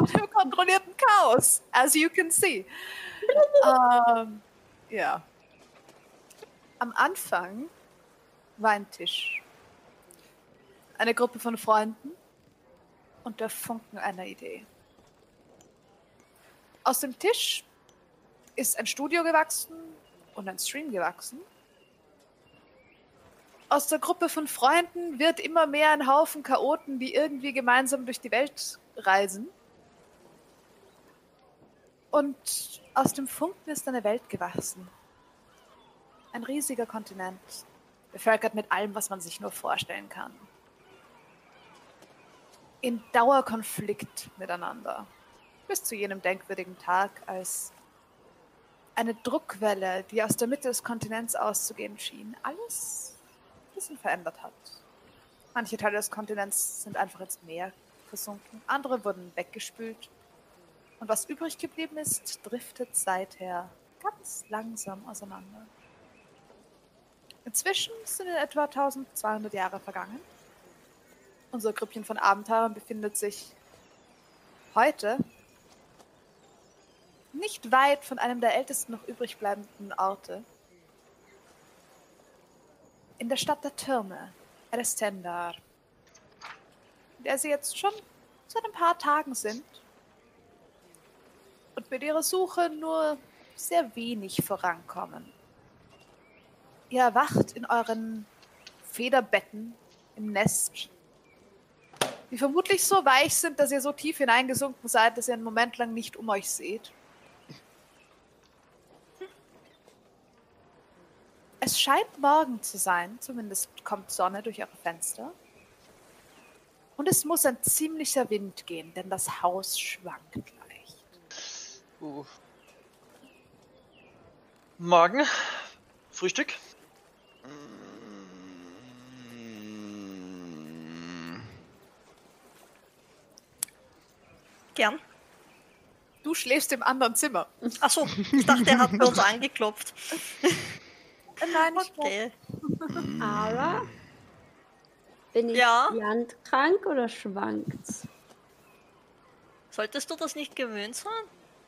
im kontrollierten Chaos, as you can see. ähm, ja. Am Anfang war ein Tisch. Eine Gruppe von Freunden und der Funken einer Idee. Aus dem Tisch ist ein Studio gewachsen und ein Stream gewachsen. Aus der Gruppe von Freunden wird immer mehr ein Haufen Chaoten, die irgendwie gemeinsam durch die Welt reisen. Und aus dem Funken ist eine Welt gewachsen. Ein riesiger Kontinent, bevölkert mit allem, was man sich nur vorstellen kann. In Dauerkonflikt miteinander. Bis zu jenem denkwürdigen Tag, als eine Druckwelle, die aus der Mitte des Kontinents auszugehen schien, alles ein bisschen verändert hat. Manche Teile des Kontinents sind einfach ins Meer versunken, andere wurden weggespült. Und was übrig geblieben ist, driftet seither ganz langsam auseinander. Inzwischen sind in etwa 1200 Jahre vergangen. Unser Grüppchen von Abenteurern befindet sich heute nicht weit von einem der ältesten noch übrig bleibenden Orte. In der Stadt der Türme, Erestendar, in der sie jetzt schon seit ein paar Tagen sind und mit ihrer Suche nur sehr wenig vorankommen. Ihr erwacht in euren Federbetten im Nest, die vermutlich so weich sind, dass ihr so tief hineingesunken seid, dass ihr einen Moment lang nicht um euch seht. Es scheint morgen zu sein, zumindest kommt Sonne durch eure Fenster. Und es muss ein ziemlicher Wind gehen, denn das Haus schwankt Uh. Morgen. Frühstück. Gern. Du schläfst im anderen Zimmer. Achso, ich dachte, er hat bei uns angeklopft. Äh, Nein, ich Okay. Aber bin ich Ja. landkrank oder schwankt's? Solltest du das nicht gewöhnt sein?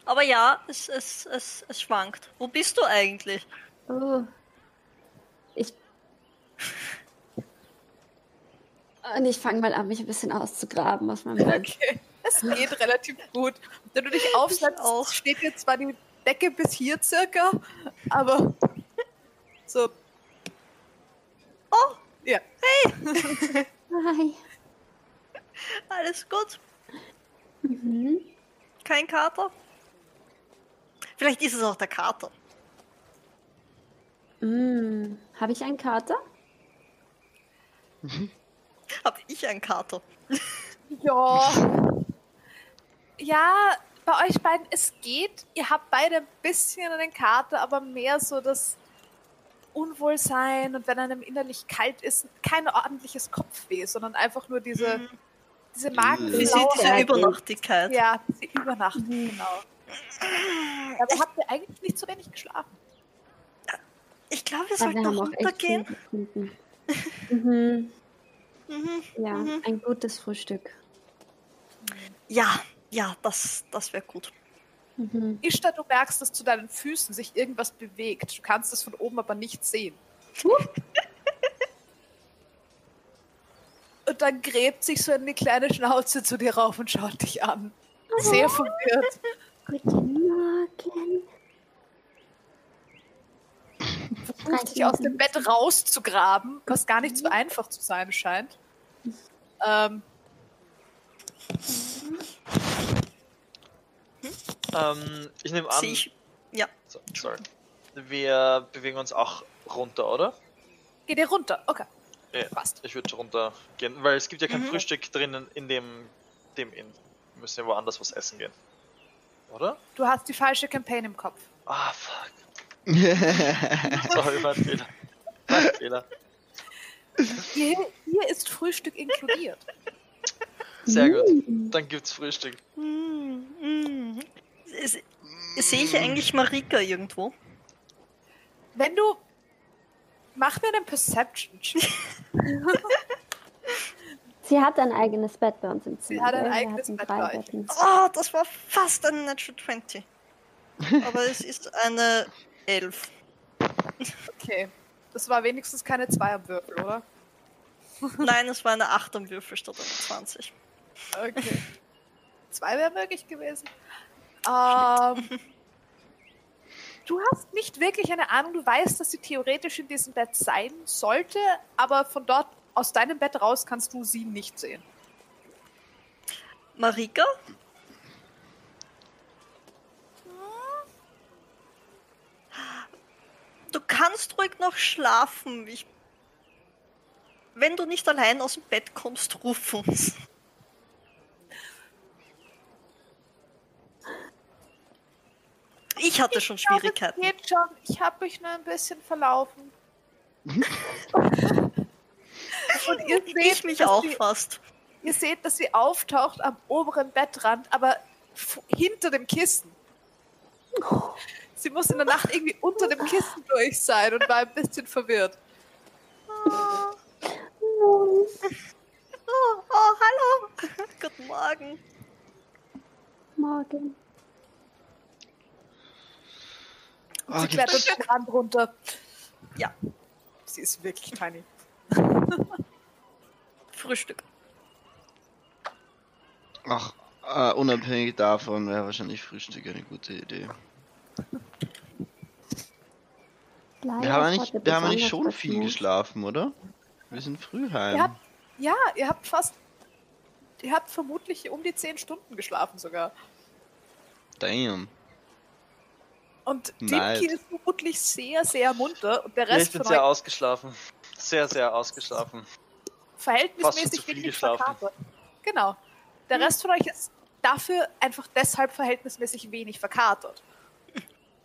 Aber ja, es, es, es, es schwankt. Wo bist du eigentlich? Oh. Ich. Und ich fange mal an, mich ein bisschen auszugraben aus meinem Bett. Okay. Es geht relativ gut. Wenn du dich aufsetzt, auch. steht dir zwar die Decke bis hier circa, aber so. Oh, Ja. Hi. alles gut. Mhm. Kein Kater? Vielleicht ist es auch der Kater. Mm. Habe ich einen Kater? Hab ich einen Kater? Ja. Ja, bei euch beiden, es geht. Ihr habt beide ein bisschen eine Karte, aber mehr so das Unwohlsein und wenn einem innerlich kalt ist, kein ordentliches Kopfweh, sondern einfach nur diese, diese Diese, Magenflaue. diese Übernachtigkeit. Ja, diese Übernacht, genau. Aber habt ihr eigentlich nicht so wenig geschlafen? Ich glaube, wir sollten viel runtergehen. Mhm. Mhm. Ja, Mhm. ein gutes Frühstück. Ja, ja, das, das wäre gut. Mhm. Ishtar, du merkst, dass zu deinen Füßen sich irgendwas bewegt. Du kannst es von oben aber nicht sehen. Und dann gräbt sich so eine kleine Schnauze zu dir rauf und schaut dich an. Sehr verwirrt. Guten Morgen. Dich aus dem Bett rauszugraben, was gar nicht so einfach zu sein scheint. Ähm, Ähm, ich nehme an, ich. Ja. so, sorry. wir bewegen uns auch runter, oder? geh dir runter. Okay. Ja, Passt. ich würde runter gehen, weil es gibt ja kein Mhm. Frühstück drinnen in dem, dem Inn. Wir müssen ja woanders was essen gehen. Oder? Du hast die falsche Campaign im Kopf. Ah, fuck. Sorry, mein Fehler. Mein Fehler. Hier, hier ist Frühstück inkludiert. Sehr gut. Dann gibt's Frühstück. Mm, mm. Se- Sehe ich eigentlich Marika irgendwo? Wenn du. Mach mir einen Perception. Sie Sie hat ein eigenes Bett bei uns im Zimmer. hat ein eigenes Bett bei euch. Oh, das war fast eine Natural 20. Aber es ist eine 11. Okay. Das war wenigstens keine 2 am Würfel, oder? Nein, es war eine 8 am Würfel statt einer 20. Okay. Zwei wäre möglich gewesen. Ähm, du hast nicht wirklich eine Ahnung. Du weißt, dass sie theoretisch in diesem Bett sein sollte, aber von dort aus deinem Bett raus kannst du sie nicht sehen. Marika? Du kannst ruhig noch schlafen. Ich wenn du nicht allein aus dem Bett kommst, ruf uns. Ich hatte schon Ich glaube, Schwierigkeiten. Es geht schon. Ich habe mich nur ein bisschen verlaufen. Und ihr seht, Ich mich dass auch sie, fast. ihr seht, dass sie auftaucht am oberen Bettrand, aber hinter dem Kissen. Sie muss in der Nacht irgendwie unter dem Kissen durch sein und war ein bisschen verwirrt. Oh, oh hallo. Guten Morgen. Morgen. Und sie Okay. klettert den Rand runter. Ja. Sie ist wirklich tiny. Frühstück. Ach, äh, unabhängig davon wäre wahrscheinlich Frühstück eine gute Idee. Leider Wir haben eigentlich, wir haben eigentlich schon viel verschneit. geschlafen, oder? Wir sind früh heim. Ihr habt, ja, ihr habt fast. Ihr habt vermutlich um die 10 Stunden geschlafen sogar. Damn. Und Nice. Dimki ist vermutlich sehr, sehr munter und der Ja, ich Rest bin von sehr ausgeschlafen. Sehr, sehr ausgeschlafen. Verhältnismäßig wenig verkatert. Genau. Der Rest von euch ist dafür einfach deshalb verhältnismäßig wenig verkatert.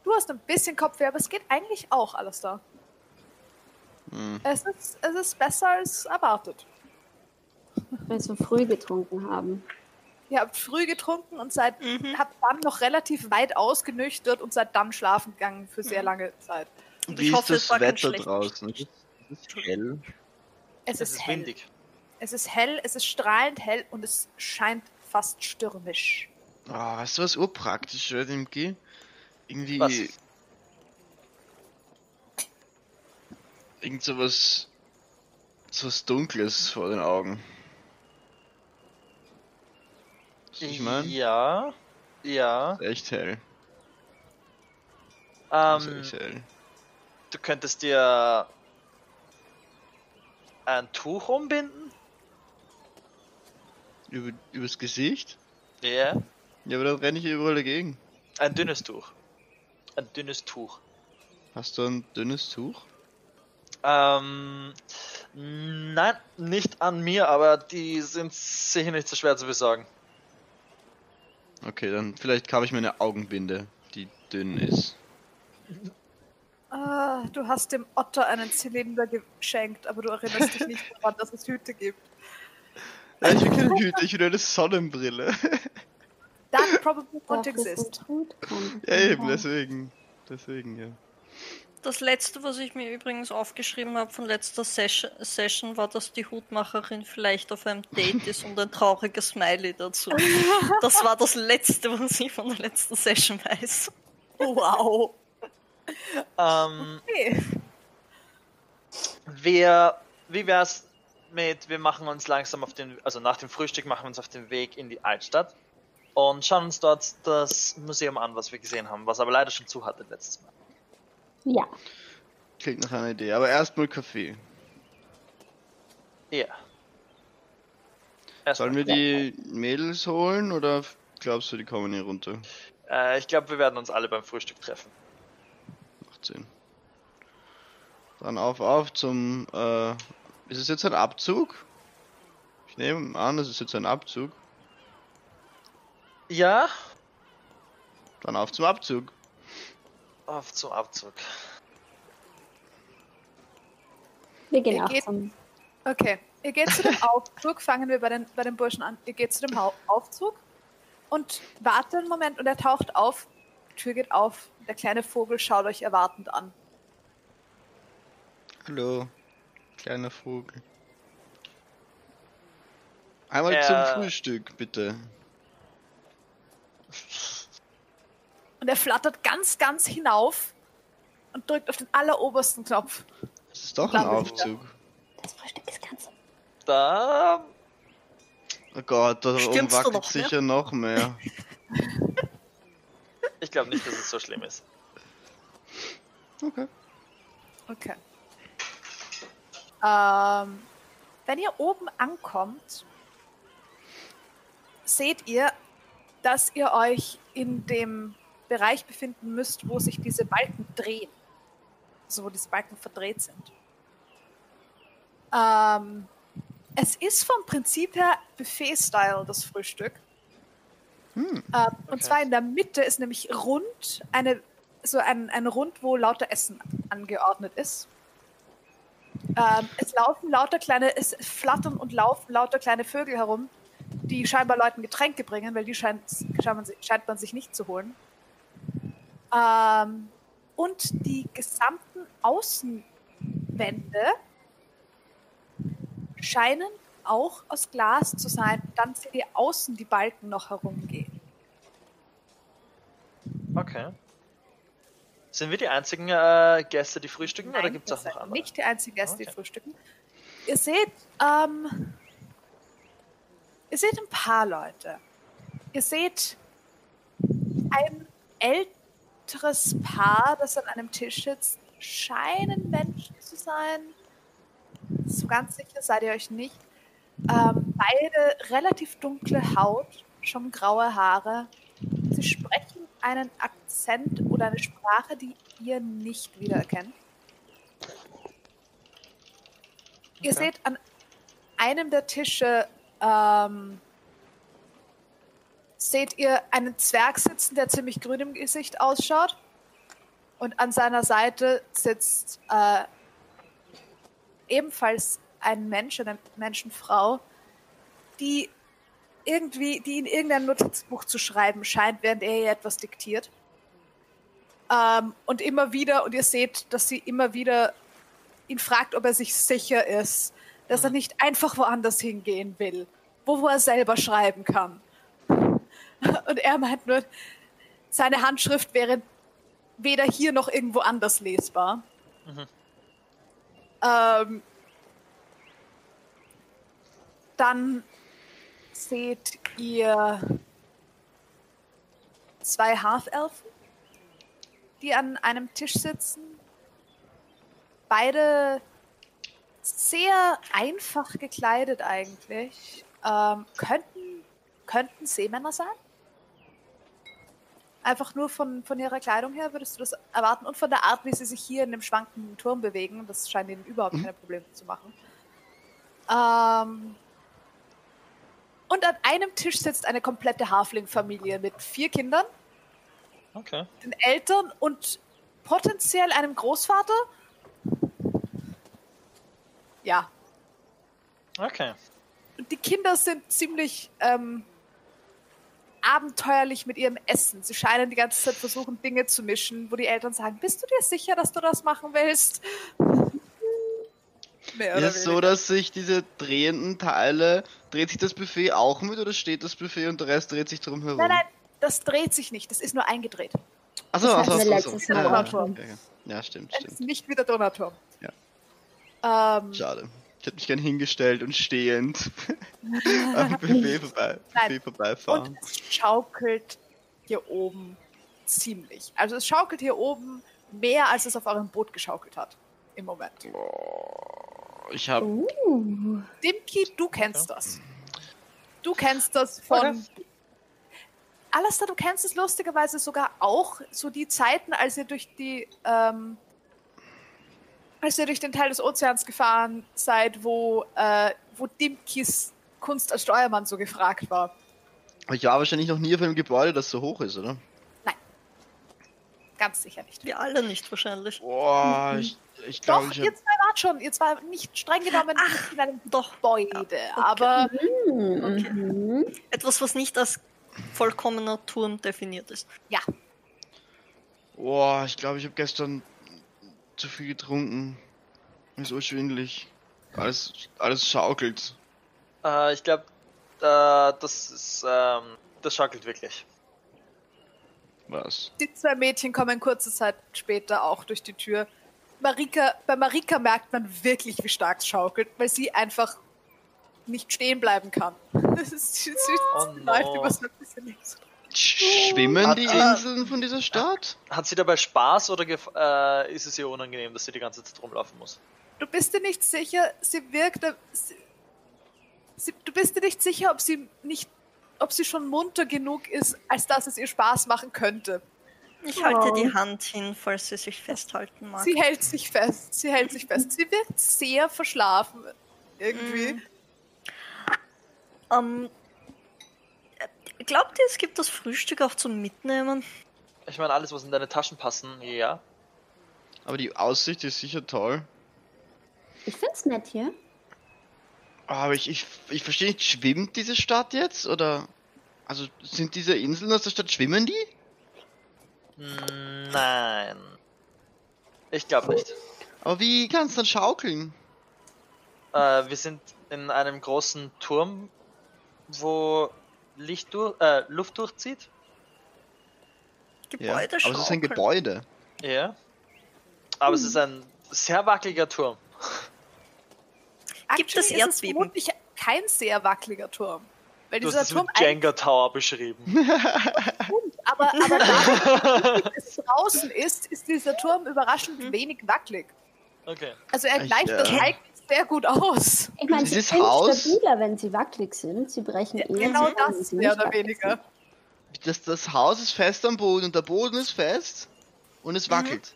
Du hast ein bisschen Kopfweh, aber es geht eigentlich auch alles da. Hm. Es ist, es ist besser als erwartet. Weil wir so früh getrunken haben. Ihr habt früh getrunken und seid, Mhm. habt dann noch relativ weit ausgenüchtert und seid dann schlafen gegangen für sehr Mhm. lange Zeit. Und Wie ich hoffe, ist es war das Wetter draußen? Ist es hell? Es, Es ist, ist hell. windig. Es ist hell, es ist strahlend hell und es scheint fast stürmisch. Oh, weißt du was urpraktisch wäre, Dimki? Irgendwie. Was? Irgend sowas. So was Dunkles vor den Augen. Was Ich meine, Ja. Ja. echt hell. Ähm, echt hell. du könntest dir ein Tuch umbinden? Über, übers Gesicht? Ja. Ja, aber dann renne ich überall dagegen. Ein dünnes Tuch. Ein dünnes Tuch. Hast du ein dünnes Tuch? Ähm, nein, nicht an mir, aber die sind sicher nicht so schwer zu besorgen. Okay, dann vielleicht habe ich mir eine Augenbinde, die dünn ist. Ah, du hast dem Otter einen Zylinder geschenkt, aber du erinnerst dich nicht daran, dass es Hüte gibt. Ja, ich will keine Hüte, ich will eine Sonnenbrille. That probably won't exist. Ja, eben, deswegen. Deswegen, ja. Das letzte, was ich mir übrigens aufgeschrieben habe von letzter Session, Session, war, dass die Hutmacherin vielleicht auf einem Date ist und ein trauriges Smiley dazu. Das war das letzte, was ich von der letzten Session weiß. Wow. Ähm, Okay. wir, wie wär's mit, wir machen uns langsam auf den, also nach dem Frühstück machen wir uns auf den Weg in die Altstadt und schauen uns dort das Museum an, was wir gesehen haben, was aber leider schon zu hatte letztes Mal. Ja, Klingt nach einer Idee. Aber erstmal Kaffee. Ja. Erstmal Sollen wir die Mädels holen oder glaubst du, die kommen hier runter? Äh, ich glaube, wir werden uns alle beim Frühstück treffen. Macht Sinn. Dann auf, auf zum. Äh, ist es jetzt ein Abzug? Ich nehme an, es ist jetzt ein Abzug. Ja, Dann auf zum Abzug. auf zum Abzug. wir gehen Ihr auch geht- zum. Okay. Ihr geht zu dem Aufzug, fangen wir bei den, bei den Burschen an. Ihr geht zu dem Aufzug und wartet einen Moment und er taucht auf. Tür geht auf. Der kleine Vogel schaut euch erwartend an. Hallo, kleiner Vogel. Einmal Äh. zum Frühstück, bitte. Und er flattert ganz, ganz hinauf und drückt auf den allerobersten Knopf. Das ist doch ein Aufzug. Das Frühstück ist ganz. Da. Oh Gott, da oben wackelt noch mehr? sicher noch mehr. Ich glaube nicht, dass es so schlimm ist. Okay. Okay. Ähm, wenn ihr oben ankommt, seht ihr, dass ihr euch in dem Bereich befinden müsst, wo sich diese Balken drehen. Also wo diese Balken verdreht sind. Ähm, es ist vom Prinzip her Buffet-Style, das Frühstück. Hm. Ähm, Okay. Und zwar in der Mitte ist nämlich rund eine, so ein, ein Rund, wo lauter Essen angeordnet ist. Ähm, es laufen lauter kleine, es flattern und laufen lauter kleine Vögel herum, die scheinbar Leuten Getränke bringen, weil die scheint, scheint, scheint man sich nicht zu holen. Ähm, und die gesamten Außenwände scheinen auch aus Glas zu sein. Dann seht ihr außen die Balken noch herumgehen. Okay. Sind wir die einzigen äh, Gäste, die frühstücken, oder Nein, gibt es auch noch andere? Nicht die einzigen Gäste, die Okay. frühstücken. Ihr seht, ähm, ihr seht ein paar Leute. Ihr seht ein älteres Paar, das an einem Tisch sitzt. Scheinen Menschen zu sein. So ganz sicher seid ihr euch nicht. Ähm, beide relativ dunkle Haut, schon graue Haare. Sie sprechen einen Akzent oder eine Sprache, die ihr nicht wiedererkennt. Ihr Okay. seht an einem der Tische ähm, seht ihr einen Zwerg sitzen, der ziemlich grün im Gesicht ausschaut. Und an seiner Seite sitzt äh, ebenfalls ein Mensch, eine Menschenfrau, die irgendwie, die in irgendein Notizbuch zu schreiben scheint, während er ihr etwas diktiert. Ähm, und immer wieder, und ihr seht, dass sie immer wieder ihn fragt, ob er sich sicher ist, dass er nicht einfach woanders hingehen will, wo, wo er selber schreiben kann. Und er meint nur, seine Handschrift wäre weder hier noch irgendwo anders lesbar. Mhm. Ähm, dann seht ihr zwei Halfelfen, die an einem Tisch sitzen. Beide sehr einfach gekleidet eigentlich. Ähm, könnten, könnten Seemänner sein? Einfach nur von, von ihrer Kleidung her würdest du das erwarten und von der Art, wie sie sich hier in dem schwankenden Turm bewegen. Das scheint ihnen überhaupt keine Probleme zu machen. Ähm, und an einem Tisch sitzt eine komplette Hafling-Familie mit vier Kindern, Okay. den Eltern und potenziell einem Großvater. Ja, Okay. Und die Kinder sind ziemlich ähm, abenteuerlich mit ihrem Essen. Sie scheinen die ganze Zeit versuchen, Dinge zu mischen, wo die Eltern sagen, bist du dir sicher, dass du das machen willst? Mehr oder Ist so, dass sich diese drehenden Teile, dreht sich das Buffet auch mit oder steht das Buffet und der Rest dreht sich drum herum? Nein, nein, das dreht sich nicht. Das ist nur eingedreht. Achso, Das achso, wir achso. letztes Ja, Donnerturm. okay, ja, stimmt, Es ist stimmt. nicht wie der Donauturm. Ja. Ähm, Schade. Ich hätte mich gern hingestellt und stehend am Buffet, vorbei. Buffet vorbeifahren. und es schaukelt hier oben ziemlich. Also es schaukelt hier oben mehr, als es auf eurem Boot geschaukelt hat. Im Moment. Ich habe Uh. Dimki, du kennst das. Du kennst das von. Alastair, du kennst es lustigerweise sogar auch so die Zeiten, als ihr durch die, ähm, als ihr durch den Teil des Ozeans gefahren seid, wo, äh, wo Dimkis Kunst als Steuermann so gefragt war. ich war wahrscheinlich noch nie auf einem Gebäude, das so hoch ist, oder? Ganz sicher nicht. Wir alle nicht wahrscheinlich. Boah, ich, ich Doch, glaube, ich ihr habe zwei schon. Ihr zwei nicht streng genommen einem Doch. Gebäude, aber Mhm. Etwas, was nicht als vollkommener Turm definiert ist. ja. Boah, ich glaube, ich habe gestern zu viel getrunken. Ist so schwindelig. Alles, alles schaukelt. Äh, ich glaube, das ist, ähm, das schaukelt wirklich. Was? Die zwei Mädchen kommen kurze Zeit später auch durch die Tür. Marika, bei Marika merkt man wirklich, wie stark es schaukelt, weil sie einfach nicht stehen bleiben kann. Das ist, sie, sie Oh läuft no. über so ein bisschen links. Schwimmen die Ah. Inseln von dieser Stadt? Hat sie dabei Spaß oder gef- äh, ist es ihr unangenehm, dass sie die ganze Zeit rumlaufen muss? Du bist dir nicht sicher, sie wirkt. Sie, sie, du bist dir nicht sicher, ob sie nicht, ob sie schon munter genug ist, als dass es ihr Spaß machen könnte. Ich halte Oh. die Hand hin, falls sie sich festhalten mag. Sie hält sich fest. Sie hält sich fest. Sie wirkt sehr verschlafen. Irgendwie. Mhm. Ähm, äh, glaubt ihr, es gibt das Frühstück auch zum Mitnehmen? Ich meine, alles, was in deine Taschen passen, ja. Aber die Aussicht ist sicher toll. Ich find's nett hier. Aber ich, ich, ich verstehe nicht, schwimmt diese Stadt jetzt? Oder. Also sind diese Inseln aus der Stadt, schwimmen die? Mm, Nein. Ich glaube nicht. Aber wie kann es dann schaukeln? Äh, wir sind in einem großen Turm, wo Licht durch, äh, Luft durchzieht. Ja, aber Gebäude es ist ein. Gebäude. Ja. Aber es ist ein sehr wackeliger Turm. Gibt es ist es Erdbeben? vermutlich kein sehr wackeliger Turm. Weil Du dieser hast es Turm mit Jenga Tower beschrieben. Aber, aber dadurch, dass es draußen ist, ist dieser Turm überraschend wenig wackelig. Okay. Also er gleicht das ja. eigentlich sehr gut aus. Ich meine, sie Dieses sind Haus- stabiler, wenn sie wackelig sind. Sie brechen eher Genau das, sie mehr oder weniger. Das, das Haus ist fest am Boden und der Boden ist fest und es wackelt.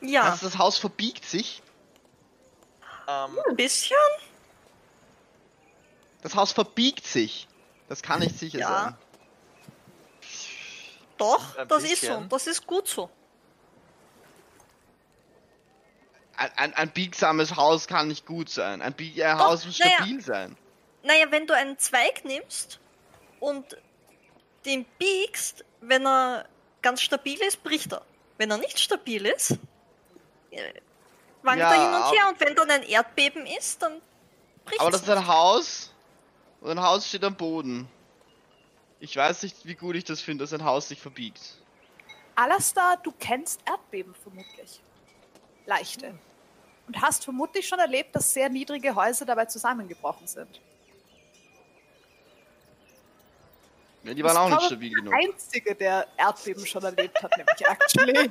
Ja, Also das Haus verbiegt sich. Ähm, ein bisschen. Das Haus verbiegt sich. Das kann nicht sicher Ja. sein. Doch, Ein das ist so. bisschen. Das ist gut so. Ein, ein, ein biegsames Haus kann nicht gut sein. Ein, Doch, Haus muss naja. stabil sein. Naja, wenn du einen Zweig nimmst und den biegst, wenn er ganz stabil ist, bricht er. Wenn er nicht stabil ist, äh, wankt Ja, er hin und her. Und wenn dann ein Erdbeben ist, dann bricht Aber das ist ein Haus und ein Haus steht am Boden. Ich weiß nicht, wie gut ich das finde, dass ein Haus sich verbiegt. Alastar, du kennst Erdbeben vermutlich. Leichte. Und hast vermutlich schon erlebt, dass sehr niedrige Häuser dabei zusammengebrochen sind. Ja, die waren auch nicht stabil genug. Der Einzige, der Erdbeben schon erlebt hat, nämlich actually.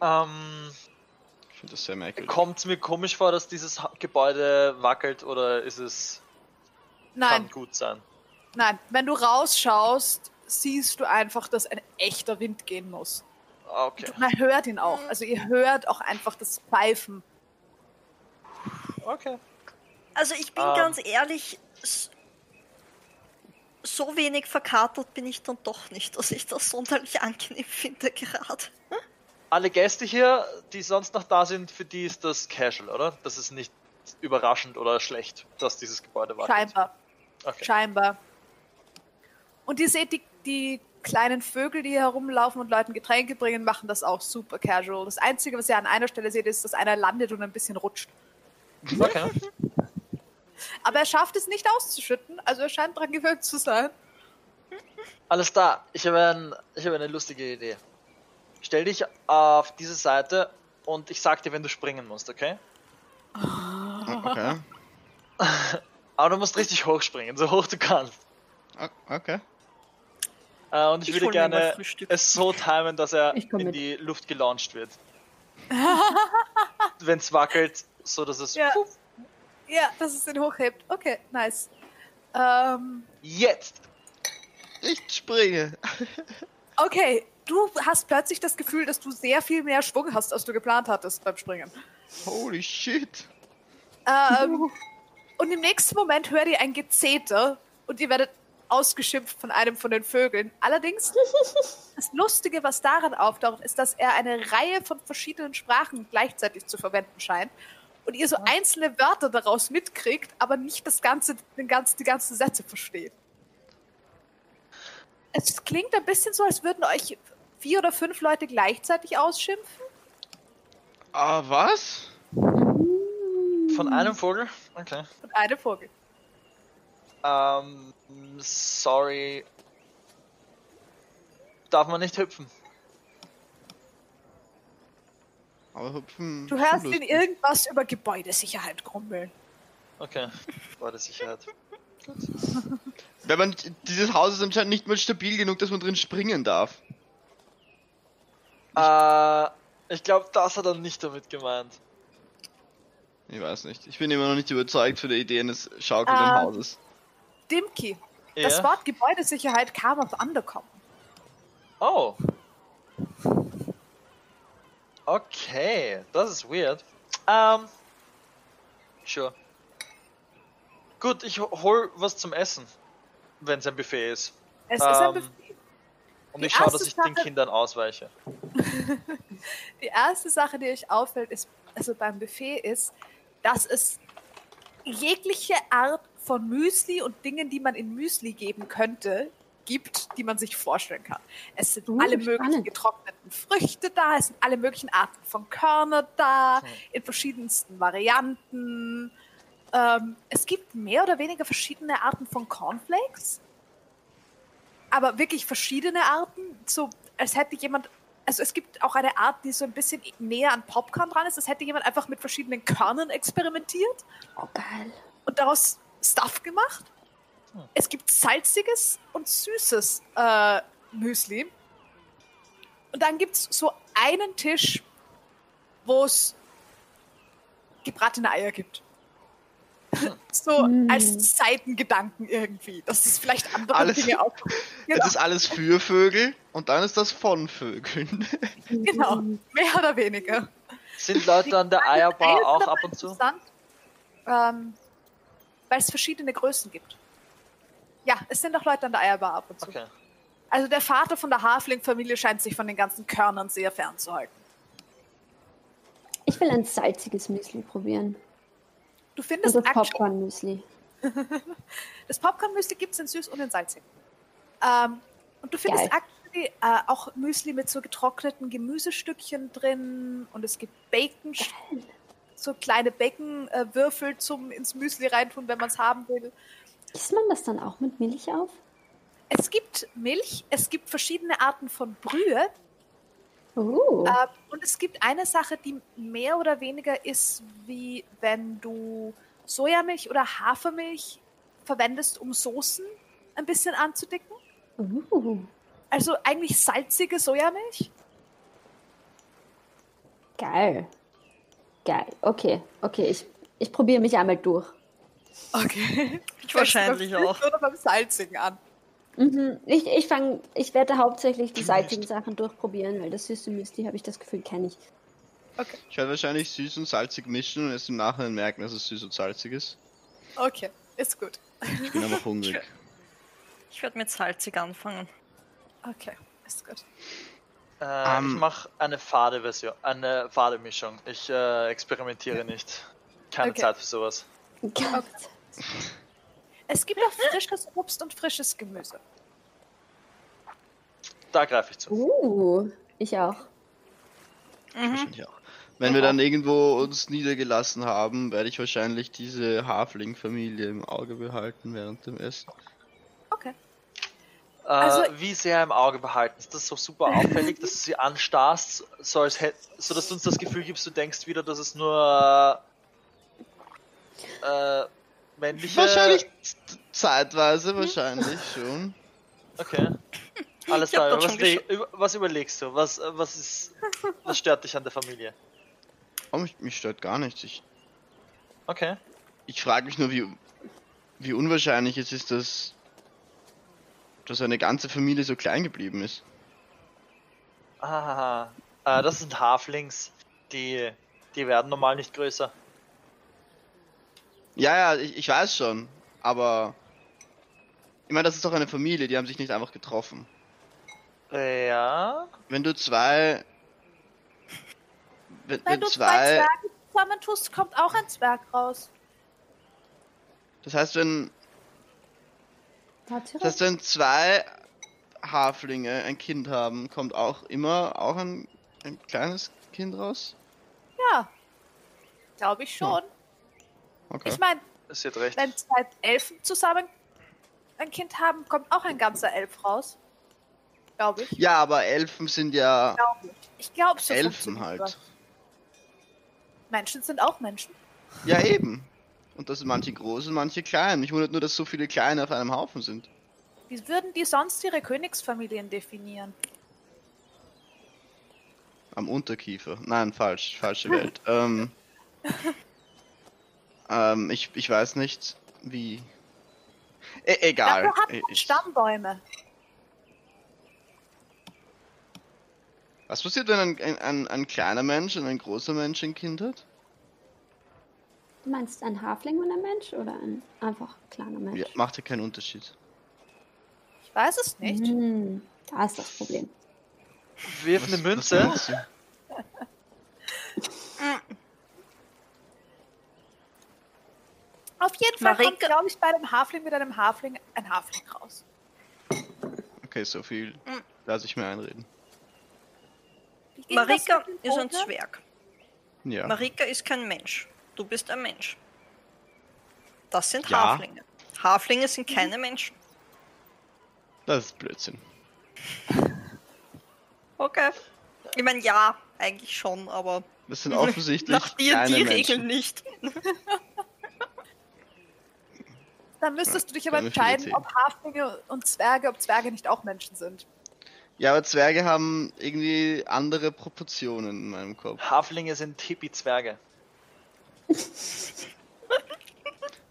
ähm, Ich finde das sehr merkwürdig. Kommt es mir komisch vor, dass dieses Gebäude wackelt oder ist es Nein, kann gut sein? Nein. Wenn du rausschaust, siehst du einfach, dass ein echter Wind gehen muss. Ah, Okay. Man hört ihn auch. Also ihr hört auch einfach das Pfeifen. Okay. Also ich bin Ähm. ganz ehrlich, so wenig verkatert bin ich dann doch nicht, dass ich das sonderlich angenehm finde gerade. Alle Gäste hier, die sonst noch da sind, für die ist das casual, oder? Das ist nicht überraschend oder schlecht, dass dieses Gebäude wackelt. Scheinbar. Okay. Scheinbar. Und ihr seht, die, die kleinen Vögel, die hier herumlaufen und Leuten Getränke bringen, machen das auch super casual. Das Einzige, was ihr an einer Stelle seht, ist, dass einer landet und ein bisschen rutscht. Okay. Aber er schafft es nicht auszuschütten, also er scheint dran gewöhnt zu sein. Alles da. Ich habe, ein, ich habe eine lustige Idee. Stell dich auf diese Seite und ich sag dir, wenn du springen musst, okay? Okay. Aber du musst richtig hoch springen, so hoch du kannst. O- Okay. Äh, und ich, Ich würde gerne es so timen, dass er in mit. die Luft gelauncht wird. wenn es wackelt, so dass es Ja. puff, Ja, dass es den hochhebt. Okay, nice. Ähm, jetzt. Ich springe. okay, du hast plötzlich das Gefühl, dass du sehr viel mehr Schwung hast, als du geplant hattest beim Springen. Holy shit. Ähm, und im nächsten Moment hört ihr ein Gezeter und ihr werdet ausgeschimpft von einem von den Vögeln. Allerdings, das Lustige, was daran auftaucht, ist, dass er eine Reihe von verschiedenen Sprachen gleichzeitig zu verwenden scheint. Und ihr so einzelne Wörter daraus mitkriegt, aber nicht das ganze, den ganzen, die ganzen Sätze versteht. Es klingt ein bisschen so, als würden euch vier oder fünf Leute gleichzeitig ausschimpfen. Ah, was? Von einem Vogel? Okay. Und eine Vogel. Ähm, sorry. Darf man nicht hüpfen? Aber hüpfen. Du hörst ihn irgendwas über Gebäudesicherheit grummeln. Okay, war der Sicherheit. Wenn man dieses Haus ist anscheinend nicht mal stabil genug, dass man drin springen darf. Äh, ich glaube, das hat er nicht damit gemeint. Ich weiß nicht. Ich bin immer noch nicht überzeugt von der Idee eines schaukelnden Ah. Hauses. Dimki, das Ja? Wort Gebäudesicherheit kam auf Undercom. Oh. Okay, das ist weird. Ähm. Sure. Gut, ich ho- hol was zum Essen, wenn es ein Buffet ist. Es ist ein Ähm, Buffet. Und Die ich schaue, dass ich den Sache- Kindern ausweiche. Die erste Sache, die euch auffällt, ist, also beim Buffet ist, dass es jegliche Art von Müsli und Dingen, die man in Müsli geben könnte, gibt, die man sich vorstellen kann. Es sind Uh, alle möglichen spannend. getrockneten Früchte da, es sind alle möglichen Arten von Körner da, in verschiedensten Varianten. Ähm, es gibt mehr oder weniger verschiedene Arten von Cornflakes, aber wirklich verschiedene Arten, so als hätte jemand also es gibt auch eine Art, die so ein bisschen näher an Popcorn dran ist. Das hätte jemand einfach mit verschiedenen Körnern experimentiert Oh, geil. und daraus Stuff gemacht. Es gibt salziges und süßes äh, Müsli. Und dann gibt es so einen Tisch, wo es gebratene Eier gibt. so Mm. als Seitengedanken irgendwie. Das ist vielleicht andere Alles- Dinge auch. Genau, Das ist alles für Vögel und dann ist das von Vögeln. genau, mehr oder weniger. Sind Leute an der Eierbar auch ab und zu? interessant, Ähm, weil es verschiedene Größen gibt. Ja, es sind auch Leute an der Eierbar ab und zu. Okay. Also der Vater von der Hafling-Familie scheint sich von den ganzen Körnern sehr fernzuhalten. Ich will ein salziges Müsli probieren. Du Und findest das actually- Popcorn-Müsli. das Popcorn-Müsli gibt es in süß und in salzig. Ähm, und du findest Geil. actually, äh, auch Müsli mit so getrockneten Gemüsestückchen drin und es gibt Bacon, so kleine Bacon-Würfel zum ins Müsli reintun, wenn man es haben will. Isst man das dann auch mit Milch auf? Es gibt Milch, es gibt verschiedene Arten von Brühe Oh. äh, und es gibt eine Sache, die mehr oder weniger ist, wie wenn du Sojamilch oder Hafermilch verwendest, um Soßen ein bisschen anzudicken. Uh. Also eigentlich salzige Sojamilch. Geil. Geil. Okay, okay. Ich, ich probiere mich einmal durch. Okay. Ich wahrscheinlich auch. Oder beim Salzigen an. Mhm. Ich, ich, fang, ich werde hauptsächlich die salzigen Sachen durchprobieren, weil das süße Müsli, habe ich das Gefühl, kenne ich. Ich werde wahrscheinlich süß und salzig mischen und erst im Nachhinein merken, dass es süß und salzig ist. Okay, ist gut. Ich bin aber hungrig. Ich werde mit salzig anfangen. Okay, ist gut. Äh, Ähm. ich mache eine fade Version, eine fade Mischung. Ich äh, experimentiere nicht. Keine Okay. Zeit für sowas. Gott. Es gibt auch frisches Obst und frisches Gemüse. Da greife ich zu. Uh, ich auch. Mhm. Wahrscheinlich auch. Wenn wir dann irgendwo uns niedergelassen haben, werde ich wahrscheinlich diese Hafling-Familie im Auge behalten während dem Essen. Okay. Äh, Also- wie sehr im Auge behalten? Ist das so super auffällig, dass du sie anstarrst, so, als hätt, so dass du uns das Gefühl gibst, du denkst wieder, dass es nur äh, männliche. Wahrscheinlich zeitweise, wahrscheinlich schon. Okay. Alles klar. Was, über- was überlegst du? Was, äh, was ist. Was stört dich an der Familie? Oh, mich, mich stört gar nichts. Ich, Okay. ich frage mich nur, wie, wie unwahrscheinlich es ist, dass, dass eine ganze Familie so klein geblieben ist. Ah, äh, das sind Halflings. Die, die werden normal nicht größer. Ja, ja, ich, ich weiß schon, aber ich meine, das ist doch eine Familie, die haben sich nicht einfach getroffen. Ja. Wenn du zwei. Wenn, Wenn wenn du zwei zwei. Zwerge zusammentust, kommt auch ein Zwerg raus. Das heißt, wenn. Warte. Das heißt, wenn zwei Haflinge ein Kind haben, kommt auch immer auch ein, ein kleines Kind raus? Ja. Glaube ich schon. Okay. Ich meine, Ist jetzt recht. wenn zwei Elfen zusammen ein Kind haben, kommt auch ein ganzer Elf raus. Glaube ich. Ja, aber Elfen sind ja Glaube ich. Ich glaube so. Elfen halt. Menschen sind auch Menschen. Ja, eben. Und das sind manche groß und manche klein. Mich wundert nur, dass so viele kleine auf einem Haufen sind. Wie würden die sonst ihre Königsfamilien definieren? Am Unterkiefer. Nein, falsch. Falsche Welt. ähm, ähm, ich, ich weiß nicht, wie. E egal. Dafür hat man Ich- Stammbäume. Was passiert, wenn ein, ein, ein, ein kleiner Mensch und ein großer Mensch ein Kind hat? Du meinst ein Hafling und ein Mensch oder ein einfach kleiner Mensch? Ja, macht ja keinen Unterschied. Ich weiß es nicht. Hm, da ist das Problem. Wirf Was- eine Münze. Auf jeden Fall kommt, Marika- glaube ich, bei dem Hafling mit einem Hafling ein Hafling raus. Okay, so viel Mm. lasse ich mir einreden. Marika ist ein? Zwerg. Ja. Marika ist kein Mensch. Du bist ein Mensch. Das sind Ja. Haflinge. Haflinge sind keine Menschen. Das ist Blödsinn. Okay. Ich meine, ja, eigentlich schon, aber Das sind offensichtlich nach dir die Menschen. Regeln nicht. Dann müsstest du dich aber entscheiden, ob Haflinge und Zwerge, ob Zwerge nicht auch Menschen sind. Ja, aber Zwerge haben irgendwie andere Proportionen in meinem Kopf. Haflinge sind Hippie-Zwerge.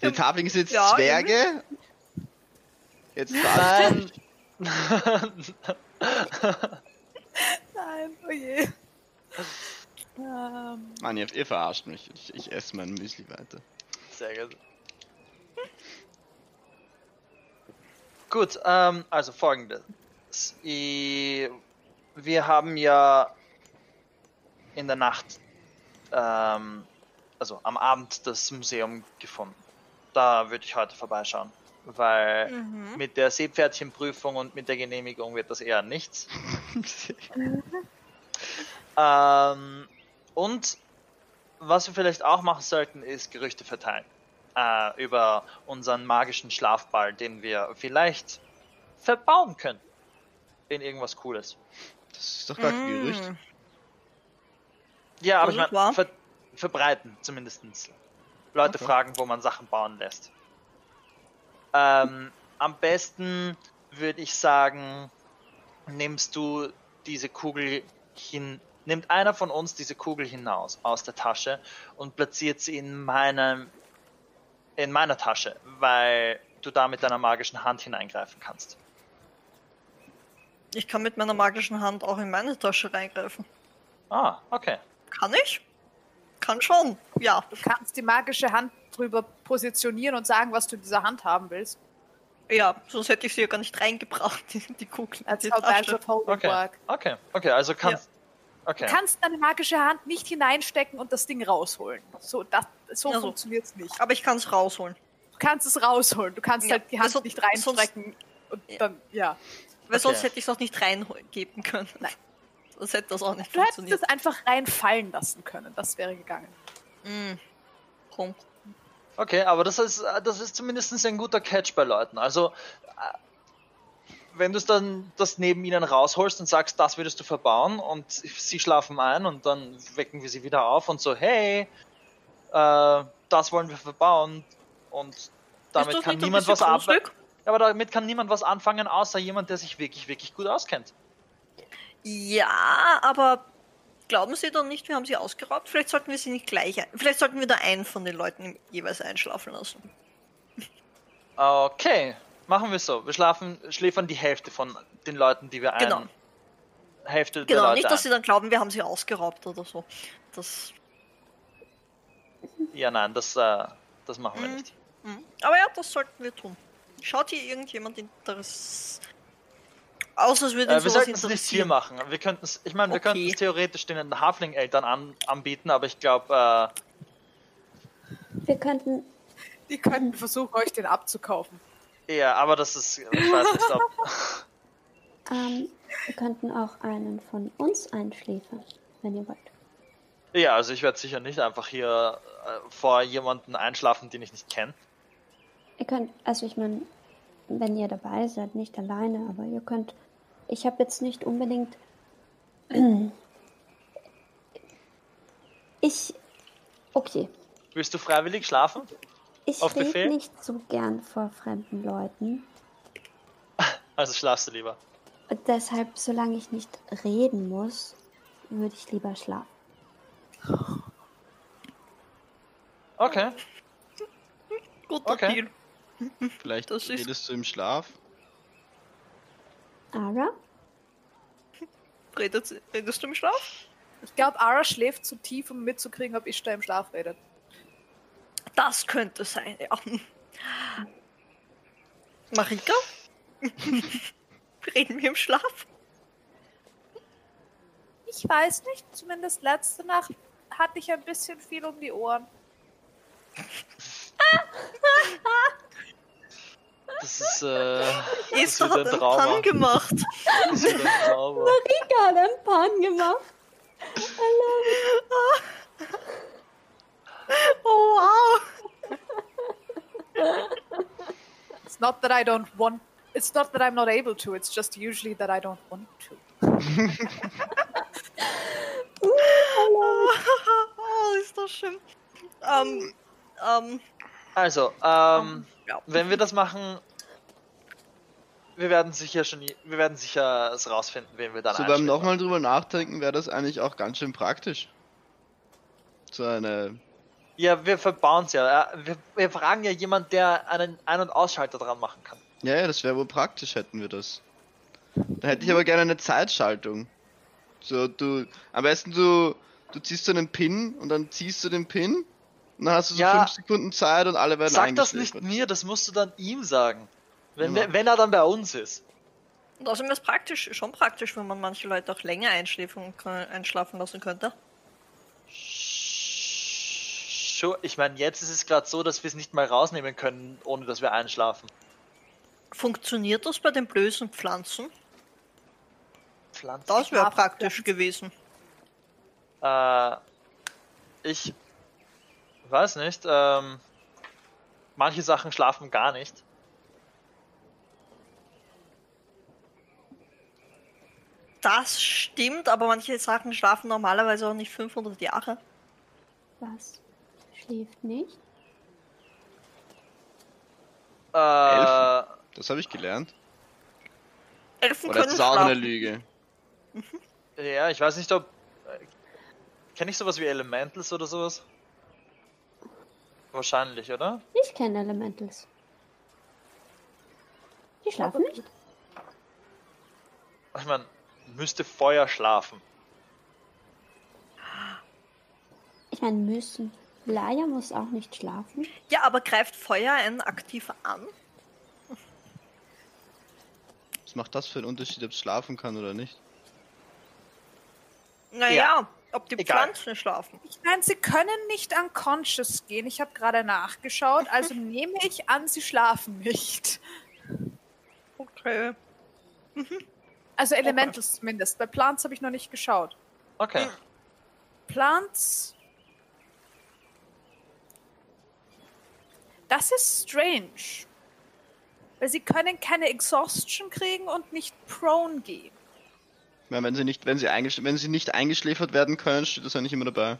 Die Tafling sind jetzt Ja, Zwerge? Jetzt. Nein. Nein, oh je. Ähm, Mann, ihr, ihr verarscht mich. Ich, ich esse mein Müsli weiter. Sehr gut. Gut, ähm, also folgendes. I- Wir haben ja in der Nacht, ähm, also am Abend das Museum gefunden. Da würde ich heute vorbeischauen, weil Mhm. mit der Seepferdchenprüfung und mit der Genehmigung wird das eher nichts. Ähm, und was wir vielleicht auch machen sollten, ist Gerüchte verteilen. Äh, über unseren magischen Schlafball, den wir vielleicht verbauen können. In irgendwas Cooles. Das ist doch gar kein Mm. Gerücht. Ja, aber ich meine, ver verbreiten zumindestens. Leute Okay. fragen, wo man Sachen bauen lässt. Ähm, am besten würde ich sagen, nimmst du diese Kugel hin, nimmt einer von uns diese Kugel hinaus aus der Tasche und platziert sie in meinem in meiner Tasche, weil du da mit deiner magischen Hand hineingreifen kannst. Ich kann mit meiner magischen Hand auch in meine Tasche reingreifen. Ah, okay. Kann ich? Kann schon, ja. du kannst die magische Hand drüber positionieren und sagen, was du in dieser Hand haben willst. Ja, sonst hätte ich sie ja gar nicht reingebracht, die, die Kugel. Als Okay. Okay, okay, also kannst Okay. Du kannst deine magische Hand nicht hineinstecken und das Ding rausholen. So, das, so Ja, so. funktioniert es nicht. Aber ich kann es rausholen. Du kannst es rausholen. Du kannst Ja, halt die Hand sonst- nicht reinstrecken und Ja. dann, ja. Weil Okay. sonst hätte ich es auch nicht reingeben können. Nein. Das hätte das auch nicht Du hättest funktioniert. es einfach reinfallen lassen können. Das wäre gegangen. Mm. Punkt. Okay, aber das ist, das ist zumindest ein guter Catch bei Leuten. Also, äh, wenn du es dann das neben ihnen rausholst und sagst, das würdest du verbauen und sie schlafen ein und dann wecken wir sie wieder auf und so, hey, äh, das wollen wir verbauen und damit kann niemand was anfangen. Aber damit kann niemand was anfangen, außer jemand, der sich wirklich, wirklich gut auskennt. Ja, aber glauben Sie doch nicht, wir haben sie ausgeraubt? Vielleicht sollten wir sie nicht gleich ein Vielleicht sollten wir da einen von den Leuten jeweils einschlafen lassen. Okay, machen wir so. Wir schlafen, schläfern die Hälfte von den Leuten, die wir ein. Genau. Hälfte der Genau, Leute nicht, dass sie dann glauben, wir haben sie ausgeraubt oder so. Das. Ja, nein, das, äh, das machen wir Mhm. nicht. Mhm. Aber ja, das sollten wir tun. Schaut hier irgendjemand Interess. Außer es ihn Äh, wir sollten es nicht hier machen. Wir könnten es, ich meine, wir Okay. könnten es theoretisch den Hafling-Eltern an, anbieten, aber ich glaube, Wir könnten, Die könnten versuchen, euch den abzukaufen. äh, eher, aber das ist, ich weiß nicht, ob. ähm, wir könnten auch einen von uns einschläfern, wenn ihr wollt. ja, also ich werde sicher nicht einfach hier äh, vor jemanden einschlafen, den ich nicht kenne. Ihr könnt, also ich meine, wenn ihr dabei seid, nicht alleine, aber ihr könnt. Ich habe jetzt nicht unbedingt. Ich. Okay. Willst du freiwillig schlafen? Ich Auf Befehl? rede nicht so gern vor fremden Leuten. Also schlafst du lieber. Und deshalb, solange ich nicht reden muss, würde ich lieber schlafen. Okay. Guter Okay. Deal. Vielleicht Das ist- redest du im Schlaf. Ara? Redet, redest du im Schlaf? Ich glaube, Ara schläft zu tief, um mitzukriegen, ob Ishtar im Schlaf redet. Das könnte sein, ja. Marika? Reden wir im Schlaf? Ich weiß nicht, zumindest letzte Nacht hatte ich ein bisschen viel um die Ohren. Das ist, äh, das Esther wird hat ein einen Trauma. Pan gemacht. Das wird ein Trauma. Rika hat einen Pan gemacht. Oh wow. It's not that I don't want. It's not that I'm not able to. It's just usually that I don't want to. oh, ist das schön. Ähm, ähm, Also, ähm, ja. wenn wir das machen, wir werden sicher schon, wir werden sicher es rausfinden, wen wir dann So beim nochmal drüber nachdenken, wäre das eigentlich auch ganz schön praktisch. So eine. Ja, wir verbauen es ja. Wir, wir fragen ja jemand, der einen Ein- und Ausschalter dran machen kann. Ja, ja, das wäre wohl praktisch, hätten wir das. Da hätte ich aber gerne eine Zeitschaltung. So, du. Am besten du. Du ziehst so einen Pin und dann ziehst du den Pin. Und dann hast du so Ja. 5 Sekunden Zeit und alle werden Sag das nicht mir, das musst du dann ihm sagen. Wenn, Ja. wenn er dann bei uns ist. und außerdem ist praktisch, schon praktisch, wenn man manche Leute auch länger einschläfen, einschlafen lassen könnte. Sure. Ich meine, jetzt ist es gerade so, dass wir es nicht mal rausnehmen können, ohne dass wir einschlafen. Funktioniert das bei den bösen Pflanzen? Pflanzen. Das wäre praktisch gewesen. Äh, ich weiß nicht. Ähm, manche Sachen schlafen gar nicht. Das stimmt, aber manche Sachen schlafen normalerweise auch nicht 500 Jahre. Was? Schläft nicht? Äh, Elfen? Das habe ich gelernt. Elfen Oder ist können das auch eine schlafen. Lüge? ja, ich weiß nicht, ob. Äh, Kenne ich sowas wie Elementals oder sowas? Wahrscheinlich, oder? Ich kenne Elementals. Die schlafen nicht. Ich meine, müsste Feuer schlafen. Ich meine, müssen. Laia muss auch nicht schlafen. Ja, aber greift Feuer einen aktiv an? Was macht das für einen Unterschied, ob es schlafen kann oder nicht? Naja, ob die Egal. Pflanzen schlafen. Ich meine, sie können nicht unconscious gehen. Ich habe gerade nachgeschaut, also nehme ich an, sie schlafen nicht. Okay. Also Elementals zumindest. Bei Plants habe ich noch nicht geschaut. Okay. Plants. Das ist strange. Weil sie können keine Exhaustion kriegen und nicht prone gehen. Ich meine, wenn sie nicht, wenn sie, wenn sie nicht eingeschläfert werden können, steht das ja nicht immer dabei.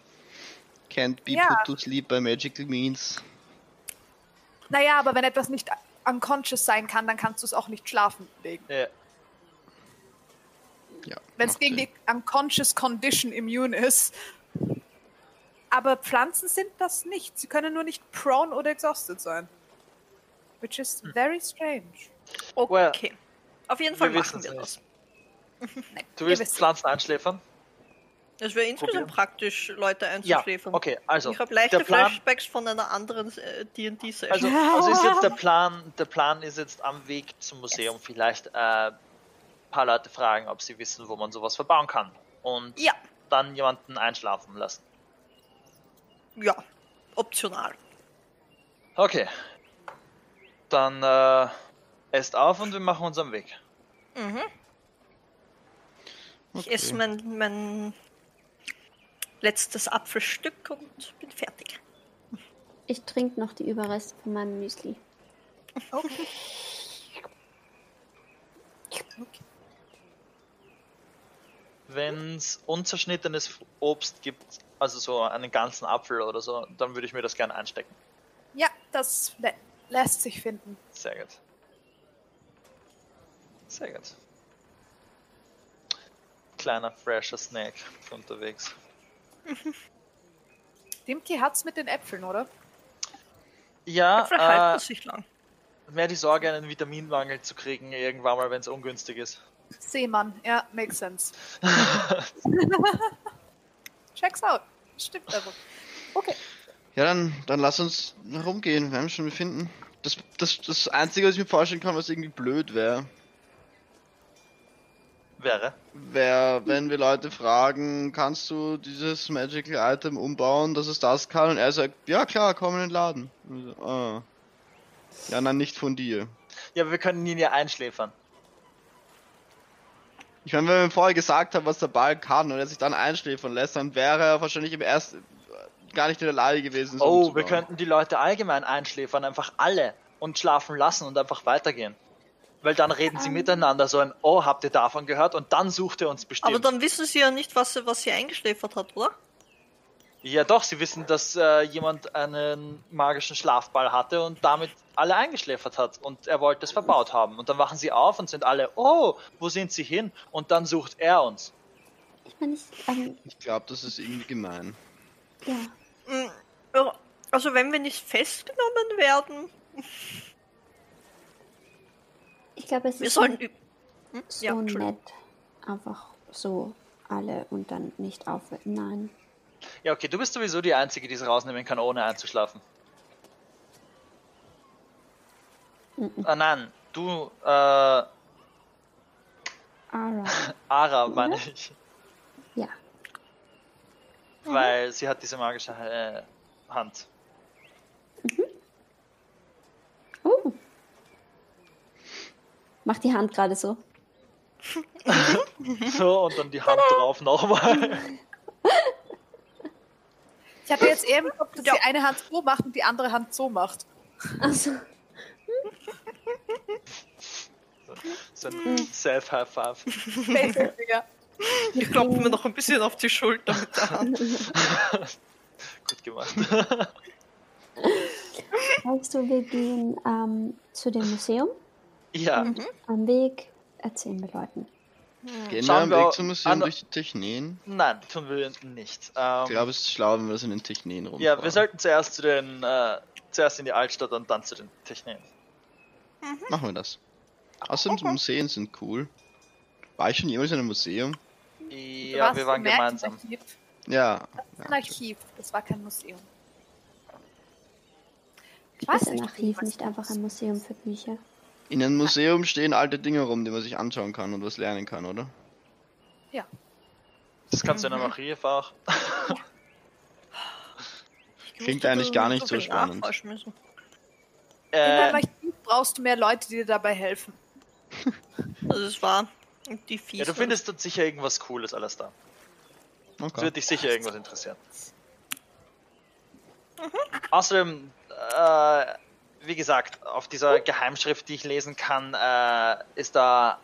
Can't be Ja. put to sleep by magical means. Naja, aber wenn etwas nicht unconscious sein kann, dann kannst du es auch nicht schlafen legen. Ja. Ja. Wenn es gegen Sinn. die unconscious condition immune ist. Aber Pflanzen sind das nicht. Sie können nur nicht prone oder exhausted sein. Which is very strange. Well, Okay. Auf jeden Fall wir machen wir das. Du willst Pflanzen einschläfern? Es wäre insgesamt Probieren. praktisch, Leute Ja, einzuschläfern. okay, also. ich habe leichte Plan, Flashbacks von einer anderen äh, D&D-Session. also, also ist jetzt der Plan, der Plan ist jetzt am Weg zum Museum vielleicht äh, paar Leute fragen, ob sie wissen, wo man sowas verbauen kann. Und ja, dann jemanden einschlafen lassen. ja, optional. Okay. Dann äh, esst auf und wir machen uns am Weg. Mhm. Ich Okay. esse mein, mein letztes Apfelstück und bin fertig. Ich trinke noch die Überreste von meinem Müsli. Wenn es unzerschnittenes Obst gibt, also so einen ganzen Apfel oder so, dann würde ich mir das gerne einstecken. Ja, das lä lässt sich finden. Sehr gut. Sehr gut. Kleiner fresher Snack unterwegs. Dimki hat's mit den Äpfeln, oder? Ja, Äpfel halten äh, sich lang. mehr die Sorge, einen Vitaminmangel zu kriegen, irgendwann mal, wenn es ungünstig ist. Seemann, ja, makes sense. Checks out. Stimmt also. Okay. Ja, dann, dann lass uns herumgehen. Wir haben schon finden. Das, das, das Einzige, was ich mir vorstellen kann, was irgendwie blöd wäre, Wäre. wäre, wenn wir Leute fragen, kannst du dieses Magical Item umbauen, dass es das kann? Und er sagt, ja klar, komm in den Laden. So, ah. Ja, nein, nicht von dir. Ja, aber wir können ihn ja einschläfern. Ich meine, wenn wir ihm vorher gesagt haben, was der Ball kann und er sich dann einschläfern lässt, dann wäre er wahrscheinlich im ersten gar nicht in der Lage gewesen. es Oh, wir könnten die Leute allgemein einschläfern, einfach alle und schlafen lassen und einfach weitergehen. Weil dann reden sie miteinander so ein, oh, habt ihr davon gehört? Und dann sucht er uns bestimmt. Aber dann wissen sie ja nicht, was sie, was sie eingeschläfert hat, oder? Ja doch, sie wissen, dass äh, jemand einen magischen Schlafball hatte und damit alle eingeschläfert hat und er wollte es verbaut haben. Und dann wachen sie auf und sind alle, oh, wo sind sie hin? Und dann sucht er uns. Ich meine, ich, ähm, Ich glaube, das ist irgendwie gemein. ja. Mm, ja, Also wenn wir nicht festgenommen werden, Ich glaube, es wir ist sollen... Hm? so Ja, nett. Einfach so alle und dann nicht aufhören. Nein. Ja, okay, du bist sowieso die Einzige, die es rausnehmen kann, ohne einzuschlafen. Mhm. Ah, nein, du, äh, Ara. Ara, meine ich. Ja. Weil sie hat diese magische äh, Hand. Oh. Mach die Hand gerade so. So, und dann die Hand drauf nochmal. Ich hatte jetzt eher im Kopf, dass Ja. die eine Hand so macht und die andere Hand so macht. Also, So ein Self-High-Five. Ich klopfe mir noch ein bisschen auf die Schulter mit der Hand. Gut gemacht. weißt du, wir gehen ähm, zu dem Museum. Ja, Am Weg erzählen wir Leuten. Gehen Schauen wir Weg zum Museum durch die Techneen? nein, tun wir nicht. Ähm, Ich glaube, es ist schlau, wenn wir das in den Techneen rumfahren. ja, wir sollten zuerst zu den, äh, zuerst in die Altstadt und dann zu den Technien. Machen wir das. Außerdem, die Museen sind cool. War ich schon jemals in einem Museum? Du Ja, warst wir waren gemeinsam. Märchenarchiv. Ja. Ein Archiv, das war kein Museum. Ich Ist weiß ein nicht, Archiv was nicht das einfach ist. ein Museum für Bücher? In einem Museum stehen alte Dinge rum, die man sich anschauen kann und was lernen kann, oder? Ja. Das kannst du in einem Archiv auch. Klingt eigentlich gar nicht so spannend. Äh, Archiv brauchst du mehr Leute, die dir dabei helfen. Also es war die fies. ja, du findest dort sicher irgendwas Cooles alles da. Okay. wird dich sicher irgendwas interessieren. Außerdem, äh, wie gesagt, auf dieser Geheimschrift, die ich lesen kann, äh, ist da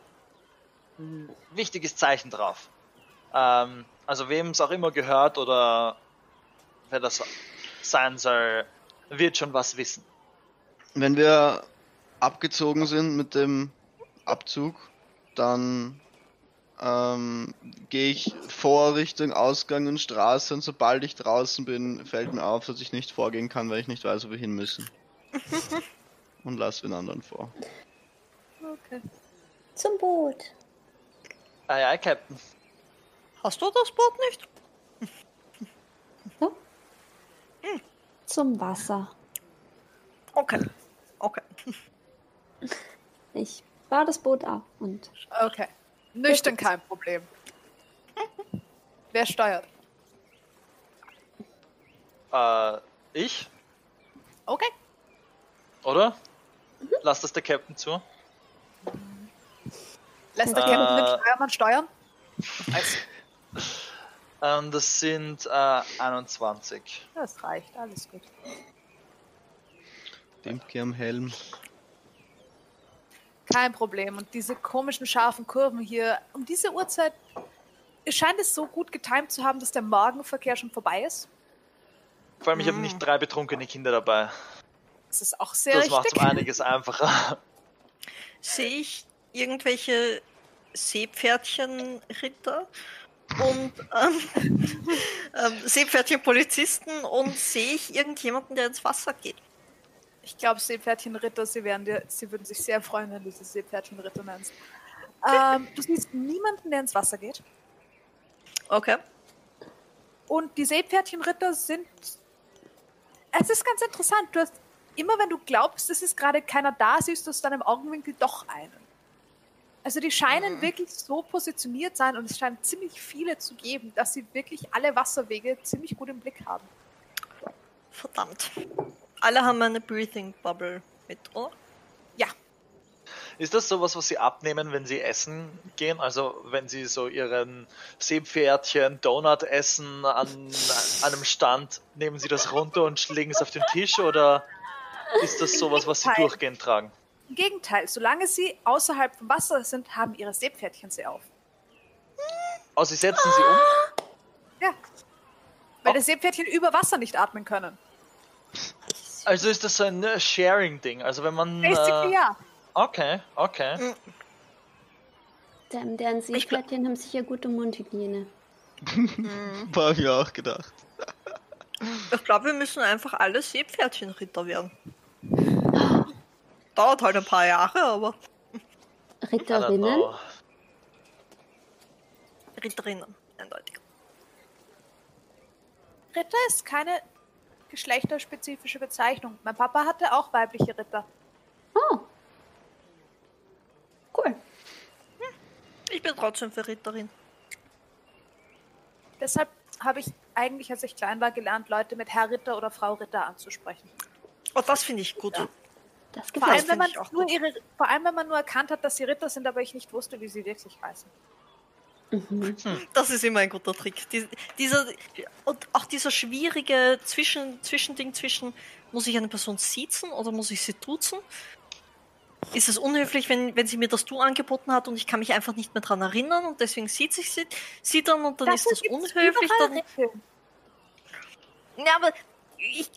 ein wichtiges Zeichen drauf. Ähm, also wem es auch immer gehört oder wer das sein soll, wird schon was wissen. Wenn wir abgezogen sind mit dem Abzug, dann ähm, gehe ich vor Richtung Ausgang und Straße und sobald ich draußen bin, fällt mir auf, dass ich nicht vorgehen kann, weil ich nicht weiß, wo wir hin müssen. und lass den anderen vor. Okay. Zum Boot. Aye, aye, Captain. Hast du das Boot nicht? So. Zum Wasser. Okay. Okay. Ich baue das Boot ab und Okay. Nüchtern kein Problem. Wer steuert? Äh, ich? Okay. Oder? Lass das der Captain zu. Lässt der Äh. Captain den Steuermann steuern? Also, Ähm, das sind äh, 21. das reicht, alles gut. Dimke am Helm. Kein Problem. Und diese komischen scharfen Kurven hier, um diese Uhrzeit es scheint es so gut getimt zu haben, dass der Morgenverkehr schon vorbei ist. Vor allem, ich habe Mm. nicht drei betrunkene Kinder dabei. Das ist auch sehr Das macht richtig. um einiges einfacher. Sehe ich irgendwelche Seepferdchenritter und ähm, ähm, Seepferdchenpolizisten und sehe ich irgendjemanden, der ins Wasser geht? Ich glaube, Seepferdchenritter, sie, wären dir, sie würden sich sehr freuen, wenn du sie Seepferdchenritter nennst. Ähm, du siehst niemanden, der ins Wasser geht. Okay. Und die Seepferdchenritter sind. Es ist ganz interessant. Du hast immer, wenn du glaubst, es ist gerade keiner da, siehst du aus deinem Augenwinkel doch einen. Also die scheinen wirklich so positioniert sein und es scheint ziemlich viele zu geben, dass sie wirklich alle Wasserwege ziemlich gut im Blick haben. Verdammt. Alle haben eine Breathing Bubble mit, oder? Ja, Ist das sowas, was sie abnehmen, wenn sie essen gehen? Also wenn sie so ihren Seepferdchen Donut essen an einem Stand, nehmen sie das runter und legen es auf den Tisch oder ist das sowas, was sie durchgehend tragen? im Gegenteil, solange sie außerhalb vom Wasser sind, haben ihre Seepferdchen sie auf. Also sie setzen sie um? Ja. Weil Oh. die Seepferdchen über Wasser nicht atmen können. Also ist das so ein äh, Sharing-Ding? Also wenn man... Basically Äh, ja. okay, okay. Denn deren Seepferdchen haben sicher gute Mundhygiene. War mir auch gedacht. Ich glaube, wir müssen einfach alle Seepferdchenritter werden. Dauert halt ein paar Jahre, aber Ritterinnen? Ritterinnen, eindeutig. Ritter ist keine geschlechterspezifische Bezeichnung. Mein Papa hatte auch weibliche Ritter. Oh. Cool. Ich bin trotzdem für Ritterin. Deshalb habe ich eigentlich, als ich klein war, gelernt, Leute mit Herr Ritter oder Frau Ritter anzusprechen. Oh, das finde ich gut. Das Vor allem, wenn man auch nur gut. ihre, vor allem, wenn man nur erkannt hat, dass sie Ritter sind, aber ich nicht wusste, wie sie wirklich heißen. Mhm. Das ist immer ein guter Trick. Die, dieser, und auch dieser schwierige Zwischen, Zwischending zwischen, muss ich eine Person siezen oder muss ich sie duzen? Ist es unhöflich, wenn, wenn sie mir das Du angeboten hat und ich kann mich einfach nicht mehr dran erinnern und deswegen sieht sich sie, sie dann und dann ist das unhöflich? Dann, ja, aber ich,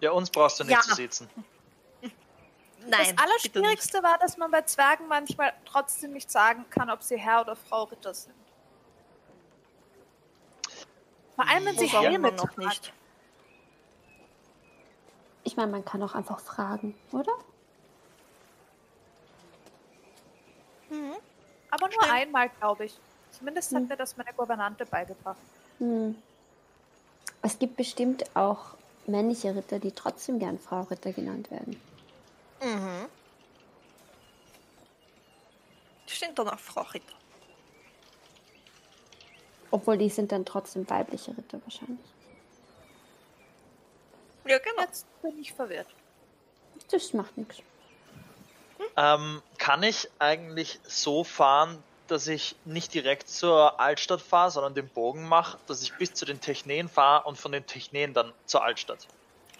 Ja, uns brauchst du nicht Ja. zu sitzen. Nein. Das. Allerschwierigste war, dass man bei Zwergen manchmal trotzdem nicht sagen kann, ob sie Herr oder Frau Ritter sind. Vor allem, wenn sie sagt Helme noch tragen. nicht. Ich meine, man kann auch einfach fragen, oder? Mhm. Aber nur Stimmt. einmal, glaube ich. Zumindest hat Hm. mir das meine Gouvernante beigebracht. Hm. Es gibt bestimmt auch männliche Ritter, die trotzdem gern Frau Ritter genannt werden. Mhm. Stimmt dann auch Frau Ritter. Obwohl die sind dann trotzdem weibliche Ritter wahrscheinlich. Ja, genau. Jetzt bin ich verwirrt. Das macht nichts. Ähm, kann ich eigentlich so fahren, dass ich nicht direkt zur Altstadt fahre, sondern den Bogen mache, dass ich bis zu den Techneen fahre und von den Techneen dann zur Altstadt?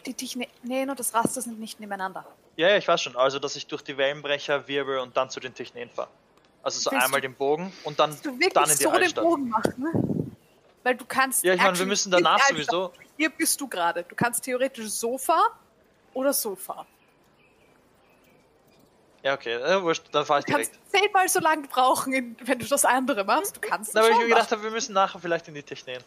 Die Techneen und das Raster sind nicht nebeneinander. Ja, ja, ich weiß schon. Also, dass ich durch die Wellenbrecher wirbel und dann zu den Techneen fahre. Also so Willst einmal du- den Bogen und dann, du wirklich dann in die so den Altstadt. Bogen machst, ne? Weil du kannst. Ja, ich meine, wir müssen danach sowieso. Hier bist du gerade. Du kannst theoretisch so fahren oder so fahren. Ja, okay, äh, wurscht, dann fahre ich Du kannst direkt. zehnmal so lange brauchen, wenn du das andere machst. Du kannst Na, es weil ich mir gedacht machen. habe, wir müssen nachher vielleicht in die Techneen.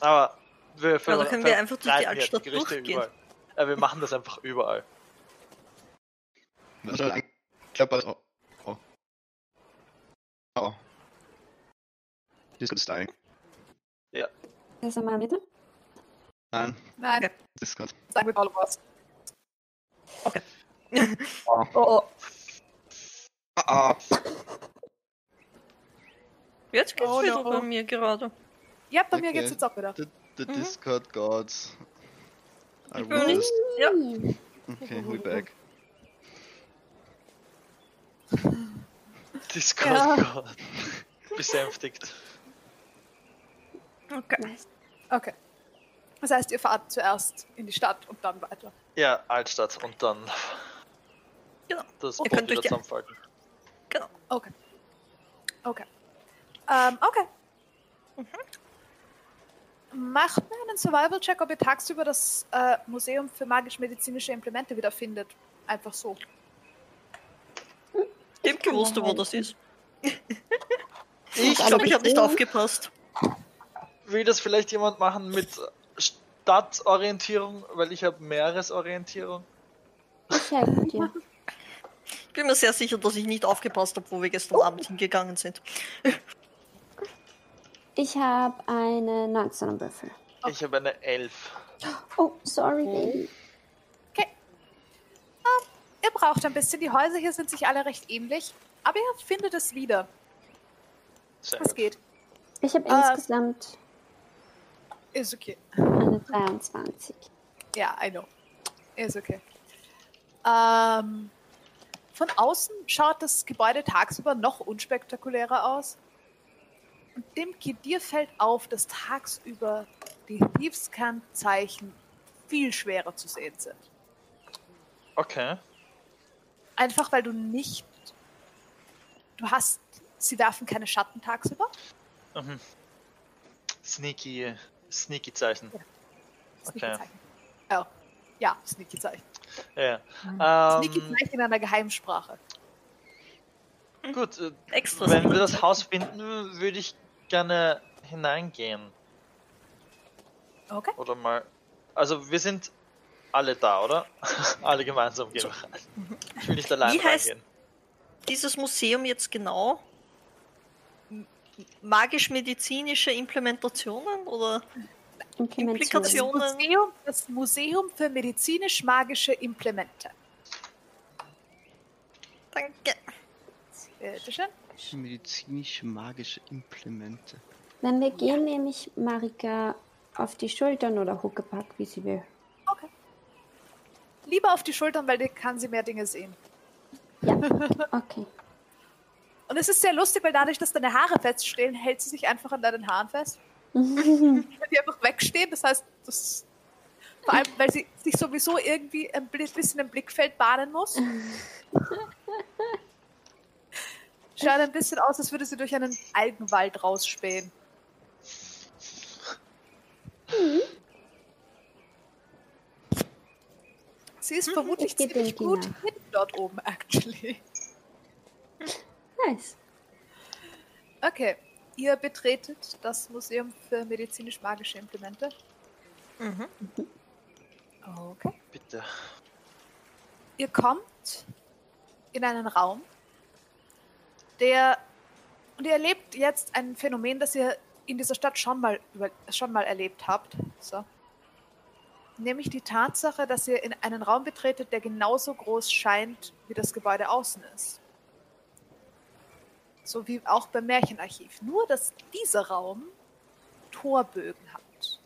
Aber wir Ja, dann können wir einfach durch die Altstadt durchgehen. überall. Äh, wir machen das einfach überall. Was soll anklappert? Oh. Oh. Oh. Discord ist dying. Das ist mal bitte. Nein, Nein, Okay. Discord. sagen wir alle was. Oh, oh. Ah, ah. Jetzt geht's Oh, wieder no. bei mir gerade. Ja, bei mir Okay. geht's jetzt auch wieder. The, the Mhm. Discord gods. I Ich bin nicht- resist. Ja. Okay, we back. Discord Ja. Besänftigt. Okay. Okay. Das heißt, ihr fahrt zuerst in die Stadt und dann weiter. Ja, Altstadt und dann Genau. das Boot wieder zusammenfalten. Genau. Okay. Okay. Ähm, okay. Macht mir einen Survival-Check, ob ihr tagsüber das äh, Museum für magisch-medizinische Implemente wiederfindet. Einfach so. Dem gewusst, wo das ist. Ich glaube, glaube, ich habe nicht aufgepasst. will das vielleicht jemand machen mit Stadtorientierung, weil ich habe Meeresorientierung. Ich helfe dir. Ich bin mir sehr sicher, dass ich nicht aufgepasst habe, wo wir gestern Abend hingegangen sind. Ich habe eine 19 am Würfel. Ich habe eine 11. Oh, sorry, Baby. Ihr braucht ein bisschen. Die Häuser hier sind sich alle recht ähnlich. Aber ihr findet es wieder. Sehr Es geht. Ich habe Ah. insgesamt Ist okay. eine 23. Ja, I know. Ist okay. Ähm, von außen schaut das Gebäude tagsüber noch unspektakulärer aus. Und dem dir fällt auf, dass tagsüber die Thiefskant-Zeichen viel schwerer zu sehen sind. Okay. Einfach weil du nicht. Du hast. Sie werfen keine Schatten tagsüber. Mhm. Sneaky, sneaky Zeichen. Sneaky Okay. Zeichen. Oh. Ja, Sneaky Zeichen. Ja. Sneaky Ähm, Zeichen in einer Geheimsprache. gut, äh, Extra. wenn wir das Haus finden, würde ich gerne hineingehen. Okay. Oder mal. Also wir sind alle da, oder? alle gemeinsam gehen wir rein. Ich will nicht allein Wie heißt- reingehen. Dieses Museum jetzt genau? Magisch-medizinische Implementationen oder Implementation. Implikationen? Museum, das Museum für medizinisch-magische Implemente. Danke. Bitteschön. Medizinische magische Implemente. Wenn wir gehen, nehme ich Marika auf die Schultern oder Huckepack, wie sie will. Lieber auf die Schultern, weil dann kann sie mehr Dinge sehen. Ja, okay. Und es ist sehr lustig, weil dadurch, dass deine Haare feststehen, hält sie sich einfach an deinen Haaren fest. Wenn die einfach wegstehen, das heißt, das vor allem, weil sie sich sowieso irgendwie ein bisschen im Blickfeld bahnen muss. Schaut ein bisschen aus, als würde sie durch einen Algenwald rausspähen. Sie ist vermutlich Ich geb ziemlich gut hinten dort oben, actually. Nice. Okay, ihr betretet das Museum für medizinisch-magische Implemente. Mhm. Okay. Bitte. Ihr kommt in einen Raum, der und ihr erlebt jetzt ein Phänomen, das ihr in dieser Stadt schon mal über, schon mal erlebt habt. So. Nämlich die Tatsache, dass ihr in einen Raum betretet, der genauso groß scheint, wie das Gebäude außen ist. So wie auch beim Märchenarchiv. Nur, dass dieser Raum Torbögen hat.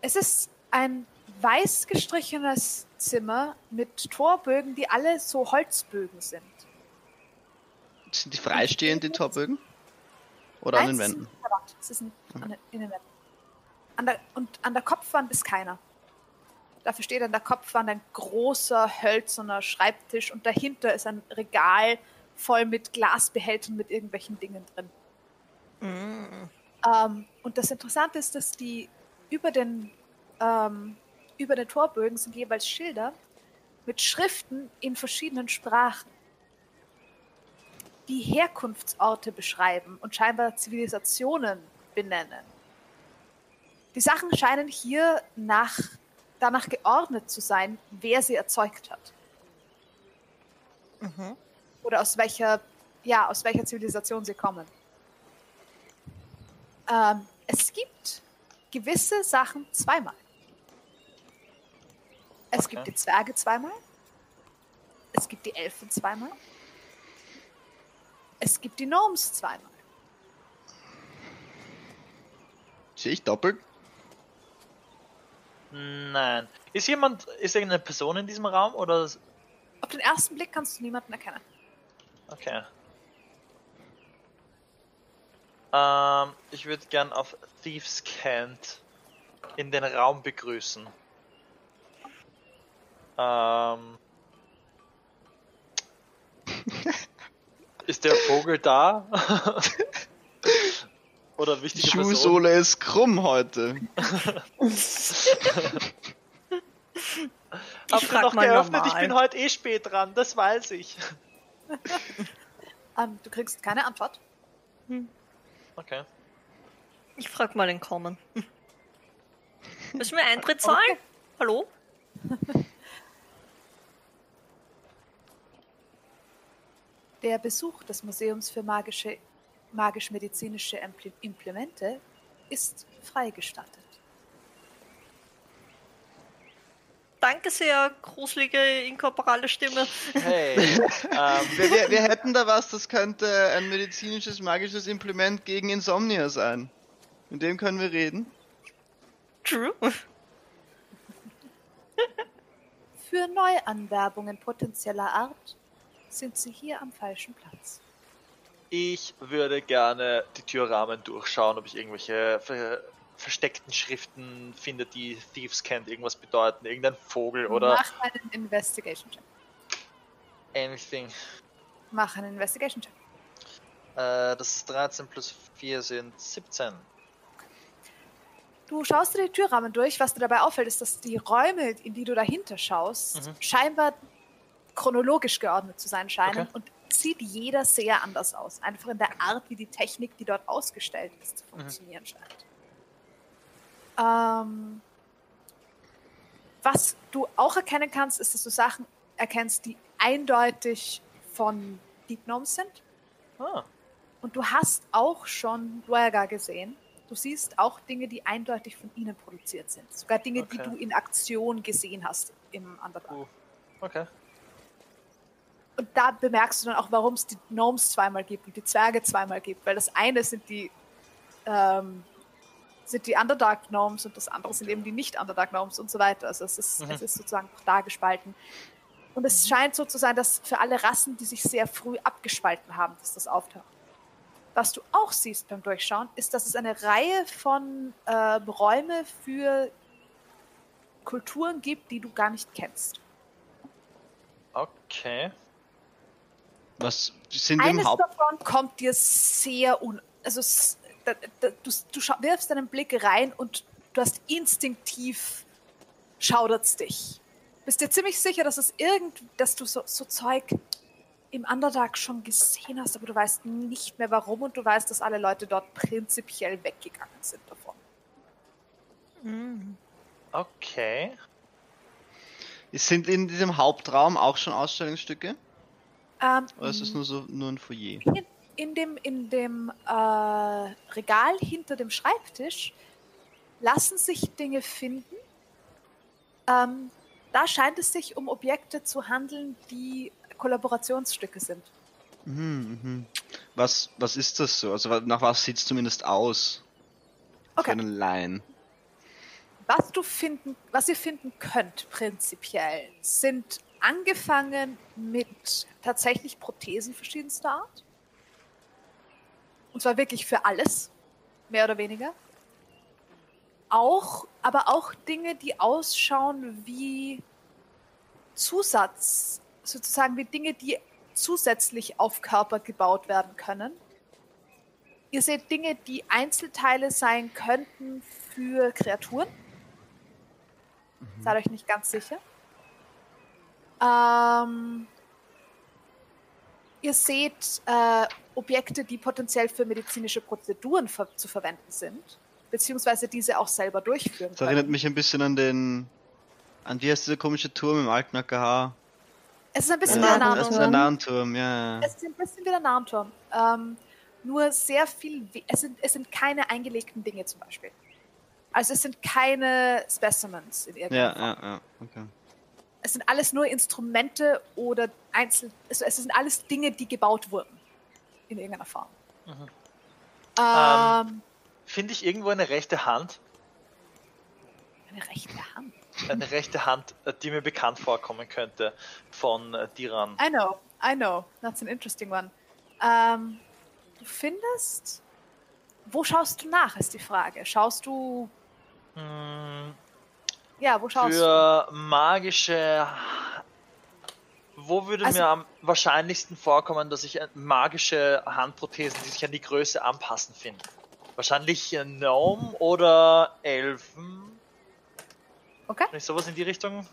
Es ist ein weiß gestrichenes Zimmer mit Torbögen, die alle so Holzbögen sind. Sind die freistehend, die Torbögen? Oder an Nein, den Wänden? an der Wand. Es ist an den, in den Wänden. An der, und an der Kopfwand ist keiner. Dafür steht an der Kopfwand ein großer hölzerner Schreibtisch und dahinter ist ein Regal voll mit Glasbehältern mit irgendwelchen Dingen drin. Mhm. Ähm, und das Interessante ist, dass die über den, ähm, über den Torbögen sind jeweils Schilder mit Schriften in verschiedenen Sprachen, die Herkunftsorte beschreiben und scheinbar Zivilisationen benennen. Die Sachen scheinen hier nach, danach geordnet zu sein, wer sie erzeugt hat. Mhm. Oder aus welcher, ja, aus welcher Zivilisation sie kommen. Ähm, es gibt gewisse Sachen zweimal. Es Okay. gibt die Zwerge zweimal. Es gibt die Elfen zweimal. Es gibt die Gnomes zweimal. Sehe ich doppelt? Nein. Ist jemand, ist irgendeine Person in diesem Raum oder? Auf den ersten Blick kannst du niemanden erkennen. Okay. Ähm, ich würde gern auf Thieves Cant in den Raum begrüßen. Ähm. Ist der Vogel da? Oder wichtige? Schuhsohle ist krumm heute. Habt ihr frag noch mal geöffnet? Ich normal. bin heute eh spät dran, das weiß ich. Ähm, du kriegst keine Antwort. Okay. Ich frag mal den Common. Müssen wir Eintritt zahlen? Okay. Hallo? Der Besuch des Museums für magische, magisch-medizinische Impl- Implemente ist freigestattet. Danke sehr, gruselige, inkorporale Stimme. Hey. ähm, Wir, wir, wir hätten da was, das könnte ein medizinisches, magisches Implement gegen Insomnia sein. Mit dem können wir reden. True. Für Neuanwerbungen potenzieller Art sind Sie hier am falschen Platz. Ich würde gerne die Türrahmen durchschauen, ob ich irgendwelche ver versteckten Schriften finde, die Thieves kennt, irgendwas bedeuten, irgendein Vogel oder Mach einen Investigation-Check. anything. Mach einen Investigation-Check. Äh, das ist 13 plus 4 sind 17. Du schaust dir die Türrahmen durch. Was dir dabei auffällt, ist, dass die Räume, in die du dahinter schaust, Mhm. scheinbar chronologisch geordnet zu sein scheinen Okay. und sieht jeder sehr anders aus. Einfach in der Art, wie die Technik, die dort ausgestellt ist, zu funktionieren scheint. Ähm, was du auch erkennen kannst, ist, dass du Sachen erkennst, die eindeutig von Deep Gnomes sind. Ah, Und du hast auch schon Duergar gesehen. Du siehst auch Dinge, die eindeutig von ihnen produziert sind. Sogar Dinge, die Okay. du in Aktion gesehen hast im Underdark. uh, okay. Und da bemerkst du dann auch, warum es die Gnomes zweimal gibt und die Zwerge zweimal gibt. Weil das eine sind die, ähm, sind die Underdark Gnomes und das andere sind eben die nicht-Underdark Gnomes und so weiter. Also es ist, Mhm. es ist sozusagen auch da gespalten. Und es scheint so zu sein, dass für alle Rassen, die sich sehr früh abgespalten haben, dass das auftaucht. Was du auch siehst beim Durchschauen, ist, dass es eine Reihe von äh, Räume für Kulturen gibt, die du gar nicht kennst. Okay. Was sind im Eines Haupt... davon kommt dir sehr un... Also da, da, du, du wirfst deinen Blick rein und du hast instinktiv schaudert's dich. Bist dir ziemlich sicher, dass es irgend, dass du so, so Zeug im Underdark schon gesehen hast, aber du weißt nicht mehr warum und du weißt, dass alle Leute dort prinzipiell weggegangen sind davon. Mm. Okay. Sind in diesem Hauptraum auch schon Ausstellungsstücke? Ähm, Oder ist es nur so nur ein Foyer? in, in dem, in dem äh, Regal hinter dem Schreibtisch lassen sich Dinge finden. Ähm, da scheint es sich um Objekte zu handeln, die Kollaborationsstücke sind. Mhm, mhm. Was, was ist das so? Also nach was sieht es zumindest aus? Für Okay. einen Laien. Was du finden, was ihr finden könnt, prinzipiell, sind angefangen mit tatsächlich Prothesen verschiedenster Art. Und zwar wirklich für alles, mehr oder weniger. Auch, aber auch Dinge, die ausschauen wie Zusatz, sozusagen wie Dinge, die zusätzlich auf Körper gebaut werden können. Ihr seht Dinge, die Einzelteile sein könnten für Kreaturen. Seid euch nicht ganz sicher. Ähm, ihr seht äh, Objekte, die potenziell für medizinische Prozeduren ver zu verwenden sind, beziehungsweise diese auch selber durchführen Das erinnert können. mich ein bisschen an den. An wie heißt dieser komische Turm im alten AKH? Es ist ein bisschen Der wie der Narrenturm. der Narrenturm, ja. ja. Es ist ein bisschen wie der Narrenturm. Ähm, nur sehr viel, es sind, es sind keine eingelegten Dinge zum Beispiel. Also es sind keine Specimens in irgendeiner Ja, Form. ja, ja. Okay. Es sind alles nur Instrumente oder Einzel... Also es sind alles Dinge, die gebaut wurden. In irgendeiner Form. Mhm. Ähm, Finde ich irgendwo eine rechte Hand? eine rechte Hand. Eine rechte Hand, äh, die mir bekannt vorkommen könnte von äh, Diran. I know, I know. That's an interesting one. Ähm, du findest... Wo schaust du nach, ist die Frage. Schaust du... Hm, Ja, wo schaust du? für magische Wo würde Also- mir am wahrscheinlichsten vorkommen, dass ich äh, magische Handprothesen, die sich an die Größe anpassen, finde? Wahrscheinlich Gnome oder Elfen. Okay. Nicht sowas in die Richtung?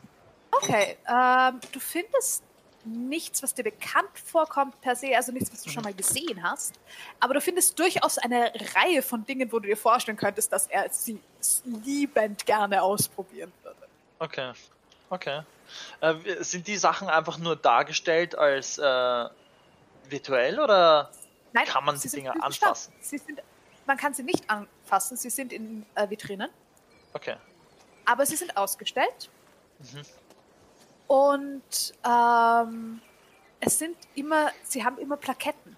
Okay, ähm, du findest nichts, was dir bekannt vorkommt per se, also nichts, was du schon mal gesehen hast. Aber du findest durchaus eine Reihe von Dingen, wo du dir vorstellen könntest, dass er sie liebend gerne ausprobieren würde. Okay. Okay. Äh, sind die Sachen einfach nur dargestellt als äh, virtuell oder Nein, Kann man die Dinger anfassen? sind, man kann sie nicht anfassen, sie sind in äh, Vitrinen, Okay. aber sie sind ausgestellt. Mhm. Und ähm, es sind immer, sie haben immer Plaketten.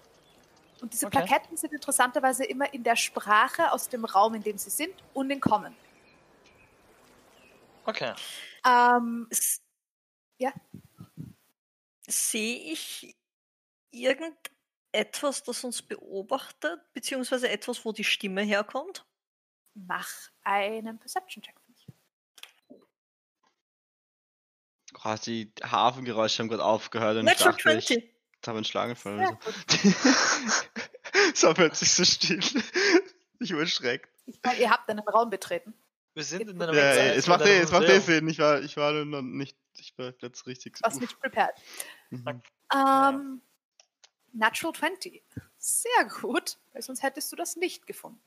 Und diese Okay. Plaketten sind interessanterweise immer in der Sprache aus dem Raum, in dem sie sind und in Common. Okay. Ähm, Ja. Sehe ich irgendetwas, das uns beobachtet, beziehungsweise etwas, wo die Stimme herkommt? mach einen Perception-Check Oh, die Hafengeräusche haben gerade aufgehört und ich Natural dachte, ich 20. habe einen Schlaganfall Sehr oder gut. so. es war plötzlich so still. Ich war erschreckt. Ich meine, ihr habt einen Raum betreten. Wir sind in Ja, einem Ja, Zeit ja, es macht eh, es macht eh. Sinn. Ich war, ich war nur noch nicht, ich war jetzt richtig. Was nicht prepared. Mhm. Ähm, Natural 20. Sehr gut, weil sonst hättest du das nicht gefunden.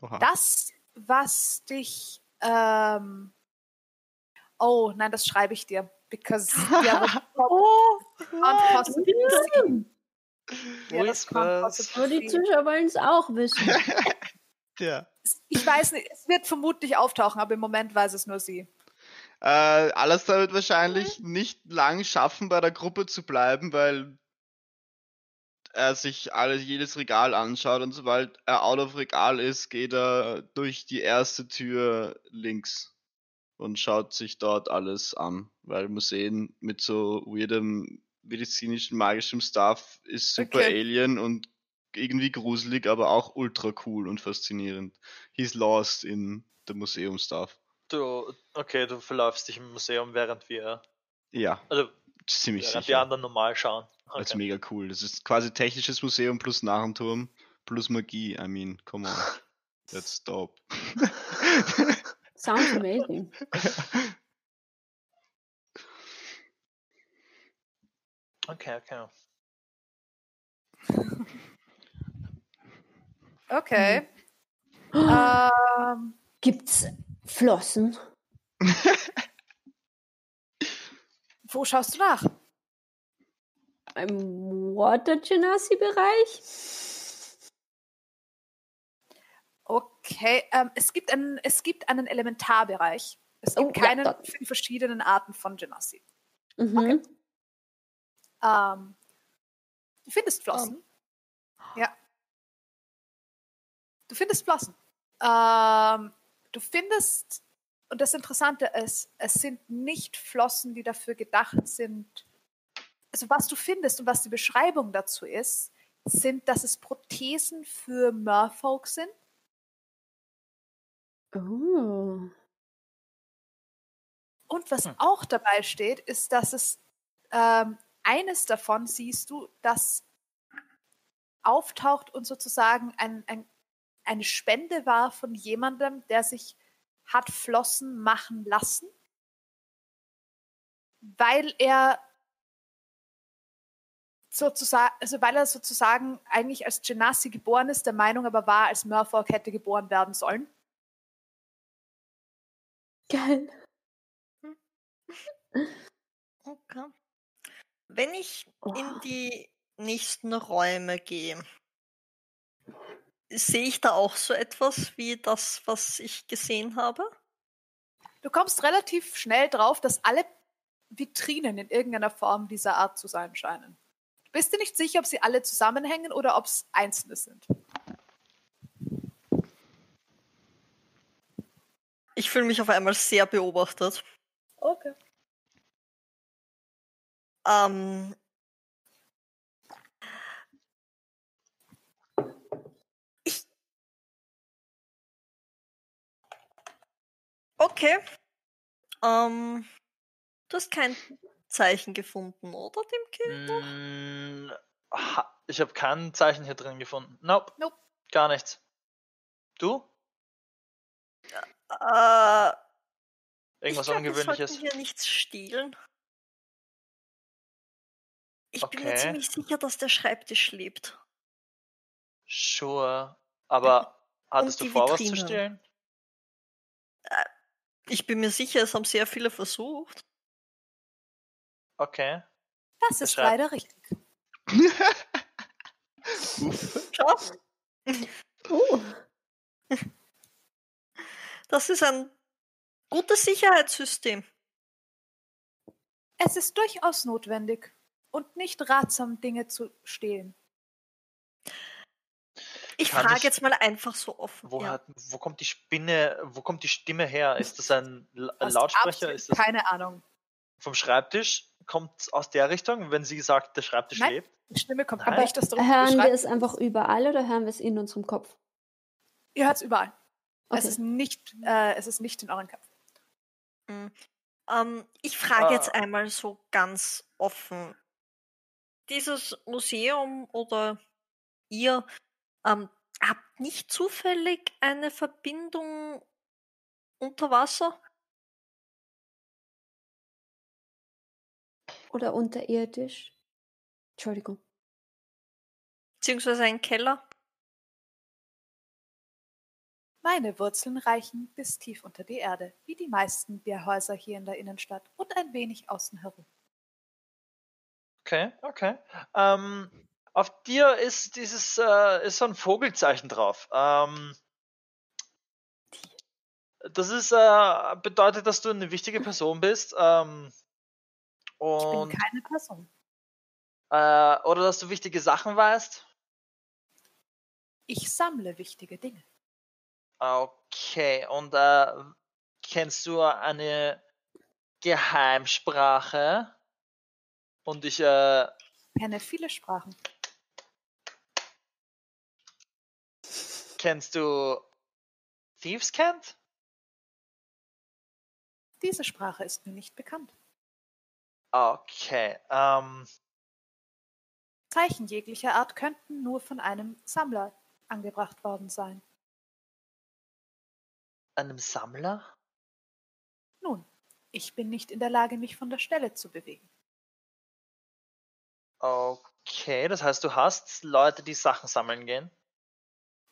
Oha. Das, was dich. Ähm, oh, nein, das schreibe ich dir. Because Oh, see. Yeah, das possibly Aber die. Zuschauer wollen es auch wissen. Ja. Ich weiß nicht, es wird vermutlich auftauchen, aber im Moment weiß es nur sie. Äh, Alastair wird wahrscheinlich nicht lang schaffen, bei der Gruppe zu bleiben, weil er sich alles, jedes Regal anschaut und sobald er out of Regal ist, geht er durch die erste Tür links und schaut sich dort alles an, weil Museen mit so weirdem medizinischen, magischem Stuff ist super Okay. Alien und irgendwie gruselig, aber auch ultra cool und faszinierend. He's lost in the Museum Stuff. Du, okay, du verläufst dich im Museum, während wir, Ja, also ziemlich während die sicher. anderen normal schauen. Das ist Okay. mega cool. Das ist quasi technisches Museum plus Narrenturm plus Magie. I mean, come on. That's dope. Sounds amazing. Okay, okay. Okay. Ähm, Gibt's Flossen? wo schaust du nach? Im Water Genasi Bereich? Okay, ähm, es, gibt einen, es gibt einen Elementarbereich. Es Oh, gibt ja, keine dort. fünf verschiedenen Arten von Genasi. Mhm. Ähm, du findest Flossen. Ja. Du findest Flossen. Ähm, du findest, und das Interessante ist, es sind nicht Flossen, die dafür gedacht sind. Also was du findest und was die Beschreibung dazu ist, sind, dass es Prothesen für Merfolk sind. Oh. Und was Hm. auch dabei steht, ist, dass es ähm, eines davon siehst du, das auftaucht und sozusagen ein, ein, eine Spende war von jemandem, der sich hat Flossen machen lassen, weil er sozusagen, also weil er sozusagen eigentlich als Genasi geboren ist, der Meinung aber war, als Murfolk hätte geboren werden sollen. Geil. okay. Wenn ich Oh. in die nächsten Räume gehe, sehe ich da auch so etwas wie das, was ich gesehen habe? Du kommst relativ schnell drauf, dass alle Vitrinen in irgendeiner Form dieser Art zu sein scheinen. Du bist dir nicht sicher, ob sie alle zusammenhängen oder ob es einzelne sind. Ich fühle mich auf einmal sehr beobachtet. Okay. Ähm, ich. Okay. Ähm, du hast kein Zeichen gefunden, oder dem Kind? Mm, ich habe kein Zeichen hier drin gefunden. Nope. Nope. Gar nichts. Du? Äh, Irgendwas ich glaub, Ungewöhnliches? Sollten hier nichts stehlen. Ich bin mir Okay. ziemlich sicher, dass der Schreibtisch lebt. Sure. Aber hattest du vor, was zu Vitrine. stehlen? Ich bin mir sicher, es haben sehr viele versucht. Okay. Das ist Beschreib. leider richtig. Schau, Oh, das ist ein gutes Sicherheitssystem. Es ist durchaus notwendig und nicht ratsam, Dinge zu stehlen. Ich Kann frage ich- jetzt mal einfach so offen. Wo, ja. hat, wo kommt die Spinne, wo kommt die Stimme her? Ist das ein Hast Lautsprecher? das Keine Ahnung. vom Schreibtisch? Kommt aus der Richtung, wenn sie sagt, der Schreibtisch Nein. lebt? Die Stimme kommt Nein. aber nicht aus der hören wir es einfach überall oder hören wir es in unserem Kopf? Ihr hört es überall. Es, Okay. ist nicht, äh, es ist nicht in euren Köpfen. Mhm. Ähm, ich frage jetzt Ah. einmal so ganz offen. Dieses Museum oder ihr ähm, habt nicht zufällig eine Verbindung unter Wasser? Oder unterirdisch? Entschuldigung. Beziehungsweise einen Keller? Meine Wurzeln reichen bis tief unter die Erde, wie die meisten der Häuser hier in der Innenstadt und ein wenig außen herum. Okay, okay. Ähm, auf dir ist dieses, äh, ist so ein Vogelzeichen drauf. Ähm, das ist, äh, bedeutet, dass du eine wichtige Person bist. Ähm, Ich und, bin keine Person. äh, oder dass du wichtige Sachen weißt. Ich sammle wichtige Dinge. Okay, und äh, kennst du eine Geheimsprache? Und ich, äh, Kenne viele Sprachen. kennst du Thieves Cant? Diese Sprache ist mir nicht bekannt. Okay, ähm, Zeichen jeglicher Art könnten nur von einem Sammler angebracht worden sein. Einem Sammler? Nun, ich bin nicht in der Lage, mich von der Stelle zu bewegen. Okay, das heißt, du hast Leute, die Sachen sammeln gehen.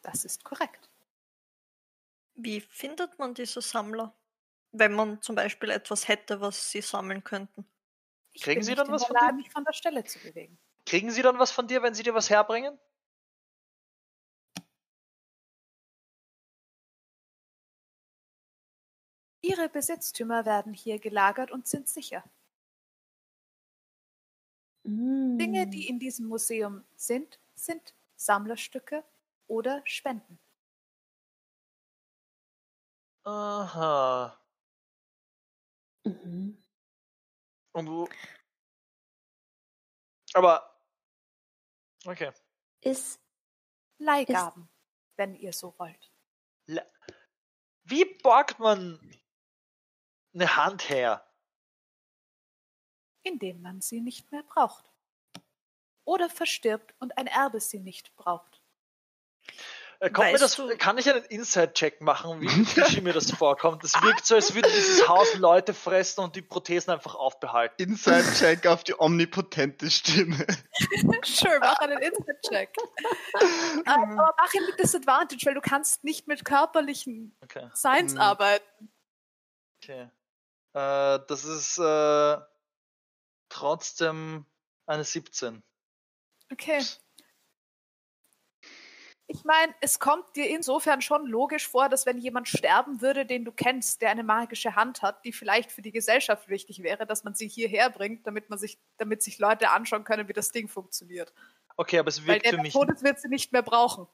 Das ist korrekt. Wie findet man diese Sammler? Wenn man zum Beispiel etwas hätte, was sie sammeln könnten. Ich Kriegen bin Sie nicht dann in was der von Lage, dir? mich von der Stelle zu bewegen. Kriegen sie dann was von dir, wenn sie dir was herbringen? Ihre Besitztümer werden hier gelagert und sind sicher. Dinge, Mm. die in diesem Museum sind, sind Sammlerstücke oder Spenden. Aha. Mhm. Und du. Aber. Okay. Ist Leihgaben, wenn ihr so wollt. Le Wie borgt man eine Hand her? indem man sie nicht mehr braucht. Oder verstirbt und ein Erbe sie nicht braucht. Äh, Kommt mir das, du- kann ich einen Inside-Check machen, wie mir das vorkommt? Es wirkt so, als würde dieses Haus Leute fressen und die Prothesen einfach aufbehalten. Inside-Check auf die omnipotente Stimme. Sure, mach einen Instant-Check. Aber mach ihn mit Disadvantage, weil du kannst nicht mit körperlichen Okay. Science Hm. arbeiten. okay. Äh, das ist äh, trotzdem eine 17. Okay. Ich meine, es kommt dir insofern schon logisch vor, dass wenn jemand sterben würde, den du kennst, der eine magische Hand hat, die vielleicht für die Gesellschaft wichtig wäre, dass man sie hierher bringt, damit man sich, damit sich Leute anschauen können, wie das Ding funktioniert. Okay, aber es Weil wirkt der für mich. Todes wird sie nicht mehr brauchen.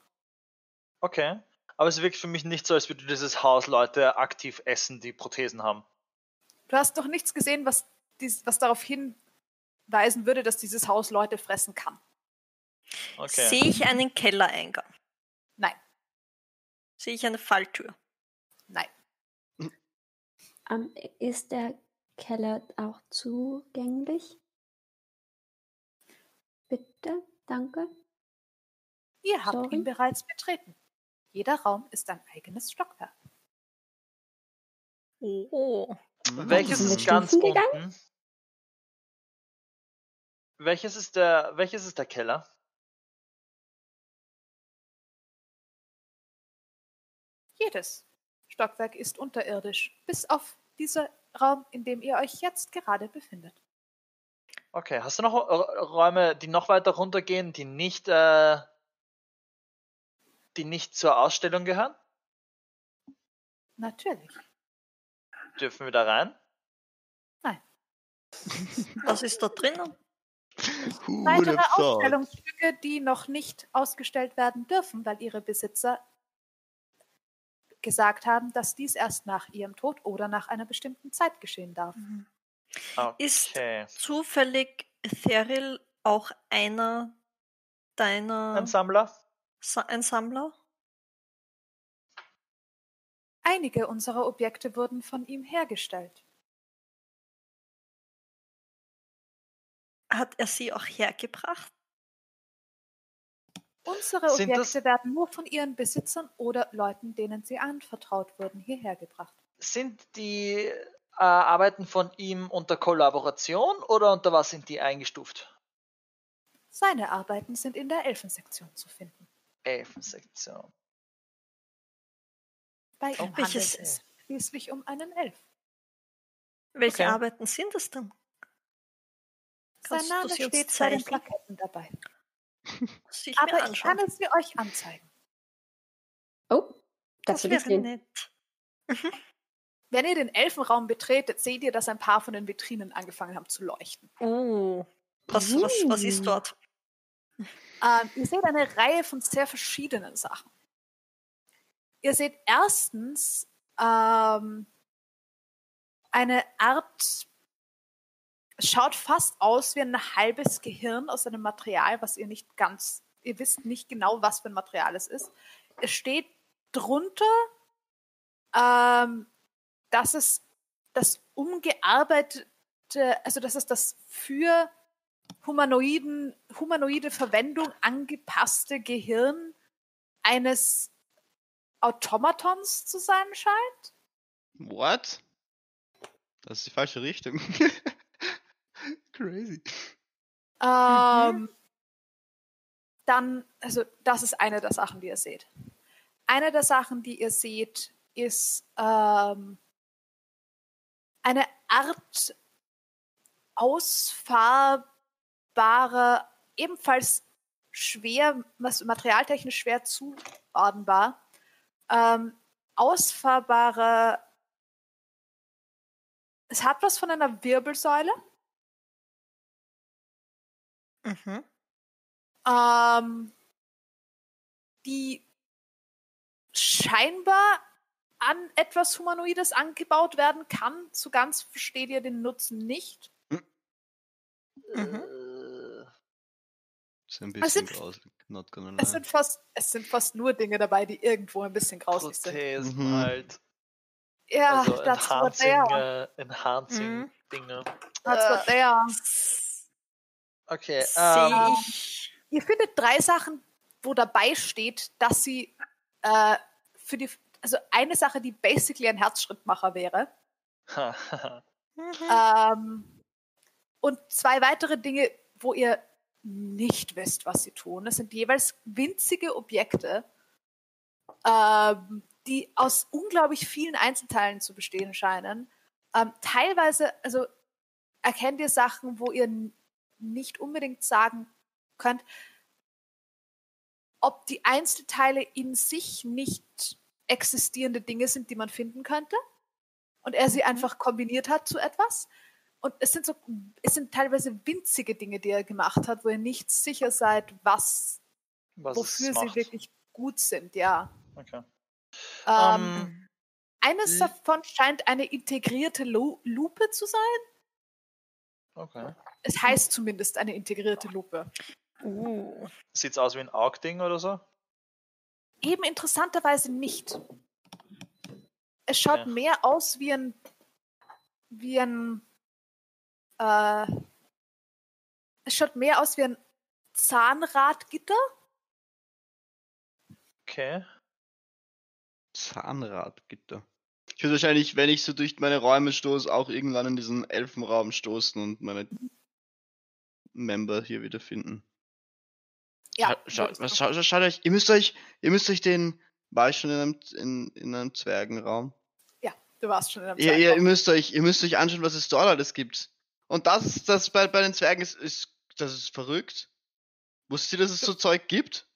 Okay. Aber es wirkt für mich nicht so, als würde dieses Haus Leute aktiv essen, die Prothesen haben. Du hast doch nichts gesehen, was, dies, was darauf hinweisen würde, dass dieses Haus Leute fressen kann. Okay. Sehe ich einen Kellereingang? Nein, Sehe ich eine Falltür? nein. ähm, ist der Keller auch zugänglich? Bitte, danke. Ihr habt Sorry? ihn bereits betreten. Jeder Raum ist ein eigenes Stockwerk. Oh. Welches Sind wir ist ganz Stufen gegangen? unten? Welches ist der, welches ist der Keller? Jedes Stockwerk ist unterirdisch, bis auf dieser Raum, in dem ihr euch jetzt gerade befindet. Okay, hast du noch äh, Räume, die noch weiter runtergehen, die nicht, äh, die nicht zur Ausstellung gehören? Natürlich. Dürfen wir da rein? Was ist da drinnen? Weitere? Ausstellungsstücke, die noch nicht ausgestellt werden dürfen, weil ihre Besitzer gesagt haben, dass dies erst nach ihrem Tod oder nach einer bestimmten Zeit geschehen darf. Ist Okay. zufällig Theril auch einer deiner Ein Sammler? Sa ein Sammler? Einige unserer Objekte wurden von ihm hergestellt. Hat er sie auch hergebracht? Unsere Objekte werden nur von ihren Besitzern oder Leuten, denen sie anvertraut wurden, hierher gebracht. Sind die äh, Arbeiten von ihm unter Kollaboration oder unter was sind die eingestuft? Seine Arbeiten sind in der Elfensektion zu finden. Elfensektion. Bei ihm welches- handelt es schließlich um einen Elf. Welche Okay. Arbeiten sind es denn? Sein Kannst Name steht bei den zeichnen? Plaketten dabei. Ich mir Aber ich kann es sie euch anzeigen. Oh, das das, wäre nett. Wenn ihr den Elfenraum betretet, seht ihr, dass ein paar von den Vitrinen angefangen haben zu leuchten. Oh. Was, was, was ist dort? Ähm, ihr seht eine Reihe von sehr verschiedenen Sachen. Ihr seht erstens ähm, eine Art, schaut fast aus wie ein halbes Gehirn aus einem Material, was ihr nicht ganz, ihr wisst nicht genau, was für ein Material es ist. Es steht drunter, ähm, dass es das umgearbeitete, also dass es das für humanoiden, humanoide Verwendung angepasste Gehirn eines Automatons zu sein scheint. What? Das ist die falsche Richtung. Crazy. Ähm, Dann, also das ist eine der Sachen, die ihr seht. Eine der Sachen, die ihr seht, ist ähm, eine Art ausfahrbarer, ebenfalls schwer, was materialtechnisch schwer zuordnenbar, ähm, ausfahrbarer, es hat was von einer Wirbelsäule, Mhm. ähm, die scheinbar an etwas Humanoides angebaut werden kann. So ganz versteht ihr den Nutzen nicht. Mhm. Ist ein Es bisschen sind- grausig. Not gonna Es lie. sind, fast, es sind fast nur Dinge dabei, die irgendwo ein bisschen grausig sind. Prothesen Mhm. halt. Ja, also that's what they Enhancing, are. äh, Enhancing Mhm. Dinge. That's what they are. Okay, Sehe ähm, ich. Ihr findet drei Sachen, wo dabei steht, dass sie äh, für die, also eine Sache, die basically ein Herzschrittmacher wäre. Ähm, und zwei weitere Dinge, wo ihr nicht wisst, was sie tun. Das sind jeweils winzige Objekte, ähm, die aus unglaublich vielen Einzelteilen zu bestehen scheinen. Ähm, teilweise, also erkennt ihr Sachen, wo ihr nicht unbedingt sagen könnt, ob die Einzelteile in sich nicht existierende Dinge sind, die man finden könnte und er sie einfach kombiniert hat zu etwas. Und es sind so, es sind teilweise winzige Dinge, die er gemacht hat, wo ihr nicht sicher seid, was, was wofür sie wirklich gut sind, ja. Okay. Ähm, Ähm, eines davon scheint eine integrierte Lu Lupe zu sein. okay. Es heißt zumindest eine integrierte Lupe. Uh. Sieht's aus wie ein Augding oder so? Eben interessanterweise nicht. Es schaut Okay. mehr aus wie ein wie ein. Äh, es schaut mehr aus wie ein Zahnradgitter. Okay. Zahnradgitter. Ich würde wahrscheinlich, wenn ich so durch meine Räume stoße, auch irgendwann in diesen Elfenraum stoßen und meine Member hier wiederfinden. Ja, Scha was, du. scha schaut euch, ihr müsst euch, ihr müsst euch den, war ich schon in einem, in, in einem Zwergenraum? ja, du warst schon in einem Ihr, ihr, ihr Zeitraum. müsst euch, ihr müsst euch anschauen, was es dort alles gibt. Und das, das bei, bei den Zwergen ist, ist, das ist verrückt. Wusstet ihr, dass es so Zeug gibt?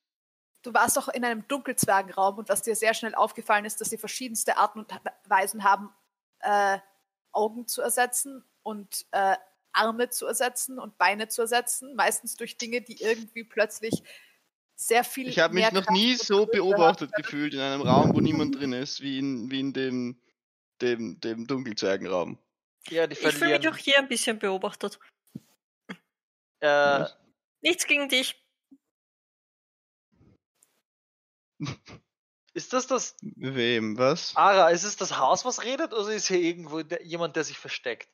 Du warst auch in einem Dunkelzwergenraum und was dir sehr schnell aufgefallen ist, dass sie verschiedenste Arten und Weisen haben, äh, Augen zu ersetzen und äh, Arme zu ersetzen und Beine zu ersetzen, meistens durch Dinge, die irgendwie plötzlich sehr viel Ich habe mich noch Kraft nie so beobachtet haben. gefühlt in einem Raum, wo niemand drin ist, wie in, wie in dem, dem, dem Dunkelzwergenraum. Ja, die Ich fühle mich verlieren. auch hier ein bisschen beobachtet. Äh, Nichts gegen dich. ist das das. Wem, was? Ara, ist es das Haus, was redet, oder ist hier irgendwo der, jemand, der sich versteckt?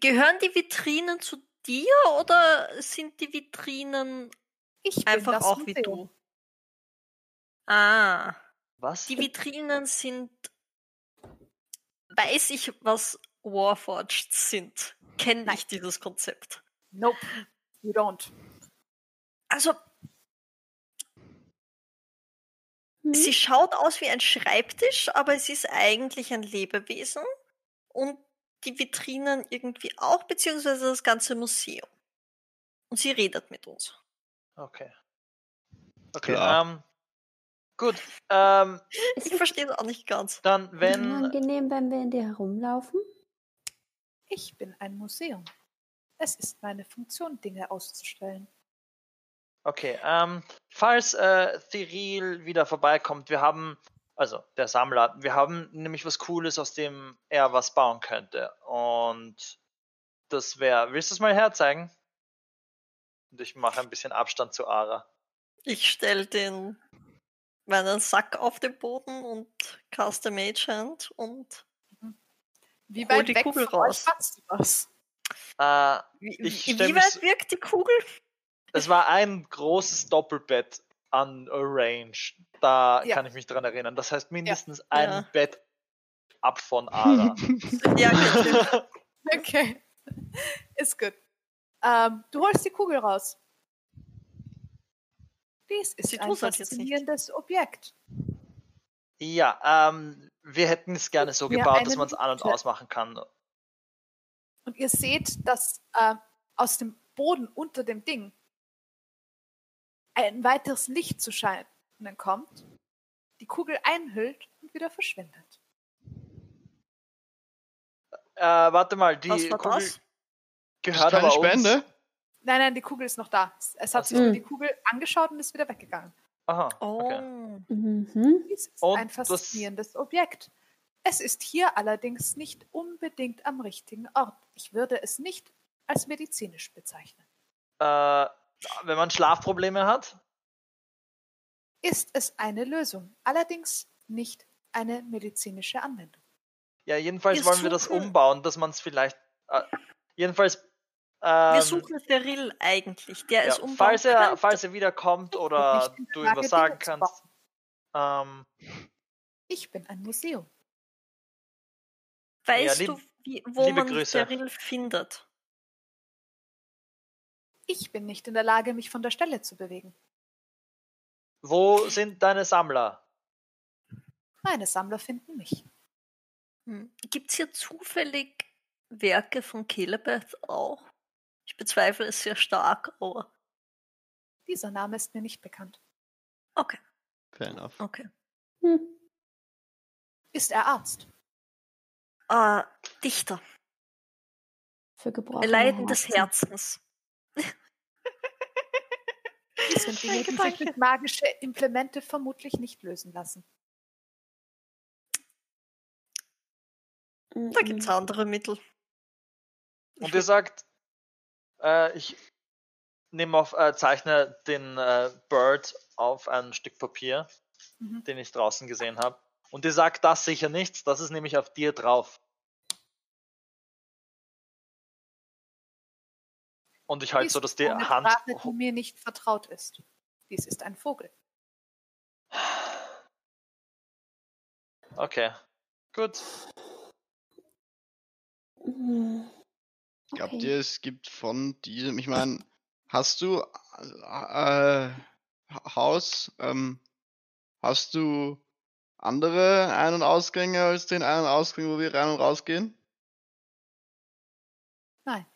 Gehören die Vitrinen zu dir oder sind die Vitrinen Ich bin einfach auch wie du? Ah, Was? die Vitrinen sind. Weiß ich, was Warforged sind? Kenne ich dieses Konzept? Nope, you don't. Also, Hm? sie schaut aus wie ein Schreibtisch, aber es ist eigentlich ein Lebewesen. Und die Vitrinen irgendwie auch, beziehungsweise das ganze Museum. Und sie redet mit uns. Okay. Okay, ähm. Gut, ähm, Ich verstehe es auch nicht ganz. dann, wenn. unangenehm, wenn wir in dir herumlaufen? Ich bin ein Museum. Es ist meine Funktion, Dinge auszustellen. Okay, ähm, falls äh, Thiril wieder vorbeikommt, wir haben, also der Sammler, wir haben nämlich was Cooles, aus dem er was bauen könnte. Und das wäre, willst du es mal herzeigen? Und ich mache ein bisschen Abstand zu Ara. Ich stelle den meinen Sack auf den Boden und caste Mage Hand und Wie Hol weit die weg Kugel raus. du das? Äh, wie, Ich wie weit wirkt die Kugel? es war ein großes Doppelbett an Range. Da Ja. kann ich mich dran erinnern. Das heißt mindestens ein Ja. Bett ab von Ara. Ja, gut. Okay. Ist gut. Ähm, du holst die Kugel raus. Dies ist Sie ein tut's jetzt nicht. faszinierendes Objekt. ja, ähm, wir hätten es gerne so gebaut, dass man es an- und ausmachen kann. Und ihr seht, dass äh, aus dem Boden unter dem Ding ein weiteres Licht zu scheinen kommt, die Kugel einhüllt und wieder verschwindet. Äh, warte mal, die Was war Kugel das? Das ist gehört keine aber Spende? uns. Nein, nein, die Kugel ist noch da. Es- hat Ach sich nur die Kugel angeschaut und ist wieder weggegangen. Aha, Oh. okay. Mhm. Dies ist Und ein faszinierendes Objekt. Es ist hier allerdings nicht unbedingt am richtigen Ort. Ich würde es nicht als medizinisch bezeichnen. Äh, wenn man Schlafprobleme hat, Ist es eine Lösung, allerdings nicht eine medizinische Anwendung. ja, jedenfalls wollen wir das umbauen, dass man es vielleicht. Äh, jedenfalls. Wir Ähm, suchen Cyril eigentlich, der ja, es umbauen falls, er, könnte. falls er wiederkommt oder du ihm was sagen kannst. Ähm, Ich bin ein Museum. Weißt Ja, lieb- du, wie, wo man Grüße. Cyril findet? Ich bin nicht in der Lage, mich von der Stelle zu bewegen. wo sind deine Sammler? Meine Sammler finden mich. Hm. Gibt es hier zufällig Werke von Kelebeth auch? Ich bezweifle es sehr stark, aber Dieser Name ist mir nicht bekannt. okay, Fair enough. okay. Hm. Ist er Arzt? Ah, Dichter, Für gebrochene Leiden des Herzen. Herzens. Dies sind Dinge, die sich durch magische Implemente vermutlich nicht lösen lassen. Da gibt es andere Mittel. Und ihr sagt, äh, ich nehme auf, äh, zeichne den äh, Bird auf ein Stück Papier, Mhm. den ich draußen gesehen habe. Und dir sagt das sicher nichts, das ist nämlich auf dir drauf. Und ich halte so, dass ist die eine Hand. Sprache, die mir nicht vertraut ist. Dies ist ein Vogel. Okay. Gut. Hm. Glaubt Okay. ihr, es gibt von diesem, ich meine, hast du äh, Ha- Haus, ähm, hast du andere Ein- und Ausgänge als den einen Ausgang, wo wir rein und rausgehen? Nein.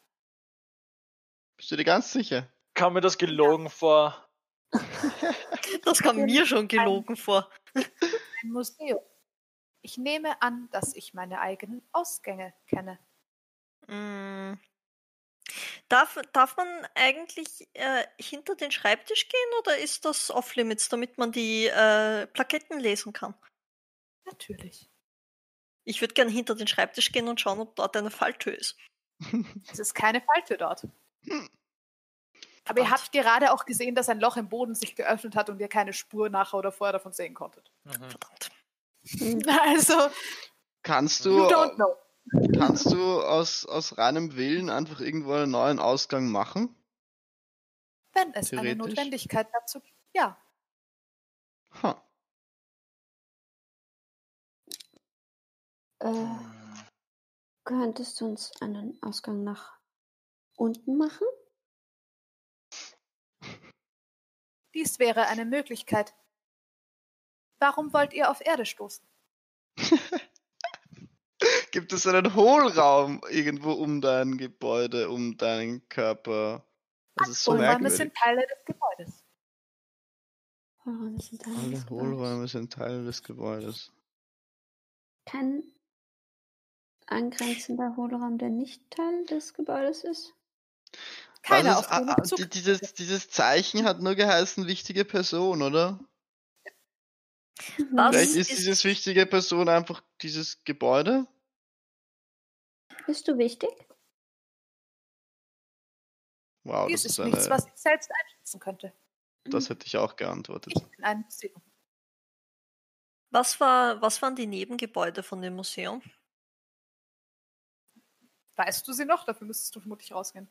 Bist du dir ganz sicher? Kam mir das gelogen vor? Das kam mir schon gelogen vor. Ein Museum. Ich nehme an, dass ich meine eigenen Ausgänge kenne. Mm. Darf, darf man eigentlich äh, hinter den Schreibtisch gehen oder ist das off-limits, damit man die äh, Plaketten lesen kann? Natürlich. Ich würde gerne hinter den Schreibtisch gehen und schauen, ob dort eine Falltür ist. Es ist keine Falltür dort. Aber ihr habt gerade auch gesehen, dass ein Loch im Boden sich geöffnet hat und ihr keine Spur nachher oder vorher davon sehen konntet. Mhm. Verdammt. Hm. Also, Kannst you du, don't know. Kannst du aus, aus reinem Willen einfach irgendwo einen neuen Ausgang machen? Wenn es eine. Notwendigkeit dazu gibt, ja. Ha. Äh, könntest du uns einen Ausgang nach unten machen? Dies wäre eine Möglichkeit. Warum wollt ihr auf Erde stoßen? Gibt es einen Hohlraum irgendwo um dein Gebäude, um deinen Körper? Das ist so Hohlräume merkwürdig. sind Teile des Gebäudes. Hohlräume sind Teil des Alle Gebäudes. Hohlräume sind Teil des Gebäudes. Kein angrenzender Hohlraum, der nicht Teil des Gebäudes ist? Keiner, auf ist, den ah, ich ah, Zug die- dieses, dieses Zeichen hat nur geheißen wichtige Person, oder? Was? Vielleicht ist ist- dieses wichtige Person einfach dieses Gebäude? Bist du wichtig? Wow, Dies das ist ist nichts, eine, was ich selbst einschätzen könnte. das hätte ich auch geantwortet. Ich bin ein Museum. Was, war, was waren die Nebengebäude von dem Museum? Weißt du sie noch? Dafür müsstest du vermutlich rausgehen.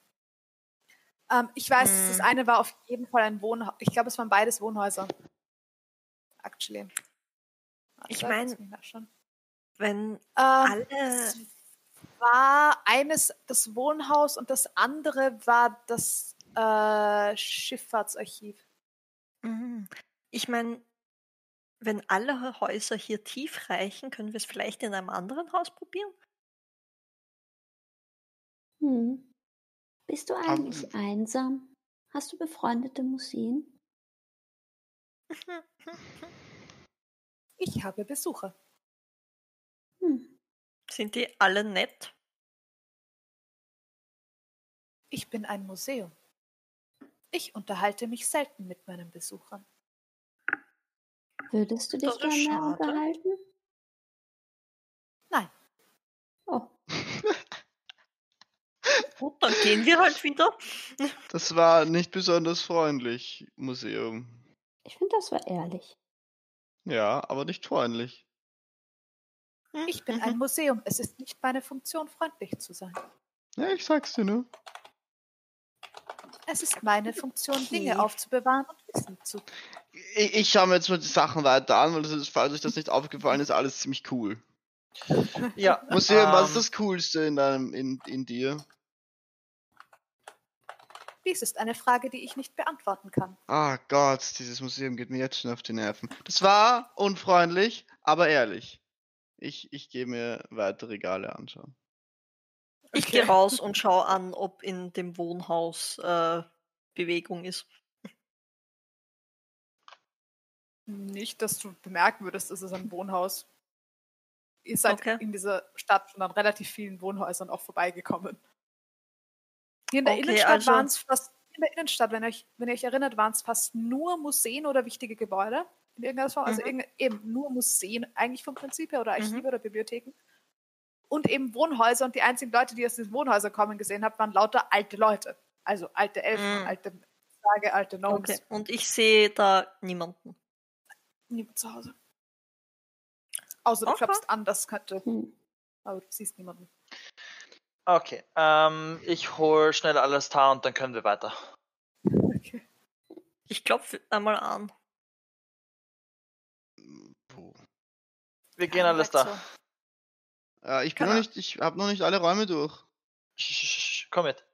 Ähm, ich weiß, Hm. das eine war auf jeden Fall ein Wohnhaus. Ich glaube, es waren beides Wohnhäuser. Actually. Warte, Ich mein- lass mich nachschauen. Wenn Ähm, alle. es war eines das Wohnhaus und das andere war das äh, Schifffahrtsarchiv. Mhm. Ich meine, wenn alle Häuser hier tief reichen, können wir es vielleicht in einem anderen Haus probieren? Hm. Bist du eigentlich einsam? Hast du befreundete Museen? Ich habe Besucher. Hm. Sind die alle nett? Ich bin ein Museum. Ich unterhalte mich selten mit meinen Besuchern. Würdest du dich Das gerne schade. unterhalten? Nein. Oh, Gut, dann gehen wir halt wieder. Das war nicht besonders freundlich, Museum. ich finde, das war ehrlich. Ja, aber nicht freundlich. Ich bin ein Museum. Es ist nicht meine Funktion, freundlich zu sein. Ja, ich sag's dir nur. Es ist meine Funktion, Okay. Dinge aufzubewahren und Wissen zu. Ich, ich schaue mir jetzt mal die Sachen weiter an, weil das ist, falls euch das nicht aufgefallen ist, alles ziemlich cool. Ja. Museum, was ist ähm, das Coolste in deinem, in, in dir? Dies ist eine Frage, die ich nicht beantworten kann. Ah Gott, dieses Museum geht mir jetzt schon auf die Nerven. Das war unfreundlich, aber ehrlich. Ich, ich gehe mir weitere Regale anschauen. Ich gehe raus und schaue an, ob in dem Wohnhaus äh, Bewegung ist. Nicht, dass du bemerken würdest, es ist ein Wohnhaus. Ihr seid Okay. in dieser Stadt schon an relativ vielen Wohnhäusern auch vorbeigekommen. Hier in der Okay, Innenstadt also- waren es fast, in der Innenstadt, wenn ihr euch, wenn ihr euch erinnert, waren es fast nur Museen oder wichtige Gebäude. In irgendeiner Form. Also Mhm. eben nur Museen eigentlich vom Prinzip her oder Archive Mhm. oder Bibliotheken. Und eben Wohnhäuser und die einzigen Leute, die aus diesen Wohnhäusern kommen gesehen habt, waren lauter alte Leute. Also alte Elfen, Mhm. alte Sage, alte Gnomes. Okay. Und ich sehe da niemanden. Niemand zu Hause. Außer du Okay. klopfst an, das könnte. Hm. Aber du siehst niemanden. Okay, ähm, ich hol schnell alles da und dann können wir weiter. Okay. Ich klopfe einmal an. Puh. Wir gehen Ja, alles da. Äh, ich bin Kann noch nicht, ich habe noch nicht alle Räume durch. Sch- sch- sch- Komm mit.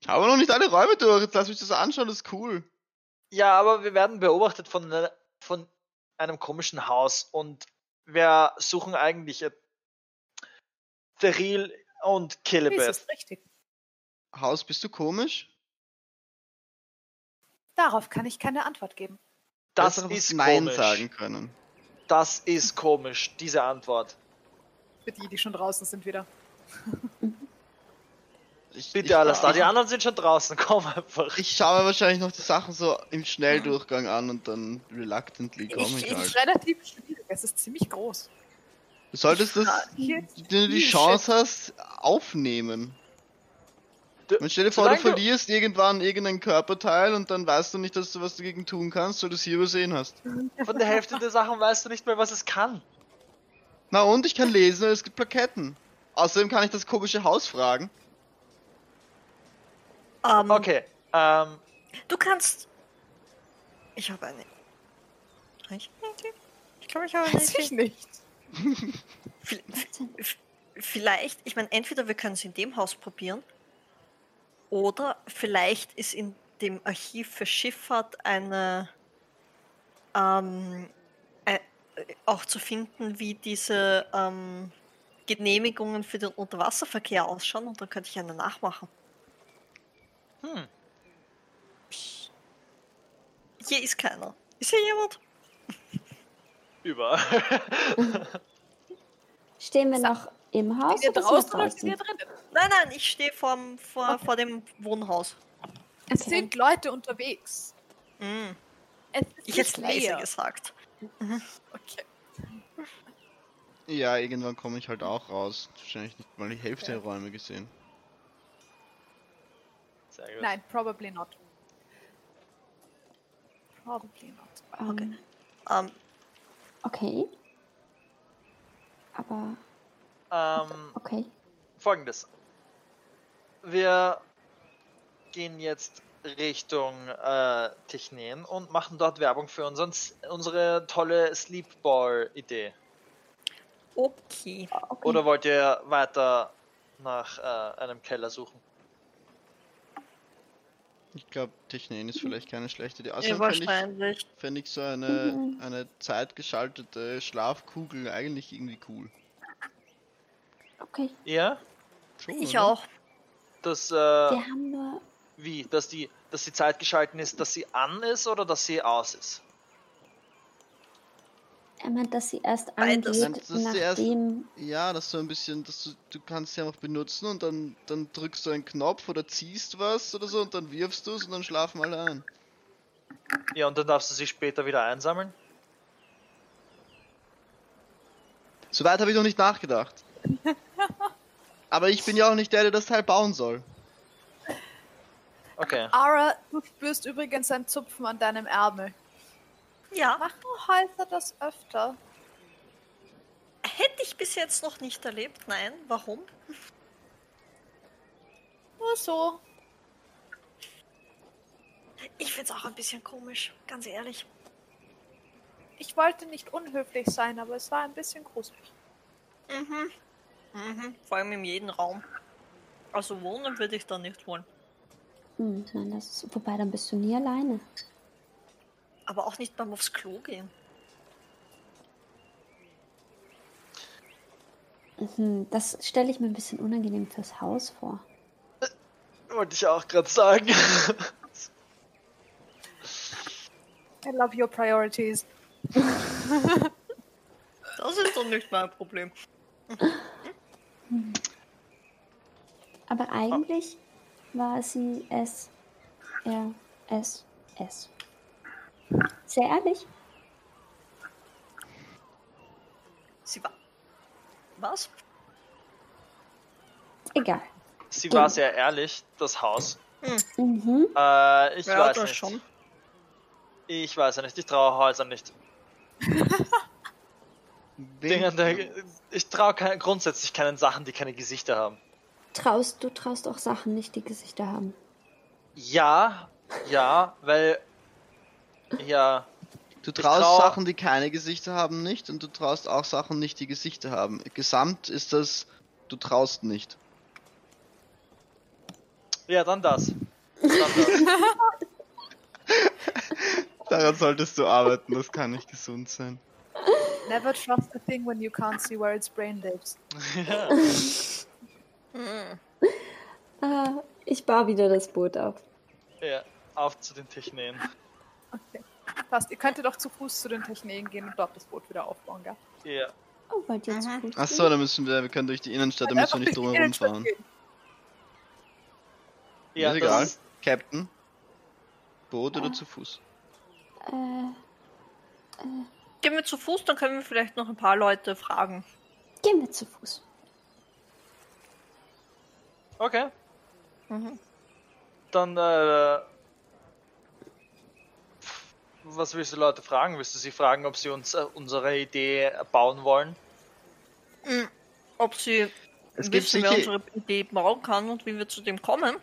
Ich habe noch nicht alle Räume durch. Jetzt lass mich das anschauen, das ist cool. Ja, aber wir werden beobachtet von, ne- von einem komischen Haus und wir suchen eigentlich äh, Theril und Killebeth. ist richtig. Haus, bist du komisch? Darauf kann ich keine Antwort geben. Das ist Nein komisch. sagen können. Das ist komisch, diese Antwort. Für die, die schon draußen sind wieder. Ich, Bitte ich, alles da. Die anderen sind schon draußen. Komm einfach. ich schaue mir wahrscheinlich noch die Sachen so im Schnelldurchgang an und dann reluctantly komme Ich, ich, halt. ist relativ schwierig. Es ist ziemlich groß. Du solltest das, wenn du die. Chance hast, aufnehmen. Man stell dir vor, du verlierst irgendwann irgendein Körperteil und dann weißt du nicht, dass du was dagegen tun kannst, weil du es hier übersehen hast. Von der Hälfte der Sachen weißt du nicht mehr, was es kann. Na und, ich kann lesen und es gibt Plaketten. Außerdem kann ich das komische Haus fragen. Ähm, Okay, ähm, Du kannst. Ich habe eine. Ich glaube, ich habe eine Weiß ich nicht. Vielleicht, ich meine, entweder wir können es in dem Haus probieren oder vielleicht ist in dem Archiv für Schifffahrt eine ähm, äh, auch zu finden, wie diese ähm, Genehmigungen für den Unterwasserverkehr ausschauen und dann könnte ich eine nachmachen. hm. Hier ist keiner. Ist hier jemand? Überall. Stehen wir noch im Haus wir oder draußen oder wir draußen? drinnen? Nein, nein, ich stehe vor, vor dem Wohnhaus. Es Okay. sind Leute unterwegs. Mm. Es ist Ich hätte leise gesagt. Okay. Ja, irgendwann komme ich halt auch raus. Wahrscheinlich nicht mal die Hälfte der Räume gesehen. Sehr gut. Nein, probably not. Probably not. Ähm, Ähm, okay. Aber, Ähm, okay. folgendes. Wir gehen jetzt Richtung äh, Technen und machen dort Werbung für unseren, unsere tolle Sleepball-Idee. okay. okay. Oder wollt ihr weiter nach äh, einem Keller suchen? Ich glaube, Technen ist vielleicht keine schlechte Idee. Ja, Außerdem fände ich, fänd ich so eine, Mhm. eine zeitgeschaltete Schlafkugel eigentlich irgendwie cool. Okay. Ja? Schon, Ich oder? auch. Das, äh, Wir haben nur. wie? Dass die, dass die Zeit geschalten ist, dass sie an ist oder dass sie aus ist? Er meint, dass sie erst angeht, Dass sie erst- nachdem. Ja, das so ein bisschen, dass du, du kannst sie einfach benutzen und dann, dann drückst du einen Knopf oder ziehst was oder so und dann wirfst du es und dann schlafen alle ein. Ja, und dann darfst du sie später wieder einsammeln? Soweit habe ich noch nicht nachgedacht. Aber ich bin ja auch nicht der, der das Teil bauen soll. Okay. Ara, du spürst übrigens ein Zupfen an deinem Ärmel. Ja, Machen Häuser das öfter? hätte ich bis jetzt noch nicht erlebt. Nein, warum? Nur so. Ich finde es auch ein bisschen komisch, ganz ehrlich. Ich wollte nicht unhöflich sein, aber es war ein bisschen gruselig. Mhm. Mhm. Vor allem in jedem Raum. Also wohnen würde ich da nicht wollen. Hm, nein, das ist, wobei, dann bist du nie alleine. Aber auch nicht beim aufs Klo gehen. Mhm, das stelle ich mir ein bisschen unangenehm fürs Haus vor. Wollte ich auch gerade sagen. I love your priorities. Das ist doch nicht mein Problem. Aber eigentlich war sie S. R. S. S. Sehr ehrlich? Sie war. Was? Egal. Sie war sehr ehrlich, das Haus. Mhm. Äh, ich Ja, weiß nicht. schon. Ich weiß ja nicht, ich traue Häusern nicht. Dinge, der, ich traue keine, grundsätzlich keinen Sachen, die keine Gesichter haben. Traust, du traust auch Sachen nicht, die Gesichter haben. Ja, ja, weil. Ja. Du traust trau- Sachen, die keine Gesichter haben, nicht und du traust auch Sachen nicht, die Gesichter haben. Gesamt ist das, du traust nicht. Ja, dann das. Dann das. Daran solltest du arbeiten, das kann nicht gesund sein. Never trust a thing when you can't see where its brain lives. Ah, ich baue wieder das Boot auf. ja, auf zu den Techneen. Okay. Passt, ihr könntet doch zu Fuß zu den Techniken gehen und dort das Boot wieder aufbauen, gell? Ja. Oh, wollt ihr zu Fuß Achso, dann müssen wir, wir können durch die Innenstadt, da müssen wir nicht Einfach drum durch die herum Innenstadt fahren. gehen. Ja, ist egal. ist- Captain? Boot oder zu Fuß? Äh, Gehen wir zu Fuß, dann können wir vielleicht noch ein paar Leute fragen. gehen wir zu Fuß. Okay. Mhm. Dann, äh. Was willst du Leute fragen? Willst du sie fragen, ob sie uns äh, unsere Idee bauen wollen? Ob sie Es gibt wissen, wer sicher- unsere Idee bauen kann und wie wir zu dem kommen.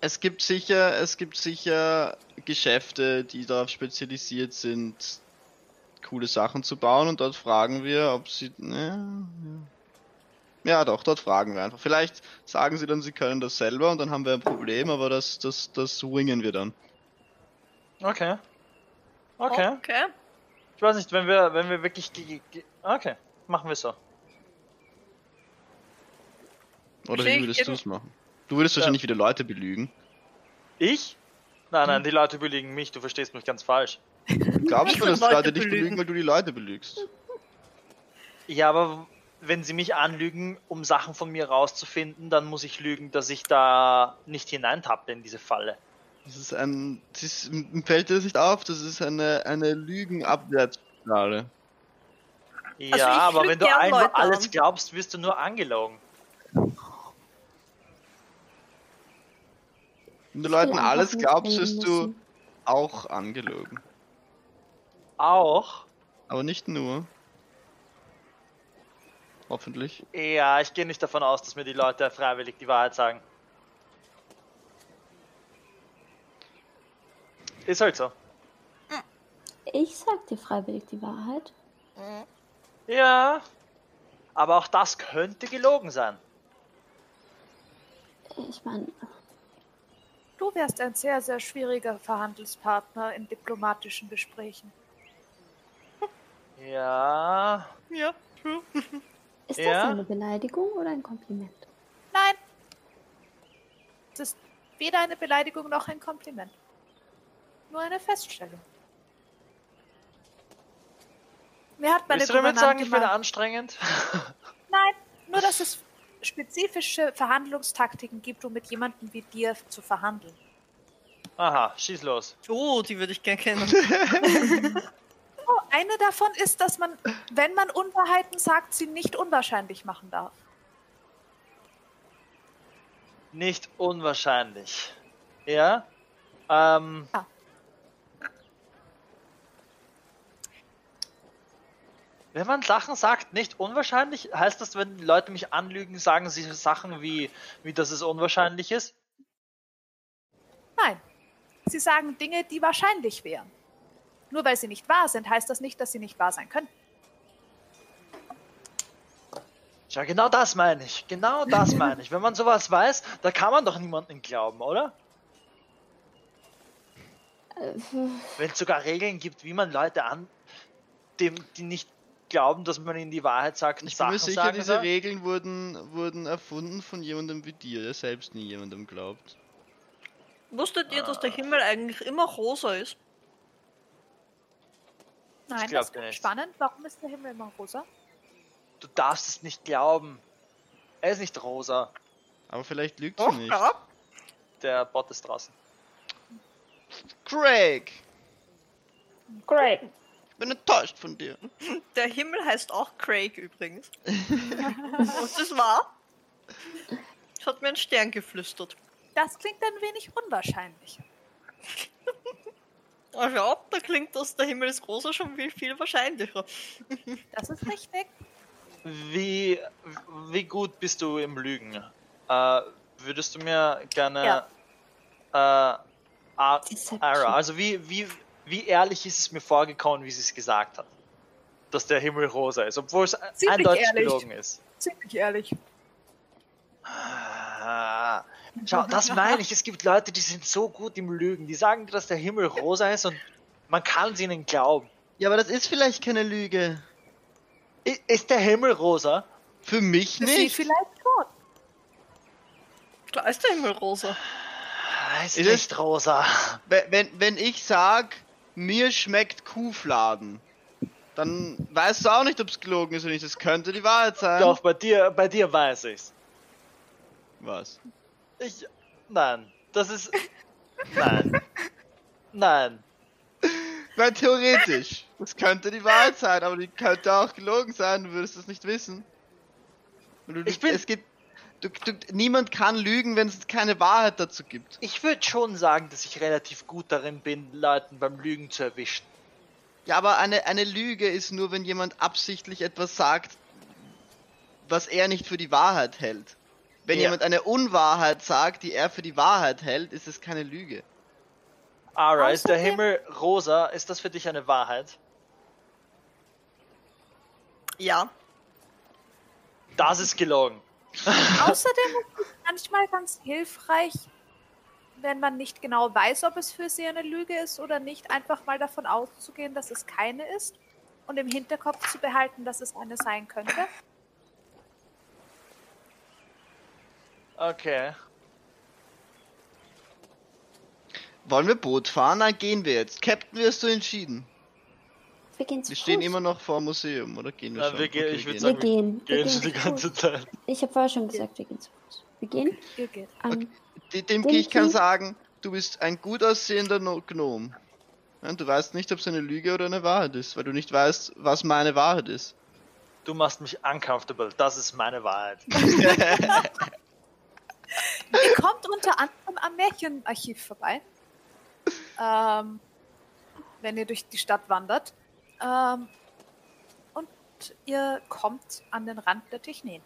Es gibt sicher, es gibt sicher Geschäfte, die darauf spezialisiert sind, coole Sachen zu bauen und dort fragen wir, ob sie. Ja, ja. ja doch, dort fragen wir einfach. Vielleicht sagen sie dann, sie können das selber und dann haben wir ein Problem, aber das, das, das wingen wir dann. Okay. Okay. Okay. Ich weiß nicht, wenn wir, wenn wir wirklich. Okay, machen wir so. Oder wie würdest du es machen? Du würdest Ja. wahrscheinlich wieder Leute belügen. Ich? Nein, Hm. nein, die Leute belügen mich, du verstehst mich ganz falsch. Glaubst Ich du, dass Leute Leute dich belügen. weil du die Leute belügst? Ja, aber wenn sie mich anlügen, um Sachen von mir rauszufinden, dann muss ich lügen, dass ich da nicht hineintappe in diese Falle. Das ist ein. Das ist, fällt dir das nicht auf? Das ist eine, eine Lügenabwärtsspirale. Ja, Also aber wenn du einfach Leute alles an. glaubst, wirst du nur angelogen. Wenn du Leuten alles glaubst, wirst du auch angelogen. Auch? Aber nicht nur. Hoffentlich. Ja, ich gehe nicht davon aus, dass mir die Leute freiwillig die Wahrheit sagen. Ist halt so. Ich sag dir freiwillig die Wahrheit. Ja. Aber auch das könnte gelogen sein. Ich meine, Du wärst ein sehr, sehr schwieriger Verhandelspartner in diplomatischen Gesprächen. Ja. Ja. ist Ja? das eine Beleidigung oder ein Kompliment? Nein. Es ist weder eine Beleidigung noch ein Kompliment. Nur eine Feststellung. Mir hat meine Willst du damit sagen, Gouvernante ich bin anstrengend? Nein, nur dass es spezifische Verhandlungstaktiken gibt, um mit jemandem wie dir zu verhandeln. Aha, schieß los. Oh, die würde ich gern kennen. Eine davon ist, dass man, wenn man Unwahrheiten sagt, sie nicht unwahrscheinlich machen darf. Nicht unwahrscheinlich. Ja? Ähm. Ja. Wenn man Sachen sagt, nicht unwahrscheinlich, heißt das, wenn Leute mich anlügen, sagen sie Sachen wie, wie dass es unwahrscheinlich ist? Nein. Sie sagen Dinge, die wahrscheinlich wären. Nur weil sie nicht wahr sind, heißt das nicht, dass sie nicht wahr sein können. Ja, genau das meine ich. Genau das meine ich. Wenn man sowas weiß, da kann man doch niemandem glauben, oder? Wenn es sogar Regeln gibt, wie man Leute an, dem, die nicht glauben, dass man ihnen die Wahrheit sagt, Ich bin Sachen mir sicher, sagen diese. Regeln wurden, wurden erfunden von jemandem wie dir, der selbst nie jemandem glaubt. Wusstet ihr, dass der Himmel eigentlich immer rosa ist? Nein, glaub das ist spannend. Warum ist der Himmel immer rosa? Du darfst es nicht glauben. Er ist nicht rosa. Aber vielleicht lügt Doch, sie nicht. ja. Der Bot ist draußen. Craig! Great. Ich bin enttäuscht von dir. Der Himmel heißt auch Craig übrigens. Und das war. Das hat mir ein Stern geflüstert. Das klingt ein wenig unwahrscheinlich. Also ab, da klingt das der Himmel ist rosa schon viel, viel wahrscheinlicher. Das ist richtig. Wie, wie gut bist du im Lügen? Äh, würdest du mir gerne äh, Ar- Deception. Ara, also wie, wie, wie ehrlich ist es mir vorgekommen, wie sie es gesagt hat? Dass der Himmel rosa ist, obwohl es Ziemlich eindeutig ehrlich. gelogen ist. Ziemlich ehrlich. Ah, Schau, das meine ich. Es gibt Leute, die sind so gut im Lügen. Die sagen dir, dass der Himmel rosa ist und man kann es ihnen glauben. Ja, aber das ist vielleicht keine Lüge. I- Ist der Himmel rosa? Für mich Für Sie nicht. vielleicht schon. Klar ist der Himmel rosa. Ah, Ist Ist nicht rosa. Wenn, wenn, wenn ich sag, mir schmeckt Kuhfladen, dann weißt du auch nicht, ob es gelogen ist oder nicht. Das könnte die Wahrheit sein. Doch, bei dir, bei dir weiß ich's. Was? Ich. Nein. Das ist. Nein. Nein. Weil theoretisch. Das könnte die Wahrheit sein, aber die könnte auch gelogen sein, du würdest es nicht wissen. Du, Ich bin- es gibt, du, du, niemand kann lügen, wenn es keine Wahrheit dazu gibt. Ich würde schon sagen, dass ich relativ gut darin bin, Leuten beim Lügen zu erwischen. Ja, aber eine, eine Lüge ist nur, wenn jemand absichtlich etwas sagt, was er nicht für die Wahrheit hält. Wenn Ja. jemand eine Unwahrheit sagt, die er für die Wahrheit hält, ist es keine Lüge. Ara, ist der Himmel rosa? Ist das für dich eine Wahrheit? Ja. Das ist gelogen. Außerdem ist es manchmal ganz hilfreich, wenn man nicht genau weiß, ob es für sie eine Lüge ist oder nicht, einfach mal davon auszugehen, dass es keine ist und im Hinterkopf zu behalten, dass es eine sein könnte. Okay. Wollen wir Boot fahren? Dann gehen wir jetzt. Captain, wie hast du entschieden? Wir gehen zu Wir stehen Fuß. immer noch vor dem Museum, oder gehen wir Ja, schon? wir gehen- ich würd gehen. Wir sagen, gehen. Wir Gehen gehen schon die zu ganze Fuß. Zeit. Ich habe vorher schon gesagt, wir gehen zu Fuß. Wir gehen. Geht. Ähm, Dem, dem Dinky. ich kann sagen, du bist ein gut aussehender no Gnom. Ja, du weißt nicht, ob es eine Lüge oder eine Wahrheit ist, weil du nicht weißt, was meine Wahrheit ist. Du machst mich uncomfortable. Das ist meine Wahrheit. Ihr kommt unter anderem am Märchenarchiv vorbei. Ähm, wenn ihr durch die Stadt wandert. Ähm, und ihr kommt an den Rand der Technen.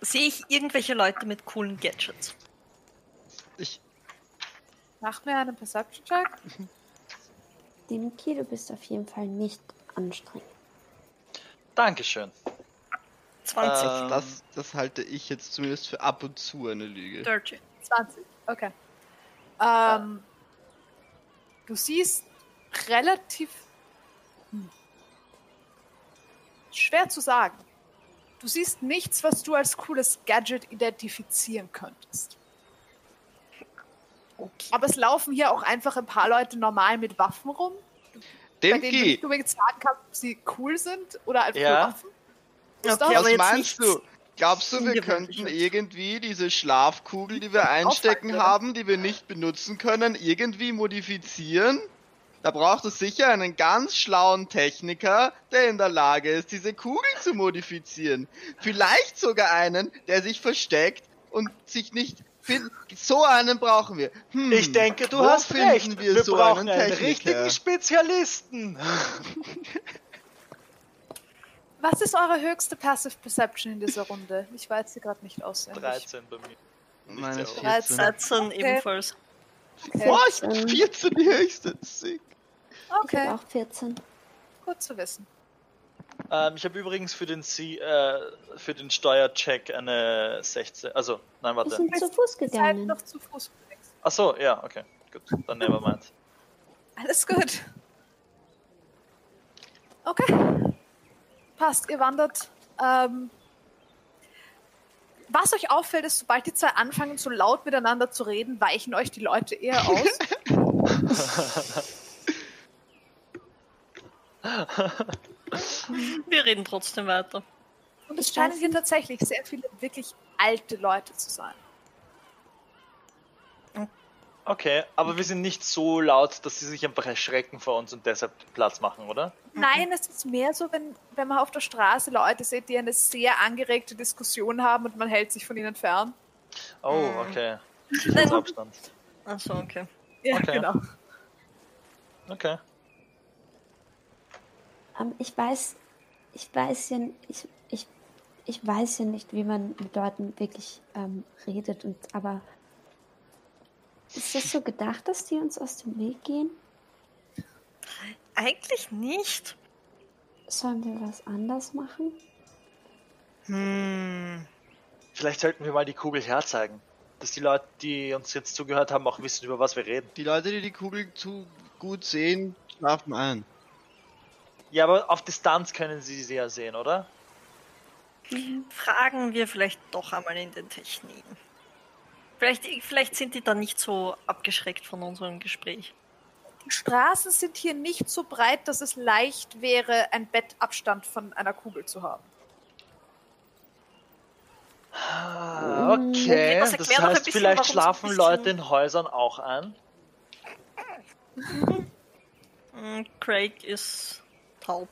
Sehe ich irgendwelche Leute mit coolen Gadgets? Ich, Mach mir einen Perception-Check. Dimki, du bist auf jeden Fall nicht anstrengend. Dankeschön. 20. Ähm, das, das halte ich jetzt zumindest für ab und zu eine Lüge. Dirty. 20. Okay. Ähm, du siehst relativ. Hm. Schwer zu sagen. Du siehst nichts, was du als cooles Gadget identifizieren könntest. Okay. Aber es laufen hier auch einfach ein paar Leute normal mit Waffen rum, bei denen du nicht unbedingt sagen kannst, ob sie cool sind oder einfach Ja. nur Waffen. Ist Okay, was meinst du? Glaubst du, wir könnten irgendwie diese Schlafkugel, die wir einstecken haben, die wir nicht benutzen können, irgendwie modifizieren? Da braucht es sicher einen ganz schlauen Techniker, der in der Lage ist, diese Kugel zu modifizieren. Vielleicht sogar einen, der sich versteckt und sich nicht findet. So einen brauchen wir. Hm, Ich denke, du wo hast finden recht. Wir, Wir, so brauchen einen einen Techniker? richtigen Spezialisten. Was ist eure höchste Passive Perception in dieser Runde? Ich weiß sie gerade nicht auswendig. 13 bei mir. Meine sehr hoch. 14. 13 ebenfalls. Okay. Boah, ich bin 14 die höchste. Sick. Ich Okay, auch 14. gut zu wissen. Ähm, ich habe übrigens für den, C, äh, für den Steuercheck eine 16. Also, nein, Wir warte. sind zu Fuß gegangen. noch zu Fuß unterwegs. Ach so, ja, okay. Gut, dann nevermind. Alles gut. Okay. Passt, ihr wandert. Ähm, was euch auffällt, ist, sobald die zwei anfangen, so laut miteinander zu reden, weichen euch die Leute eher aus. Wir reden trotzdem weiter. Und es scheinen hier tatsächlich sehr viele wirklich alte Leute zu sein. Okay, aber wir sind nicht so laut, dass sie sich einfach erschrecken vor uns und deshalb Platz machen, oder? Nein, es ist mehr so, wenn, wenn man auf der Straße Leute sieht, die eine sehr angeregte Diskussion haben und man hält sich von ihnen fern. Oh, Mhm. okay. Sicherheitsabstand. Achso, okay. Ja, Okay. genau. Okay. Ähm, ich weiß, ich weiß ja, ich, ich, ich weiß ja nicht, wie man mit Leuten wirklich ähm, redet und aber ist das so gedacht, dass die uns aus dem Weg gehen? Eigentlich nicht. Sollen wir was anders machen? Hm. Vielleicht sollten wir mal die Kugel herzeigen. Dass die Leute, die uns jetzt zugehört haben, auch wissen, über was wir reden. Die Leute, die die Kugel zu gut sehen, schlafen ein. Ja, aber auf Distanz können sie sie ja sehen, oder? Fragen wir vielleicht doch einmal in den Techniken. Vielleicht, vielleicht sind die dann nicht so abgeschreckt von unserem Gespräch. Die Straßen sind hier nicht so breit, dass es leicht wäre, ein Bettabstand von einer Kugel zu haben. Ah, Mm, okay. das Das, heißt, bisschen, vielleicht schlafen Leute in Häusern auch ein. Hm, Craig ist taub.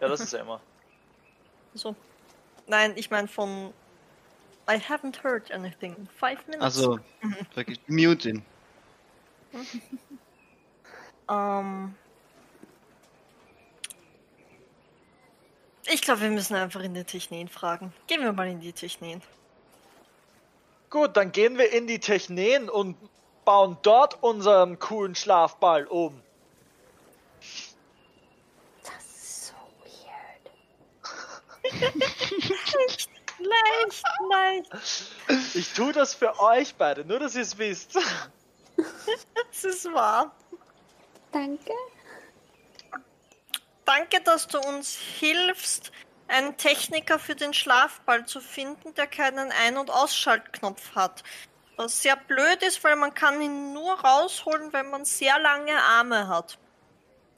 Ja, das ist ja immer. So. Nein, ich meine von I haven't heard anything. Five minutes. Also, wirklich, mute ihn. Ähm, ich glaube, wir müssen einfach in die Technen fragen. Gehen wir mal in die Technen. Gut, dann gehen wir in die Technen und bauen dort unseren coolen Schlafball um. Das ist so weird. Leicht, leicht. Ich tue das für euch beide, nur dass ihr es wisst. Das ist wahr. Danke. Danke, dass du uns hilfst, einen Techniker für den Schlafball zu finden, der keinen Ein- und Ausschaltknopf hat. Was sehr blöd ist, weil man kann ihn nur rausholen, wenn man sehr lange Arme hat.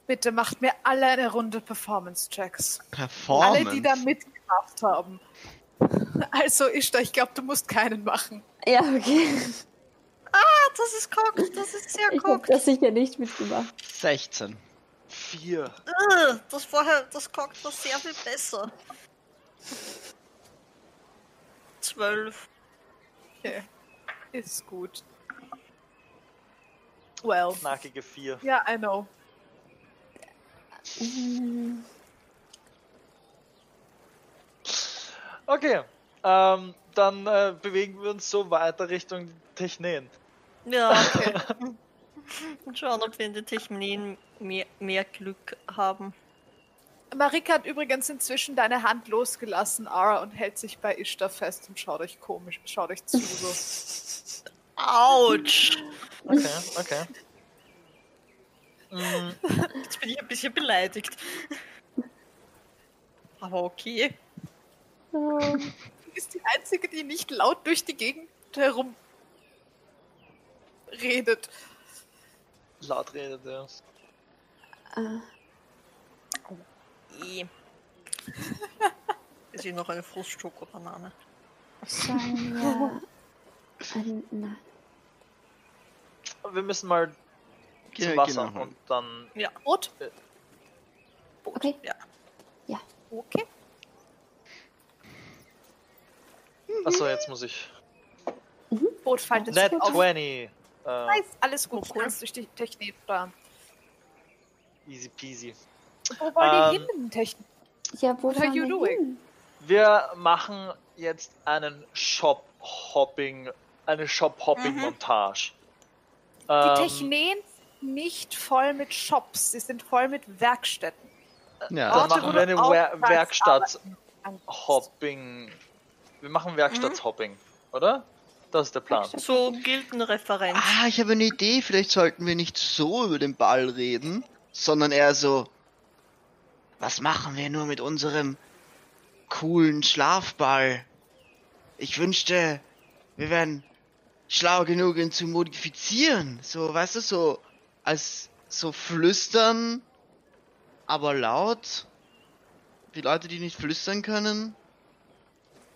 Bitte macht mir alle eine Runde Performance-Checks. Performance. Alle, die da mitgemacht haben. Also, Ishtar, ich glaube, du musst keinen machen. Ja, okay. Ah, das ist cocked, das ist sehr Ich habe das sicher nicht mitgemacht. 16. Vier. Ugh, Das vorher, das cocked war sehr viel besser. Zwölf. Okay. Ist gut. Well. Knackige vier. Ja, I know. Mm, Okay. Ähm, dann äh, bewegen wir uns so weiter Richtung Technen. Ja. Okay. Und schauen, ob wir in den Technen mehr, mehr Glück haben. Marika hat übrigens inzwischen deine Hand losgelassen, Ara, und hält sich bei Ishtar fest und schaut euch komisch, schaut euch zu. So. Autsch! Okay, okay. Jetzt bin ich ein bisschen beleidigt. Aber okay. Oh, Du bist die Einzige, die nicht laut durch die Gegend herum redet. laut redet er. äh, Eh. Ist hier noch eine Frustschoko-Banane? sollen wir. Ein, na, Wir müssen mal zum geh Wasser und dann. Rot? okay. Okay. Achso, jetzt muss ich. Boot faltet Net sich auf. 20. Äh, Nice, alles gut. Oh, Du cool. kannst durch die Technik da. easy peasy. Wo wollt ihr Ähm, hin, Technik? Ja, wo What are you wir doing? hin? Wir machen jetzt einen Shop-Hopping, eine Shop-Hopping-Montage. Die Ähm, Technen sind nicht voll mit Shops, sie sind voll mit Werkstätten. Ja, Dann Orte, machen wir eine Werkstatt-Hopping. Wir machen Werkstatt-Hopping, oder? Das ist der Plan. So Gildenreferenz. Ah, ich habe eine Idee. Vielleicht sollten wir nicht so über den Ball reden, sondern eher so. Was machen wir nur mit unserem coolen Schlafball? Ich wünschte, wir wären schlau genug, ihn zu modifizieren. So, weißt du, so als so flüstern, aber laut. Die Leute, die nicht flüstern können.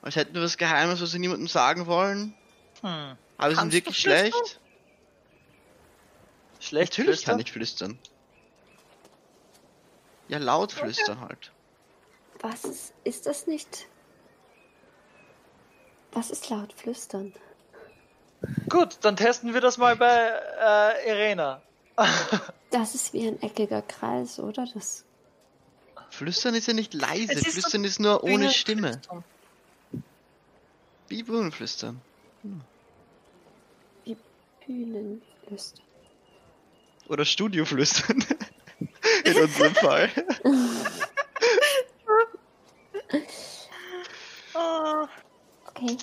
Als hätten wir was Geheimes, was sie niemandem sagen wollen. Hm. Aber ihn du wirklich flüstern? schlecht? Schlecht Natürlich flüstern? kann ich flüstern. Ja, laut flüstern halt. Was ist. Ist das nicht. Was ist laut flüstern? Gut, dann testen wir das mal bei äh, Irena. Das ist wie ein eckiger Kreis, oder? Das. Flüstern ist ja nicht leise, ist so Flüstern ist nur ohne Stimme. Wie Bühnenflüstern. Wie Bühnen ist. Oder Studioflüstern. In unserem Fall. Ah, Okay.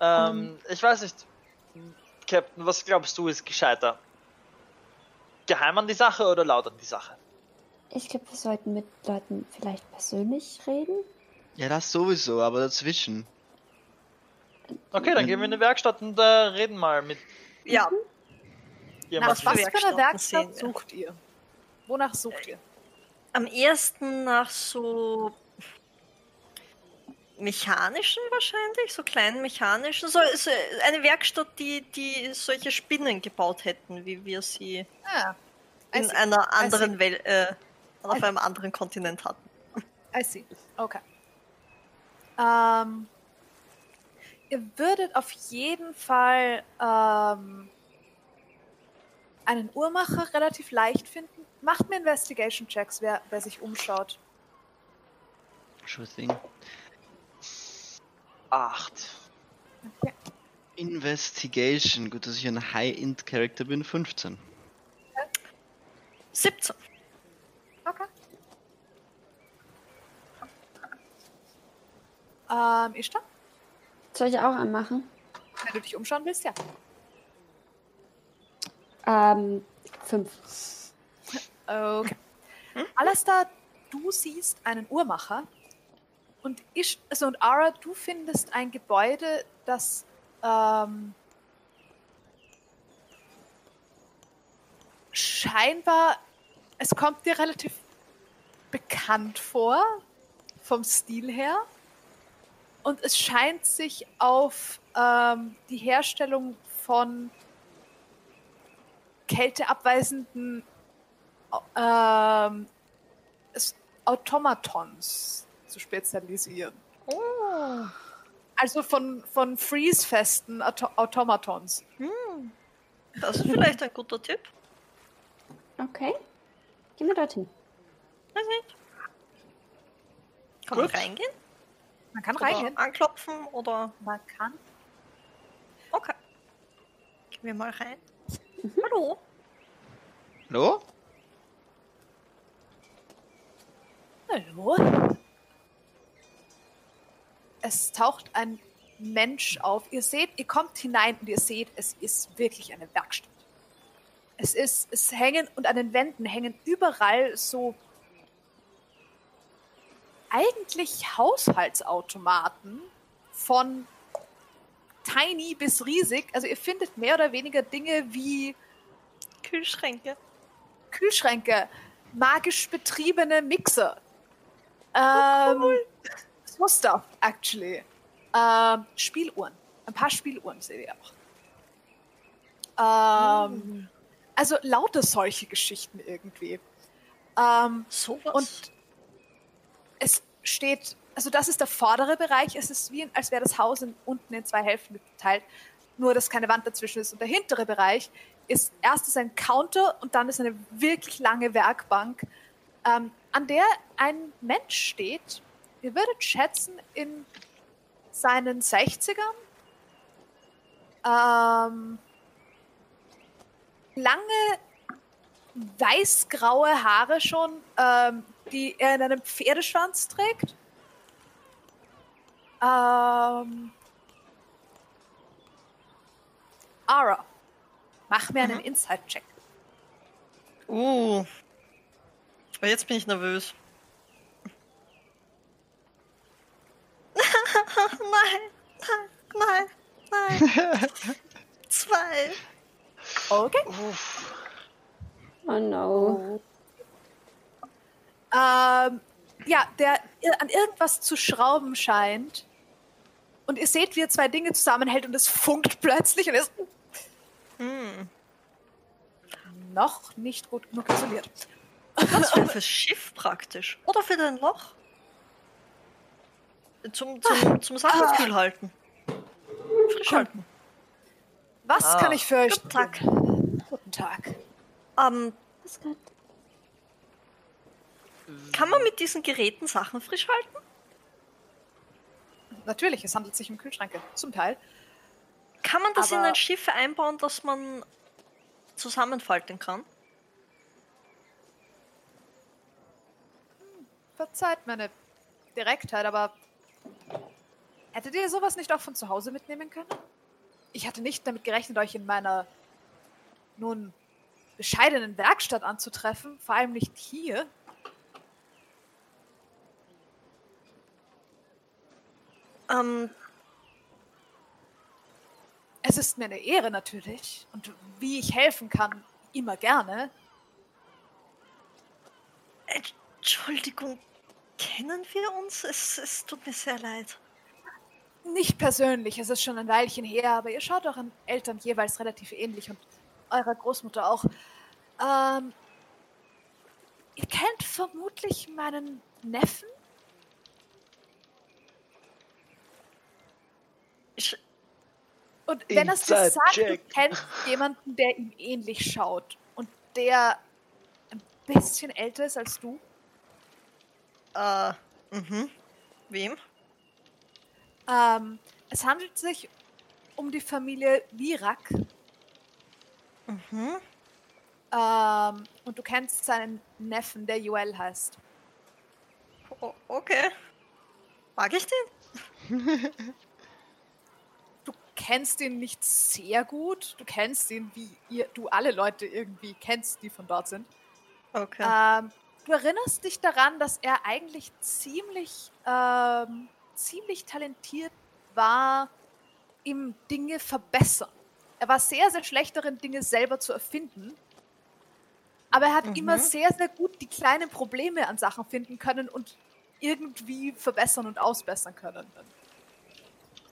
Ähm, ich weiß nicht, Captain, was glaubst du ist gescheiter? Geheim an die Sache oder laut an die Sache? Ich glaube, wir sollten mit Leuten vielleicht persönlich reden. Ja, das sowieso, aber dazwischen. Okay, dann gehen wir in die Werkstatt und äh, reden mal mit ja, Nach was für einer Werkstatt sucht ihr? Wonach sucht ihr? am ersten nach so mechanischen wahrscheinlich, so kleinen mechanischen. So, so eine Werkstatt, die, die solche Spinnen gebaut hätten, wie wir sie Ah, in see. einer anderen. Welt, äh, auf einem anderen Kontinent hatten. I see. Okay. Ähm, ihr würdet auf jeden Fall ähm, einen Uhrmacher relativ leicht finden. Macht mir Investigation-Checks, wer, wer sich umschaut. Sure thing. Acht. Okay. Investigation. Gut, dass ich ein High-Int-Character bin. 15. 17. Okay. Ähm, Ishtar, Soll ich auch anmachen? wenn du dich umschauen willst, ja. Ähm, fünf. Okay. Alastair, du siehst einen Uhrmacher und ich, also und Ara, du findest ein Gebäude, das ähm, scheinbar, es kommt dir relativ bekannt vor vom Stil her und es scheint sich auf ähm, die Herstellung von kälteabweisenden ähm, Automatons zu spezialisieren. Oh. Also von, von freeze-festen Auto Automatons. Hm. Das ist vielleicht ein guter Tipp. Okay. Gehen wir dorthin. Nicht. Kann man Gut. reingehen? Man kann reingehen. anklopfen oder. Man kann. Okay. Gehen wir mal rein. Hallo? Hallo? Hallo. Es taucht ein Mensch auf. Ihr seht, ihr kommt hinein und ihr seht, es ist wirklich eine Werkstatt. Es ist, es hängen und an den Wänden hängen überall so eigentlich Haushaltsautomaten von tiny bis riesig. Also ihr findet mehr oder weniger Dinge wie Kühlschränke. Kühlschränke, magisch betriebene Mixer. Ähm, so stuff, actually. Ähm, Spieluhren. Ein paar Spieluhren seht ihr auch. Ähm, Also lauter solche Geschichten irgendwie. Ähm, Sowas. und es steht, also das ist der vordere Bereich. Es ist wie, als wäre das Haus in, unten in zwei Hälften geteilt, nur dass keine Wand dazwischen ist. Und der hintere Bereich ist erstes ein Counter und dann ist eine wirklich lange Werkbank, ähm, an der ein Mensch steht. Ihr würdet schätzen, in seinen 60ern. Ähm, lange weißgraue Haare schon, ähm, die er in einem Pferdeschwanz trägt. Ähm, Ara, mach mir einen Inside-Check. Uh. Aber jetzt bin ich nervös. nein, nein, nein, nein. Zwei. Okay. Uff. Oh no. Ähm, ja, der an irgendwas zu schrauben scheint. Und ihr seht, wie er zwei Dinge zusammenhält und es funkt plötzlich und ist Hm. noch nicht gut genug isoliert. Das wäre fürs Schiff praktisch. Oder für dein Loch. Zum, zum, zum Sachen kühl halten. Frisch halten. Was Ah. kann ich für euch Guten Tag. Guten Tag. Ähm? Kann man mit diesen Geräten Sachen frisch halten? Natürlich, es handelt sich um Kühlschränke. Zum Teil. Kann man das in Aber- ein Schiff einbauen, das man zusammenfalten kann? Verzeiht meine Direktheit, aber hättet ihr sowas nicht auch von zu Hause mitnehmen können? Ich hatte nicht damit gerechnet, euch in meiner nun bescheidenen Werkstatt anzutreffen, vor allem nicht hier. Ähm, Es ist mir eine Ehre natürlich und wie ich helfen kann, immer gerne. Entschuldigung, kennen wir uns? Es, es tut mir sehr leid. Nicht persönlich, es ist schon ein Weilchen her, aber ihr schaut euren Eltern jeweils relativ ähnlich und eurer Großmutter auch. Ähm, ihr kennt vermutlich meinen Neffen? Und wenn er es dir sagt, du kennst jemanden, der ihm ähnlich schaut und der ein bisschen älter ist als du, äh, mhm. Wem? ähm, es handelt sich um die Familie Virak. Mhm. Ähm, und du kennst seinen Neffen, der Joel heißt. O okay. Mag ich den? Du kennst ihn nicht sehr gut. Du kennst ihn, wie ihr, du alle Leute irgendwie kennst, die von dort sind. Okay. Ähm, du erinnerst dich daran, dass er eigentlich ziemlich, ähm, ziemlich talentiert war im Dinge verbessern. Er war sehr, sehr schlecht darin, Dinge selber zu erfinden. Aber er hat Mhm. immer sehr, sehr gut die kleinen Probleme an Sachen finden können und irgendwie verbessern und ausbessern können.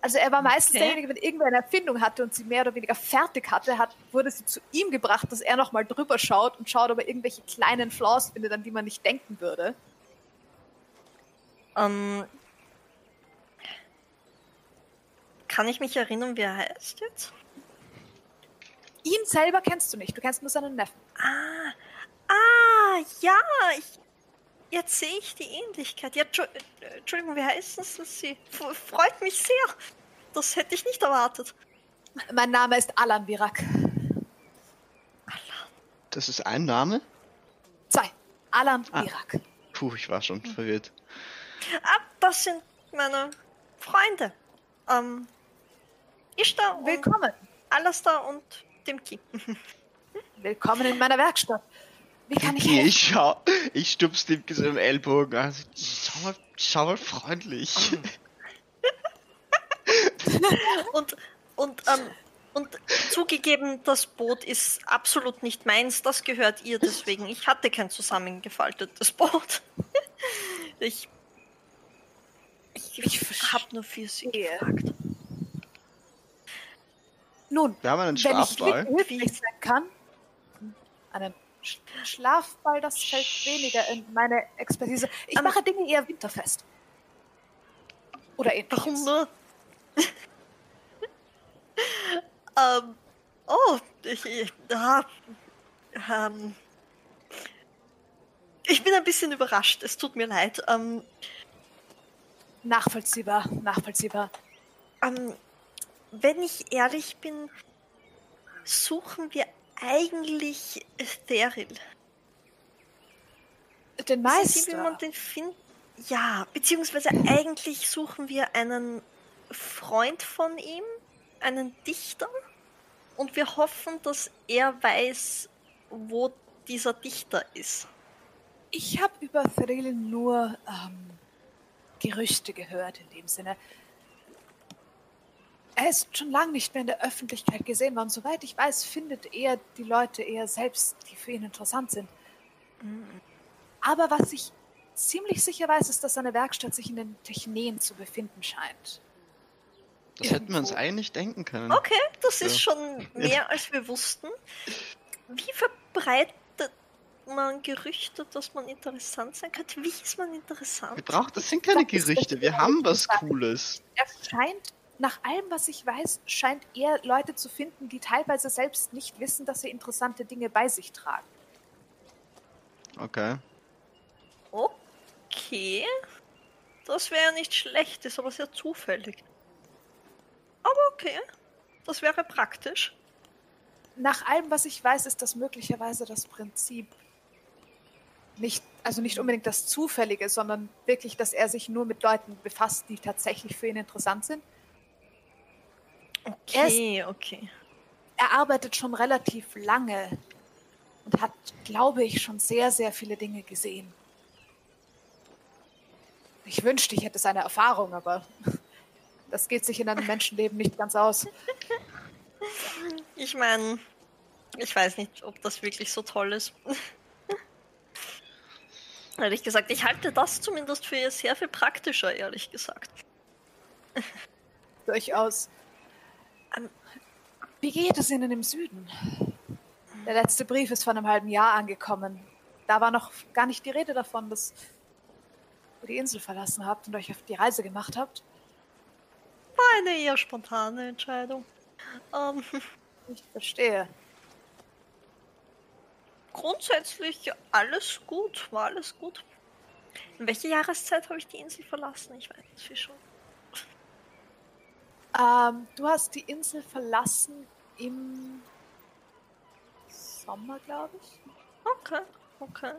Also er war meistens Okay. derjenige, wenn irgendwer eine Erfindung hatte und sie mehr oder weniger fertig hatte, hat, wurde sie zu ihm gebracht, dass er nochmal drüber schaut und schaut, ob er irgendwelche kleinen Flaws findet, an die man nicht denken würde. Ähm, kann ich mich erinnern, wie er heißt jetzt? Ihn selber kennst du nicht, du kennst nur seinen Neffen. Ah, ah, ja, ich, jetzt sehe ich die Ähnlichkeit. Ja, äh, Entschuldigung, wie heißen Sie? Freut mich sehr. Das hätte ich nicht erwartet. Mein Name ist Alan Virak. Das ist ein Name? Zwei. Alan Ah. Virak. Puh, ich war schon verwirrt. Ah, das sind meine Freunde. Ähm, Ishtar und Willkommen. Alastair und Dimki. Willkommen in meiner Werkstatt. Wie kann ich helfen? ich schau, ich stups dem so im Ellbogen an. Schau mal, schau mal freundlich. Und, und, ähm, und zugegeben, das Boot ist absolut nicht meins, das gehört ihr, deswegen, ich hatte kein zusammengefaltetes Boot. Ich, ich, Ich habe nur für sie gefragt. Nun, Wir haben einen wenn ich sein kann, einen Schlafball, das fällt weniger in meine Expertise. Ich mache Dinge eher winterfest. Oder ähnliches. Warum nur? ähm, oh, ich, ich, ah, ähm, ich bin ein bisschen überrascht, es tut mir leid. Ähm, Nachvollziehbar, nachvollziehbar. Ähm, wenn ich ehrlich bin, suchen wir eigentlich Theril. Den Meister. man den findet? Ja, beziehungsweise eigentlich suchen wir einen Freund von ihm, einen Dichter, und wir hoffen, dass er weiß, wo dieser Dichter ist. Ich habe über Thrill nur ähm, Gerüchte gehört in dem Sinne. Er ist schon lange nicht mehr in der Öffentlichkeit gesehen worden. Soweit ich weiß, findet er die Leute eher selbst, die für ihn interessant sind. Aber was ich ziemlich sicher weiß, ist, dass seine Werkstatt sich in den Techneen zu befinden scheint. Das hätten wir uns irgendwo. eigentlich denken können. Okay, das ist Ja. schon mehr als wir wussten. Wie verbreitet man Gerüchte, dass man interessant sein könnte? Wie ist man Wir interessant? brauchen, das sind keine Das Gerüchte, wir haben was. Cooles. Er scheint nach allem, was ich weiß, scheint er Leute zu finden, die teilweise selbst nicht wissen, dass sie interessante Dinge bei sich tragen. Okay. Okay. Das wäre nicht schlecht, ist aber sehr zufällig. Aber okay. Das wäre praktisch. Nach allem, was ich weiß, ist das möglicherweise das Prinzip. Nicht, also nicht unbedingt das Zufällige, sondern wirklich, dass er sich nur mit Leuten befasst, die tatsächlich für ihn interessant sind. Okay, okay. Er arbeitet schon relativ lange und hat, glaube ich, schon sehr, sehr viele Dinge gesehen. Ich wünschte, ich hätte seine Erfahrung, aber das geht sich in einem Menschenleben nicht ganz aus. Ich meine, ich weiß nicht, ob das wirklich so toll ist. ehrlich gesagt, ich halte das zumindest für sehr viel praktischer, ehrlich gesagt. Durchaus. Ähm, Wie geht es Ihnen im Süden? Der letzte Brief ist vor einem halben Jahr angekommen. Da war noch gar nicht die Rede davon, dass ihr die Insel verlassen habt und euch auf die Reise gemacht habt. War eine eher spontane Entscheidung. Ähm, Ich verstehe. grundsätzlich alles gut, war alles gut. In welcher Jahreszeit habe ich die Insel verlassen? Ich weiß nicht wie schon. Ähm, du hast die Insel verlassen im Sommer, glaube ich. Okay, okay.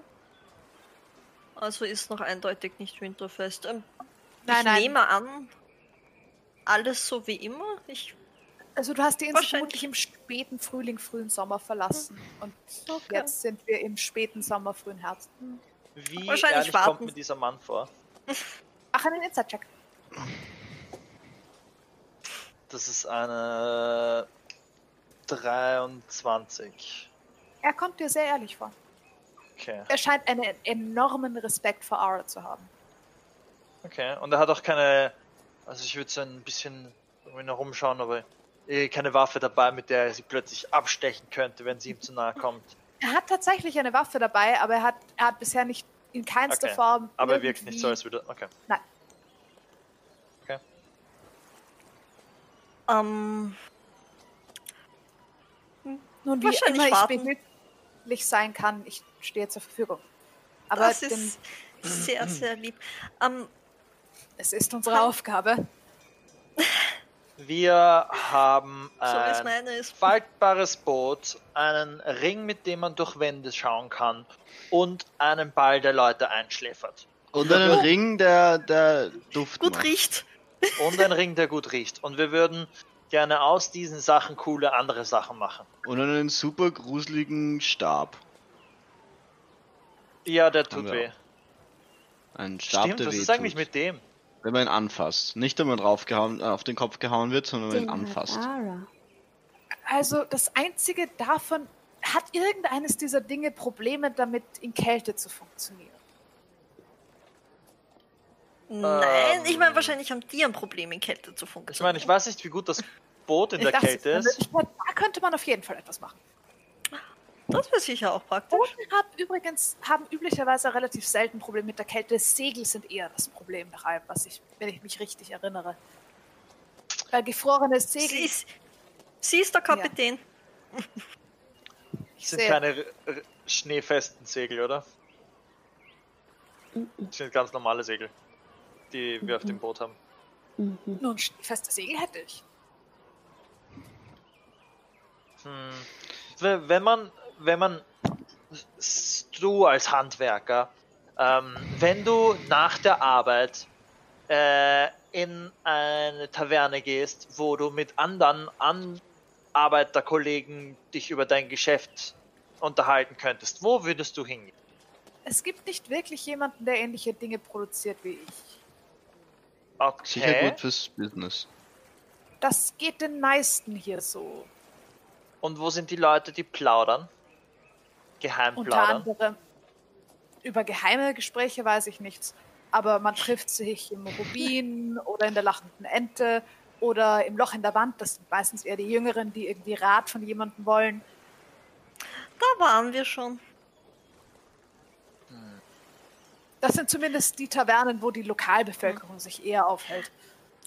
Also ist noch eindeutig nicht Winterfest. Ähm, Nein, ich nein. nehme an, alles so wie immer. Ich Also du hast die Insel vermutlich im späten Frühling, frühen Sommer verlassen. Und Okay. jetzt sind wir im späten Sommer, frühen Herbst. Wie Wahrscheinlich ehrlich warten kommt mir dieser Mann vor? Ach, einen Inside-Check. Das ist eine 23. Er kommt dir sehr ehrlich vor. Okay. Er scheint einen enormen Respekt vor Aura zu haben. Okay. Und er hat auch keine. Also ich würde so ein bisschen rumschauen, aber eh keine Waffe dabei, mit der er sie plötzlich abstechen könnte, wenn sie ihm zu nahe kommt. Er hat tatsächlich eine Waffe dabei, aber er hat, er hat bisher nicht in keinster Okay. Form. Aber er wirkt nicht so, als würde. Okay. Nein. Ähm, Nun, wie Wahrscheinlich immer ich behilflich sein kann, ich stehe zur Verfügung. Aber das ist sehr, sehr lieb. Ähm, es ist unsere Aufgabe. Wir haben so ein meine ist. faltbares Boot, einen Ring, mit dem man durch Wände schauen kann und einen Ball, der Leute einschläfert. Und einen Ring, der, der Duft Gut macht. riecht. Und ein Ring, der gut riecht. Und wir würden gerne aus diesen Sachen coole andere Sachen machen. Und einen super gruseligen Stab. Ja, der tut weh. Ein Stab, Stimmt, der was weh ist eigentlich tut. mit dem? Wenn man ihn anfasst. Nicht, wenn man draufgehauen, äh, auf den Kopf gehauen wird, sondern wenn man ihn anfasst. Ara. Also das einzige davon, hat irgendeines dieser Dinge Probleme damit, in Kälte zu funktionieren? Nein, ich meine, Ähm. wahrscheinlich haben die ein Problem, in Kälte zu Ich funktionieren. meine, ich weiß nicht, wie gut das Boot in der Das Kälte ist. Möglichkeit. Da könnte man auf jeden Fall etwas machen. Das wäre sicher auch praktisch. Boote haben übrigens haben üblicherweise relativ selten Probleme mit der Kälte. Segel sind eher das Problem nach allem, was ich, wenn ich mich richtig erinnere. Weil gefrorene Sie Segel. ist, sie ist der Kapitän. ich sind sehe. keine schneefesten Segel, oder? Das sind ganz normale Segel, die wir auf dem Boot haben. Mhm. Nun, feste Segel hätte ich. Hm. Wenn man, wenn man, du als Handwerker, ähm, wenn du nach der Arbeit äh, in eine Taverne gehst, wo du mit anderen An Arbeiterkollegen dich über dein Geschäft unterhalten könntest, wo würdest du hingehen? Es gibt nicht wirklich jemanden, der ähnliche Dinge produziert wie ich. Sicher Okay. gut fürs Business. Das geht den meisten hier so. Und wo sind die Leute, die plaudern? Geheim Unter plaudern? anderem über geheime Gespräche weiß ich nichts. Aber man trifft sich im Rubin oder in der lachenden Ente oder im Loch in der Wand. Das sind meistens eher die Jüngeren, die irgendwie Rat von jemandem wollen. Da waren wir schon. Das sind zumindest die Tavernen, wo die Lokalbevölkerung sich eher aufhält.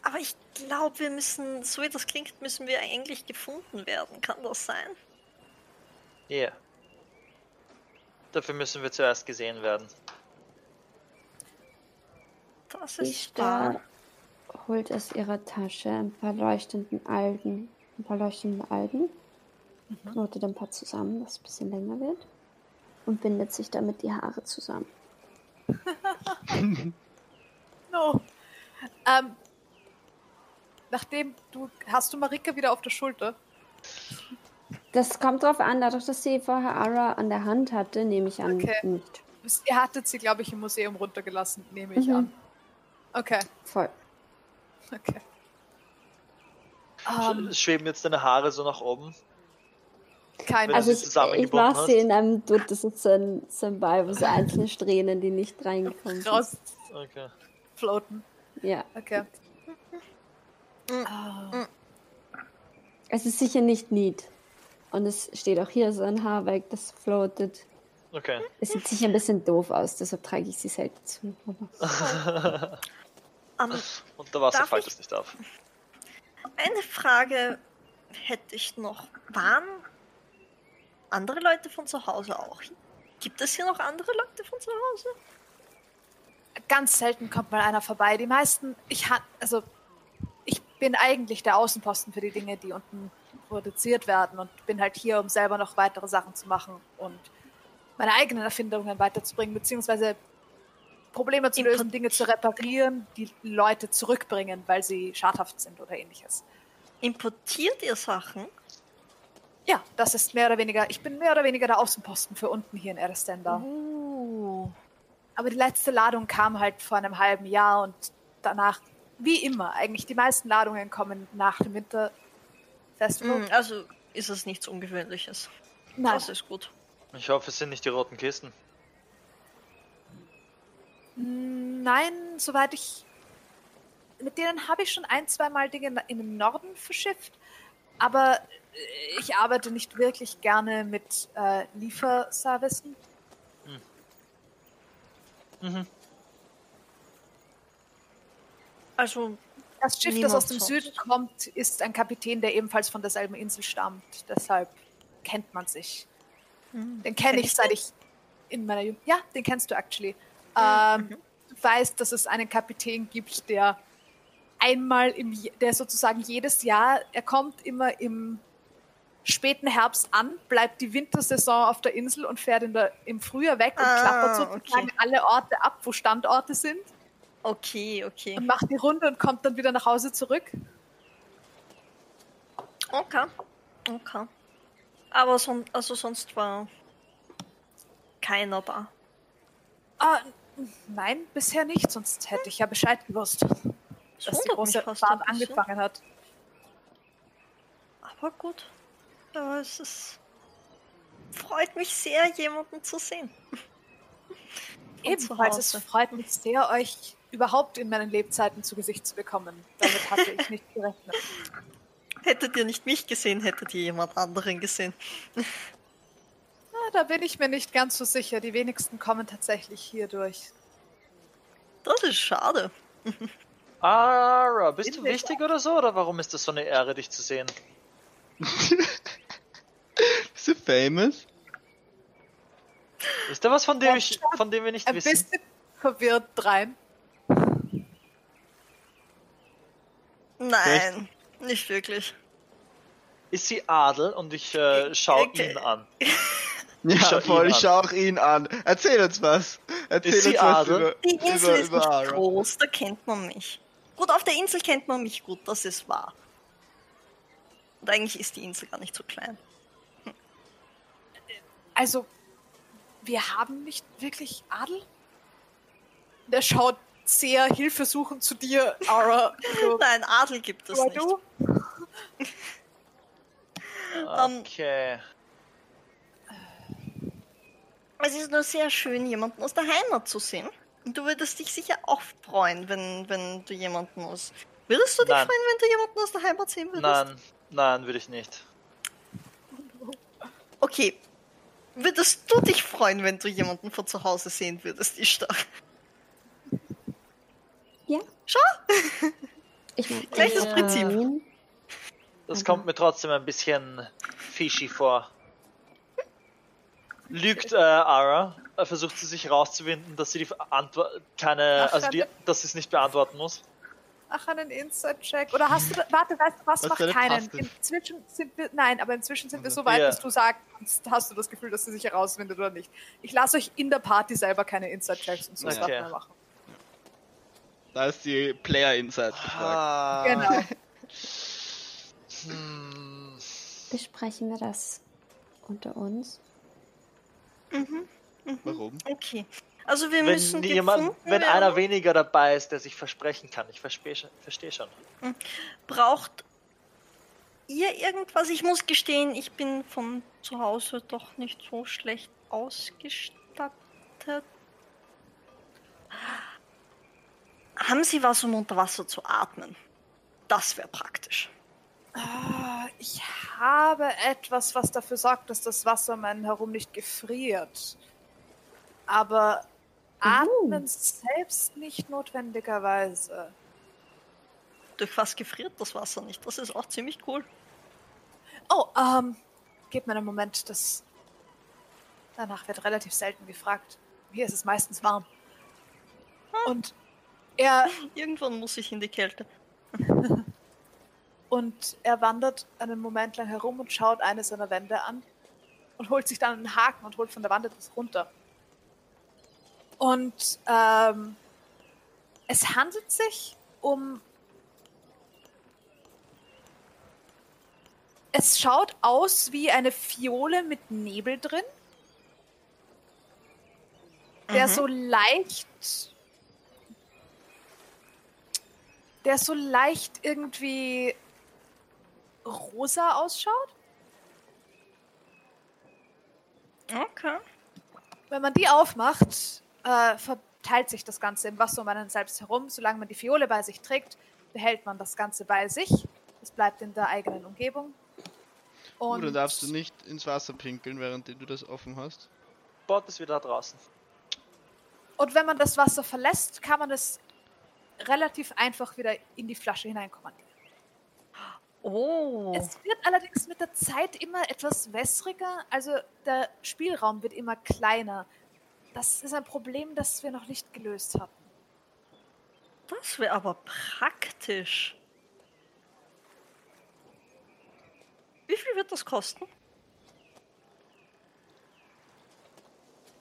Aber ich glaube, wir müssen, so wie das klingt, müssen wir eigentlich gefunden werden. Kann das sein? Ja. Dafür müssen wir zuerst gesehen werden. Das Die ist wahr. Star holt aus ihrer Tasche ein paar leuchtenden Algen, ein paar leuchtende Algen, knotet ein paar zusammen, dass es ein bisschen länger wird und bindet sich damit die Haare zusammen. No. Ähm, nachdem du. Hast du Marika wieder auf der Schulter? Das kommt drauf an, dadurch, dass sie vorher Ara an der Hand hatte, nehme ich an Okay. nicht. Ihr hattet sie, glaube ich, im Museum runtergelassen, nehme ich Mhm. an. Okay, Voll. okay. Sch- Ähm, Schweben jetzt deine Haare so nach oben? Kein Wenn Also ich, mache sie in einem Dutt, das ist so ein, so ein Ball, wo so einzelne Strähnen, die nicht reinkommen. raus Okay. floaten. Ja, Okay. Ah, es ist sicher nicht neat. Und es steht auch hier so ein Haar weg, das floatet. Okay. Es sieht sicher ein bisschen doof aus, deshalb trage ich sie selten zu. Ähm, Unter Wasser fällt ich- es nicht auf. eine Frage hätte ich noch. Waren andere Leute von zu Hause auch? Gibt es hier noch andere Leute von zu Hause? ganz selten kommt mal einer vorbei. Die meisten, ich ha also ich bin eigentlich der Außenposten für die Dinge, die unten produziert werden und bin halt hier, um selber noch weitere Sachen zu machen und meine eigenen Erfindungen weiterzubringen, beziehungsweise Probleme zu lösen, Dinge zu reparieren, die Leute zurückbringen, weil sie schadhaft sind oder ähnliches. Importiert ihr Sachen? Ja, das ist mehr oder weniger, ich bin mehr oder weniger der Außenposten für unten hier in Erestenda. Uh. Aber die letzte Ladung kam halt vor einem halben Jahr und danach, wie immer, eigentlich die meisten Ladungen kommen nach dem Winterfestival. Mm, Also ist es nichts Ungewöhnliches. Nein, Das ist gut. Ich hoffe, es sind nicht die roten Kisten. nein, soweit ich. Mit denen habe ich schon ein, zwei Mal Dinge in den Norden verschifft, aber ich arbeite nicht wirklich gerne mit äh, Lieferservicen. Mhm. Also, Das Schiff, das aus dem sonst. Süden kommt, ist ein Kapitän, der ebenfalls von derselben Insel stammt. Deshalb kennt man sich. hm. Den kenne Kenn ich, seit ich in meiner Jugend. Ja, den kennst du actually. Ähm, Du weißt, dass es einen Kapitän gibt, der einmal im, Je- der sozusagen jedes Jahr, er kommt immer im späten Herbst an, bleibt die Wintersaison auf der Insel und fährt in der, im Frühjahr weg und Ah, klappert sozusagen okay. alle Orte ab, wo Standorte sind okay, okay. und macht die Runde und kommt dann wieder nach Hause zurück. Okay. Okay. Aber son also sonst war keiner da. Ah, nein, bisher nicht, sonst hätte ich ja Bescheid gewusst, Das dass die große Fahrt angefangen hat. Aber gut. Aber es ist. Freut mich sehr, jemanden zu sehen. Ebenfalls, es freut mich sehr, euch überhaupt in meinen Lebzeiten zu Gesicht zu bekommen. Damit hatte ich nicht gerechnet. Hättet ihr nicht mich gesehen, hättet ihr jemand anderen gesehen. Ah, da bin ich mir nicht ganz so sicher. Die wenigsten kommen tatsächlich hier durch. Das ist schade. Ara, bist du Bin ich wichtig oder so? Oder warum ist das so eine Ehre, dich zu sehen? Bist du famous? Ist da was, von dem, ich, von dem wir nicht Ein wissen? bisschen verwirrt rein. Nein, nicht wirklich. Ist sie Adel und ich äh, schaue Okay. ihn an. Ja, schau ihn voll, ich an. schau auch ihn an. Erzähl uns was. Erzähl Ist sie uns was Adel? über, Die Insel über, ist über nicht Ara. groß, da kennt man mich. Gut, auf der Insel kennt man mich gut, das ist wahr. Und eigentlich ist die Insel gar nicht so klein. Also, wir haben nicht wirklich Adel? Der schaut sehr hilfesuchend zu dir, Ara. So, Nein, Adel gibt es "Aber nicht. du? Ähm, Okay. Es ist nur sehr schön, jemanden aus der Heimat zu sehen. Und du würdest dich sicher auch freuen, wenn, wenn du jemanden aus. Würdest du dich Nein. freuen, wenn du jemanden aus der Heimat sehen würdest? Nein, nein, würde ich nicht. Okay. Würdest du dich freuen, wenn du jemanden von zu Hause sehen würdest, Ishtar? Ja. Schau! Ich meine, Gleiches ich- Prinzip. Das Mhm. kommt mir trotzdem ein bisschen fishy vor. Lügt äh, Ara, versucht sie sich rauszuwinden, dass sie die Antwort keine, Ach, also die, dass sie es nicht beantworten muss. Ach, einen Inside-Check. Oder hast du, da- warte, weißt du was, Was macht keinen. Inzwischen sind wir, nein, aber inzwischen sind wir Also, so weit, ja. dass du sagst, hast du das Gefühl, dass sie sich herausfindet oder nicht. Ich lasse euch in der Party selber keine Inside-Checks und so Okay. Sachen mehr machen. Da ist die Player Insight gefragt. Ah, Genau. Hm, Besprechen wir das unter uns? Mhm. Warum? Okay. Also wir müssen wenn jemand, gefunden wenn werden. einer weniger dabei ist, der sich versprechen kann. Ich verstehe schon. Versteh schon. Braucht ihr irgendwas? Ich muss gestehen, ich bin von zu Hause doch nicht so schlecht ausgestattet. Haben Sie was, um unter Wasser zu atmen? Das wäre praktisch. Ah, Ich habe etwas, was dafür sorgt, dass das Wasser um einen herum nicht gefriert. Aber atmen selbst nicht notwendigerweise. Durch was gefriert das Wasser nicht? Das ist auch ziemlich cool. Oh, ähm, gebt mir einen Moment, das. Danach wird relativ selten gefragt. Hier ist es meistens warm. Und er, Irgendwann muss ich in die Kälte. und er wandert einen Moment lang herum und schaut eine seiner Wände an und holt sich dann einen Haken und holt von der Wand etwas runter. Und ähm, es handelt sich um. Es schaut aus wie eine Fiole mit Nebel drin, der Mhm. so leicht. Der so leicht irgendwie rosa ausschaut. Okay. Wenn man die aufmacht, äh, verteilt sich das Ganze im Wasser um einen selbst herum. Solange man die Fiole bei sich trägt, behält man das Ganze bei sich. Es bleibt in der eigenen Umgebung. Und Oder darfst du nicht ins Wasser pinkeln, während du das offen hast? Bot ist wieder draußen. Und wenn man das Wasser verlässt, kann man es relativ einfach wieder in die Flasche hineinkommandieren. Oh. Es wird allerdings mit der Zeit immer etwas wässriger, also der Spielraum wird immer kleiner. Das ist ein Problem, das wir noch nicht gelöst hatten. Das wäre aber praktisch. Wie viel wird das kosten?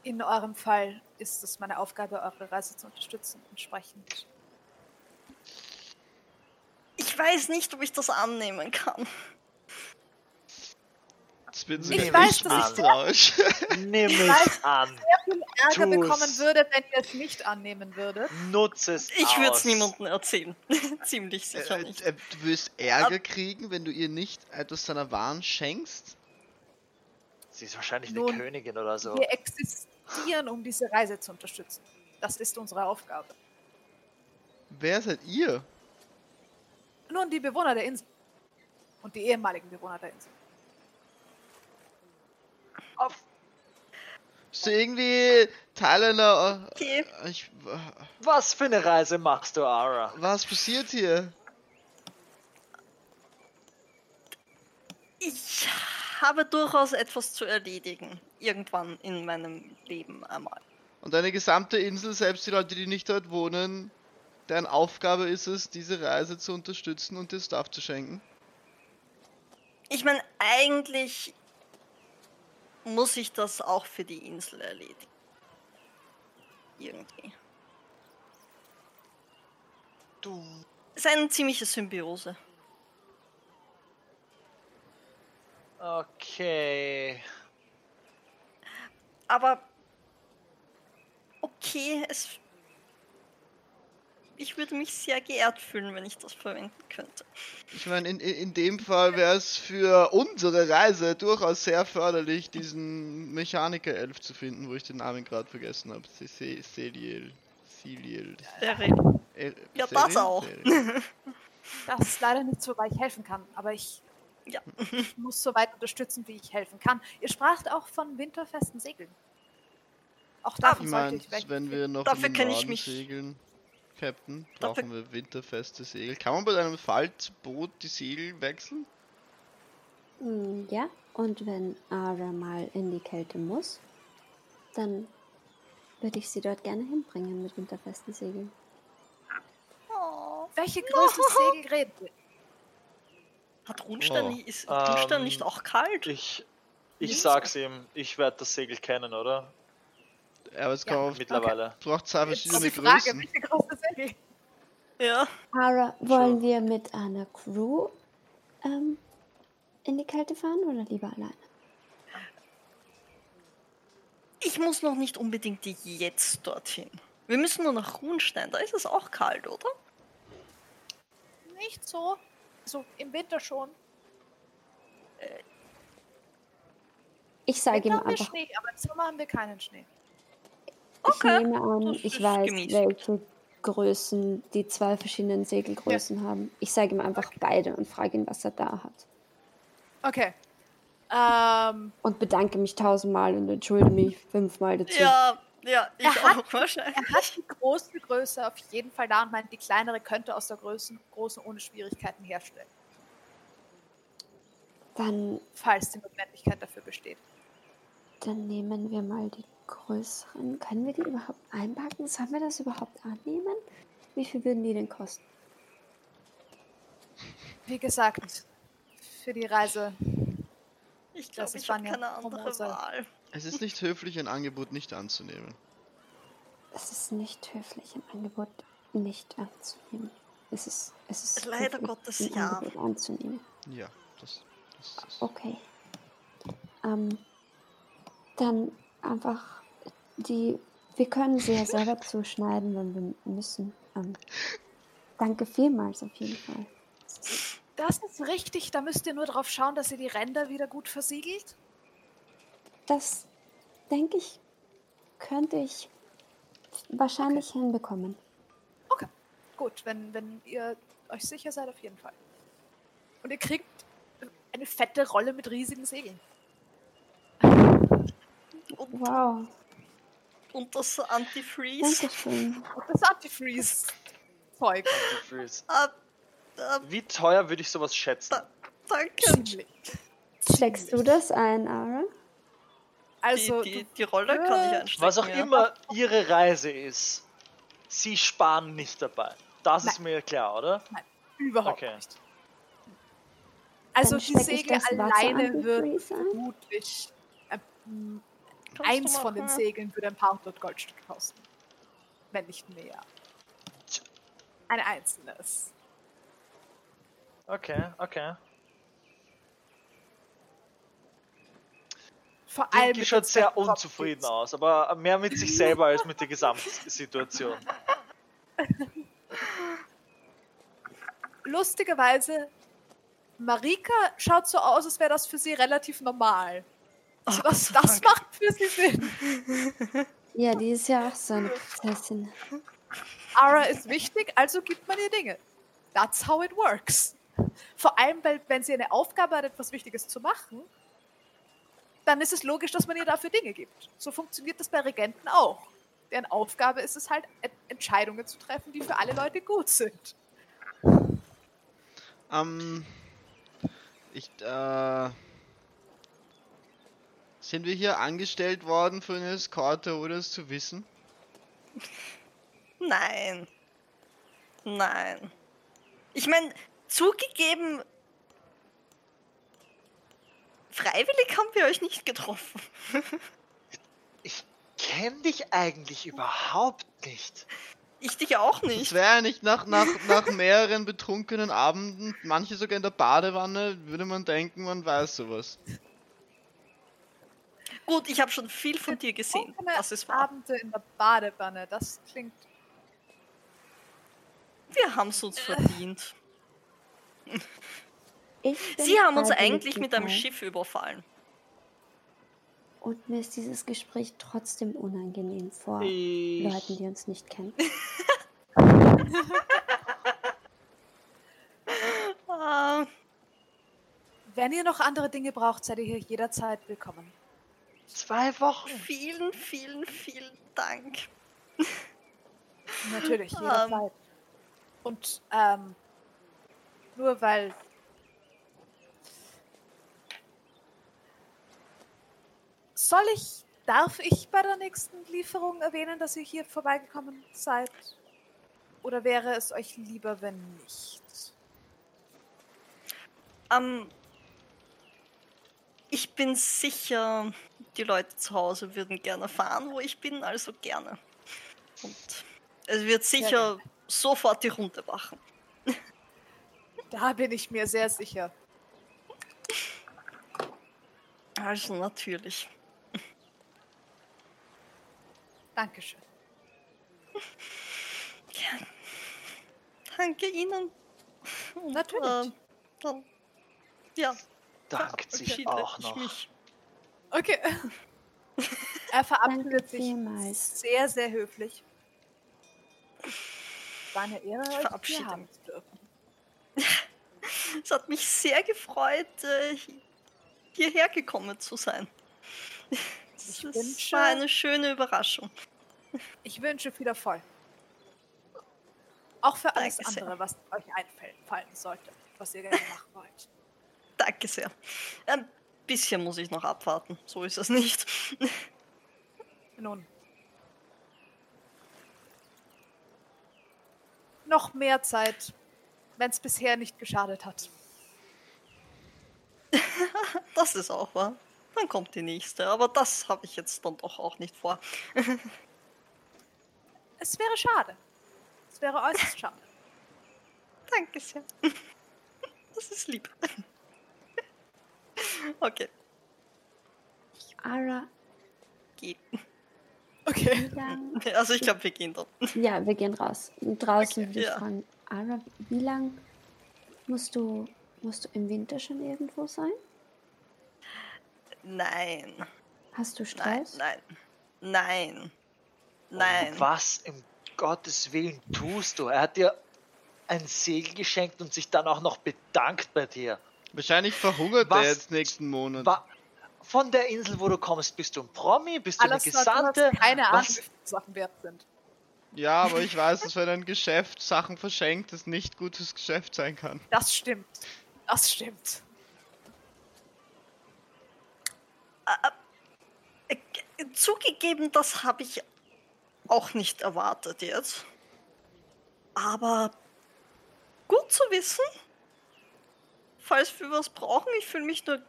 In eurem Fall ist es meine Aufgabe, eure Reise zu unterstützen. Entsprechend. Ich weiß nicht, ob ich das annehmen kann. Das bin Ich ich weiß, dass ich- misstrauisch. Nimm weiß- es an. Viel Ärger Tu's. bekommen würdet, wenn ihr es nicht annehmen würdet. Nutze es Ich würde es niemandem erzählen. Ziemlich sicher Äh, nicht. äh, du wirst Ärger kriegen, wenn du ihr nicht etwas deiner Waren schenkst? Sie ist wahrscheinlich eine Nun, Königin oder so. Wir existieren, um diese Reise zu unterstützen. Das ist unsere Aufgabe. Wer seid ihr? Nun, die Bewohner der Insel. Und die ehemaligen Bewohner der Insel. Auf. Bist du irgendwie Teil einer... Okay. Ich, Was für eine Reise machst du, Ara? was passiert hier? Ich habe durchaus etwas zu erledigen. Irgendwann in meinem Leben einmal. Und deine gesamte Insel, selbst die Leute, die nicht dort wohnen, deren Aufgabe ist es, diese Reise zu unterstützen und dir Stuff zu schenken? Ich meine, eigentlich muss ich das auch für die Insel erledigen. Irgendwie. Du. Es ist eine ziemliche Symbiose. Okay. Aber okay, es. Ich würde mich sehr geehrt fühlen, wenn ich das verwenden könnte. Ich meine, in, in, in dem Fall wäre es für unsere Reise durchaus sehr förderlich, diesen Mechaniker-Elf zu finden, wo ich den Namen gerade vergessen habe. Wäre Äh, Ja, das auch. Das ist leider nicht so, weil ich helfen kann. Aber ich Ja. muss so weit unterstützen, wie ich helfen kann. Ihr spracht auch von winterfesten Segeln. Auch davon Ich sollte ich weg. wenn wir noch Dafür in den kenn ich mich- segeln, Captain, brauchen wir winterfeste Segel. Kann man bei einem Faltboot die Segel wechseln? Hm, ja, und wenn Ara mal in die Kälte muss, dann würde ich sie dort gerne hinbringen mit winterfesten Segeln. Oh. Welche Größe Segel reden wir? Hat Runstein, Oh. nie- ist Runstein Ähm, nicht auch kalt? Ich, ich sag's ihm, ich werde das Segel kennen, oder? Ja, aber es Ja, kommt, Mittlerweile. braucht zwei verschiedene die Frage, Größen. welche Größe Segel? Ja. Ara, wollen wir mit einer Crew ähm, in die Kälte fahren oder lieber alleine? Ich muss noch nicht unbedingt jetzt dorthin. Wir müssen nur nach Runstein, da ist es auch kalt, oder? Nicht so. So im Winter schon. Ich sage ihm Winter haben wir einfach, Schnee, aber im Sommer haben wir keinen Schnee. ich nehme an, ich weiß, gemäßigt. welche Größen die zwei verschiedenen Segelgrößen haben. Ich sage ihm einfach beide und frage ihn, was er da hat. Okay. Ähm, Und bedanke mich tausendmal und entschuldige mich fünfmal dazu. Ja, ja, ich Er hat- auch wahrscheinlich. er hat die große Größe auf jeden Fall da und meint, die kleinere könnte aus der Größen, großen ohne Schwierigkeiten herstellen, Dann, falls die Notwendigkeit dafür besteht. dann nehmen wir mal die größeren. Können wir die überhaupt einpacken? Sollen wir das überhaupt annehmen? Wie viel würden die denn kosten? Wie gesagt, für die Reise. Ich Das glaube, ist ich habe keine andere. Wahl. Es ist nicht höflich, ein Angebot nicht anzunehmen. Es ist nicht höflich, ein Angebot nicht anzunehmen. Es ist, es ist Leider höflich, Gottes, ein ja. Angebot anzunehmen. Ja, das, das ist. Okay. Ähm, dann einfach die. Wir können sie ja selber zuschneiden, wenn wir müssen. Ähm, danke vielmals auf jeden Fall. Das ist richtig, da müsst ihr nur darauf schauen, dass ihr die Ränder wieder gut versiegelt. Das denke ich, könnte ich wahrscheinlich hinbekommen. Okay, gut, wenn, wenn ihr euch sicher seid, auf jeden Fall. Und ihr kriegt eine fette Rolle mit riesigen Segeln. Wow, und das Antifreeze. Dankeschön. Und das Antifreeze-Zeug. Freeze. Ah, ah, Wie teuer würde ich sowas schätzen? da, danke. Steckst du das ein, Ara? Also, die, die, die Rolle kann ich einstecken. Was auch ja. immer ihre Reise ist, sie sparen nicht dabei. Das ist mir klar, oder? du, überhaupt Okay. nicht. Also, Dann die Wasser alleine wird vermutlich. Eins von den. Segeln würde ein paar hundert Goldstück kosten. Wenn nicht mehr. Ein einzelnes. Okay, okay. Vor allem. Mit schaut sehr unzufrieden aus, aber mehr mit sich selber als mit der Gesamtsituation. Lustigerweise, Marika schaut so aus, als wäre das für sie relativ normal. Das, Gott sei das Dank. macht für sie Sinn. Ja, die ist ja auch so eine Prinzessin. Ara ist wichtig, also gibt man ihr Dinge. That's how it works. Vor allem, weil, wenn sie eine Aufgabe hat, etwas Wichtiges zu machen, dann ist es logisch, dass man ihr dafür Dinge gibt. So funktioniert das bei Regenten auch. Deren Aufgabe ist es halt, Ent- Entscheidungen zu treffen, die für alle Leute gut sind. Ähm. Ich, äh. Sind wir hier angestellt worden für eine Eskorte, ohne es zu wissen? Nein. Nein. Ich meine, zugegeben, freiwillig haben wir euch nicht getroffen. Ich kenne dich eigentlich überhaupt nicht. Ich dich auch Es nicht. wäre ja nicht nach, nach, nach mehreren betrunkenen Abenden, manche sogar in der Badewanne, würde man denken, man weiß sowas. Gut, ich habe schon viel von dir gesehen. Das ist wahr. Abende in der Badewanne, das klingt. Wir haben es uns verdient. Ich bin Sie haben uns eigentlich mit einem Schiff überfallen. Und mir ist dieses Gespräch trotzdem unangenehm vor Ich, Leuten, die uns nicht kennen. Ah, Wenn ihr noch andere Dinge braucht, seid ihr hier jederzeit willkommen. Zwei Wochen. vielen, vielen, vielen Dank. Natürlich, Ähm. jederzeit. Und ähm, nur weil. Soll ich, darf ich bei der nächsten Lieferung erwähnen, dass ihr hier vorbeigekommen seid? Oder wäre es euch lieber, wenn nicht? Ähm, ich bin sicher, die Leute zu Hause würden gerne fahren, wo ich bin, also gerne. Und es wird sicher sofort die Runde machen. Da bin ich mir sehr sicher. Also natürlich. Dankeschön. Danke Ihnen. Und, Natürlich. äh, dann, ja, Dankt sich auch ich noch. mich. Okay. er verabschiedet sich vielmals. sehr, sehr höflich. War eine Ehre, euch hier verabschiede haben zu dürfen. Es hat mich sehr gefreut, äh, hierher gekommen zu sein. Es wünsche- war eine schöne Überraschung. Ich wünsche viel Erfolg. Auch für alles Danke sehr. andere, was euch einfällt, fallen sollte, was ihr gerne machen wollt. Danke sehr. Ein bisschen muss ich noch abwarten. So ist es nicht. Nun. Noch mehr Zeit, wenn es bisher nicht geschadet hat. Das ist auch wahr. Dann kommt die nächste. Aber das habe ich jetzt dann doch auch nicht vor. Es wäre schade. Es wäre äußerst schade. Danke sehr. Das ist lieb. Okay, Ara, geh. Okay. lang? Also ich glaube, wir gehen dann. Ja, wir gehen raus. Und draußen würde ich ja. fragen, Ara, wie lang musst du, musst du im Winter schon irgendwo sein? Nein, Hast du nein, Stress? nein, nein, nein. Was im Gottes Willen tust du? Er hat dir ein Segel geschenkt und sich dann auch noch bedankt bei dir. Wahrscheinlich verhungert Was? er jetzt nächsten Monat. Wa von der Insel, wo du kommst, bist du ein Promi? Bist du Alles eine du Gesandte? keine Ahnung, Was? Sachen wert sind. Ja, aber ich weiß, dass wenn ein Geschäft Sachen verschenkt, es nicht gutes Geschäft sein kann. Das stimmt. Das stimmt. Äh, g- Zugegeben, das habe ich auch nicht erwartet jetzt. Aber gut zu wissen. Falls wir was brauchen, ich fühle mich nur.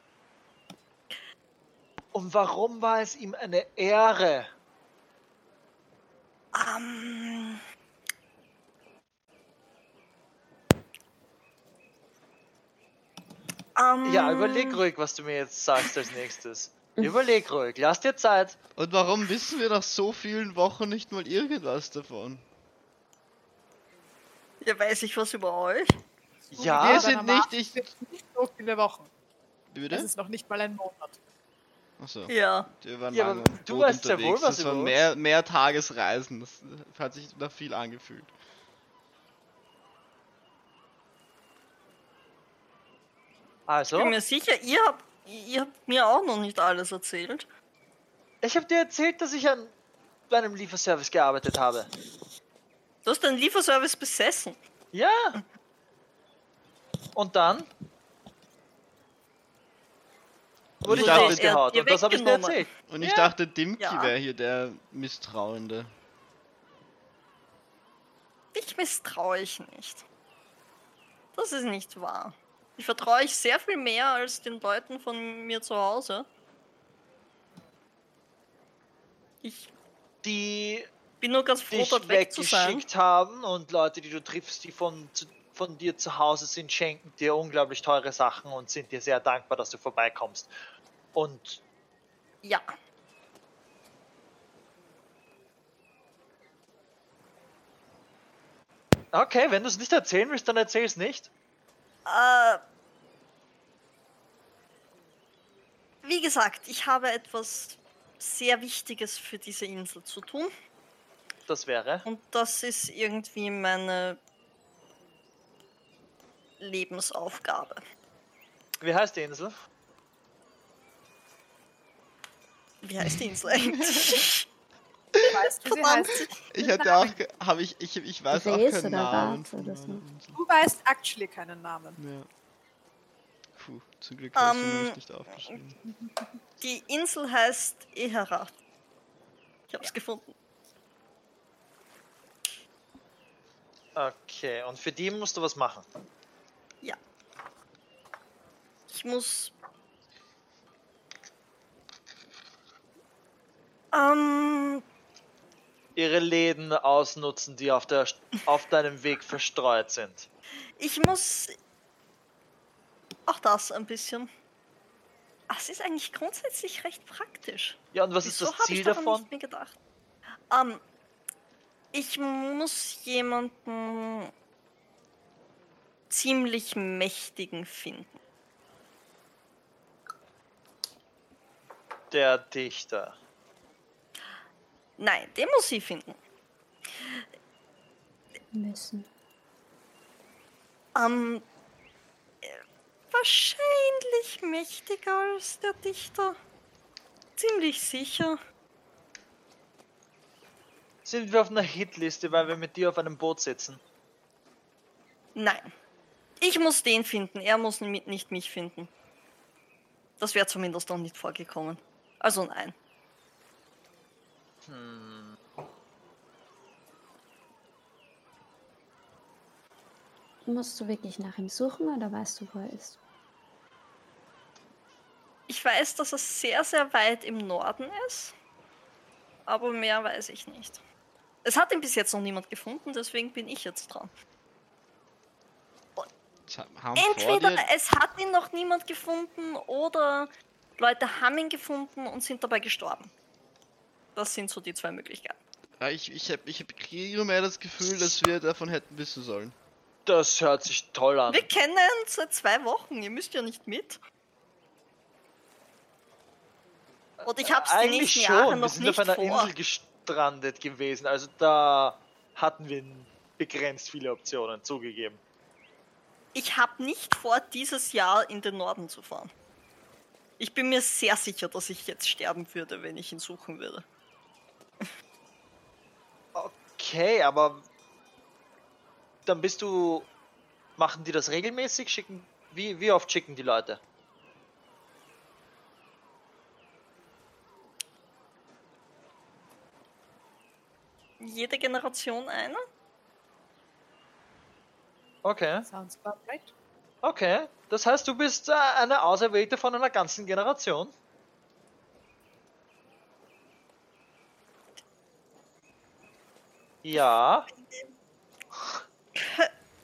Und warum war es ihm eine Ehre? Ähm, ähm, Ja, überleg ruhig, was du mir jetzt sagst als nächstes. Überleg ruhig, lass dir Zeit. Und warum wissen wir nach so vielen Wochen nicht mal irgendwas davon? Ja, weiß ich was über euch? Ja, Wir sind nicht- ich- sind nicht so viele Wochen. Bitte? ist noch nicht mal ein Monat. Achso. Ja. Wir waren Ja, lange du weißt sehr wohl, unterwegs. was Das über waren mehr, mehr Tagesreisen. Das hat sich nach viel angefühlt. also, Bin mir sicher, ihr habt, ihr habt mir auch noch nicht alles erzählt. ich habe dir erzählt, dass ich an einem Lieferservice gearbeitet habe. Du hast den Lieferservice besessen. Ja. Und dann wurde Ich ich dachte, hat und das habe ich erzählt. Und ich Ja. dachte, Dimki Ja. wäre hier der Misstrauende. Ich misstraue ich nicht. Das ist nicht wahr. Ich vertraue euch sehr viel mehr als den Leuten von mir zu Hause. Ich Die bin nur ganz froh, dich dort weg zu sein. weggeschickt haben und Leute, die du triffst, die von, zu, von dir zu Hause sind, schenken dir unglaublich teure Sachen und sind dir sehr dankbar, dass du vorbeikommst. Und Ja. okay, wenn du es nicht erzählen willst, dann erzähl es nicht. Äh, wie gesagt, ich habe etwas sehr Wichtiges für diese Insel zu tun. Das wäre. Und das ist irgendwie meine Lebensaufgabe. Wie heißt die Insel? Wie heißt die Insel eigentlich? weißt, wie heißt. Ich hätte auch, habe ich, ich, ich weiß auch Res keinen oder Namen. Du weißt actually keinen Namen. Ja. Puh, zum Glück hast du Ähm, mich nicht aufgeschrieben. Die Insel heißt Ehera. Ich hab's gefunden. Okay, und für die musst du was machen. Ja. Ich muss. Ähm, Ihre Läden ausnutzen, die auf, der, auf deinem Weg verstreut sind. ich muss. Auch das ein bisschen. Es ist eigentlich grundsätzlich recht praktisch. Ja, und was ist Wieso das hab Ziel ich davon? nicht mehr gedacht? Ähm, ich muss jemanden ziemlich mächtigen finden. Der Dichter. Nein, den muss ich finden. Müssen. Ähm, äh, wahrscheinlich mächtiger als der Dichter. Ziemlich sicher. Sind wir auf einer Hitliste, weil wir mit dir auf einem Boot sitzen? Nein. Ich muss den finden, er muss nicht mich finden. Das wäre zumindest noch nicht vorgekommen. Also nein. Hm. Musst du wirklich nach ihm suchen oder weißt du, wo er ist? Ich weiß, dass er sehr, sehr weit im Norden ist. Aber mehr weiß ich nicht. Es hat ihn bis jetzt noch niemand gefunden, deswegen bin ich jetzt dran. Haben vor Entweder dir, es hat ihn noch niemand gefunden oder Leute haben ihn gefunden und sind dabei gestorben. Das sind so die zwei Möglichkeiten. Ja, ich, ich, hab, ich hab immer mehr das Gefühl, dass wir davon hätten wissen sollen. Das hört sich toll an. Wir kennen seit zwei Wochen, ihr müsst ja nicht mit. Und ich hab's die Eigentlich nächsten schon. Jahre wir noch sind nicht auf einer vor. Insel gestrandet gewesen. Also da hatten wir begrenzt viele Optionen zugegeben. Ich habe nicht vor, dieses Jahr in den Norden zu fahren. Ich bin mir sehr sicher, dass ich jetzt sterben würde, wenn ich ihn suchen würde. Okay, aber dann bist du. Machen die das regelmäßig? Schicken. Wie, wie oft schicken die Leute? Jede Generation einer? Okay, Sounds about right. okay. Das heißt, du bist äh, eine Auserwählte von einer ganzen Generation. Ja,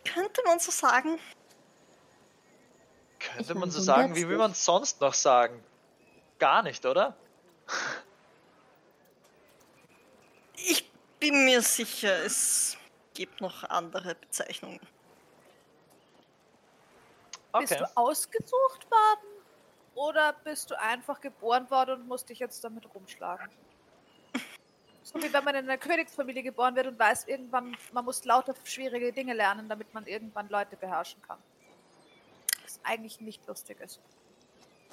Könnte man so sagen. könnte man so sagen. Wie will man es sonst noch sagen? Gar nicht, oder? Ich bin mir sicher, es gibt noch andere Bezeichnungen. Bist Okay. du ausgesucht worden? Oder bist du einfach geboren worden und musst dich jetzt damit rumschlagen? So wie wenn man in einer Königsfamilie geboren wird und weiß irgendwann, man muss lauter schwierige Dinge lernen, damit man irgendwann Leute beherrschen kann. Was eigentlich nicht lustig ist.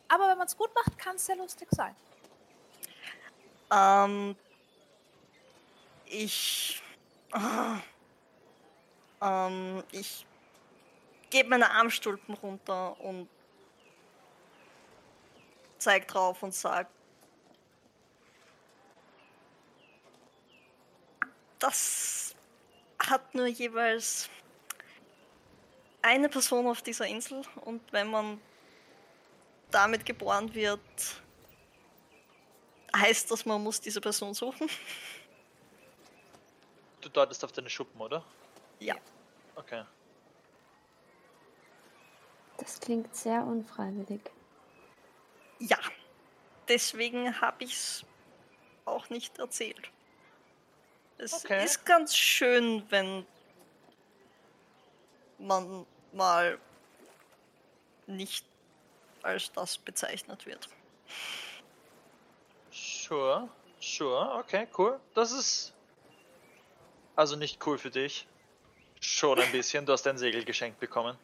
Aber wenn man es gut macht, kann es sehr lustig sein. Ähm, ich. Ah, ähm, ich gebe meine Armstulpen runter und zeig drauf und sag. Das hat nur jeweils eine Person auf dieser Insel und wenn man damit geboren wird, heißt das, man muss diese Person suchen. Du deutest auf deine Schuppen, oder? Ja. Okay. Das klingt sehr unfreiwillig. Ja. Deswegen habe ich es auch nicht erzählt. Es Okay. ist ganz schön, wenn man mal nicht als das bezeichnet wird. Sure, sure, okay, cool. Das ist also nicht cool für dich. Schon ein bisschen, du hast dein Segel geschenkt bekommen.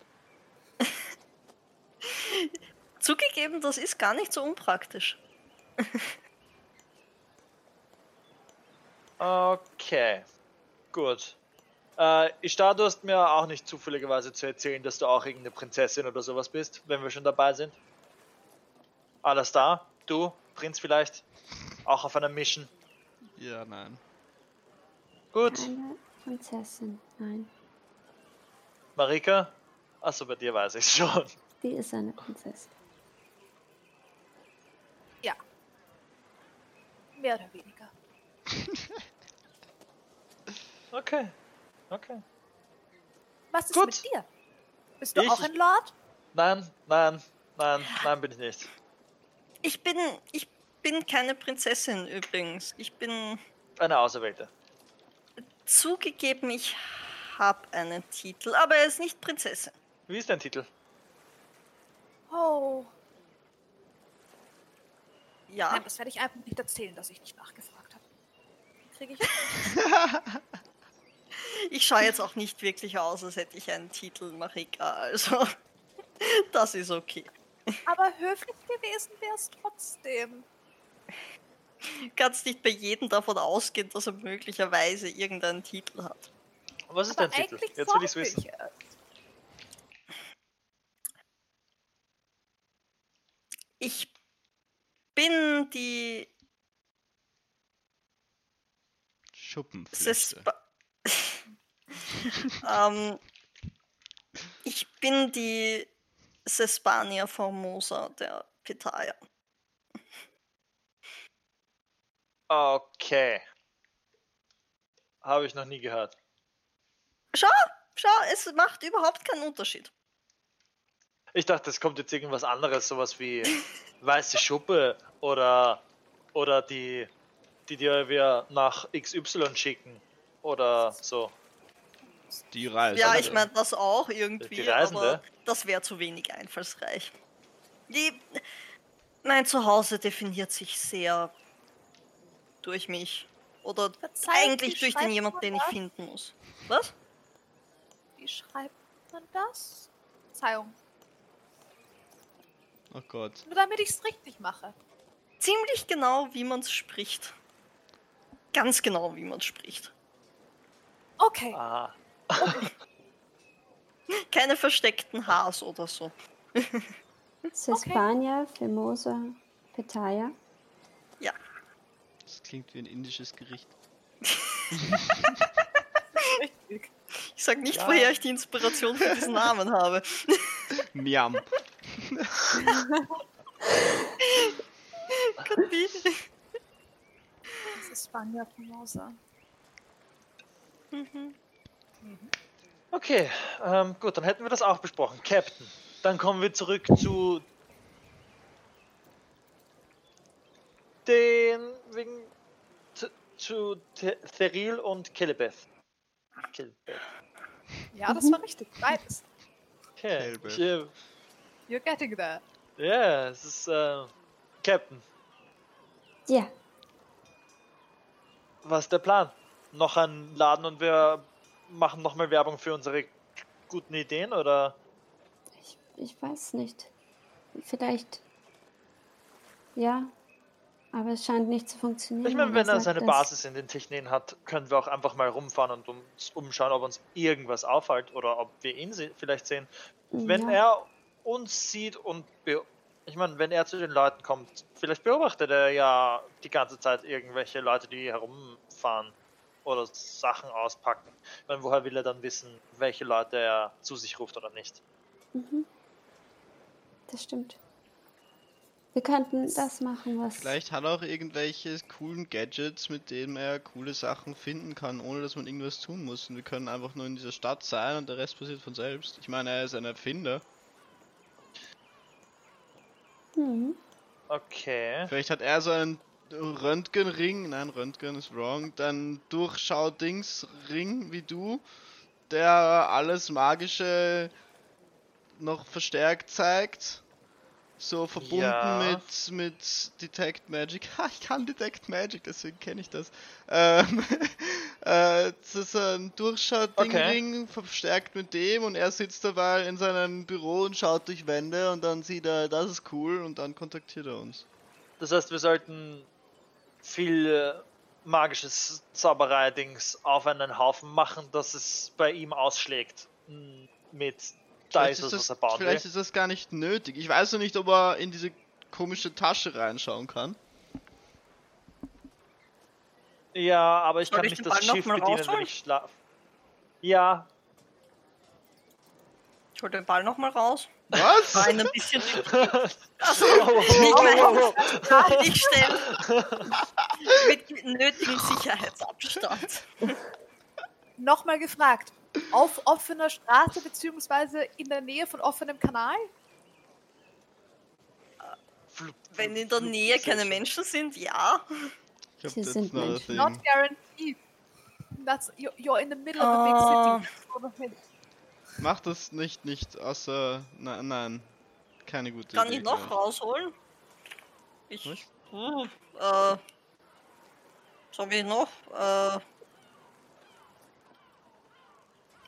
Zugegeben, das ist gar nicht so unpraktisch. Okay, gut. Äh, Ishtar, du hast mir auch nicht zufälligerweise zu erzählen, dass du auch irgendeine Prinzessin oder sowas bist, wenn wir schon dabei sind. Alles da? Du, Prinz vielleicht? Auch auf einer Mission? Ja, nein. Gut. Keine Prinzessin, nein. Marika? Achso, bei dir weiß ich schon. Die ist eine Prinzessin. Mehr oder weniger. Okay. Okay. Was ist Gut. mit dir? Bist du Ich- auch ein Lord? Nein, nein, nein, nein bin ich nicht. Ich bin, ich bin keine Prinzessin übrigens. Ich bin Eine Auserwählte. zugegeben, ich habe einen Titel, aber er ist nicht Prinzessin. Wie ist dein Titel? Oh. Ja, Nein, das werde ich einfach nicht erzählen, dass ich nicht nachgefragt habe. Kriege ich. ich schaue jetzt auch nicht wirklich aus, als hätte ich einen Titel, Marika. Also, das ist okay. Aber höflich gewesen wäre es trotzdem. Du kannst nicht bei jedem davon ausgehen, dass er möglicherweise irgendeinen Titel hat. Was ist Aber dein Titel? Jetzt will ich's wissen. ich es. Ich bin die Schuppenflüchte. Sespa ähm, ich bin die Sespania Formosa der Pitaya. Okay. Habe ich noch nie gehört. Schau, schau, es macht überhaupt keinen Unterschied. Ich dachte, es kommt jetzt irgendwas anderes, sowas wie weiße Schuppe oder oder die die dir wir nach XY schicken oder so. Die Reise. Ja, ich meine das auch Die irgendwie, Reisende? aber das wäre zu wenig einfallsreich. Die, mein Zuhause definiert sich sehr durch mich. Oder Verzeihung, eigentlich durch den jemand, man den ich das? finden muss. Was? Wie schreibt man das? Verzeihung. Oh Gott. Nur damit ich es richtig mache. Ziemlich genau, wie man es spricht. Ganz genau, wie man es spricht. Okay. Aha. Keine versteckten Haars oder so. Sespania, Formosa, Petaya. Ja. Das klingt wie ein indisches Gericht. Richtig. Ich sag nicht, Ja. woher ich die Inspiration für diesen Namen habe. Miam. Could be. Das ist Spanier Formosa. Okay, ähm, gut, dann hätten wir das auch besprochen. Captain. Dann kommen wir zurück zu den wegen zu, zu The- Theril und Kelebeth. Kelebeth. Ja, das war richtig. Beides. Okay. Kelebeth. You're getting there. Ja, es ist äh, Captain. Ja, Was ist der Plan? Noch ein Laden und wir machen nochmal Werbung für unsere guten Ideen oder? ich, ich weiß nicht. Vielleicht. Ja, aber es scheint nicht zu funktionieren. Ich meine, wenn er seine es. Basis in den Technen hat, können wir auch einfach mal rumfahren und uns umschauen, ob uns irgendwas auffällt oder ob wir ihn se vielleicht sehen. Wenn ja. er uns sieht und be ich meine, wenn er zu den Leuten kommt, vielleicht beobachtet er ja die ganze Zeit irgendwelche Leute, die herumfahren oder Sachen auspacken. Ich meine, woher will er dann wissen, welche Leute er zu sich ruft oder nicht? Mhm. Das stimmt. Wir könnten das machen, was. Vielleicht hat er auch irgendwelche coolen Gadgets, mit denen er coole Sachen finden kann, ohne dass man irgendwas tun muss. Und wir können einfach nur in dieser Stadt sein und der Rest passiert von selbst. Ich meine, er ist ein Erfinder. Mhm. Okay. Vielleicht hat er so einen Röntgenring, nein, Röntgen ist wrong, dann Durchschau-Dings-Ring wie du, der alles Magische noch verstärkt zeigt. So verbunden Ja. mit, mit Detect Magic. Ha, ich kann Detect Magic, deswegen kenne ich das. Ähm, äh, das ist ein Durchschau-Ding-Ring, verstärkt mit dem und er sitzt dabei in seinem Büro und schaut durch Wände und dann sieht er, das ist cool und dann kontaktiert er uns. Das heißt, wir sollten viel äh, magisches Zauberei-Dings auf einen Haufen machen, dass es bei ihm ausschlägt. Mit da Vielleicht ist es, was das, er bauen will. vielleicht ist das gar nicht nötig. Ich weiß noch nicht, ob er in diese komische Tasche reinschauen kann. Ja, aber ich Soll kann ich nicht das Ball Schiff bedienen, wenn ich schlafe. Ja, Ich hol den Ball nochmal raus. Was? War ein bisschen. Also, Oh, oh, ich stelle mit nötigem Sicherheitsabstand. Nochmal gefragt. Auf offener Straße beziehungsweise in der Nähe von offenem Kanal? Flup, Wenn in der Nähe keine. Menschen sind, ja. Ich hab Sie sind Menschen. Not guaranteed. That's, you- you're in the middle of a Ah. big city. Hint. Mach das nicht, nicht, außer. Nein, nein. Keine gute Kann Idee. ich noch rausholen? Ich. Was? Uh, äh. Sag ich noch? Äh.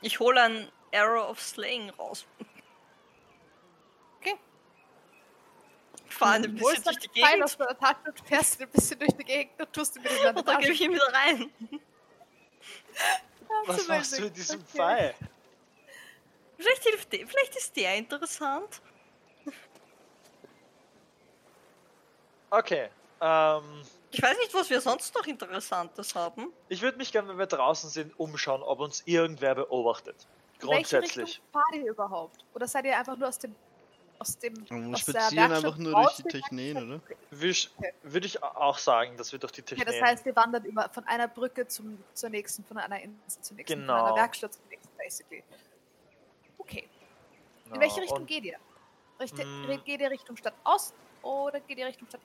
Ich hole ein Arrow of Slaying raus. Okay. Fahre ein Du bisschen durch die Pfeil Gegend aus Tasche und fährst ein bisschen durch die Gegend und tust ihn wieder in deine und dann gebe ich ihn wieder rein. Was machst du mit diesem Okay. Pfeil? Vielleicht hilft der, vielleicht ist der interessant. Okay. Ähm, Ich weiß nicht, was wir sonst noch Interessantes haben. ich würde mich gerne, wenn wir draußen sind, umschauen, ob uns irgendwer beobachtet. In welche Grundsätzlich. Richtung fahrt ihr überhaupt? Oder seid ihr einfach nur aus dem aus dem Wir spazieren einfach nur durch die? Technen, oder? Würde ich, Okay. würd ich auch sagen, dass wir durch die Ja, Technik. das heißt, ihr wandert immer von einer Brücke zum, zur nächsten, von einer Insel zur nächsten, von Genau. einer Werkstatt zur nächsten, basically. Okay. In welche Richtung geht ihr? Richt Mm. Geht ihr Richtung Stadt Ost oder geht ihr Richtung Stadt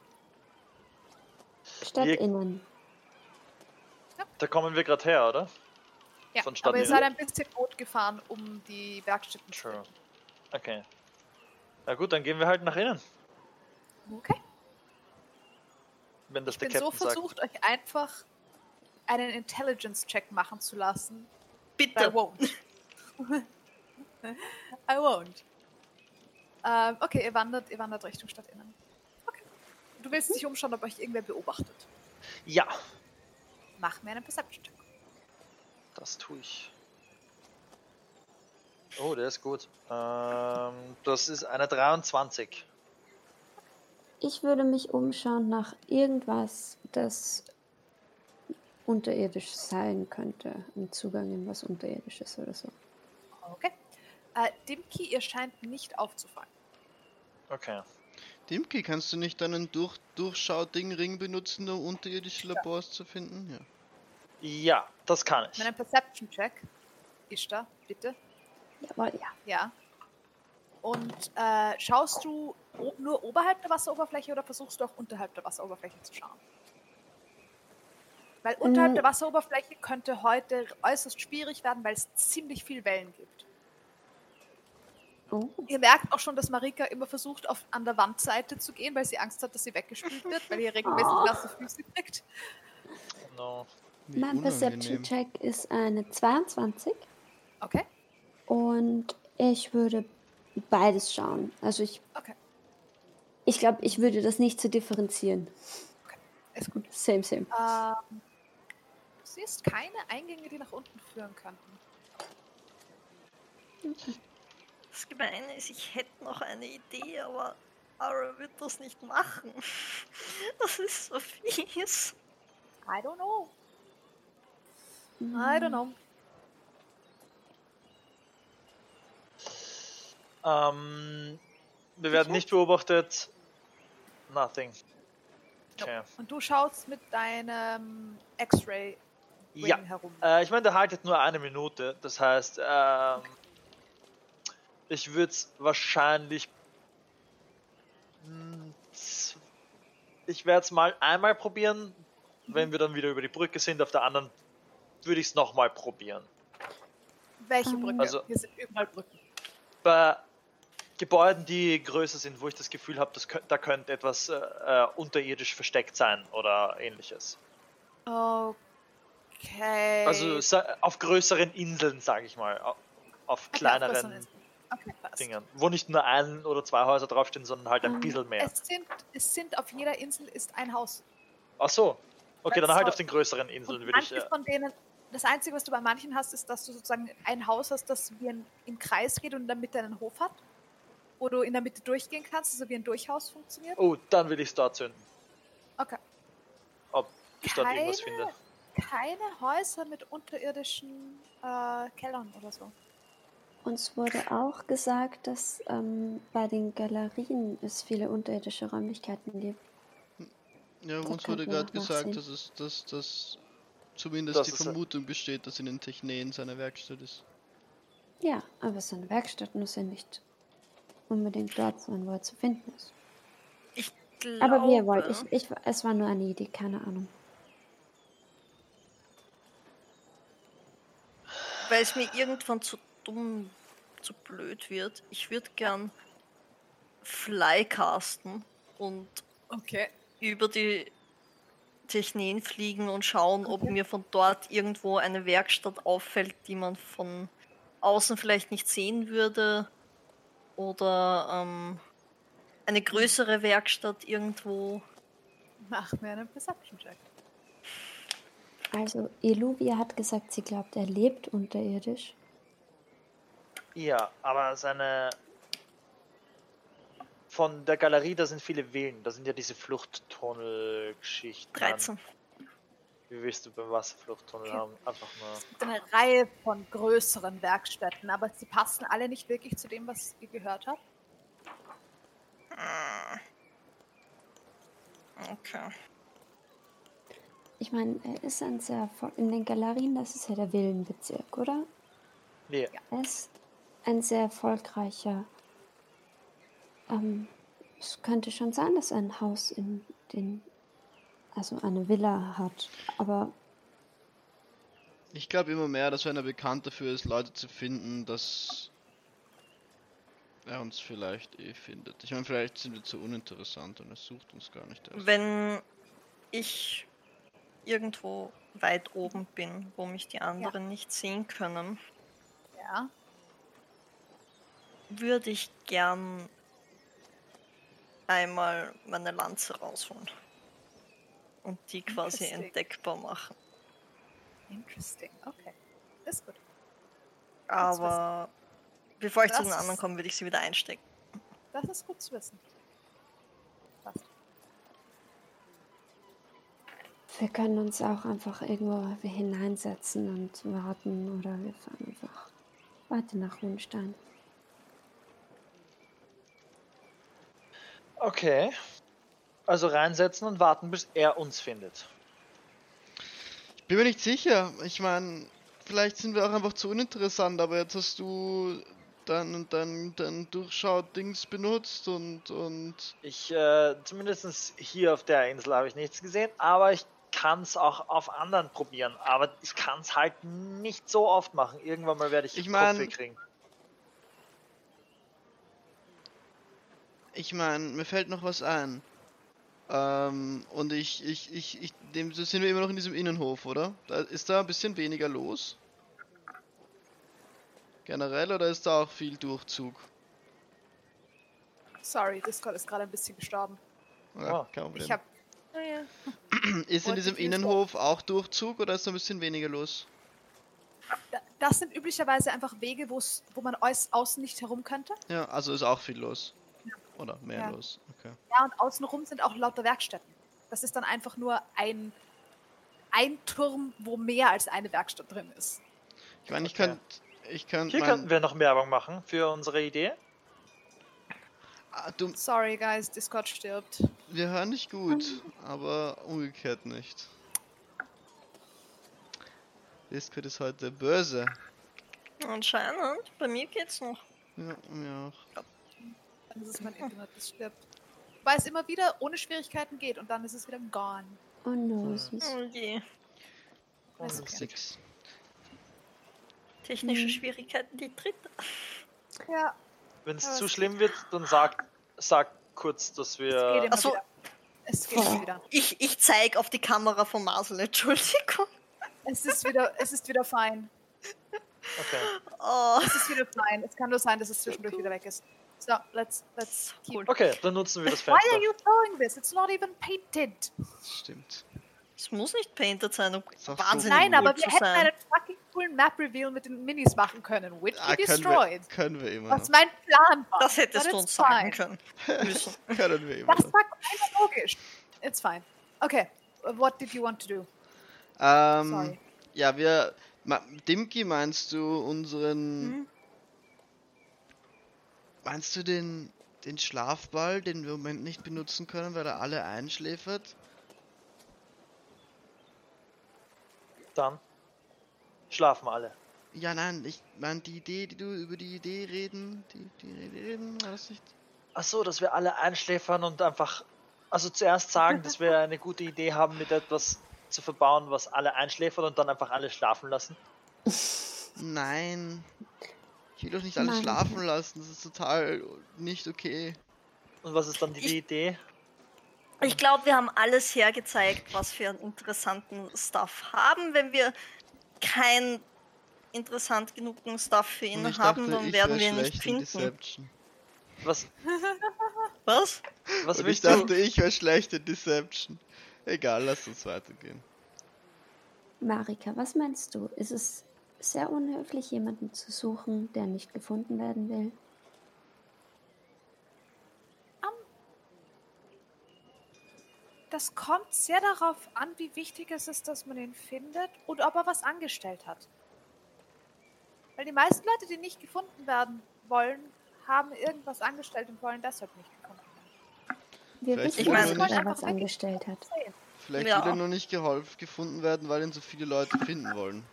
Stadtinnen. Da kommen wir gerade her, oder? Ja, Von aber ihr seid ein bisschen Boot gefahren, um die Werkstätten zu True. Okay. Na gut, dann gehen wir halt nach innen. Okay. wenn das Ich der bin so Captain sagt. versucht, euch einfach einen Intelligence-Check machen zu lassen. I Bitte. won't. I won't. Ähm, okay, ihr wandert, ihr wandert Richtung Stadtinnen. Du willst dich umschauen, ob euch irgendwer beobachtet. Ja, Mach mir einen Perception-Check. das tue ich. Oh, der ist gut. Ähm, das ist eine 23. Ich würde mich umschauen nach irgendwas, das unterirdisch sein könnte. Ein Zugang in was Unterirdisches oder so. Okay. Äh, Dimki, ihr scheint nicht aufzufallen. Okay. Dimki, kannst du nicht deinen Durch Durchschau-Ding-Ring benutzen, um unterirdische Labors zu finden? Ja. Ja, das kann ich. Meinen Perception-Check. Ist da, bitte. Jawohl, ja. Ja. Und äh, schaust du nur oberhalb der Wasseroberfläche oder versuchst du auch unterhalb der Wasseroberfläche zu schauen? Weil unterhalb Mm. der Wasseroberfläche könnte heute äußerst schwierig werden, weil es ziemlich viel Wellen gibt. Oh, Ihr merkt auch schon, dass Marika immer versucht, auf, an der Wandseite zu gehen, weil sie Angst hat, dass sie weggespült wird, weil ihr regelmäßig Oh. nasse Füße kriegt. No. Wie mein. Perception-Check ist eine 22 Okay, und ich würde beides schauen. Also ich, okay, ich glaube, ich würde das nicht so differenzieren. ist gut. Same, same. Ähm, du siehst keine Eingänge, die nach unten führen könnten. Das Gemeine ist, ich hätte noch eine Idee, aber Ara wird das nicht machen. Das ist so fies. I don't know. I don't know. Ähm, wir werden nicht beobachtet. Nothing. Okay. Und du schaust mit deinem X-Ray Ja. herum. Äh, ich meine, der haltet nur eine Minute. Das heißt, ähm, ich würde es wahrscheinlich. Hm, Ich werde es mal einmal probieren. Wenn wir dann wieder über die Brücke sind, auf der anderen würde ich es nochmal probieren. Welche Ähm, Brücke? Also- Hier sind überall Brücken. Bei Gebäuden, die größer sind, wo ich das Gefühl habe, da könnte etwas äh, äh, unterirdisch versteckt sein oder ähnliches. Okay. Also auf größeren Inseln, sage ich mal. au- Auf Okay, kleineren auf größeren Inseln. Okay. Dingen. Wo nicht nur ein oder zwei Häuser draufstehen, sondern halt ein Ähm, bisschen mehr. Es sind, es sind auf jeder Insel ist ein Haus. Ach so. Okay, dann halt auf den größeren Inseln würde ich. von denen, das Einzige, was du bei manchen hast, ist, dass du sozusagen ein Haus hast, das wie ein, im Kreis geht und in der Mitte einen Hof hat, wo du in der Mitte durchgehen kannst, also wie ein Durchhaus funktioniert. oh, dann will ich es dort zünden. Okay. Ob ich dort irgendwas Keine- finde. Keine Häuser mit unterirdischen äh, Kellern oder so. Uns wurde auch gesagt, dass ähm, bei den Galerien es viele unterirdische Räumlichkeiten gibt. Ja, Da uns wurde gerade gesagt, dass es, dass, dass zumindest Das die Vermutung besteht, dass in den Techneen seine Werkstatt ist. Ja, aber seine Werkstatt muss ja nicht unbedingt dort sein, wo er zu finden ist. Ich glaube, Aber wie ihr wollt, ich, ich, es war nur eine Idee, keine Ahnung. weil es mir irgendwann zu dumm, zu blöd wird. Ich würde gern Flycasten und Okay. über die Techneen fliegen und schauen, ob mir von dort irgendwo eine Werkstatt auffällt, die man von außen vielleicht nicht sehen würde. Oder ähm, eine größere Werkstatt irgendwo. Mach mir einen Perception-Check. Also, Eluvia hat gesagt, sie glaubt, er lebt unterirdisch. Ja, aber seine. Von der Galerie, da sind viele Villen. Da sind ja diese Fluchttunnel-Geschichten. 13. Wie willst du beim Wasserfluchttunnel Okay. haben? Einfach nur. Es gibt eine Reihe von größeren Werkstätten, aber sie passen alle nicht wirklich zu dem, was ihr gehört habt. Okay. Ich meine, er ist ein sehr. In den Galerien, das ist ja der Villenbezirk, oder? Nee, Er ist ein sehr erfolgreicher. Ähm, es könnte schon sein, dass er ein Haus in den. Also eine Villa hat. Aber Ich glaube immer mehr, dass wenn er bekannt dafür ist, Leute zu finden, dass er uns vielleicht eh findet. Ich meine, vielleicht sind wir zu uninteressant und er sucht uns gar nicht erst. Wenn ich irgendwo weit oben bin, wo mich die anderen nicht sehen können, Ja. Würde ich gern einmal meine Lanze rausholen und die quasi entdeckbar machen. Interesting. Okay. Ist gut. Aber bevor ich zu Das den anderen komme, würde ich sie wieder einstecken. Das ist gut zu wissen. Passt. wir können uns auch einfach irgendwo hineinsetzen und warten. Oder wir fahren einfach weiter nach Hohenstein. Okay. Also reinsetzen und warten, bis er uns findet. Ich bin mir nicht sicher. Ich meine, vielleicht sind wir auch einfach zu uninteressant, aber jetzt hast du dein, dein, dein Durchschau-Dings benutzt und, und Ich, äh, zumindest hier auf der Insel habe ich nichts gesehen, aber ich kann es auch auf anderen probieren. Aber ich kann es halt nicht so oft machen. Irgendwann mal werde ich, Ich mein- Kopfweh kriegen. Ich meine, mir fällt noch was ein. Ähm, und ich, ich, ich, ich, dem so sind wir immer noch in diesem Innenhof, oder? Da, ist da ein bisschen weniger los? Generell oder ist da auch viel Durchzug? Sorry, Discord ist gerade ein bisschen gestorben. Ja, Oh, kein Problem. Ich habe Ist in diesem Innenhof auch Durchzug oder ist da ein bisschen weniger los? Das sind üblicherweise einfach Wege, wo man aus, außen nicht herum könnte. Ja, also ist auch viel los. Oder mehr Ja. los. Okay. Ja, und außenrum sind auch lauter Werkstätten. Das ist dann einfach nur ein, ein Turm, wo mehr als eine Werkstatt drin ist. Ich meine, ich Okay. könnte. Ich könnte. Hier könnten wir noch Werbung machen für unsere Idee. Ah, du, Sorry, guys, Discord stirbt. wir hören nicht gut, aber umgekehrt nicht. Discord ist heute böse. Anscheinend, bei mir geht's noch. Ja, mir auch. Dann ist es mein Internet, das stirbt. Weil es immer wieder ohne Schwierigkeiten geht und dann ist es wieder gone. Oh no, süß. Oh je. Ist okay. Technische Mhm. Schwierigkeiten, die dritte. Ja, Wenn es zu es schlimm wird, dann sag, sag kurz, dass es geht wir. immer Ach so. wieder. Es geht immer wieder. Ich, ich zeig auf die Kamera von Marcel, Entschuldigung. Es ist wieder, es ist wieder fein. Okay. Oh, Es ist wieder fein. Es kann nur sein, dass es zwischendurch wieder weg ist. So, let's, let's keep. Cool. okay, dann nutzen wir das Why are Fenster. you throwing this? It's not even painted. Stimmt. Es muss nicht painted sein, um wahnsinnig Nein, aber wir hätten einen fucking coolen Map-Reveal mit den Minis machen können. Which Ah, we können, wir, destroyed. können wir immer Was mein Plan war. Das hättest du it's uns sagen fine. können. Müssen. Können wir immer Das war einfach logisch. It's fine. Okay, what did you want to do? Ähm, Sorry. ja, wir. Ma, Dimki, meinst du unseren. Mhm. Meinst du den, den Schlafball, den wir im Moment nicht benutzen können, weil er alle einschläfert? Dann schlafen alle. Ja, nein, ich meine die Idee, die du über die Idee reden, die, die Idee reden, war das nicht? Ach so, dass wir alle einschläfern und einfach, also zuerst sagen, dass wir eine gute Idee haben, mit etwas zu verbauen, was alle einschläfert und dann einfach alle schlafen lassen. Nein. Ich will doch nicht alle Nein. schlafen lassen, das ist total nicht okay. Und was ist dann die Ich- Idee? Ich glaube, wir haben alles hergezeigt, was wir an interessanten Stuff haben. Wenn wir kein interessant genugen Stuff für ihn haben, dachte, dann werden wir ihn nicht finden. Deception. Was, Was? was Und ich dachte, du? ich wäre schlecht in Deception. Egal, lass uns weitergehen. Marika, was meinst du? Ist es sehr unhöflich, jemanden zu suchen, der nicht gefunden werden will? Das kommt sehr darauf an, wie wichtig es ist, dass man ihn findet und ob er was angestellt hat. Weil die meisten Leute, die nicht gefunden werden wollen, haben irgendwas angestellt und wollen deshalb nicht gefunden werden. Wir Vielleicht wissen man wer nicht- was angestellt hat. Vielleicht Ja. will er nur nicht geholfen gefunden werden, weil ihn so viele Leute finden wollen.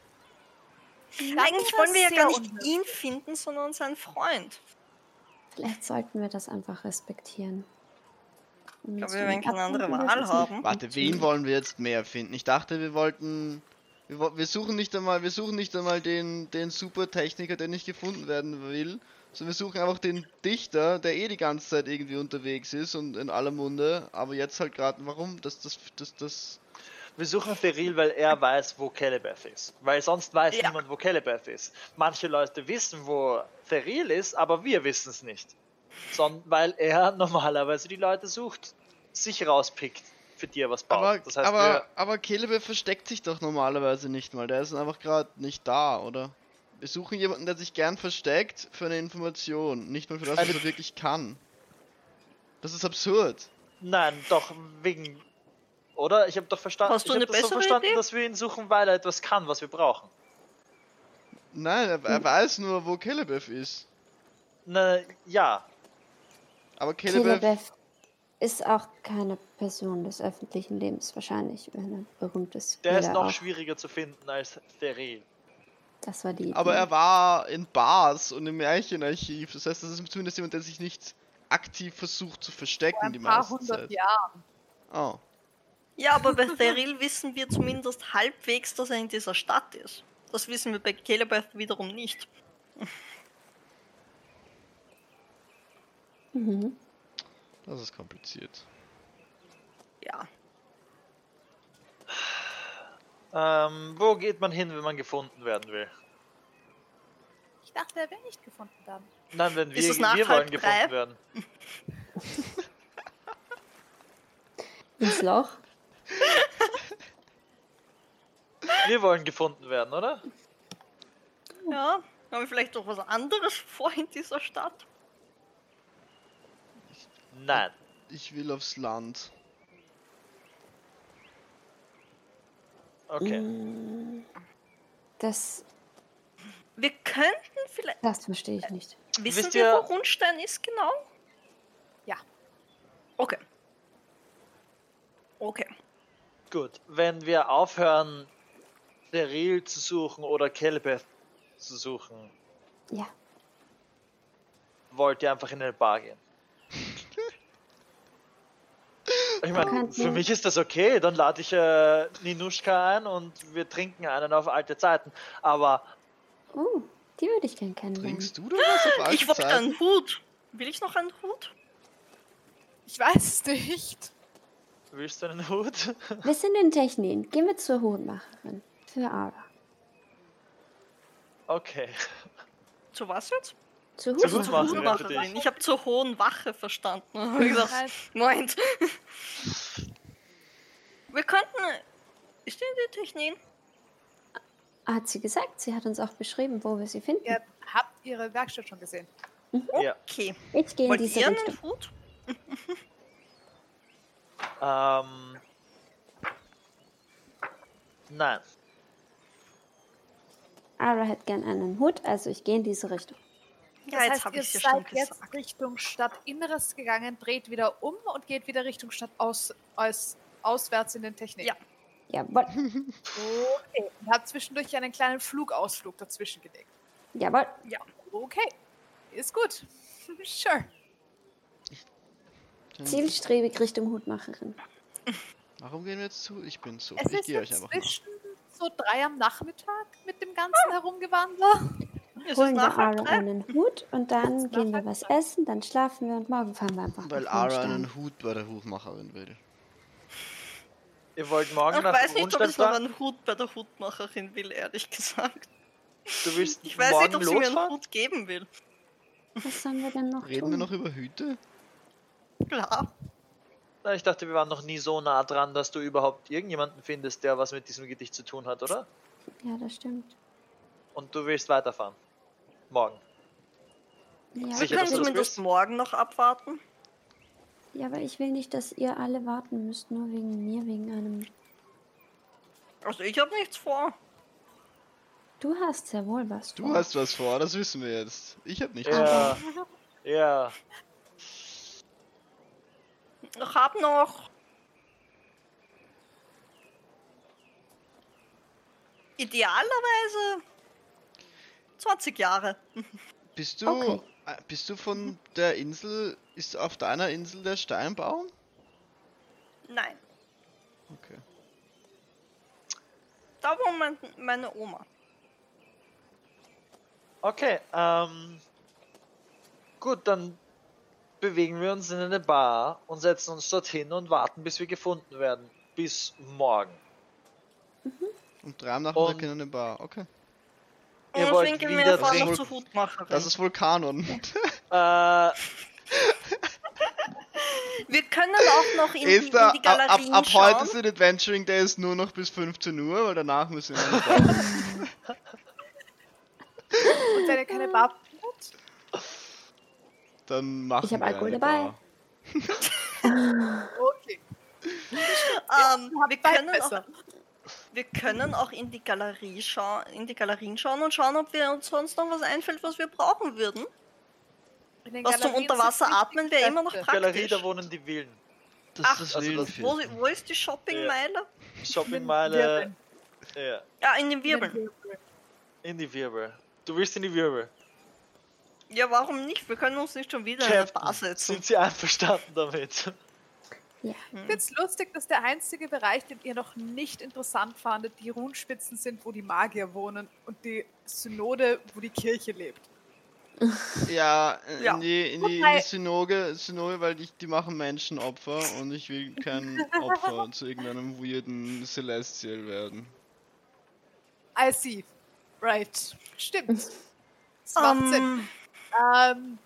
Eigentlich wollen wir ja gar nicht ihn finden, sondern seinen Freund. Vielleicht sollten wir das einfach respektieren. Und Aber uns wir werden keine andere Wahl haben. Warte, wen wollen wir jetzt mehr finden? Ich dachte, wir wollten. Wir, wir suchen nicht einmal, wir suchen nicht einmal den, den Supertechniker, der nicht gefunden werden will, sondern wir suchen einfach den Dichter, der eh die ganze Zeit irgendwie unterwegs ist und in aller Munde, aber jetzt halt gerade, warum? Das, das, das, das. Wir suchen Feril, weil er weiß, wo Kelebeth ist. Weil sonst weiß Ja. niemand, wo Kelebeth ist. Manche Leute wissen, wo Feril ist, aber wir wissen es nicht. Sondern weil er normalerweise die Leute sucht, sich rauspickt, für die er was baut. Aber, das heißt, aber, aber Caleb versteckt sich doch normalerweise nicht mal, der ist einfach gerade nicht da, oder? Wir suchen jemanden, der sich gern versteckt für eine Information, nicht mal für das, was er wirklich kann. Das ist absurd. nein, doch wegen. Oder? Ich habe doch verstanden, Hast du ich eine hab das so bessere verstanden, Idee? dass wir ihn suchen, weil er etwas kann, was wir brauchen. Nein, er, er weiß nur, wo Kelebeth ist. Na, ja. Aber Kelebeth, Kelebeth ist auch keine Person des öffentlichen Lebens, wahrscheinlich, wenn er berühmt ist. Der ist noch auch. schwieriger zu finden als Feril. Das war die Idee. aber er war in Bars und im Märchenarchiv. Das heißt, das ist zumindest jemand, der sich nicht aktiv versucht zu verstecken Vor die ein paar meiste hundert Zeit. Jahren. Oh. Ja, aber bei Theril wissen wir zumindest halbwegs, dass er in dieser Stadt ist. Das wissen wir bei Calebeth wiederum nicht. Mhm. Das ist kompliziert. Ja. Ähm, wo geht man hin, wenn man gefunden werden will? Ich dachte, er will nicht gefunden werden. Nein, wenn wir, wir wollen gefunden werden. Ins Loch? Wir wollen gefunden werden, oder? Ja. Haben wir vielleicht noch was anderes vor in dieser Stadt? Nein. Ich will aufs Land. Okay. Mm, Das, Wir könnten vielleicht. das verstehe ich nicht. Wissen Wisst wir, ihr- wo Rundstein ist genau? Ja. Okay. Okay. Gut. Wenn wir aufhören, Feril zu suchen oder Kelebeth zu suchen, Ja, wollt ihr einfach in eine Bar gehen. Ich meine, für mich ist das okay, dann lade ich äh, Ninuschka ein und wir trinken einen auf alte Zeiten. Aber oh, die würde ich gern kennenlernen. Trinkst du doch was auf alte Ich wollte Zeiten? einen Hut. Will ich noch einen Hut? Ich weiß es nicht. willst du einen Hut? Wir sind in Technin. Gehen wir zur Hutmacherin. Für Ara. Okay. Zu was jetzt? Zur Zur Hutmacherin. Hutmacherin. für Hutmacherin. dich. Ich habe zur hohen Wache verstanden. Ich. Wir könnten Ist die in die Technik? Hat sie gesagt, sie hat uns auch beschrieben, wo wir sie finden. Ihr habt ihre Werkstatt schon gesehen. Ja. Okay. Ich gehe in Wollt diese ihr Richtung. einen Hut? Ähm. Nein. Ara hätte gern einen Hut, also ich gehe in diese Richtung. Ja, das jetzt heißt, habe ihr ich ja seid jetzt gesagt. Richtung Stadtinneres gegangen, dreht wieder um und geht wieder Richtung Stadt aus, aus, auswärts in den Technik. Ja. Jawohl, Okay. Und habt zwischendurch einen kleinen Flugausflug dazwischen gelegt. jawohl. Okay. Ist gut. sure. Zielstrebig Richtung Hutmacherin. Warum gehen wir jetzt zu? Ich bin zu. Es ich ist gehe euch einfach nach. inzwischen so drei am Nachmittag mit dem ganzen Herumgewander. Ist Holen wir Ara einen Hut und dann gehen wir was essen, dann schlafen wir und morgen fahren wir einfach Weil nach Ara einen Hut bei der Hutmacherin will. Ihr wollt morgen Ich nach weiß nicht, ob ich noch einen Hut bei der Hutmacherin will, ehrlich gesagt. Du willst Ich weiß nicht, ob sie mir einen? Hut geben will. Was sollen wir denn noch Reden tun? wir noch über Hüte? Klar. Na, ich dachte, wir waren noch nie so nah dran, dass du überhaupt irgendjemanden findest, der was mit diesem Gedicht zu tun hat, oder? Ja, das stimmt. Und du willst weiterfahren. Morgen. Ja, Sicher, dass können du das zumindest willst? morgen noch abwarten. ja, aber ich will nicht, dass ihr alle warten müsst, nur wegen mir, wegen einem... Also ich habe nichts vor. Du hast sehr wohl was Du vor. hast was vor, das wissen wir jetzt. Ich hab nicht. Ja. Ja. Ich habe noch idealerweise 20 Jahre. Bist du, Okay. äh, bist du von der Insel, ist auf deiner Insel der Steinbaum? Nein, Okay. da wohnt mein, meine Oma. Okay, ähm. Gut, dann bewegen wir uns in eine Bar und setzen uns dorthin und warten, bis wir gefunden werden. Bis morgen. Um drei am Nachmittag Und- in eine Bar. Okay. Und Ihr wollt wieder einfach noch trinken. zur Hutmacherin. Das ist wohl Kanon. Äh, wir können auch noch in, die, Ist da, in die ab, ab, Galerien ab schauen. heute sind Adventuring Days nur noch bis 15 Uhr, weil danach müssen wir in die Bar. Und wenn ihr keine Bar findet, Dann machen Ich hab wir Alkohol eine dabei. Bar. okay. Ähm, wir, können auch, besser. Wir können auch in die Galerie schauen, in die Galerien schauen und schauen, ob wir uns sonst noch was einfällt, was wir brauchen würden. Was zum Unterwasser atmen wäre immer noch praktisch. Galerie, da wohnen die Willen. Das Ach, ist das also das- Wo, wo ist die Shoppingmeile? Shoppingmeile. Wirbeln. Ja, Ja, in den Wirbeln. Wirbeln. in die Wirbel. Du willst in die Wirbel. Ja, warum nicht? Wir können uns nicht schon wieder in eine Bar Captain, setzen. sind sie einverstanden damit? Ja. Ich finde es lustig, dass der einzige Bereich, den ihr noch nicht interessant fandet, die Runenspitzen sind, wo die Magier wohnen und die Synode, wo die Kirche lebt. Ja, in Ja. die, in die, in die Synoge, Synoge, weil die, die machen Menschenopfer und ich will kein Opfer zu irgendeinem weirden Celestial werden. I see. Right. Stimmt. Das macht Sinn. Ähm, Ähm,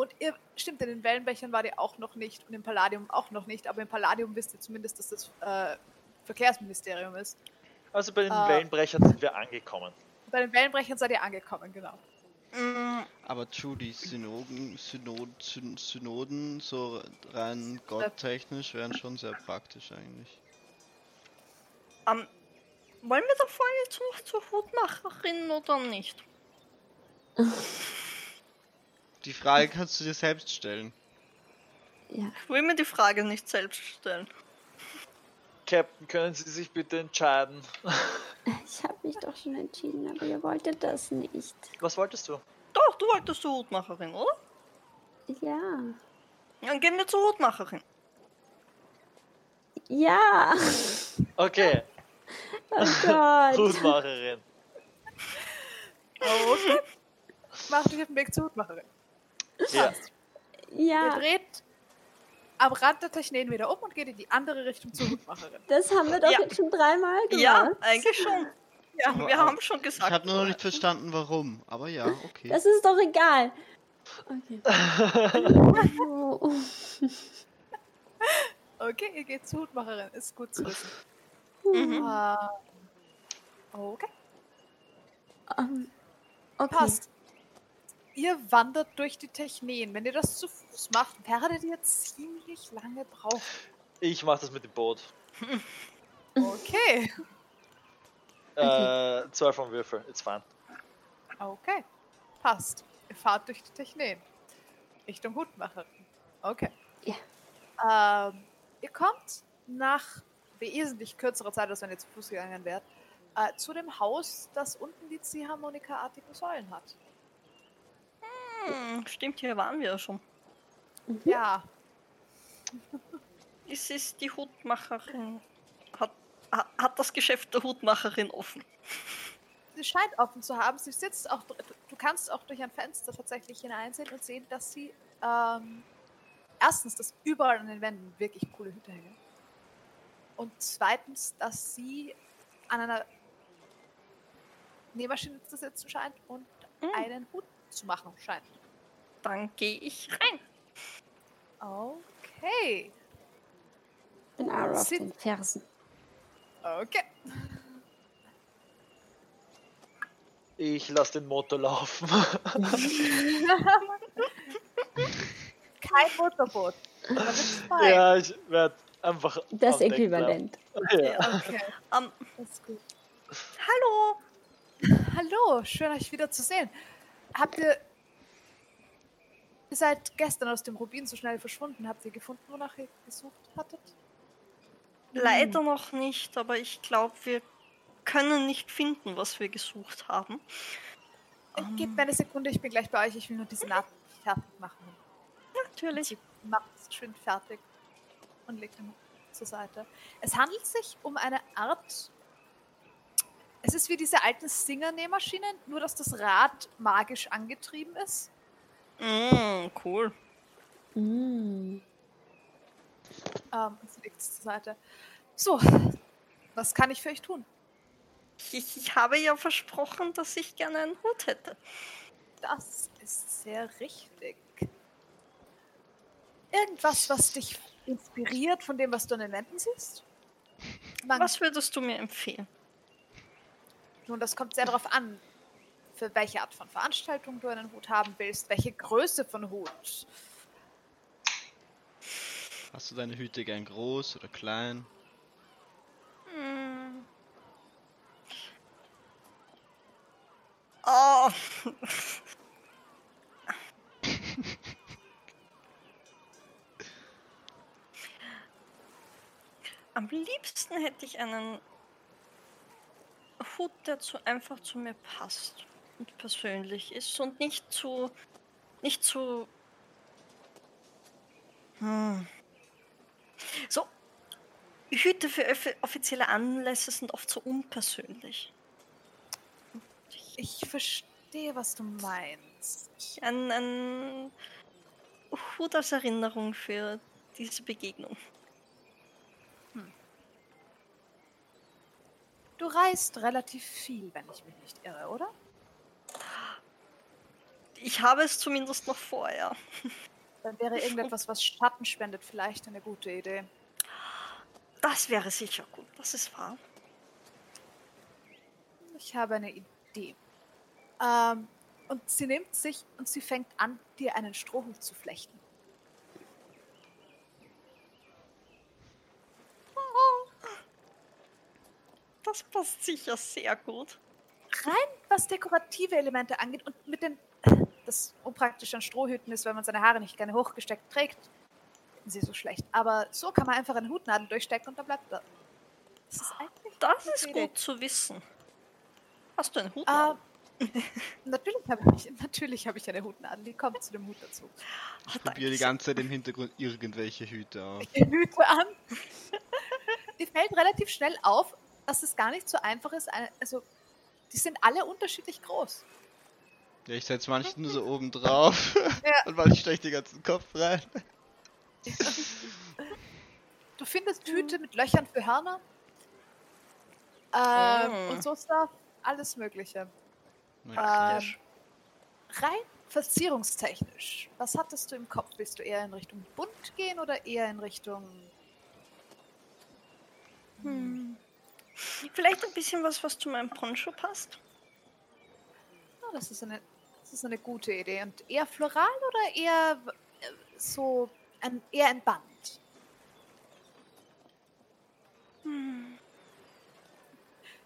und ihr, stimmt, in den Wellenbechern war die auch noch nicht und im Palladium auch noch nicht, aber im Palladium wisst ihr zumindest, dass das äh, Verkehrsministerium ist. Also bei den Ah. Wellenbrechern sind wir angekommen. Bei den Wellenbrechern seid ihr angekommen, genau. mh, Aber true, die Synoden, Synod, Syn Synoden, so rein gotttechnisch, wären schon sehr praktisch eigentlich. ähm, wollen wir davor jetzt noch zur Hutmacherin oder nicht? Die Frage kannst du dir selbst stellen. Ja. Ich will mir die Frage nicht selbst stellen. Captain, können Sie sich bitte entscheiden? Ich habe mich doch schon entschieden, aber ihr wolltet das nicht. Was wolltest du? Doch, du wolltest zur Hutmacherin, oder? Ja. Dann gehen wir zur Hutmacherin. Ja. Okay, Oh Gott. Hutmacherin. Okay. Macht euch auf den Weg zur Hutmacherin. Ja. Passt. Ihr Ja, dreht am Rand der Technen wieder um und geht in die andere Richtung zur Hutmacherin. das haben wir doch Ja. jetzt schon dreimal gemacht. Ja, eigentlich schon. Ja, Wir haben schon gesagt. Ich habe nur noch nicht verstanden, warum. Aber ja, okay. Das ist doch egal. Okay. Okay, ihr geht zur Hutmacherin. Ist gut zu wissen. Mhm. Äh, okay, Ähm, okay. passt. Ihr wandert durch die Technen. Wenn ihr das zu Fuß macht, werdet ihr ziemlich lange brauchen. Ich mach das mit dem Boot. Okay. Äh, 12 vom Würfel, it's fine. Okay. Passt. Ihr fahrt durch die Technen. Richtung Hutmacherin. Okay. Ja. Ähm, ihr kommt nach wesentlich kürzerer Zeit, als wenn ihr zu Fuß gegangen wärt, äh, zu dem Haus, das unten die Ziehharmonika-artigen Säulen hat. Hm, stimmt, hier waren wir ja schon. Ja, Es ist die Hutmacherin. Hat, ha- hat das Geschäft der Hutmacherin offen. sie scheint offen zu haben. Sie sitzt auch, du kannst auch durch ein Fenster tatsächlich hineinsehen und sehen, dass sie ähm, erstens, dass überall an den Wänden wirklich coole Hüte hängen. Und zweitens, dass sie an einer Nähmaschine zu sitzen scheint und Hm. einen Hut zu machen scheint. Dann gehe ich rein. Okay. bin Ara auf den Fersen. Okay. Ich lass den Motor laufen. Kein Motorboot. Ja, ich werde einfach. Das Äquivalent. Ja. Okay, Ähm, das ist gut. hallo! Hallo, schön euch wieder zu sehen. Habt ihr. Ihr seid gestern aus dem Rubin so schnell verschwunden. Habt ihr gefunden, wonach ihr gesucht hattet? Leider noch nicht, aber ich glaube, wir können nicht finden, was wir gesucht haben. Äh, Gebt mir eine Sekunde, ich bin gleich bei euch. Ich will nur diese Naht fertig machen. Natürlich. Sie macht es schön fertig und legt ihn zur Seite. Es handelt sich um eine Art. Es ist wie diese alten Singer-Nähmaschinen, nur dass das Rad magisch angetrieben ist. Mm, cool. Mm. Ähm, sie legt es zur Seite. So, was kann ich für euch tun? Ich, ich habe ja versprochen, dass ich gerne einen Hut hätte. Das ist sehr richtig. Irgendwas, was dich inspiriert von dem, was du an den Wänden siehst? Man, Was würdest du mir empfehlen? Nun, das kommt sehr darauf an, für welche Art von Veranstaltung du einen Hut haben willst, welche Größe von Hut. Hast du deine Hüte gern groß oder klein? Hm. Oh. Am liebsten hätte ich einen Hut, der zu einfach zu mir passt und persönlich ist und nicht zu nicht zu hm. so Hüte für offi- offizielle Anlässe sind oft so unpersönlich. Ich verstehe, was du meinst. Ein, ein Hut als Erinnerung für diese Begegnung. Du reist relativ viel, wenn ich mich nicht irre, oder? Ich habe es zumindest noch vor, ja. Dann wäre irgendetwas, was Schatten spendet, vielleicht eine gute Idee. Das wäre sicher gut, das ist wahr. Ich habe eine Idee. Ähm, und sie nimmt sich und sie fängt an, dir einen Strohhut zu flechten. Das passt sicher sehr gut. rein was dekorative Elemente angeht und mit den das unpraktisch an Strohhüten ist, wenn man seine Haare nicht gerne hochgesteckt trägt, finden sie so schlecht. Aber so kann man einfach eine Hutnadel durchstecken und dann bleibt er. Das ist eigentlich Das ist Idee. gut zu wissen. Hast du einen Hut? Ähm, natürlich habe ich, natürlich habe ich eine Hutnadel, die kommt zu dem Hut dazu. Ah, Ich probiere die ganze Zeit im Hintergrund irgendwelche Hüte auf. Die Hüte an. Die fällt relativ schnell auf, dass es gar nicht so einfach ist. Also, die sind alle unterschiedlich groß. Ja, ich setze manchen nur so oben drauf. Ja. Und weil ich steche den ganzen Kopf rein. Du findest Hüte mit Löchern für Hörner. Ähm, Oh. Und so Stuff. Alles Mögliche. Okay. Ähm, rein verzierungstechnisch. Was hattest du im Kopf? Willst du eher in Richtung bunt gehen oder eher in Richtung Hm. Vielleicht ein bisschen was, was zu meinem Poncho passt. Ah, das, ist eine, das ist eine gute Idee. Und eher floral oder eher äh, so ein, eher ein Band? Hm.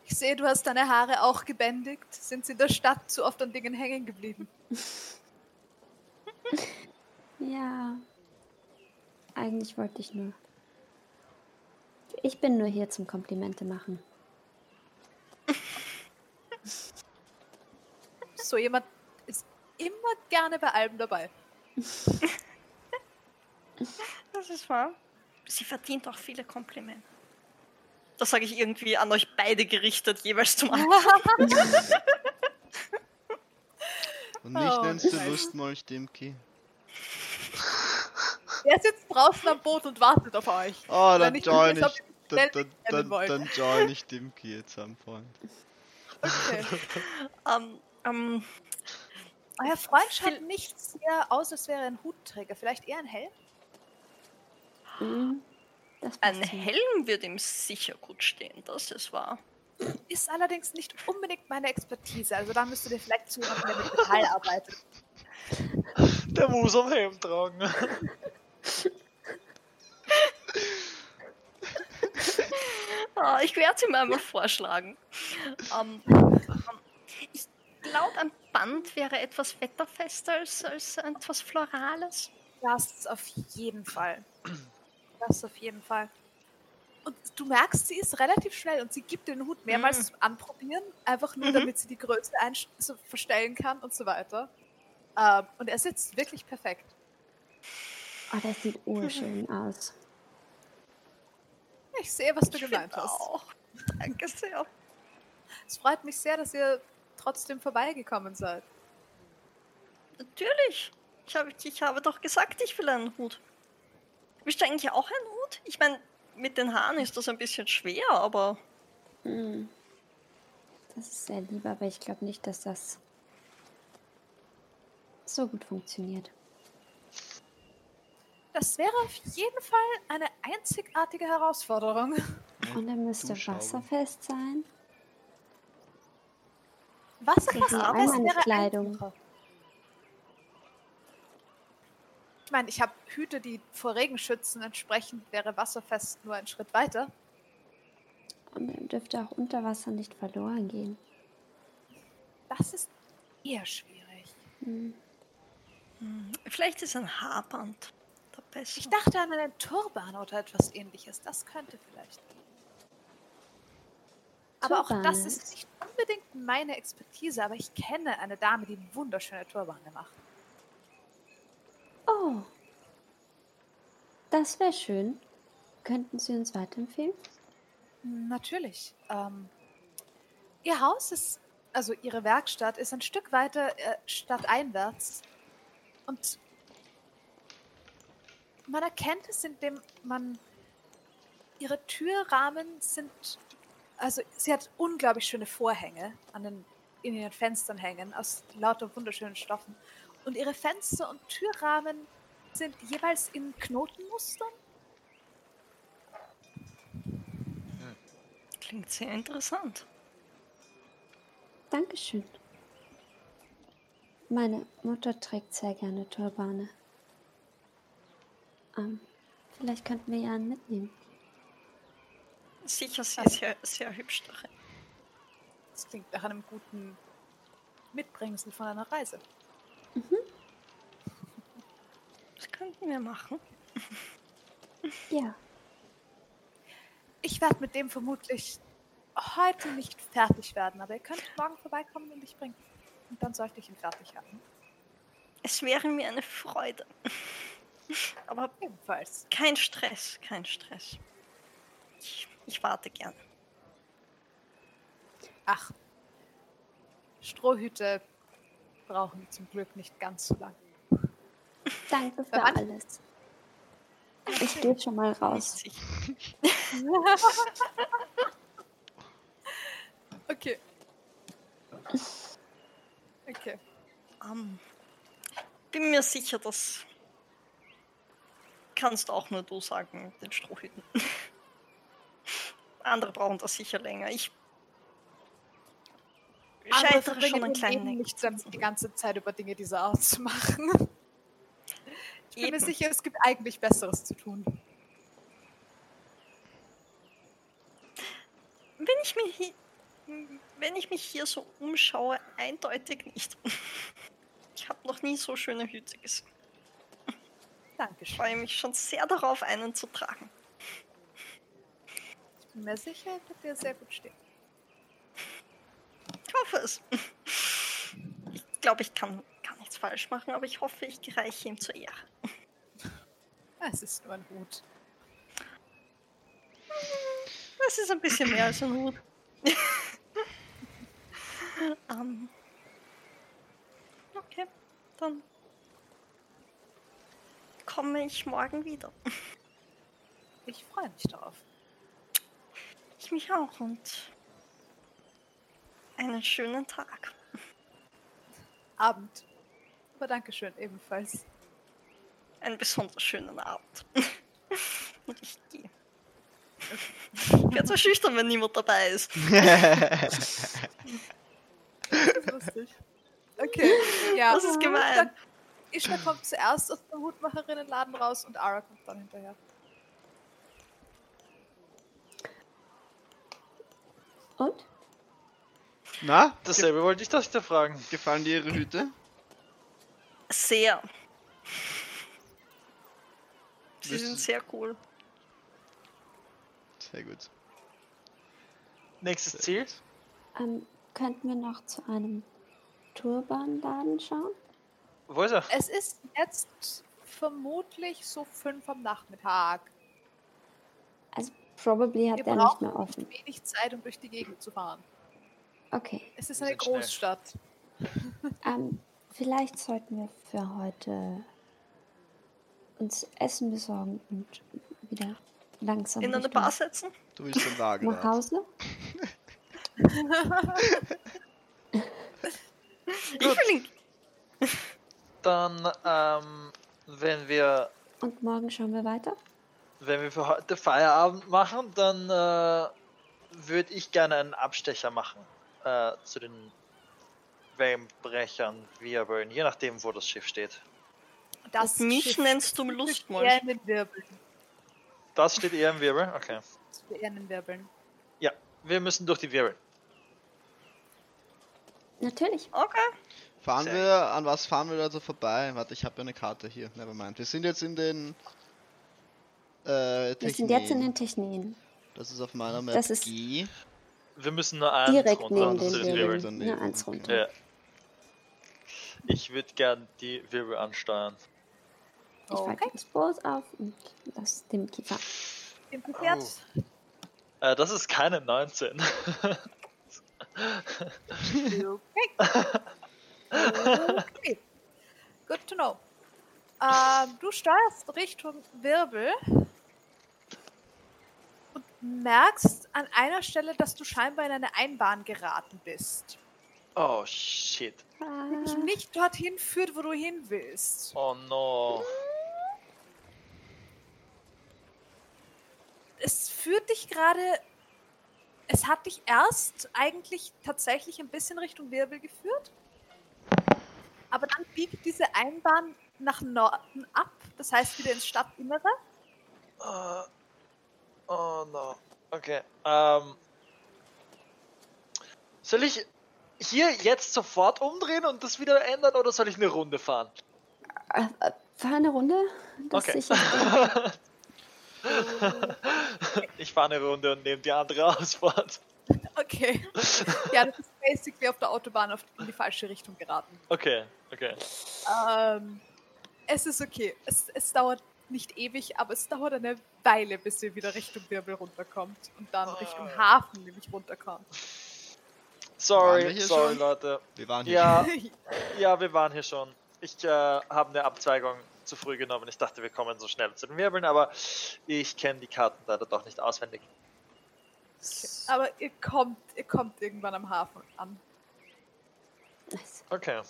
Ich sehe, du hast deine Haare auch gebändigt. Sind sie in der Stadt zu oft an Dingen hängen geblieben? Ja. Eigentlich wollte ich nur. Ich bin nur hier zum Komplimente machen. So jemand ist immer gerne bei Alben dabei. Das ist wahr. Sie verdient auch viele Komplimente. Das sage ich irgendwie an euch beide gerichtet, jeweils zum Anfang. Und mich Oh, nennst du nein. Lustmolch Dimki. Er sitzt draußen am Boot und wartet auf euch. Oh, dann ich join ich. Dann, dann, dann, join ich Dimki jetzt am Freund. Okay. ähm, ähm, Euer Freund schaut Viel- nicht sehr aus, als wäre er ein Hutträger. Vielleicht eher ein Helm? Mhm. Das ein. Helm wird ihm sicher gut stehen, das ist wahr. Ist allerdings nicht unbedingt meine Expertise. Also da müsst ihr vielleicht zu jemandem, der mit Metall arbeitet. Der muss am Helm tragen. Ah, ich werde es ihm einmal vorschlagen. Ähm, ähm, ich glaube, ein Band wäre etwas wetterfester als, als etwas Florales. Das auf jeden Fall. Das auf jeden Fall. Und du merkst, sie ist relativ schnell und sie gibt den Hut mehrmals Mhm. zum Anprobieren, einfach nur Mhm. damit sie die Größe so verstellen kann und so weiter. Ähm, und er sitzt wirklich perfekt. Oh, das sieht urschön aus. Ich sehe, was du Ich gemeint finde hast. Auch. Danke sehr. Es freut mich sehr, dass ihr trotzdem vorbeigekommen seid. Natürlich. Ich habe, ich habe doch gesagt, ich will einen Hut. Willst du eigentlich auch einen Hut? Ich meine, mit den Haaren ist das ein bisschen schwer, aber Mhm. Das ist sehr lieb, aber ich glaube nicht, dass das so gut funktioniert. Das wäre auf jeden Fall eine einzigartige Herausforderung. Und er müsste wasserfest sein. Wasserfest wäre Kleidung. einfacher. Ich meine, ich habe Hüte, die vor Regen schützen. Entsprechend wäre wasserfest nur ein Schritt weiter. Und er dürfte auch unter Wasser nicht verloren gehen. Das ist eher schwierig. Hm, vielleicht ist ein Haarband besser. Ich dachte an einen Turban oder etwas ähnliches. Das könnte vielleicht. Aber auch das ist nicht unbedingt meine Expertise, aber ich kenne eine Dame, die wunderschöne Turbane macht. Oh, das wäre schön. Könnten Sie uns weiterempfehlen? Natürlich. Ähm, ihr Haus ist, also ihre Werkstatt ist ein Stück weiter äh, stadteinwärts. Und man erkennt es, indem man ihre Türrahmen sind, also sie hat unglaublich schöne Vorhänge an den, in ihren Fenstern hängen aus lauter wunderschönen Stoffen. Und ihre Fenster und Türrahmen sind jeweils in Knotenmustern. Klingt sehr interessant. Dankeschön. Meine Mutter trägt sehr gerne Turbane. Ähm, vielleicht könnten wir ja einen mitnehmen. Sicher, sie ist sehr, sehr hübsch darin. Das klingt nach einem guten Mitbringsel von einer Reise. Das könnten wir machen. Ja, Ich werde mit dem vermutlich heute nicht fertig werden, aber ihr könnt morgen vorbeikommen und ich bringen. Und dann sollte ich ihn fertig haben. Es wäre mir eine Freude. Aber Ebenfalls. kein Stress, kein Stress. Ich, ich warte gerne. Ach. Strohhüte brauchen zum Glück nicht ganz so lang. danke für manchen- alles. Ich gehe schon mal raus. Okay. Okay. Ähm, bin mir sicher, das kannst auch nur du sagen, mit den Strohhüten. Andere brauchen das sicher länger. Ich scheitere schon einen kleinen Leben nicht die ganze Zeit über Dinge dieser Art zu machen. Ich bin mir Eben. sicher, es gibt eigentlich Besseres zu tun. Wenn ich, mir hier, wenn ich mich hier so umschaue, eindeutig nicht. Ich habe noch nie so schöne Hüte gesehen. Ich Dankeschön. freue mich schon sehr darauf, einen zu tragen. Ich bin mir sicher, dass dir sehr gut steht. Ich hoffe es. Ich glaube, ich kann gar nichts falsch machen, aber ich hoffe, ich gereiche ihm zur Ehre. Es ist nur ein Hut. Das ist ein bisschen mehr als ein Hut. ähm, okay, dann komme ich morgen wieder. Ich freue mich darauf. Ich mich auch und einen schönen Tag. Abend. Aber Dankeschön ebenfalls. Einen besonders schönen Abend. und ich gehe. Ich werde so schüchtern, wenn niemand dabei ist. Das ist lustig. Okay, ja. Das ist gemein. Ishma kommt zuerst aus dem Hutmacherinnenladen raus und Ara kommt dann hinterher. Und? Na, Dasselbe wollte ich das dir fragen. gefallen dir ihre Hüte? Sehr. Sie sind sehr cool. Sehr gut. Nächstes Sehr Ziel? gut. Ähm, könnten wir noch zu einem Turbanladen schauen? Wo ist er? Es ist jetzt vermutlich so fünf am Nachmittag. Also, probably hat Wir der nicht brauchen mehr offen. wenig Zeit, um durch die Gegend zu fahren. Okay. Es ist eine. Großstadt. Ähm, vielleicht sollten wir für heute uns Essen besorgen und wieder langsam In eine Bar setzen? Du willst den Wagen nach Hause. Ich will ihn. Dann, ähm, wenn wir, Und morgen schauen wir weiter. wenn wir für heute Feierabend machen, dann äh, würde ich gerne einen Abstecher machen äh, zu den Wellenbrechern, Wirbeln, je nachdem, wo das Schiff steht. Das Und mich Schiff nennst du Lustmolch. eher in den Wirbeln. Das steht eher im Wirbel? Okay. Das steht eher in den Wirbeln. Ja, wir müssen durch die Wirbel. Natürlich. Okay. Fahren Sehr wir, an was fahren wir also vorbei? Warte, ich habe ja eine Karte hier. Nevermind. Wir sind jetzt in den äh, Wir sind jetzt in den Technien. Das ist auf meiner Map Das ist- G. Wir müssen nur eins Direkt runter neben den Wirbeln. Wirbeln. Nur eins runter. Ja. Ich würde gern die Wirbel ansteuern. Ich Okay. packe das Boot auf und lass dem Kiefer. Interessiert? Oh. Äh, das ist keine 19. Okay. okay. Good to know. Ähm, du steuerst Richtung Wirbel und merkst an einer Stelle, dass du scheinbar in eine Einbahn geraten bist. oh shit. Die dich nicht dorthin führt, wo du hin willst. Oh no. Es führt dich gerade. Es hat dich erst eigentlich tatsächlich ein bisschen Richtung Wirbel geführt. Aber dann biegt diese Einbahn nach Norden ab, das heißt wieder ins Stadtinnere. Uh, oh no. Okay. Ähm. Soll ich hier jetzt sofort umdrehen und das wieder ändern oder soll ich eine Runde fahren? Äh, äh, fahr eine Runde. dass Okay. ich ich fahre eine Runde und nehme die andere Ausfahrt. Okay. Ja, das ist basically auf der Autobahn in die falsche Richtung geraten. Okay, okay. Ähm, es ist okay. Es, es dauert nicht ewig, aber es dauert eine Weile, bis ihr wieder Richtung Wirbel runterkommt und dann Richtung Hafen nämlich runterkommt. Sorry, sorry schon? Leute. Wir waren hier. Ja, ja, wir waren hier schon. Ich äh, habe eine Abzweigung zu früh genommen. Ich dachte, wir kommen so schnell zu den Wirbeln, aber ich kenne die Karten leider doch nicht auswendig. Aber ihr kommt, ihr kommt irgendwann am Hafen an. Nice. Okay.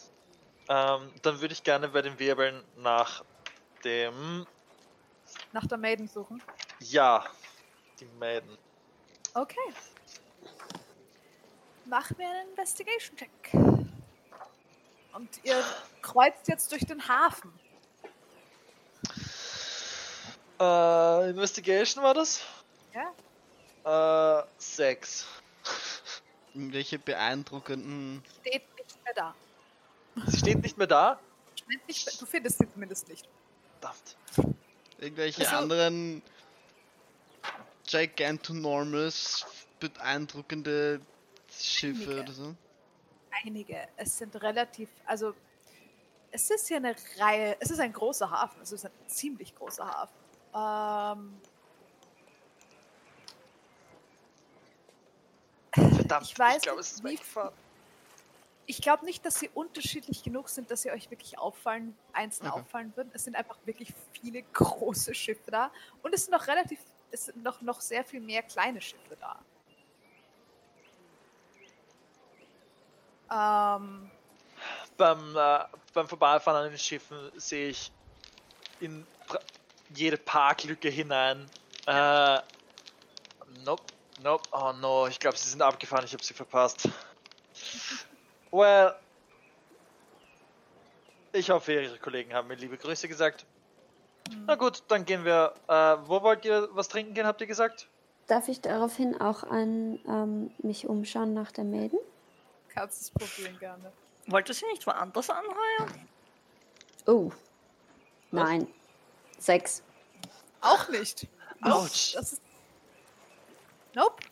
Ähm, dann würde ich gerne bei den Wirbeln nach dem. Nach der Maiden suchen. Ja, die Maiden. Okay. Mach mir einen Investigation-Check. Und ihr kreuzt jetzt durch den Hafen. Äh, Investigation war das? Ja? Äh, sechs. Irgendwelche beeindruckenden. Steht nicht mehr da. Sie steht nicht mehr da? Nicht du findest sie zumindest nicht. Verdammt. Irgendwelche Also- anderen Gigantonormous beeindruckende Schiffe Einige. oder so. Einige. Es sind relativ, also es ist hier eine Reihe, es ist ein großer Hafen, es ist ein ziemlich großer Hafen. Ähm, Verdammt. Ich weiß glaube, nicht, es ist wie. Ich glaube nicht, dass sie unterschiedlich genug sind, dass sie euch wirklich auffallen, einzeln Okay. auffallen würden. Es sind einfach wirklich viele große Schiffe da und es sind noch relativ, es sind noch, noch sehr viel mehr kleine Schiffe da. Ähm, Beim, äh, beim Vorbeifahren an den Schiffen sehe ich in jede Parklücke hinein. Äh, nope, nope, oh no, ich glaube, sie sind abgefahren, ich habe sie verpasst. Well, ich hoffe, Ihre Kollegen haben mir liebe Grüße gesagt. Na gut, dann gehen wir. Äh, wo wollt ihr was trinken gehen, habt ihr gesagt? Darf ich daraufhin auch an ähm, mich umschauen nach der Maiden? kannst es probieren gerne. Wollte sie nicht woanders anheuern? Oh. Nein. Sechs. Auch nicht. Autsch. Das ist. Nope.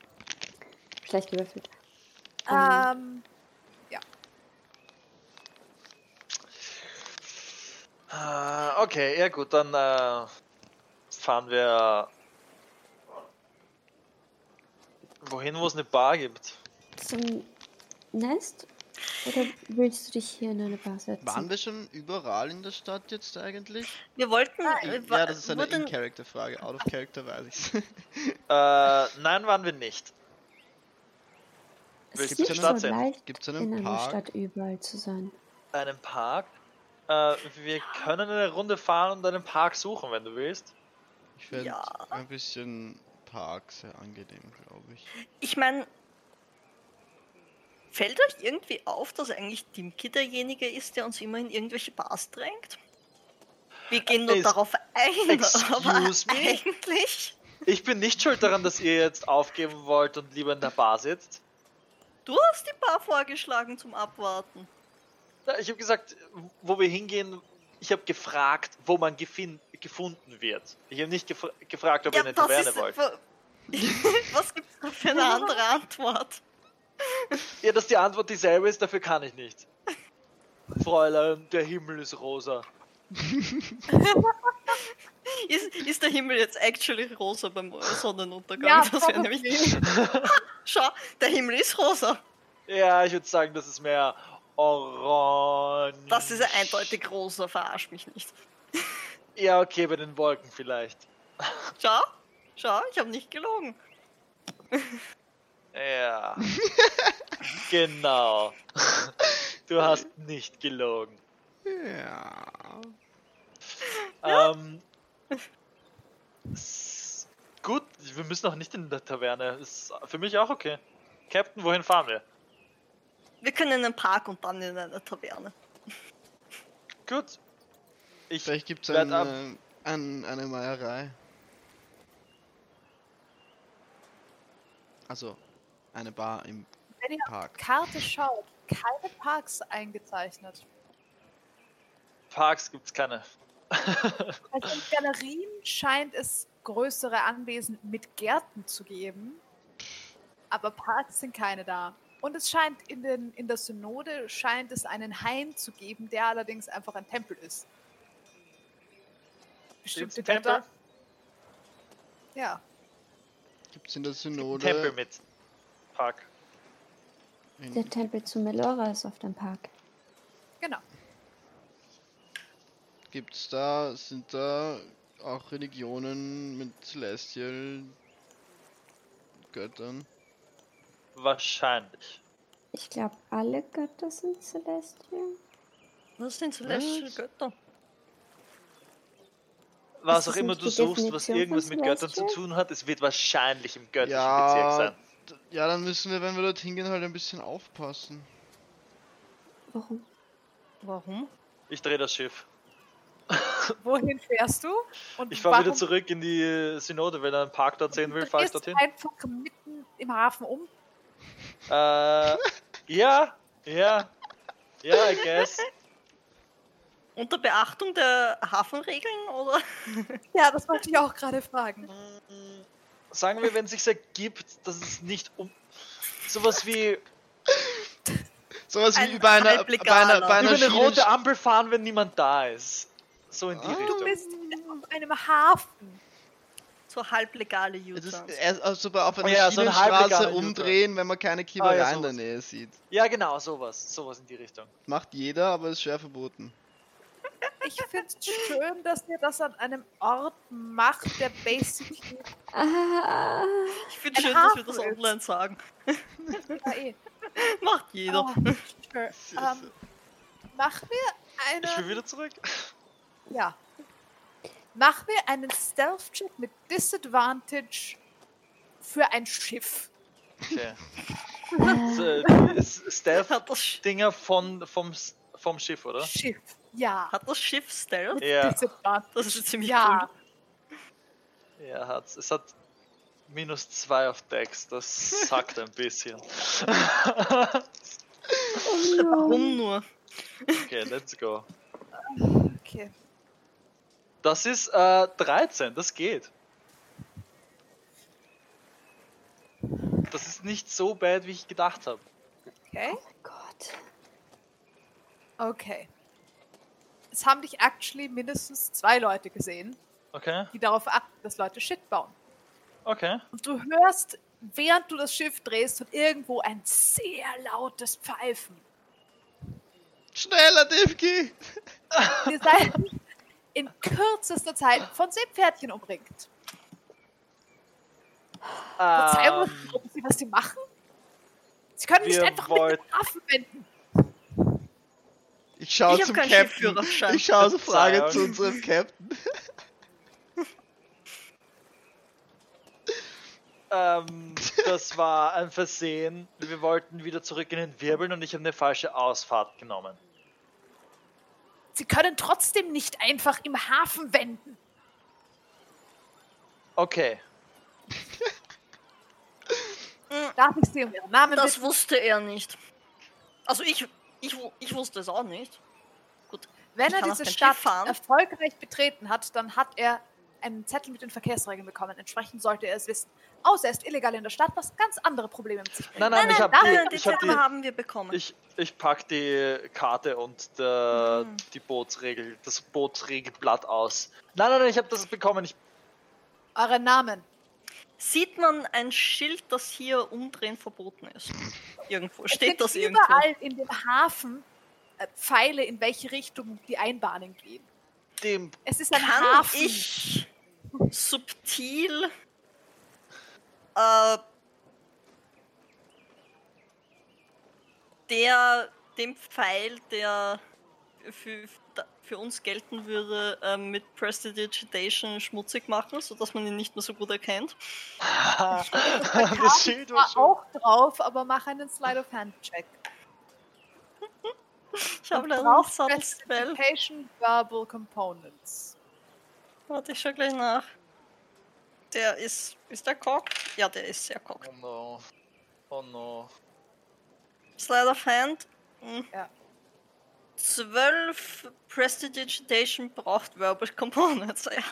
Schlecht gewürfelt. Ähm, Äh, okay, ja gut, dann äh, fahren wir wohin, wo es eine Bar gibt. Zum Nest? Oder willst du dich hier in eine Bar setzen? Waren wir schon überall in der Stadt jetzt eigentlich? Wir wollten. äh, wa- Ja, das ist eine In-Character-Frage. Out of Character weiß ich's. Äh, nein, waren wir nicht. Es zur so leicht, Gibt's in einen einer Park? Stadt überall zu sein. Einen Park. Äh, wir können eine Runde fahren und einen Park suchen, wenn du willst. Ich finde Ja. ein bisschen Park sehr angenehm, glaube ich. Ich meine, fällt euch irgendwie auf, dass eigentlich Dimki derjenige ist, der uns immer in irgendwelche Bars drängt? Wir gehen nur Ist- darauf ein, aber Excuse me? eigentlich. Ich bin nicht schuld daran, dass ihr jetzt aufgeben wollt und lieber in der Bar sitzt. Du hast die Bar vorgeschlagen zum Abwarten. Ja, Ich habe gesagt, wo wir hingehen. Ich habe gefragt, wo man gefin gefunden wird. Ich habe nicht gefra gefragt, ob ihr eine Taverne wollt. wa- Was gibt's da für eine andere Antwort? Ja, dass die Antwort dieselbe ist, dafür kann ich nicht. Fräulein, der Himmel ist rosa. Ist, ist der Himmel jetzt actually rosa beim Sonnenuntergang? Ja, das wäre nämlich. Schau, der Himmel ist rosa. Ja, ich würde sagen, das ist mehr orange. Das ist ja eindeutig rosa, verarsch mich nicht. Ja, okay, bei den Wolken vielleicht. Schau, schau, ich habe nicht gelogen. Ja. genau. Du hast nicht gelogen. Ja. Ähm, gut, wir müssen auch nicht in der Taverne. Ist für mich auch okay. Captain, wohin fahren wir? Wir können in einen Park und dann in eine Taverne. Gut. Ich Vielleicht gibt es ein, ab. äh, ein, eine Meierei. Also, eine Bar im Wenn ihr auf Park. die Karte schaut, keine Parks eingezeichnet. Parks gibt's keine. Also in Galerien scheint es größere Anwesen mit Gärten zu geben, aber Parks sind keine da. Und es scheint in, den, in der Synode scheint es einen Hain zu geben, der allerdings einfach ein Tempel ist. Bestimmte Tempel? Götter. Ja. Gibt es in der Synode? Tempel mit Park. in- Der Tempel zu Melora ist auf dem Park. Genau. Gibt's da, sind da auch Religionen mit Celestial Göttern? Wahrscheinlich. Ich glaube, alle Götter sind Celestial. Was sind Celestial Was? Götter? was Ist auch immer du suchst, was irgendwas mit Göttern zu tun hat, es wird wahrscheinlich im göttlichen Ja. Bezirk sein. Ja, dann müssen wir, wenn wir dorthin gehen, halt ein bisschen aufpassen. Warum? Warum? Ich drehe das Schiff. Wohin fährst du? Und Ich fahre wieder zurück in die Synode, wenn er einen Park dort sehen will, fahre ich dorthin. einfach mitten im Hafen um? Äh, ja, ja, ja, I guess. Unter Beachtung der Hafenregeln oder? Ja, das wollte ich auch gerade fragen. Sagen wir, wenn es sich ergibt, dass es nicht um sowas wie Sowas wie Ein bei einer, bei halblegaler. einer, bei einer über eine rote Ampel fahren, wenn niemand da ist. So in die Ah. Du Richtung. bist auf einem Hafen. So halblegale Das ist U-Turns. erst also bei, auf einer Oh ja, so ein Schienenstraße halblegaler umdrehen, wenn man keine Kiewerei Ah, ja, in der. Nähe sieht. Ja, genau, sowas. Sowas in die Richtung. Macht jeder, aber ist schwer verboten. Ich finde es schön, dass ihr das an einem Ort macht, der basically Ah, Ich finde schön, dass wir das ist. online sagen. ja, eh. Macht jeder. Oh, sure. ähm, machen wir Ich will wieder zurück. Ja. Machen wir einen Stealth-Check mit Disadvantage für ein Schiff. Okay. Stealth-Dinger von, vom, vom Schiff, oder? Schiff. Ja. hat das Schiff Stealth? Ja. Disadvantage. Das ist ziemlich ja. cool. Ja, hat's. Es hat minus zwei auf Dex. Das sackt ein bisschen. Warum nur? Okay, let's go. Okay. Das ist äh, 13, das geht. Das ist nicht so bad, wie ich gedacht habe. Okay. Gott. Okay. Es haben dich actually mindestens zwei Leute gesehen, Okay, die darauf achten, dass Leute Shit bauen. okay. Und du hörst, während du das Schiff drehst, von irgendwo ein sehr lautes Pfeifen. Schneller, DFG! Ihr seid in kürzester Zeit von Seepferdchen umringt. Verzeihung, Ähm, glauben Sie, was sie machen? Sie können nicht einfach mit wollten- den Affen wenden. Ich schaue Ich zum Captain. Ich schaue so Frage Verzeihung. zu unserem Captain. ähm, das war ein Versehen. Wir wollten wieder zurück in den Wirbeln und ich habe eine falsche Ausfahrt genommen. Können trotzdem nicht einfach im Hafen wenden. Okay. Darf ich Sie um Ihren Namen Das bitten? wusste er nicht. Also ich, ich, ich wusste es auch nicht. Gut. Wenn ich er diese Stadt erfolgreich betreten hat, dann hat er einen Zettel mit den Verkehrsregeln bekommen. Entsprechend sollte er es wissen. Außer er ist illegal in der Stadt, was ganz andere Probleme mit sich bringt. Nein, nein, ich habe Nein, die, die ich hab Zettel die, haben wir bekommen. ich, ich pack die Karte und der, Mhm. die Bootsregel, das Bootsregelblatt aus. Nein, nein, nein, ich habe das bekommen. Ich, Eure Namen. Sieht man ein Schild, das hier umdrehen verboten ist? Irgendwo. Es Steht das irgendwo? überall in dem Hafen äh, Pfeile, in welche Richtung die Einbahnen gehen. dem Es ist ein Kann Hafen. ich subtil äh, der dem Pfeil, der für, für uns gelten würde, äh, mit Prestidigitation schmutzig machen, sodass man ihn nicht mehr so gut erkennt. das Schild war auch drauf, aber mach einen Slide of Hand Check. Ich habe leider Subtle Spell. Prestidigitation Verbal Components. Warte, ich schau gleich nach. Der ist. Ist der cock? Ja, der ist sehr cock. Oh no. Oh no. Slide of Hand. Hm. Ja. 12 Prestidigitation braucht Verbal Components. Ja.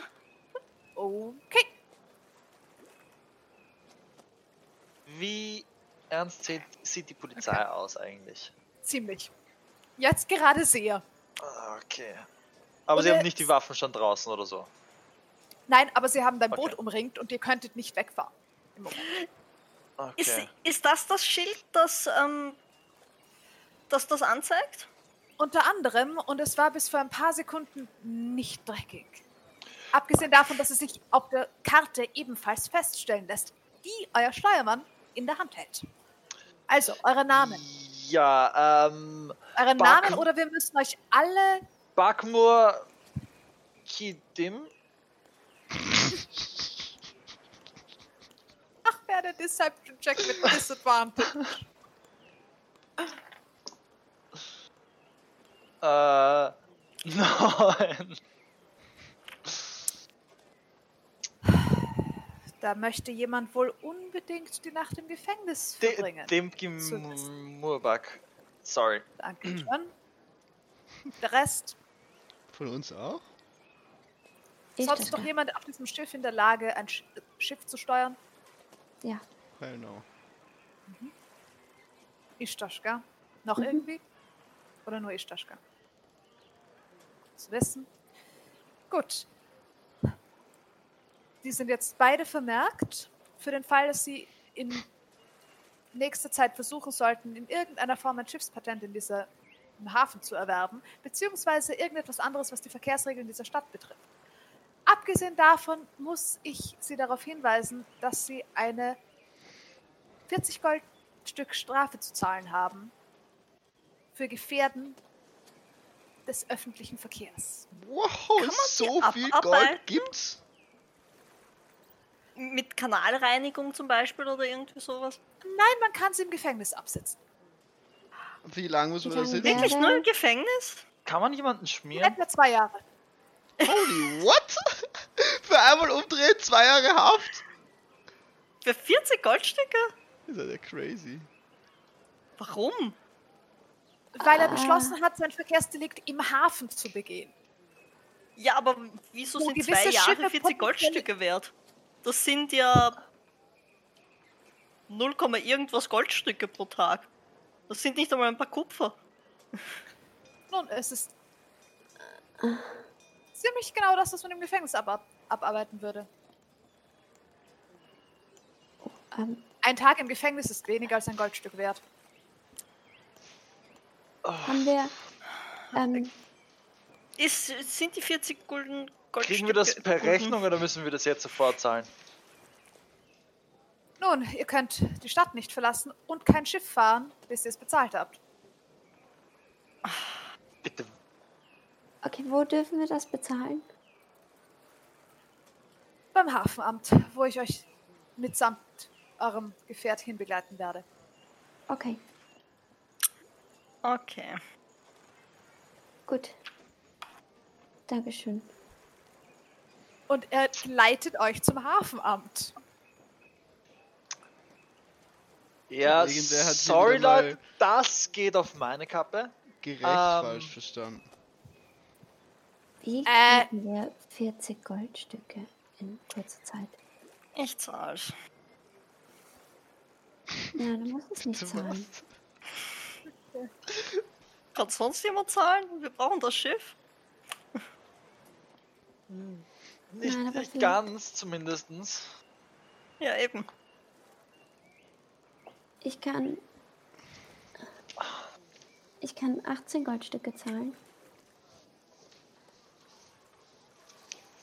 Okay. Wie ernst sieht, sieht die Polizei aus eigentlich? Ziemlich. Jetzt gerade sehr. Ah, Okay. Aber sie Oder haben nicht die Waffen schon draußen oder so. Nein, aber sie haben dein Okay. Boot umringt und ihr könntet nicht wegfahren. Im Moment. Ist, Okay. ist das das Schild, das, ähm, das das anzeigt? Unter anderem, und es war bis vor ein paar Sekunden nicht dreckig. Abgesehen davon, dass es sich auf der Karte ebenfalls feststellen lässt, die euer Steuermann in der Hand hält. Also, eure Namen. Ja, ähm, Eure Backen. Namen oder wir müssen euch alle. Bakmur Kidim Ach, wer der Deception Check mit Disadvantage. Äh, nein. Da möchte jemand wohl unbedingt die Nacht im Gefängnis De verbringen. So ist- Murbak. Sorry. Danke schon. Der Rest, Von uns auch? Ich sonst noch jemand auf diesem Schiff in der Lage, ein Sch Schiff zu steuern? Ja. Hell no. Ishtaschka. Noch Mhm. irgendwie? Oder nur Ishtaschka? Zu wissen. Gut. Die sind jetzt beide vermerkt. Für den Fall, dass sie in nächster Zeit versuchen sollten, in irgendeiner Form ein Schiffspatent in dieser im Hafen zu erwerben, beziehungsweise irgendetwas anderes, was die Verkehrsregeln dieser Stadt betrifft. Abgesehen davon muss ich Sie darauf hinweisen, dass Sie eine 40 Goldstück Strafe zu zahlen haben für Gefährden des öffentlichen Verkehrs. Wow, so viel? Gold gibt's? Mit Kanalreinigung zum Beispiel oder irgendwie sowas? Nein, man kann sie im Gefängnis absitzen. Wie lange muss man da sitzen? Wirklich nur im Gefängnis? Kann man jemanden schmieren? Etwa zwei Jahre. Holy what? Für einmal umdrehen, zwei Jahre Haft? Für 40 Goldstücke? Ist ja crazy. Warum? Weil er Ah. beschlossen hat, sein Verkehrsdelikt im Hafen zu begehen. Ja, aber wieso Wo sind zwei Jahre Schiffe 40 potenziell- Goldstücke wert? Das sind ja 0, Komma irgendwas Goldstücke pro Tag. Das sind nicht einmal ein paar Kupfer. Nun, es ist ziemlich genau das, was man im Gefängnis abab abarbeiten würde. Ähm, Ein Tag im Gefängnis ist weniger als ein Goldstück wert. haben wir. Ähm, Ist, sind die 40 Gulden Goldstücke? Kriegen wir das per? Rechnung oder müssen wir das jetzt sofort zahlen? Nun, ihr könnt die Stadt nicht verlassen und kein Schiff fahren, bis ihr es bezahlt habt. Bitte. Okay, wo dürfen wir das bezahlen? Beim Hafenamt, wo ich euch mitsamt eurem Gefährt hinbegleiten werde. Okay, Okay. gut. Dankeschön. Und er leitet euch zum Hafenamt. Ja, sorry Leute, das geht auf meine Kappe. Gerecht Ähm. falsch verstanden. Wie Äh. kriegen wir 40 Goldstücke in kurzer Zeit? Ich zahl's. Nein, du musst es nicht zahlen. Kann sonst jemand zahlen? Wir brauchen das Schiff. Nicht, Nein, nicht ganz, zumindestens. Ja, eben. Ich kann. Ich kann 18 Goldstücke zahlen.